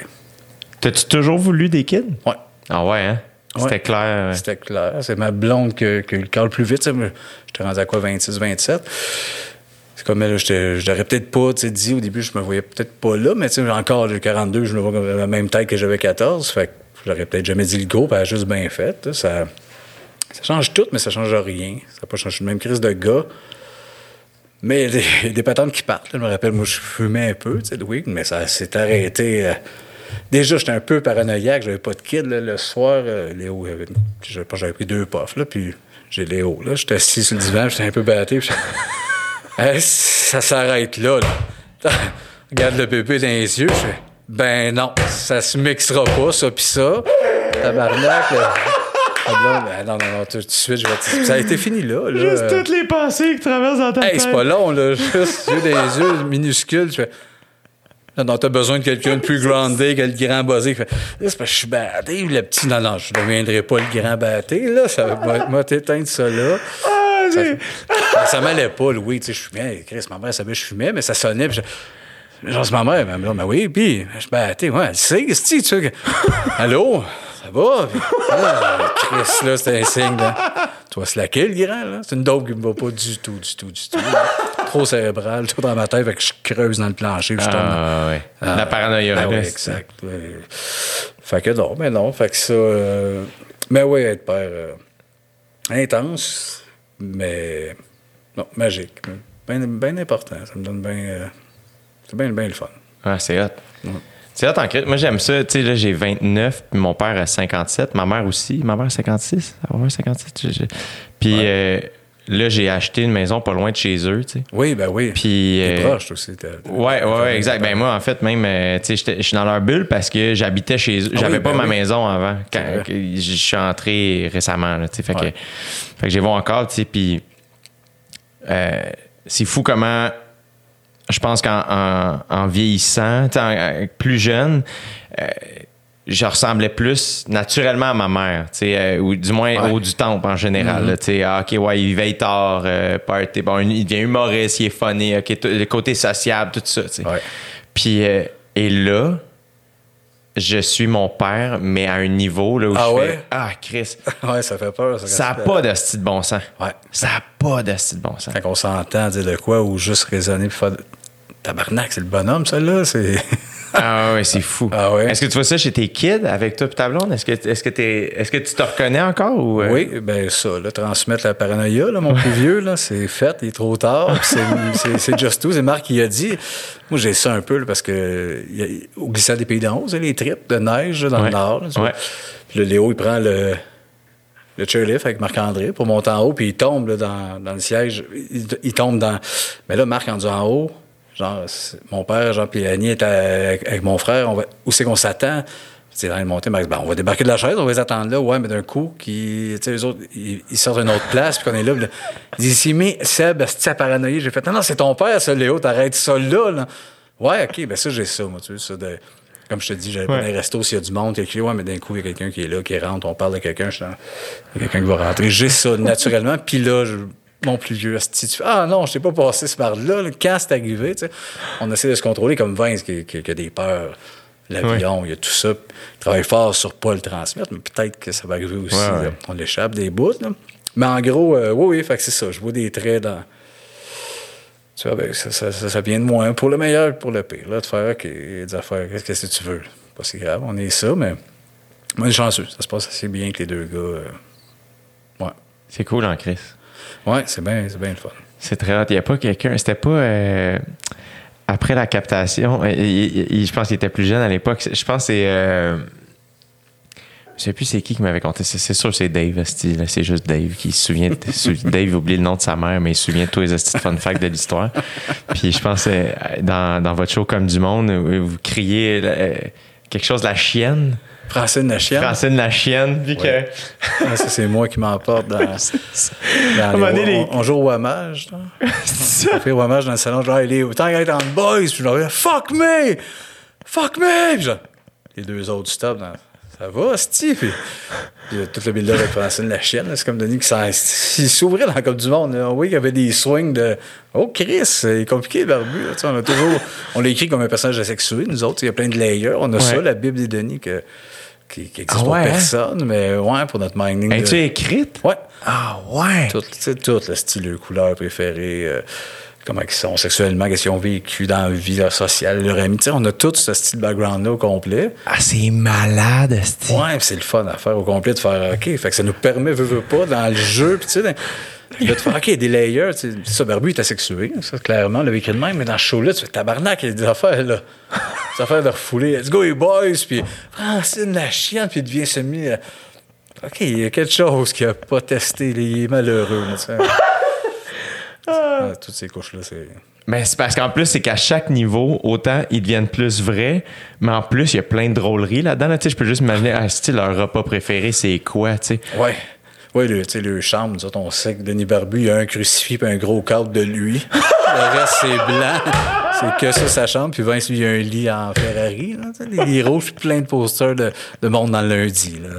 T'as-tu toujours voulu des kids? Ouais. Ah ouais, hein? C'était Ouais. clair. ouais. C'était clair. C'est ma blonde que, que le cale plus vite. J'étais rendu à quoi, 26, 27. C'est comme là, je l'aurais peut-être pas tu sais, dit au début, je me voyais peut-être pas là, mais tu sais, encore, j'ai 42, je me vois comme la même taille que j'avais 14. Fait que j'aurais peut-être jamais dit le go, puis elle a juste bien fait. Ça, ça change tout, mais ça change rien. Ça n'a pas changé. Je même crise de gars. Mais il y a des, patentes qui partent. Je me rappelle, moi, je fumais un peu, tu sais, le week, mais ça s'est arrêté. euh, Déjà, j'étais un peu paranoïaque. J'avais pas de kid. Le soir, euh, Léo, je j'avais pris deux puffs, là, puis j'ai Léo. Là, j'étais assis sur le divan, j'étais un peu batté. [laughs] ça s'arrête là, là. [laughs] Regarde le bébé dans les yeux. Je ben non, ça se mixera pas, ça puis ça. Tabarnak, là. Ah, ben non, non, non, tout de suite, je vais te- Ça a été fini là. là. Juste toutes les pensées qui traversent dans ta Hey, tête. c'est pas long, là. Juste yeux des yeux minuscules. Je fais. Non, non, t'as besoin de quelqu'un de plus groundé que le grand buzzé. qui fait, Là, c'est parce que je suis batté. Le petit, non, non, je ne deviendrai pas le grand batté. Là, ça va m'a t'éteindre ça là. Ah, Ça, c'est- Ben, ça m'allait pas, Louis. Tu sais, je fumais. Chris, ma mère savait que je fumais, mais ça sonnait. Puis je- Genre, c'est ma mère. Mais, mais oui, puis je battais. Ouais, elle sait, tu sais, [laughs] Allô? Ça va? Puis, ah, Chris, là, c'était un signe. Là. Tu vas slacker, le grand, là? C'est une dope qui me va pas du tout, du tout, du tout. là. Trop cérébral, tout dans ma tête, fait que je creuse dans le plancher, puis je tombe Ah, ouais. ah, La paranoïa. ah ouais, exact. ouais. Fait que non, mais non. Fait que ça. euh, mais oui, être père euh, intense, mais non, magique. Bien, bien important. Ça me donne bien. euh, c'est bien, bien le fun. Ah, c'est hot. C'est hot en crise. Moi, j'aime ça. Tu sais, là, j'ai 29, puis mon père a 57. Ma mère aussi. Ma mère a 56. Elle va avoir 57. je- je- Puis euh, là, j'ai acheté une maison pas loin de chez eux, tu sais. Oui, ben oui. Puis. T'es euh, proche, toi aussi. t'as- Ouais, ouais, ouais, exact. Ben moi, en fait, même, euh, tu sais, je suis dans leur bulle parce que j'habitais chez eux. Ah J'avais oui, pas ben ma oui. maison avant. Quand, je suis entré récemment, tu sais. Fait, Ouais. que, fait que j'ai vu encore, tu sais, puis euh, c'est fou comment je pense qu'en en, en vieillissant, en- plus jeune, euh, je ressemblais plus naturellement à ma mère, euh, ou du moins Ouais. Mm-hmm. au du temple en général. sais, ah, ok, ouais, il veille tard, euh, party, bon, il devient humoriste, il est funny, ok, tout- le côté sociable, tout ça. Puis, euh, et là, je suis mon père, mais à un niveau là, où Ah je ouais? fais Ah, Chris, [laughs] Ouais, ça fait peur. Ça, n'a pas de style de bon sens. Ouais. Ça n'a pas de style de bon sens. Quand on s'entend dire de quoi ou juste raisonner puis faire. Tabarnak, c'est le bonhomme, ça, là. C'est. [laughs] Ah ouais, c'est fou. Ah ouais? Est-ce que tu vois ça chez tes kids avec toi et ta blonde? Est-ce que, est-ce, que t'es- est-ce que tu te reconnais encore? Ou, euh? Oui, ben ça, là, transmettre la paranoïa, là, mon plus vieux, là, c'est fait, il est trop tard. C'est, c'est, c'est just tout. C'est Marc qui a dit. Moi, j'ai ça un peu, là, parce que il y a- au glissade des pays d'en haut, les tripes de neige là, dans Ouais. le nord. là. Ouais. Puis le Léo, il prend le, le chairlift avec Marc-André pour monter en haut, puis il tombe là, dans, dans le siège. Il, il tombe dans. Mais là, Marc, rendu en haut, genre, mon père, Jean puis Annie est avec, avec mon frère, on va, où c'est qu'on s'attend? C'est dans les montées, Max, ben, on va débarquer de la chaise, on va les attendre là. Ouais, mais d'un coup, qui, tu sais, eux autres, ils, ils sortent d'une autre place, puis qu'on est là. puis là, ils disent, mais Seb, c'est à paranoïa. J'ai fait, non, non, c'est ton père, ça, Léo, t'arrêtes ça là, là. Ouais, OK, ben ça, j'ai ça, moi, tu sais, ça, de, comme je te dis, j'allais pas dans les restos s'il y a du monde, qui ouais, mais d'un coup, il y a quelqu'un qui est là, qui rentre, on parle de quelqu'un, je suis dans- il y a quelqu'un qui va rentrer. J'ai ça, naturellement, puis là, je, mon plus vieux, ah non, je t'ai pas passé ce par-là, là, quand c'est arrivé, tu sais. On essaie de se contrôler comme Vince, qui, qui- qui a des peurs. L'avion, il y a tout ça. Il travaille fort sur pas le transmettre, mais peut-être que ça va arriver aussi. Ouais, ouais. là. On l'échappe des bouts, là. Mais en gros, euh, oui, oui, fait que c'est ça. Je vois des traits dans. Tu vois, ben, ça, ça, ça, ça vient de moi, pour le meilleur pour le pire. Là, de faire, OK, il y a des affaires, qu'est-ce que tu veux? Pas si grave, on est ça, mais moi, je suis chanceux. Ça se passe assez bien avec les deux gars. euh. Ouais. C'est cool en Chris. Ouais, c'est bien, c'est bien le fun. C'est très hot. Il n'y a pas quelqu'un. C'était pas. euh, après la captation, euh, il- il- il- je pense qu'il était plus jeune à l'époque. Je pense que c'est. euh, je sais plus c'est qui qui m'avait conté. C'est sûr que c'est Dave, c'est juste Dave qui se souvient. de- [laughs] Dave oublie le nom de sa mère, mais il se souvient de tous les de fun facts de l'histoire. Puis je pense euh, dans, dans votre show Comme du Monde, vous criez quelque chose de la chienne. Francine la chienne. Francine la chienne. Puis Ouais. Ah, ça, c'est moi qui m'emporte dans. [laughs] dans un moment les- on, on joue au Wamage. que. [laughs] On fait Wamage dans le salon. Genre, il est autant qu'il est en boys. Puis je leur fuck me! Fuck me! Puis genre, les deux autres stop. dans- ça va, Steve? Puis, puis, euh, tout le build-up avec Francine la chienne. C'est comme Denis qui s'ouvrait dans la Coupe du Monde. là. Oui, il y avait des swings de. Oh, Chris, c'est compliqué, le barbu. là. On a toujours. On l'a écrit comme un personnage asexué, nous autres. Il y a plein de layers. On a ça, la Bible des Denis, que, qui, qui existe Ah pour hein? personne. Mais ouais, pour notre mining. de- Es-tu écrite? Ouais. Ah ouais. Tout, tu sais, tout le style, leur couleur préférée, euh, comment ils sont sexuellement, qu'est-ce qu'ils ont vécu dans la vie leur sociale, leur ami. Tu sais, on a tout ce style background-là au complet. Ah, c'est malade, esti. Ouais, c'est le fun à faire au complet de faire OK. Fait que ça nous permet, veux, veux pas, dans le jeu, puis tu sais, de te faire OK, des layers. Ça, Barbu est asexué, ça, clairement, le de même, mais dans ce show-là, tu fais tabarnak, il y a des affaires, là. Des affaires de refouler. Let's go, les boys, puis Francine, la chienne, puis il devient semi. euh, OK, il y a quelque chose qu'il n'a pas testé, il est malheureux, sais. Ouais, toutes ces couches-là, c'est. Mais c'est parce qu'en plus, c'est qu'à chaque niveau, autant ils deviennent plus vrais, mais en plus, il y a plein de drôleries là-dedans. là. Tu sais, je peux juste imaginer, ah, style, leur repas préféré, c'est quoi, tu sais? Ouais. Ouais, le, tu sais, le chambre, nous autres, on sait que Denis Barbu, il y a un crucifix et un gros cadre de lui. [laughs] le reste, c'est blanc. C'est que ça, sa chambre. Puis Vince, lui, il y a un lit en Ferrari. Là, tu sais, des, des rouges, puis plein de posters de, de monde dans le lundi. Là.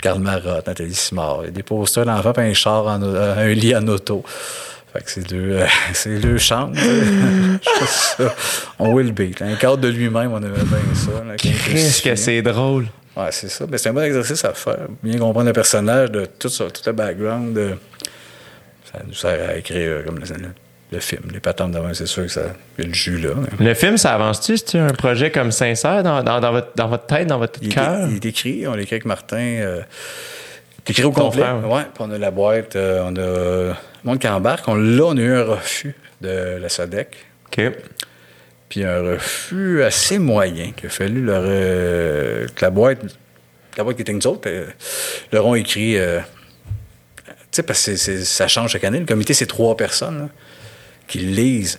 Karl Marotte, Nathalie Simard. Il y a des posters d'enfants puis un char, en, euh, un lit en auto. Fait que c'est deux, euh, [laughs] c'est deux chambres. [laughs] Je sais ça. on will beat. Un cadre de lui-même, on aimait bien ça. là, Qu'est-ce que c'est drôle. Ouais, c'est ça. Mais c'est un bon exercice à faire. Bien comprendre le personnage, de tout ça, tout le background. De... Ça nous sert à écrire euh, comme le, le- le film. Les patentes d'avant, c'est sûr que ça. Y a le jus là. mais- Le film, ça avance-tu? C'est un projet comme sincère dans, dans, dans votre, dans votre tête, dans votre cœur? il est écrit, on l'écrit avec Martin. Euh, écrit au complet? frère, ouais. Puis on a la boîte, euh, on a le monde qui embarque. On, là, on a eu un refus de la SODEC. OK. Puis un refus assez moyen qu'il a fallu leur. euh, que la boîte. La boîte qui était nous autres, euh, leur ont écrit. euh, tu sais, parce que ça change chaque année. Le comité, c'est trois personnes là, qui lisent.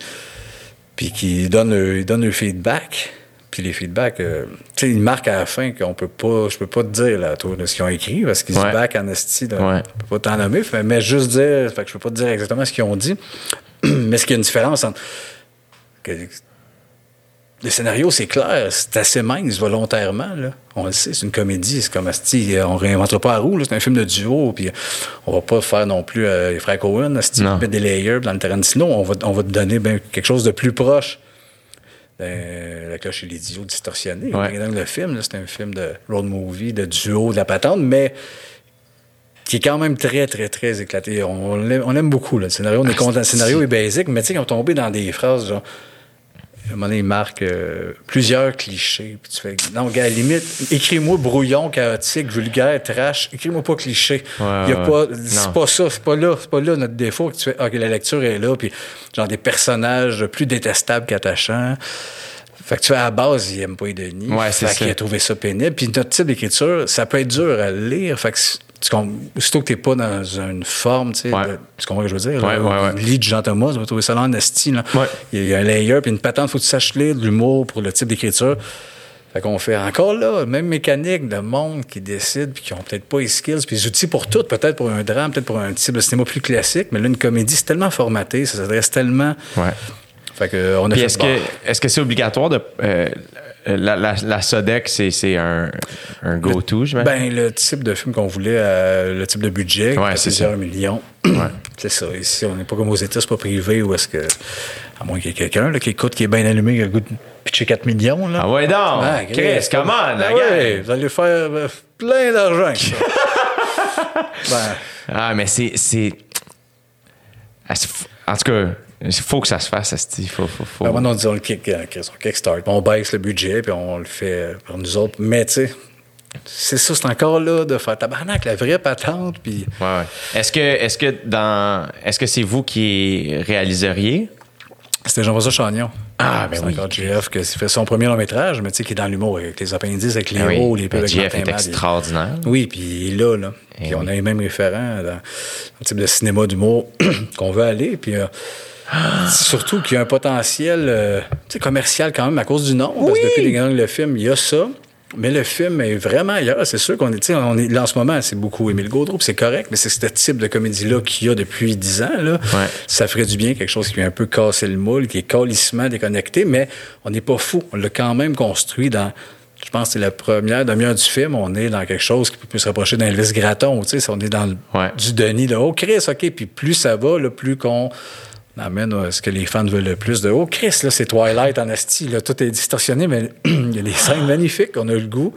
Puis qui donnent, ils donnent leur feedback. Puis les feedbacks, euh, tu sais, ils marquent à la fin qu'on peut pas. Je peux pas te dire, là, toi, de ce qu'ils ont écrit, parce qu'ils Ouais. se back en esti. là. Ouais. Je peux pas t'en nommer, fait- mais juste dire. Fait que je peux pas te dire exactement ce qu'ils ont dit. [clears throat] mais ce qu'il y a une différence entre. que- le scénario, c'est clair, c'est assez mince volontairement. Là. On le sait, c'est une comédie, c'est comme Asti, on réinventera pas la roue, c'est un film de duo, puis on va pas faire non plus euh, les frères Cohen, Asti, mettre des layers dans le Tarantino, on va, on va te donner ben, quelque chose de plus proche. De la cloche et l'idiot distorsionné. Ouais. Dans le film, c'est un film de road movie, de duo, de la patente, mais qui est quand même très, très, très éclaté. On, l'aime, beaucoup. Là. Le scénario, on est content. Le scénario est basique, mais tu sais, quand on tombé dans des phrases, genre, à un moment donné, il marque euh, plusieurs clichés. Puis tu fais, non, gars, à la limite, écris-moi brouillon, chaotique, vulgaire, trash. Écris-moi pas cliché. Ouais, Il y a ouais. pas, c'est pas ça, c'est pas là, c'est pas là notre défaut. Que tu fais, ok, la lecture est là, puis genre des personnages plus détestables qu'attachants. Fait que tu fais à la base, il aime pas les Denis. Ouais, c'est fait ça. qu'il a trouvé ça pénible. Puis notre type d'écriture, ça peut être dur à lire. Fait que aussitôt que t'es pas dans une forme, tu sais, Ouais. de- tu comprends ce que je veux dire? Ouais, là? ouais. Lis de Jean Thomas, tu vas trouver ça là en esti, là. Il y a un layer, puis une patente, faut que tu saches lire de l'humour pour le type d'écriture. Fait qu'on fait encore là, même mécanique de monde qui décide, puis qui ont peut-être pas les skills, puis les outils pour tout, peut-être pour un drame, peut-être pour un type de cinéma plus classique, mais là, une comédie, c'est tellement formaté, ça s'adresse tellement. Fait que, on a Puis fait est-ce bon. que est-ce que c'est obligatoire de euh, la, la, la Sodec, c'est, un, un go-to, j'imagine? Ben, le type de film qu'on voulait, euh, le type de budget, Ouais, c'est plusieurs millions. [clears throat] c'est ça. Ici, on n'est pas comme aux États, c'est pas privé, où est-ce que. À moins qu'il y ait quelqu'un qui écoute, qui est bien allumé, qui a le goût de pitcher 4 millions. Là. Ah ouais donc! Chris, come on, la gang! ouais, vous allez faire euh, plein d'argent [laughs] ben, Ah, mais c'est. En tout cas, il faut que ça se fasse, il faut, faut, ben, on dit on le kick, euh, on kickstart. On baisse le budget, puis on le fait euh, par nous autres. Mais, tu sais, c'est ça, c'est encore là de faire tabarnak, la vraie patente, puis. Ouais, ouais. Est-ce que, est-ce que dans, est-ce que c'est vous qui réaliseriez? C'était Jean-François Chagnon. Ah, ben c'est oui. encore JF qui fait son premier long métrage, mais tu sais, qui est dans l'humour, avec les appendices, avec les Ah oui. héros, les Ben, avec JF est extraordinaire. Oui, puis il est là, là. Puis Eh on oui. a les mêmes référents dans, dans le type de cinéma d'humour [clears throat] qu'on veut aller. Puis euh, surtout qu'il y a un potentiel euh, commercial quand même à cause du nom. Parce que depuis les gangs, le film, il y a ça. Mais le film est vraiment ailleurs. C'est sûr qu'on est, on est là en ce moment, c'est beaucoup Émile Gaudreau, c'est correct, mais c'est ce type de comédie-là qu'il y a depuis 10 ans. Là. Ouais. Ça ferait du bien, quelque chose qui vient un peu casser le moule, qui est calissement déconnecté, mais on n'est pas fou. On l'a quand même construit dans. Je pense que c'est la première demi-heure du film. On est dans quelque chose qui peut se rapprocher d'un Elvis Gratton. Tu sais, on est dans le- Ouais. du Denis. Là. Oh, Chris, OK. Puis plus ça va, là, plus qu'on amène à ce que les fans veulent le plus de Oh, Chris, là, c'est Twilight en asti. Là. Tout est distorsionné, mais [clears throat] il y a des scènes magnifiques. On a le goût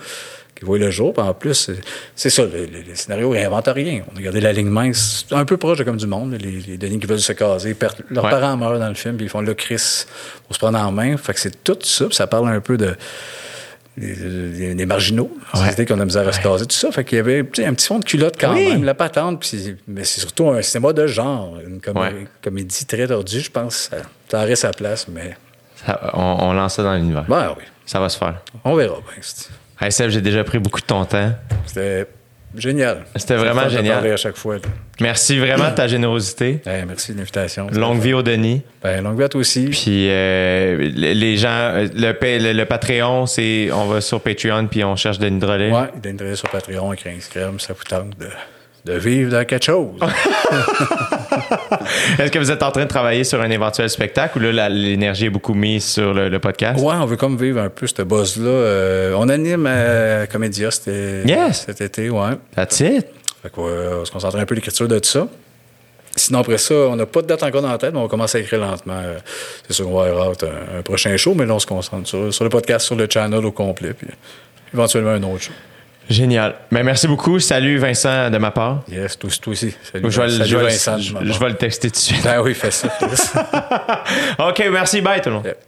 qui voient le jour. Puis en plus, c'est- ça, le, le- le scénario rien. On a gardé la ligne mince, un peu proche de comme du monde. Les, les Denis qui veulent se caser, perdent- leurs Ouais. parents meurent dans le film, puis ils font le Chris pour se prendre en main. Fait que c'est tout ça, puis ça parle un peu de des, marginaux, Ouais. société qu'on a misère à se caser, tout ça. Fait qu'il y avait un petit fond de culotte quand Oui. même, la patente, puis, mais c'est surtout un cinéma de genre, une comé- Ouais. comédie très tordue, je pense. Ça, aurait sa place, mais Ça- on, on lance ça dans l'univers. ben oui, Ça va se faire. on verra bien. Hey Seb, j'ai déjà pris beaucoup de ton temps. C'était génial. C'était vraiment génial. à chaque fois. Merci vraiment de ta générosité. Hey, [clears throat] merci de l'invitation. Longue vie au Denis. Ben, longue vie à toi aussi. Puis euh, les gens, euh, le, pa- le, le Patreon, c'est on va sur Patreon puis on cherche Denis Drolet. Ouais, il donne sur Patreon avec 15 crèmes, ça vous tente de, de vivre dans quelque chose. [laughs] Est-ce que vous êtes en train de travailler sur un éventuel spectacle ou là l'énergie est beaucoup mise sur le, le podcast? Ouais, on veut comme vivre un peu ce buzz-là. Euh, on anime à Comédia Yes. cet été, ouais. That's it. Fait que, ouais, on se concentre un peu l'écriture de tout ça. Sinon, après ça, on n'a pas de date encore dans la tête, mais on va commencer à écrire lentement. Euh, C'est sûr qu'on va avoir un prochain show, mais là, on se concentre sur, sur le podcast, sur le channel au complet, puis éventuellement un autre show. Génial. Ben, merci beaucoup. Salut Vincent de ma part. Yes, toi, toi aussi. Salut, Je vais, le- salut je vais le- Vincent. je- de ma je part. vais le texter tout de suite. Ben oui, fais ça. [laughs] OK, merci. Bye tout le monde. Yep.